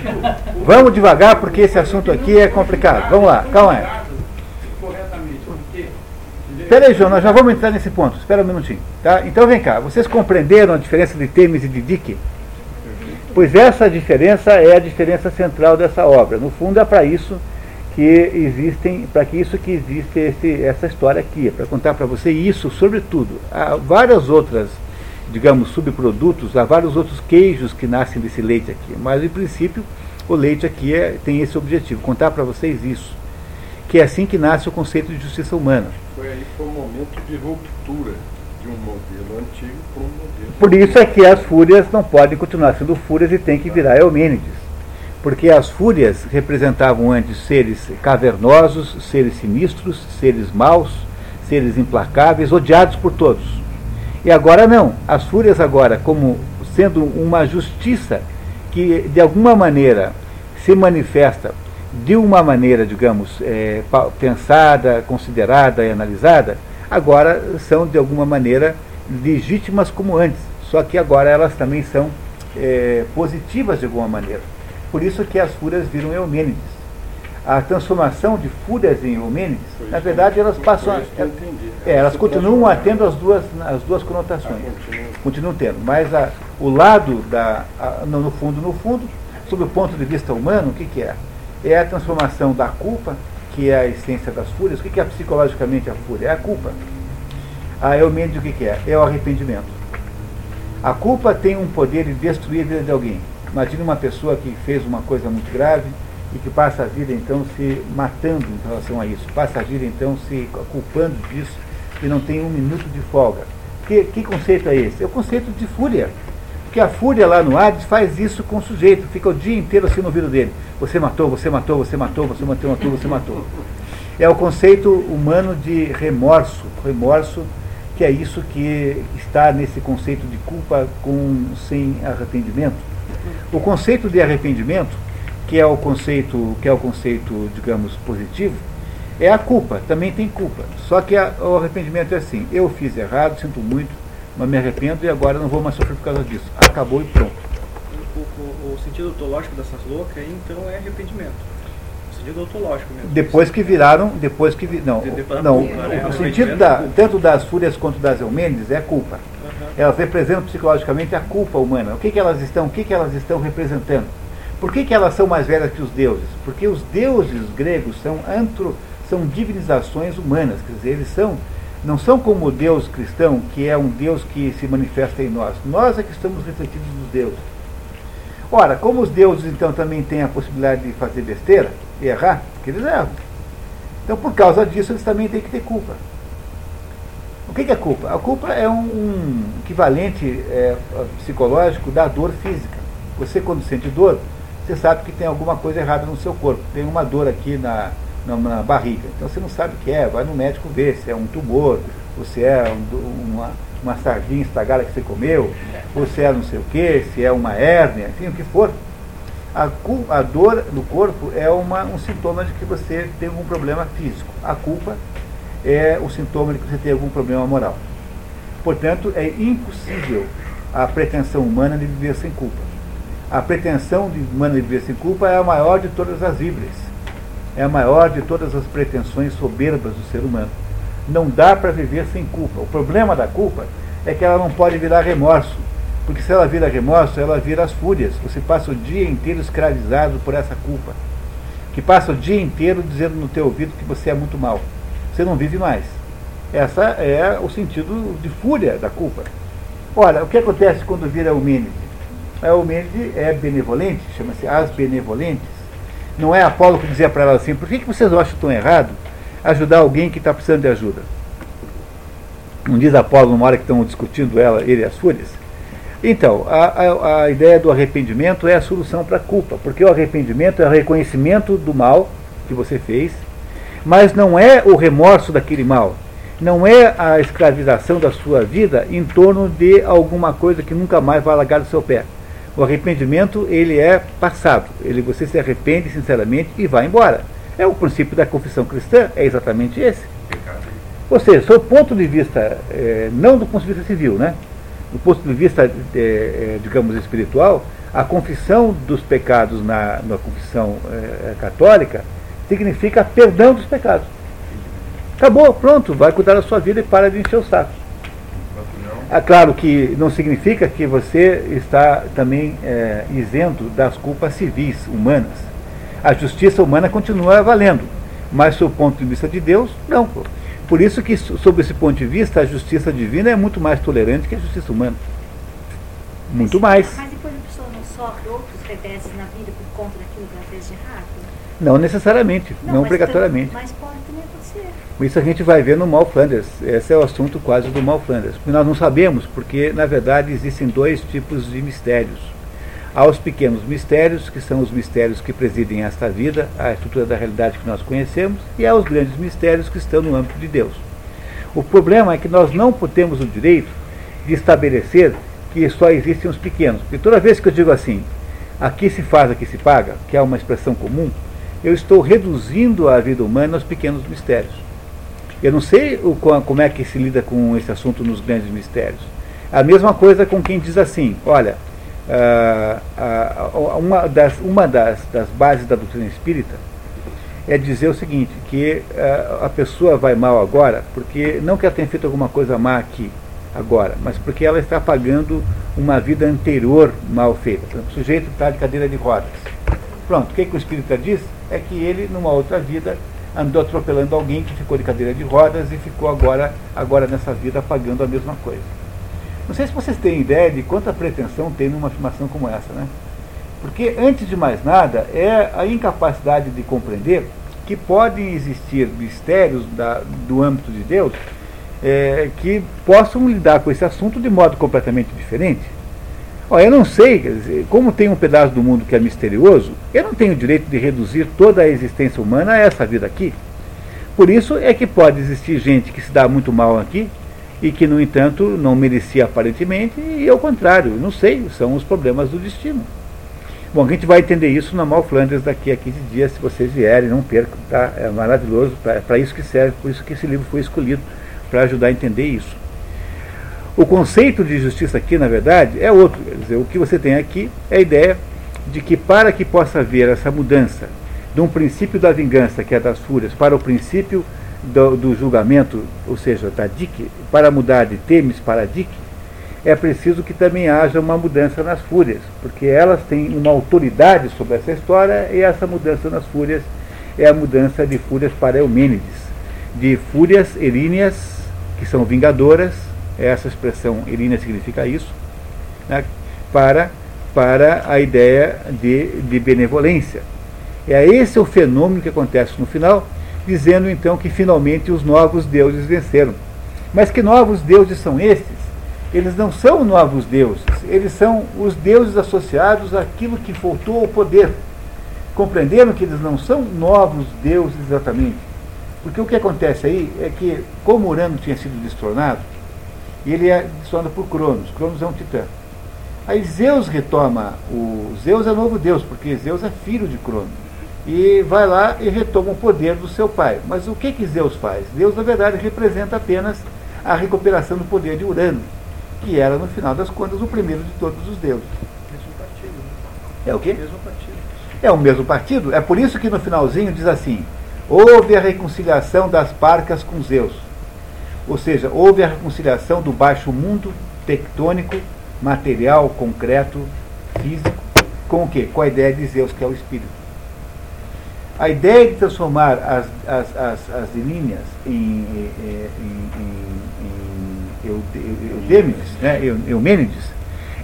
Vamos devagar porque esse assunto aqui é complicado. Vamos lá, calma aí. Peraí, João, nós já vamos entrar nesse ponto. Espera um minutinho. Tá? Então vem cá, vocês compreenderam a diferença de Temis e de Dick? Pois essa diferença é a diferença central dessa obra. No fundo é para isso que existem, para que isso que existe esse, essa história aqui, é para contar para você isso, sobretudo. Há várias outras, digamos, subprodutos, há vários outros queijos que nascem desse leite aqui, mas em princípio o leite aqui é, tem esse objetivo, contar para vocês isso. Que é assim que nasce o conceito de justiça humana. Foi aí que foi um momento de ruptura de um modelo antigo para um modelo. Por isso é que as fúrias não podem continuar sendo fúrias e tem que virar Eumênides. Porque as fúrias representavam antes seres cavernosos, seres sinistros, seres maus, seres implacáveis, odiados por todos. E agora não. As fúrias agora, como sendo uma justiça que de alguma maneira se manifesta de uma maneira, digamos, pa- pensada, considerada e analisada, agora são de alguma maneira legítimas como antes. Só que agora elas também são eh, positivas de alguma maneira. Por isso que as fúrias viram Eumênides. A transformação de fúrias em Eumênides, Foi na verdade, elas passam. a- entendi. é, elas continuam transformaram. tendo as duas, as duas conotações. Continua. Continuam tendo. Mas a- o lado, da, a- no, no fundo, no fundo, sob o ponto de vista humano, o que, que é? É a transformação da culpa, que é a essência das fúrias. O que, que é psicologicamente a fúria? É a culpa. A Eumênides, o que, que é? É o arrependimento. A culpa tem um poder de destruir a vida de alguém. Imagine uma pessoa que fez uma coisa muito grave e que passa a vida então se matando em relação a isso, passa a vida então se culpando disso e não tem um minuto de folga. Que, que conceito é esse? É o conceito de fúria. Porque a fúria lá no Hades faz isso com o sujeito, fica o dia inteiro assim no ouvido dele. Você matou, você matou, você matou, você matou, matou, você matou. É o conceito humano de remorso, remorso que é isso que está nesse conceito de culpa com sem arrependimento. O conceito de arrependimento, que é o conceito, que é o conceito, digamos, positivo, é a culpa, também tem culpa. Só que a- o arrependimento é assim, eu fiz errado, sinto muito, mas me arrependo e agora não vou mais sofrer por causa disso. Acabou e pronto. O, o- o sentido ontológico dessas loucas então, é arrependimento. O sentido ontológico mesmo. Depois que viraram, depois que vi, não, De- da não, né? o O sentido da, é tanto das fúrias quanto das Eumênides é culpa. Elas representam psicologicamente a culpa humana. O que, que elas estão, o que, que elas estão representando? Por que, que elas são mais velhas que os deuses? Porque os deuses gregos são antro, são divinizações humanas, quer dizer, eles são não são como o Deus cristão, que é um Deus que se manifesta em nós. Nós é que estamos refletidos nos deuses. Ora, como os deuses então também têm a possibilidade de fazer besteira e errar, que eles erram. Então, por causa disso, eles também têm que ter culpa. Que que é culpa? A culpa é um, um equivalente é, psicológico da dor física. Você, quando sente dor, você sabe que tem alguma coisa errada no seu corpo. Tem uma dor aqui na, na, na barriga. Então você não sabe o que é, vai no médico ver se é um tumor, ou se é um- uma, uma sardinha estragada que você comeu, ou se é não sei o que, se é uma hérnia, enfim, o que for. A, a dor no corpo é uma, um sintoma de que você tem algum problema físico. A culpa é o sintoma de que você tem algum problema moral. Portanto, é impossível a pretensão humana de viver sem culpa. a pretensão humana de viver sem culpa é a maior de todas as híbridas. É a maior de todas as pretensões soberbas do ser humano. Não dá para viver sem culpa. O problema da culpa é que ela não pode virar remorso. Porque se ela vira remorso, ela vira as fúrias. Você passa o dia inteiro escravizado por essa culpa. Que passa o dia inteiro dizendo no teu ouvido que você é muito mal. Você não vive mais. Essa é o sentido de fúria da culpa. Olha, o que acontece quando vira Eumênide? A Eumênide é benevolente, chama-se as benevolentes. Não é Apolo que dizia para ela assim, por que, que vocês acham tão errado ajudar alguém que está precisando de ajuda? Não diz Apolo numa hora que estão discutindo ela, ele e as fúrias? Então, a, a, a ideia do arrependimento é a solução para a culpa, porque o arrependimento é o reconhecimento do mal que você fez, mas não é o remorso daquele mal, não é a escravização da sua vida em torno de alguma coisa que nunca mais vai largar do seu pé. O arrependimento ele é passado, ele você se arrepende sinceramente e vai embora. É o princípio da confissão cristã, é exatamente esse. Ou seja, sob o ponto de vista, é, não do ponto de vista civil, né? do ponto de vista, é, digamos, espiritual, a confissão dos pecados na, na confissão católica significa perdão dos pecados. Acabou, pronto, vai cuidar da sua vida e para de encher o saco. É claro que não significa que você está também é, isento das culpas civis humanas. A justiça humana continua valendo, mas, sob o ponto de vista de Deus, não. Por isso que, sob esse ponto de vista, a justiça divina é muito mais tolerante que a justiça humana. Muito mais. Mas depois a pessoa não sofre outros revesses na vida por conta daquilo que ela fez de errado? Não necessariamente, não, não mas obrigatoriamente. Mas pode acontecer. Isso a gente vai ver no Mal Flanders. Esse é o assunto quase do Mal Flanders. Nós não sabemos, porque na verdade existem dois tipos de mistérios. Há os pequenos mistérios, que são os mistérios que presidem esta vida, a estrutura da realidade que nós conhecemos, e há os grandes mistérios que estão no âmbito de Deus. O problema é que nós não temos o direito de estabelecer que só existem os pequenos. Porque toda vez que eu digo assim, aqui se faz, aqui se paga, que é uma expressão comum, eu estou reduzindo a vida humana aos pequenos mistérios. Eu não sei o, como é que se lida com esse assunto nos grandes mistérios. A mesma coisa com quem diz assim, olha, uh, uh, uma, das, uma das, das, bases da doutrina espírita é dizer o seguinte, que a pessoa vai mal agora, porque não que ela tenha feito alguma coisa má aqui, agora, mas porque ela está pagando uma vida anterior mal feita. O sujeito está de cadeira de rodas. Pronto, o que, que o espírita diz? É que ele, numa outra vida, andou atropelando alguém que ficou de cadeira de rodas e ficou agora, agora nessa vida pagando a mesma coisa. Não sei se vocês têm ideia de quanta pretensão tem numa afirmação como essa, né? Porque, antes de mais nada, é a incapacidade de compreender que podem existir mistérios da, do âmbito de Deus é, que possam lidar com esse assunto de modo completamente diferente. Ó, eu não sei, como tem um pedaço do mundo que é misterioso, eu não tenho o direito de reduzir toda a existência humana a essa vida aqui. Por isso é que pode existir gente que se dá muito mal aqui, e que, no entanto, não merecia aparentemente, e ao contrário, não sei, são os problemas do destino. Bom, a gente vai entender isso na Mal Flanders daqui a 15 dias, se vocês vierem, não percam, tá? É maravilhoso, para isso que serve, por isso que esse livro foi escolhido, para ajudar a entender isso. O conceito de justiça aqui, na verdade, é outro. Quer dizer, o que você tem aqui é a ideia de que para que possa haver essa mudança de um princípio da vingança, que é das fúrias, para o princípio do, do julgamento, ou seja, da DIC, para mudar de Temes para DIC, é preciso que também haja uma mudança nas fúrias, porque elas têm uma autoridade sobre essa história e essa mudança nas fúrias é a mudança de fúrias para Eumênides, de fúrias eríneas, que são vingadoras, essa expressão erínea significa isso, né, para, para a ideia de, de benevolência. É esse o fenômeno que acontece no final, dizendo então que finalmente os novos deuses venceram. Mas que novos deuses são esses? Eles não são novos deuses, eles são os deuses associados àquilo que faltou ao poder. Compreenderam que eles não são novos deuses exatamente? Porque o que acontece aí é que, como Urano tinha sido destronado, ele é destronado por Cronos. Cronos é um titã. Aí Zeus retoma o. Zeus é novo deus, porque Zeus é filho de Cronos e vai lá e retoma o poder do seu pai. Mas o que, que Zeus faz? Deus, na verdade, representa apenas a recuperação do poder de Urano, que era, no final das contas, o primeiro de todos os deuses. É o quê? Mesmo partido. É o mesmo partido. É por isso que no finalzinho diz assim: houve a reconciliação das parcas com Zeus. Ou seja, houve a reconciliação do baixo mundo tectônico, material, concreto, físico, com o quê? Com a ideia de Zeus, que é o espírito. A ideia de transformar as, as, as, as linhas em, em, em, em Eudêmides, né, Eumênides,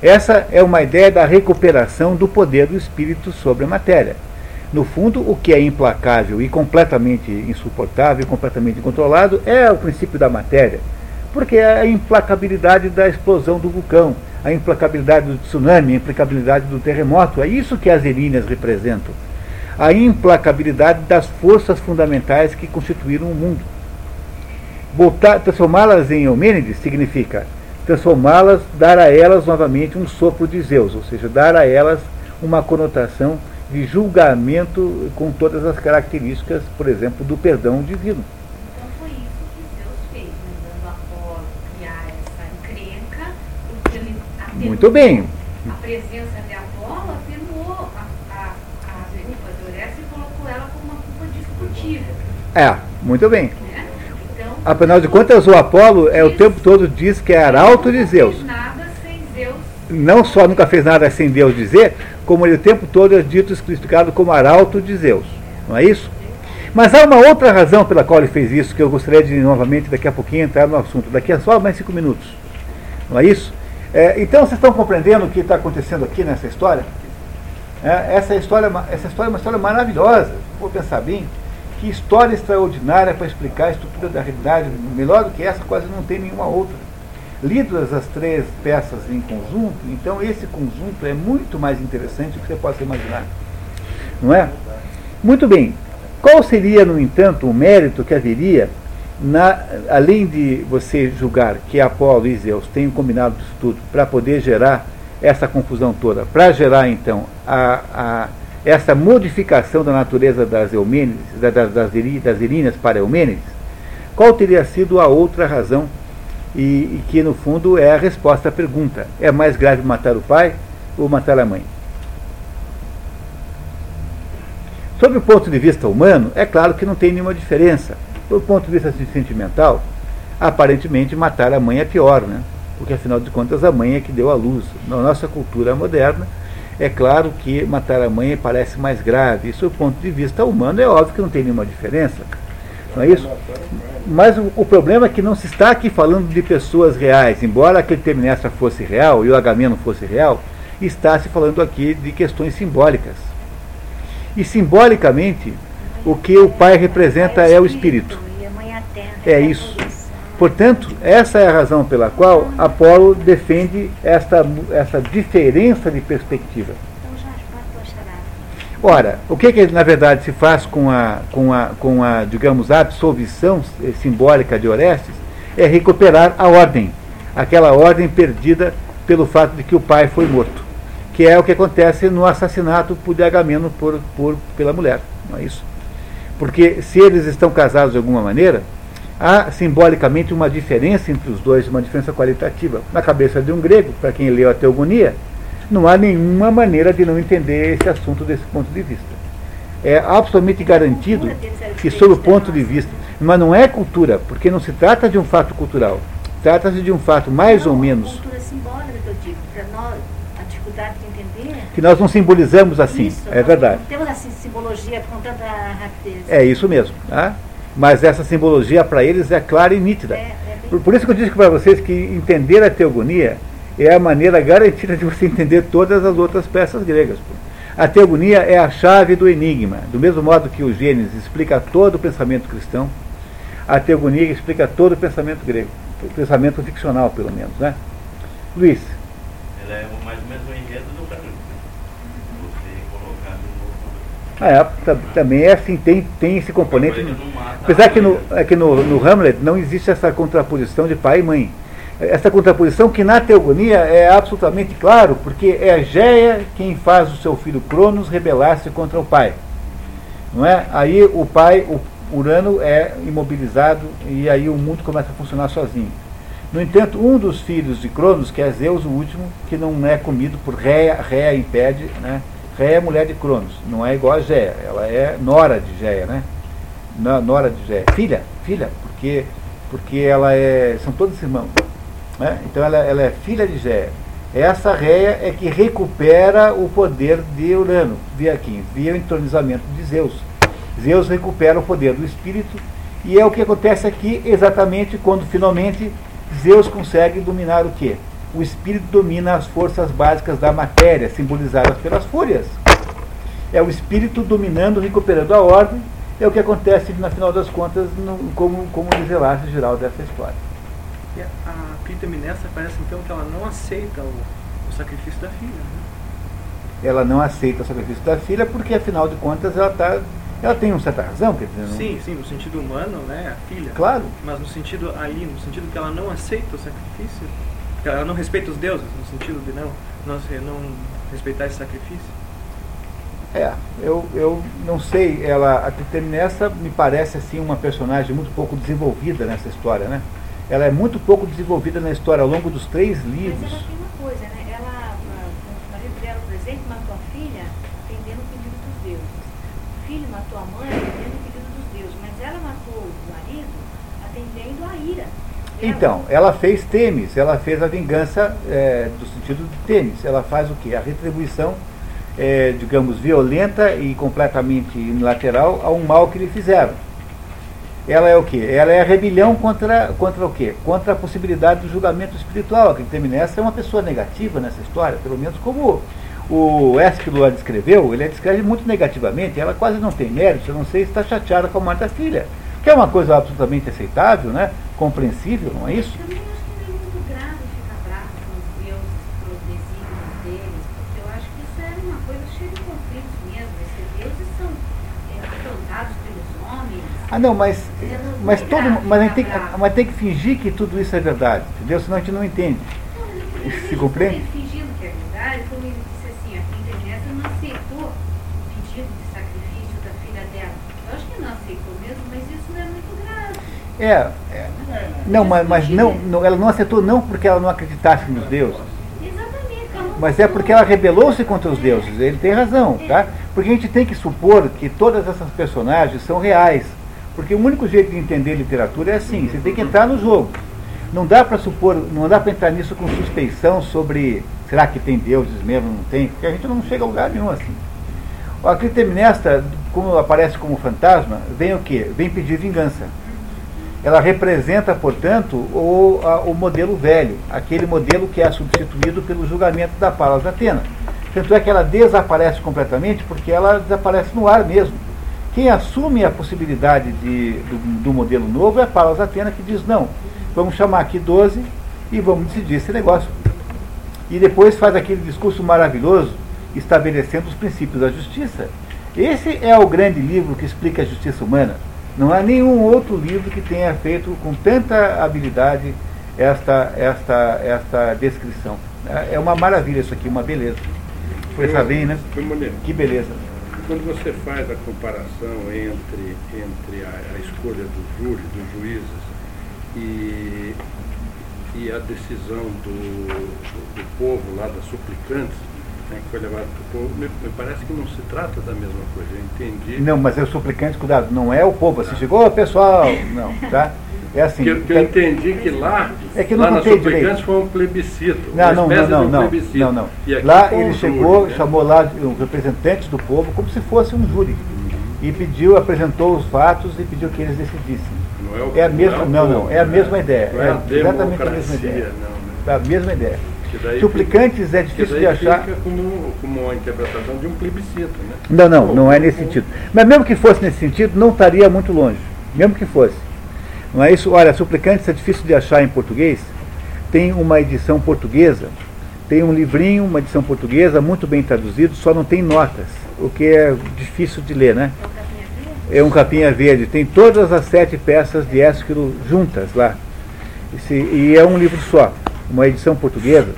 essa é uma ideia da recuperação do poder do espírito sobre a matéria. No fundo, o que é implacável e completamente insuportável completamente incontrolado é o princípio da matéria, porque é a implacabilidade da explosão do vulcão, a implacabilidade do tsunami, a implacabilidade do terremoto, é isso que as eríneas representam. A implacabilidade das forças fundamentais que constituíram o mundo. Transformá-las em Eumênides significa transformá-las, dar a elas novamente um sopro de Zeus, ou seja, dar a elas uma conotação de julgamento com todas as características, por exemplo, do perdão divino. Então foi isso que Deus fez, mandando Apolo criar essa encrenca, porque ele atenuou Muito bem. a presença de Apolo, atenuou a, a, a culpa de Orestes e colocou ela como uma culpa discutível. É, muito bem. Né? Então, Afinal de contas, o Apolo é o tempo todo diz que é arauto de Zeus. Nada. Não só nunca fez nada sem Deus dizer, como ele o tempo todo é dito explicado como arauto de Zeus. Não é isso? Mas há uma outra razão pela qual ele fez isso, que eu gostaria de novamente daqui a pouquinho entrar no assunto, daqui a só mais cinco minutos. Não é isso? É, então vocês estão compreendendo o que está acontecendo aqui nessa história? É, essa, história essa história é uma história maravilhosa, vou pensar bem. Que história extraordinária para explicar a estrutura da realidade. Melhor do que essa, quase não tem nenhuma outra. Lidas as três peças em conjunto, então esse conjunto é muito mais interessante do que você possa imaginar. Não é? Muito bem. Qual seria, no entanto, o mérito que haveria, na, além de você julgar que Apolo e Zeus tenham combinado isso tudo para poder gerar essa confusão toda, para gerar então a, a, essa modificação da natureza das Eumênides, das, das, das Iríneas para Eumênides, qual teria sido a outra razão e, e, que no fundo é a resposta à pergunta: é mais grave matar o pai ou matar a mãe? Sob o ponto de vista humano, é claro que não tem nenhuma diferença. Do ponto de vista sentimental, aparentemente matar a mãe é pior, né? Porque afinal de contas a mãe é que deu a luz. Na nossa cultura moderna, é claro que matar a mãe parece mais grave. E sob o ponto de vista humano, é óbvio que não tem nenhuma diferença. Não é isso? Mas o, o, problema é que não se está aqui falando de pessoas reais, embora aquele Temnestra fosse real e o Agamemnon fosse real, está se falando aqui de questões simbólicas. E simbolicamente, o que o pai representa é o espírito. É isso. Portanto, essa é a razão pela qual Apolo defende essa, essa diferença de perspectiva. Ora, o que, que na verdade se faz com a, com a, com a digamos, a absolvição simbólica de Orestes é recuperar a ordem, aquela ordem perdida pelo fato de que o pai foi morto, que é o que acontece no assassinato por Agamemnon por, por, pela mulher, não é isso? Porque se eles estão casados de alguma maneira, há simbolicamente uma diferença entre os dois, uma diferença qualitativa. Na cabeça de um grego, para quem leu a Teogonia, não há nenhuma maneira de não entender esse assunto desse ponto de vista. É absolutamente garantido que, sob o ponto de vista. Mas não é cultura, porque não se trata de um fato cultural. Trata-se de um fato mais não, ou menos. cultura simbólica que eu digo. Para nós, a dificuldade de entender. Que nós não simbolizamos assim. Isso, é verdade. Não temos assim simbologia com tanta rapidez. É isso mesmo. Tá? Mas essa simbologia para eles é clara e nítida. É, é bem- Por, por isso que eu disse para vocês que entender a teogonia é a maneira garantida de você entender todas as outras peças gregas. A teogonia é a chave do enigma. Do mesmo modo que o Gênesis explica todo o pensamento cristão, a teogonia explica todo o pensamento grego. O pensamento ficcional, pelo menos. Né? Luiz, Ela é mais ou menos o enredo do colocar no ah, é, ta- também é assim, tem, tem esse componente. Apesar que, no, é que no, no Hamlet não existe essa contraposição de pai e mãe. Essa contraposição que na teogonia é absolutamente claro, porque é Géia quem faz o seu filho Cronos rebelar-se contra o pai. Não é? Aí o pai, o Urano, é imobilizado e aí o mundo começa a funcionar sozinho. No entanto, um dos filhos de Cronos, que é Zeus, o último, que não é comido por Réia, Réia impede, né? Réia é mulher de Cronos, não é igual a Géia, ela é nora de Géia, né? No- Nora de Géia. Filha, filha, porque, porque ela é. são todos irmãos. Né? Então ela, ela é filha de Géia. Essa Réia é que recupera o poder de Urano, via quem? Via o entronizamento de Zeus. Zeus recupera o poder do espírito e é o que acontece aqui exatamente quando finalmente Zeus consegue dominar o quê? O espírito domina as forças básicas da matéria, simbolizadas pelas fúrias. É o espírito dominando, recuperando a ordem, é o que acontece, no final das contas, no, como, como desenlace geral dessa história. E a, a Clitemnestra parece então que ela não aceita o, o sacrifício da filha. Né? Ela não aceita o sacrifício da filha porque, afinal de contas, ela, tá, ela tem uma certa razão. Quer dizer, não- Sim, sim, no sentido humano, né, a filha. Claro. Mas no sentido aí, no sentido que ela não aceita o sacrifício, que ela não respeita os deuses, no sentido de não, não, não respeitar esse sacrifício. É, eu, eu não sei, ela, a Clitemnestra me parece assim uma personagem muito pouco desenvolvida nessa história, né? Ela é muito pouco desenvolvida na história ao longo dos três Mas livros. ela tem uma coisa, né? Ela, o marido dela, por exemplo, matou a filha atendendo o pedido dos deuses. O filho matou a mãe atendendo o pedido dos deuses. Mas ela matou o marido atendendo a ira. dela. Então, ela fez Temis, ela fez a vingança é, do sentido de Temis. Ela faz o quê? A retribuição, é, digamos, violenta e completamente unilateral a um mal que lhe fizeram. Ela é o quê? Ela é a rebelião contra, contra o quê? Contra a possibilidade do julgamento espiritual. A Clitemnestra é uma pessoa negativa nessa história, pelo menos como o Ésquilo a descreveu, ele a descreve muito negativamente, ela quase não tem mérito, eu não sei se está chateada com a morte da filha. Que é uma coisa absolutamente aceitável, né? compreensível, não é isso? Também acho que não é muito grave ficar bravo com os deuses pelos desígnios deles, porque eu acho que isso era uma coisa cheia de conflitos mesmo. Esses deuses são é, afrontados pelos homens. Ah, não, mas, mas, todo, mas, a gente tem, que- mas tem que fingir que tudo isso é verdade, entendeu? Senão a gente não entende. Eu Se compreende? fingindo que é verdade, como ele disse assim, a Quinta não aceitou o pedido de sacrifício da filha dela. Eu acho que não aceitou mesmo, mas isso não é muito grave. É, é. não, mas, mas não, não, ela não aceitou não porque ela não acreditasse nos deuses, mas é porque ela rebelou-se contra os deuses. Ele tem razão, tá? Porque a gente tem que supor que todas essas personagens são reais. Porque o único jeito de entender literatura é assim, você tem que entrar no jogo. Não dá para supor, não dá para entrar nisso com suspeição sobre será que tem deuses mesmo, não tem, porque a gente não chega a lugar nenhum assim. A Clitemnestra, como aparece como fantasma, vem o quê? Vem pedir vingança. Ela representa, portanto, o, a- o modelo velho, aquele modelo que é substituído pelo julgamento da Palas Atena. Tanto é que ela desaparece completamente porque ela desaparece no ar mesmo. Quem assume a possibilidade de, do, do modelo novo é a Palas Atena, que diz: não, vamos chamar aqui 12 e vamos decidir esse negócio. E depois faz aquele discurso maravilhoso estabelecendo os princípios da justiça. Esse é o grande livro que explica a justiça humana. Não há nenhum outro livro que tenha feito com tanta habilidade esta, esta, esta descrição. É uma maravilha isso aqui, uma beleza. Expressar bem, né? Foi maneiro. Que beleza. Quando você faz a comparação entre, entre a, a escolha do júri, dos juízes, e, e a decisão do, do, povo lá, das suplicantes, né, que foi levado para o povo, me, me parece que não se trata da mesma coisa. Eu entendi. Não, mas é o suplicante, cuidado, não é o povo. Assim, chegou, pessoal, não, tá? É assim. Que, eu- que eu entendi que lá, É que lá não suplicantes direito. foi um plebiscito. Não, não, não, um não, não, não. Aqui Lá um ele júri, chegou, né? chamou lá os representantes do povo como se fosse um júri. E pediu, apresentou os fatos e pediu que eles decidissem. Não é, o, É a mesma, não, não, é a né? mesma ideia. Não é, É exatamente a mesma ideia. não. Né? É a mesma ideia. Suplicantes é difícil de achar. fica como, como uma interpretação de um plebiscito, né? Não, não, não é nesse sentido. Mas mesmo que fosse nesse sentido, não estaria muito longe. Mesmo que fosse. Não é isso? Olha, Suplicantes é difícil de achar em português. Tem uma edição portuguesa, tem um livrinho, uma edição portuguesa, muito bem traduzido, só não tem notas, o que é difícil de ler, né? É um capinha verde. Tem todas as sete peças de Ésquilo juntas lá. Esse- e é um livro só, uma edição portuguesa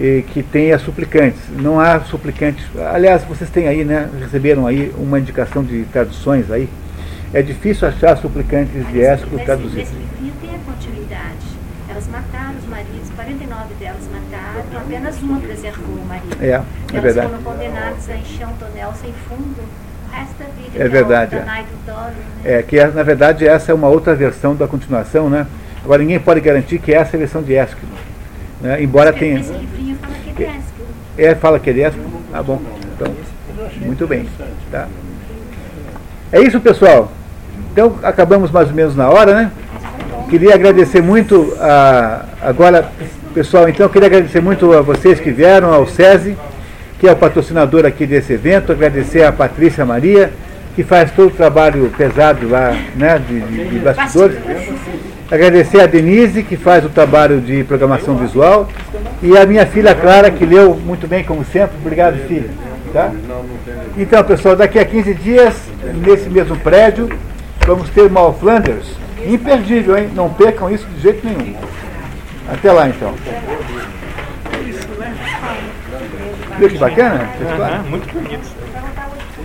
eh, que tem as suplicantes. Não há suplicantes. Aliás, vocês têm aí, né? Receberam aí uma indicação de traduções aí. É difícil achar suplicantes de Ésquilo traduzidos. tem a continuidade. Elas mataram os maridos, 49 delas mataram, apenas uma preservou o marido. É, é Elas verdade. foram condenadas a encher um tonel sem fundo o resto da vida. É que verdade, é. Né? É, que é, na verdade essa é uma outra versão da continuação, né? Agora ninguém pode garantir que essa é a versão de Ésquilo. Né? Embora tenha. Esse livrinho fala que é Ésquilo. É, fala que é Ésquilo. Ah, bom. Então, muito bem. Tá? É isso, pessoal. Então, acabamos mais ou menos na hora, né? Queria agradecer muito a. Agora, pessoal, então, queria agradecer muito a vocês que vieram, ao SESI, que é o patrocinador aqui desse evento, agradecer a Patrícia Maria, que faz todo o trabalho pesado lá, né, de, de, de bastidores. Agradecer a Denise, que faz o trabalho de programação visual, e a minha filha Clara, que leu muito bem, como sempre. Obrigado, filha. Tá? Então, pessoal, daqui a 15 dias, nesse mesmo prédio, vamos ter Mal Flanders. Imperdível, hein? Não percam isso de jeito nenhum. Até lá, então. Viu que bacana? história? muito bonito.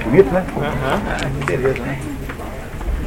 Bonito, né? Aham. Beleza, né?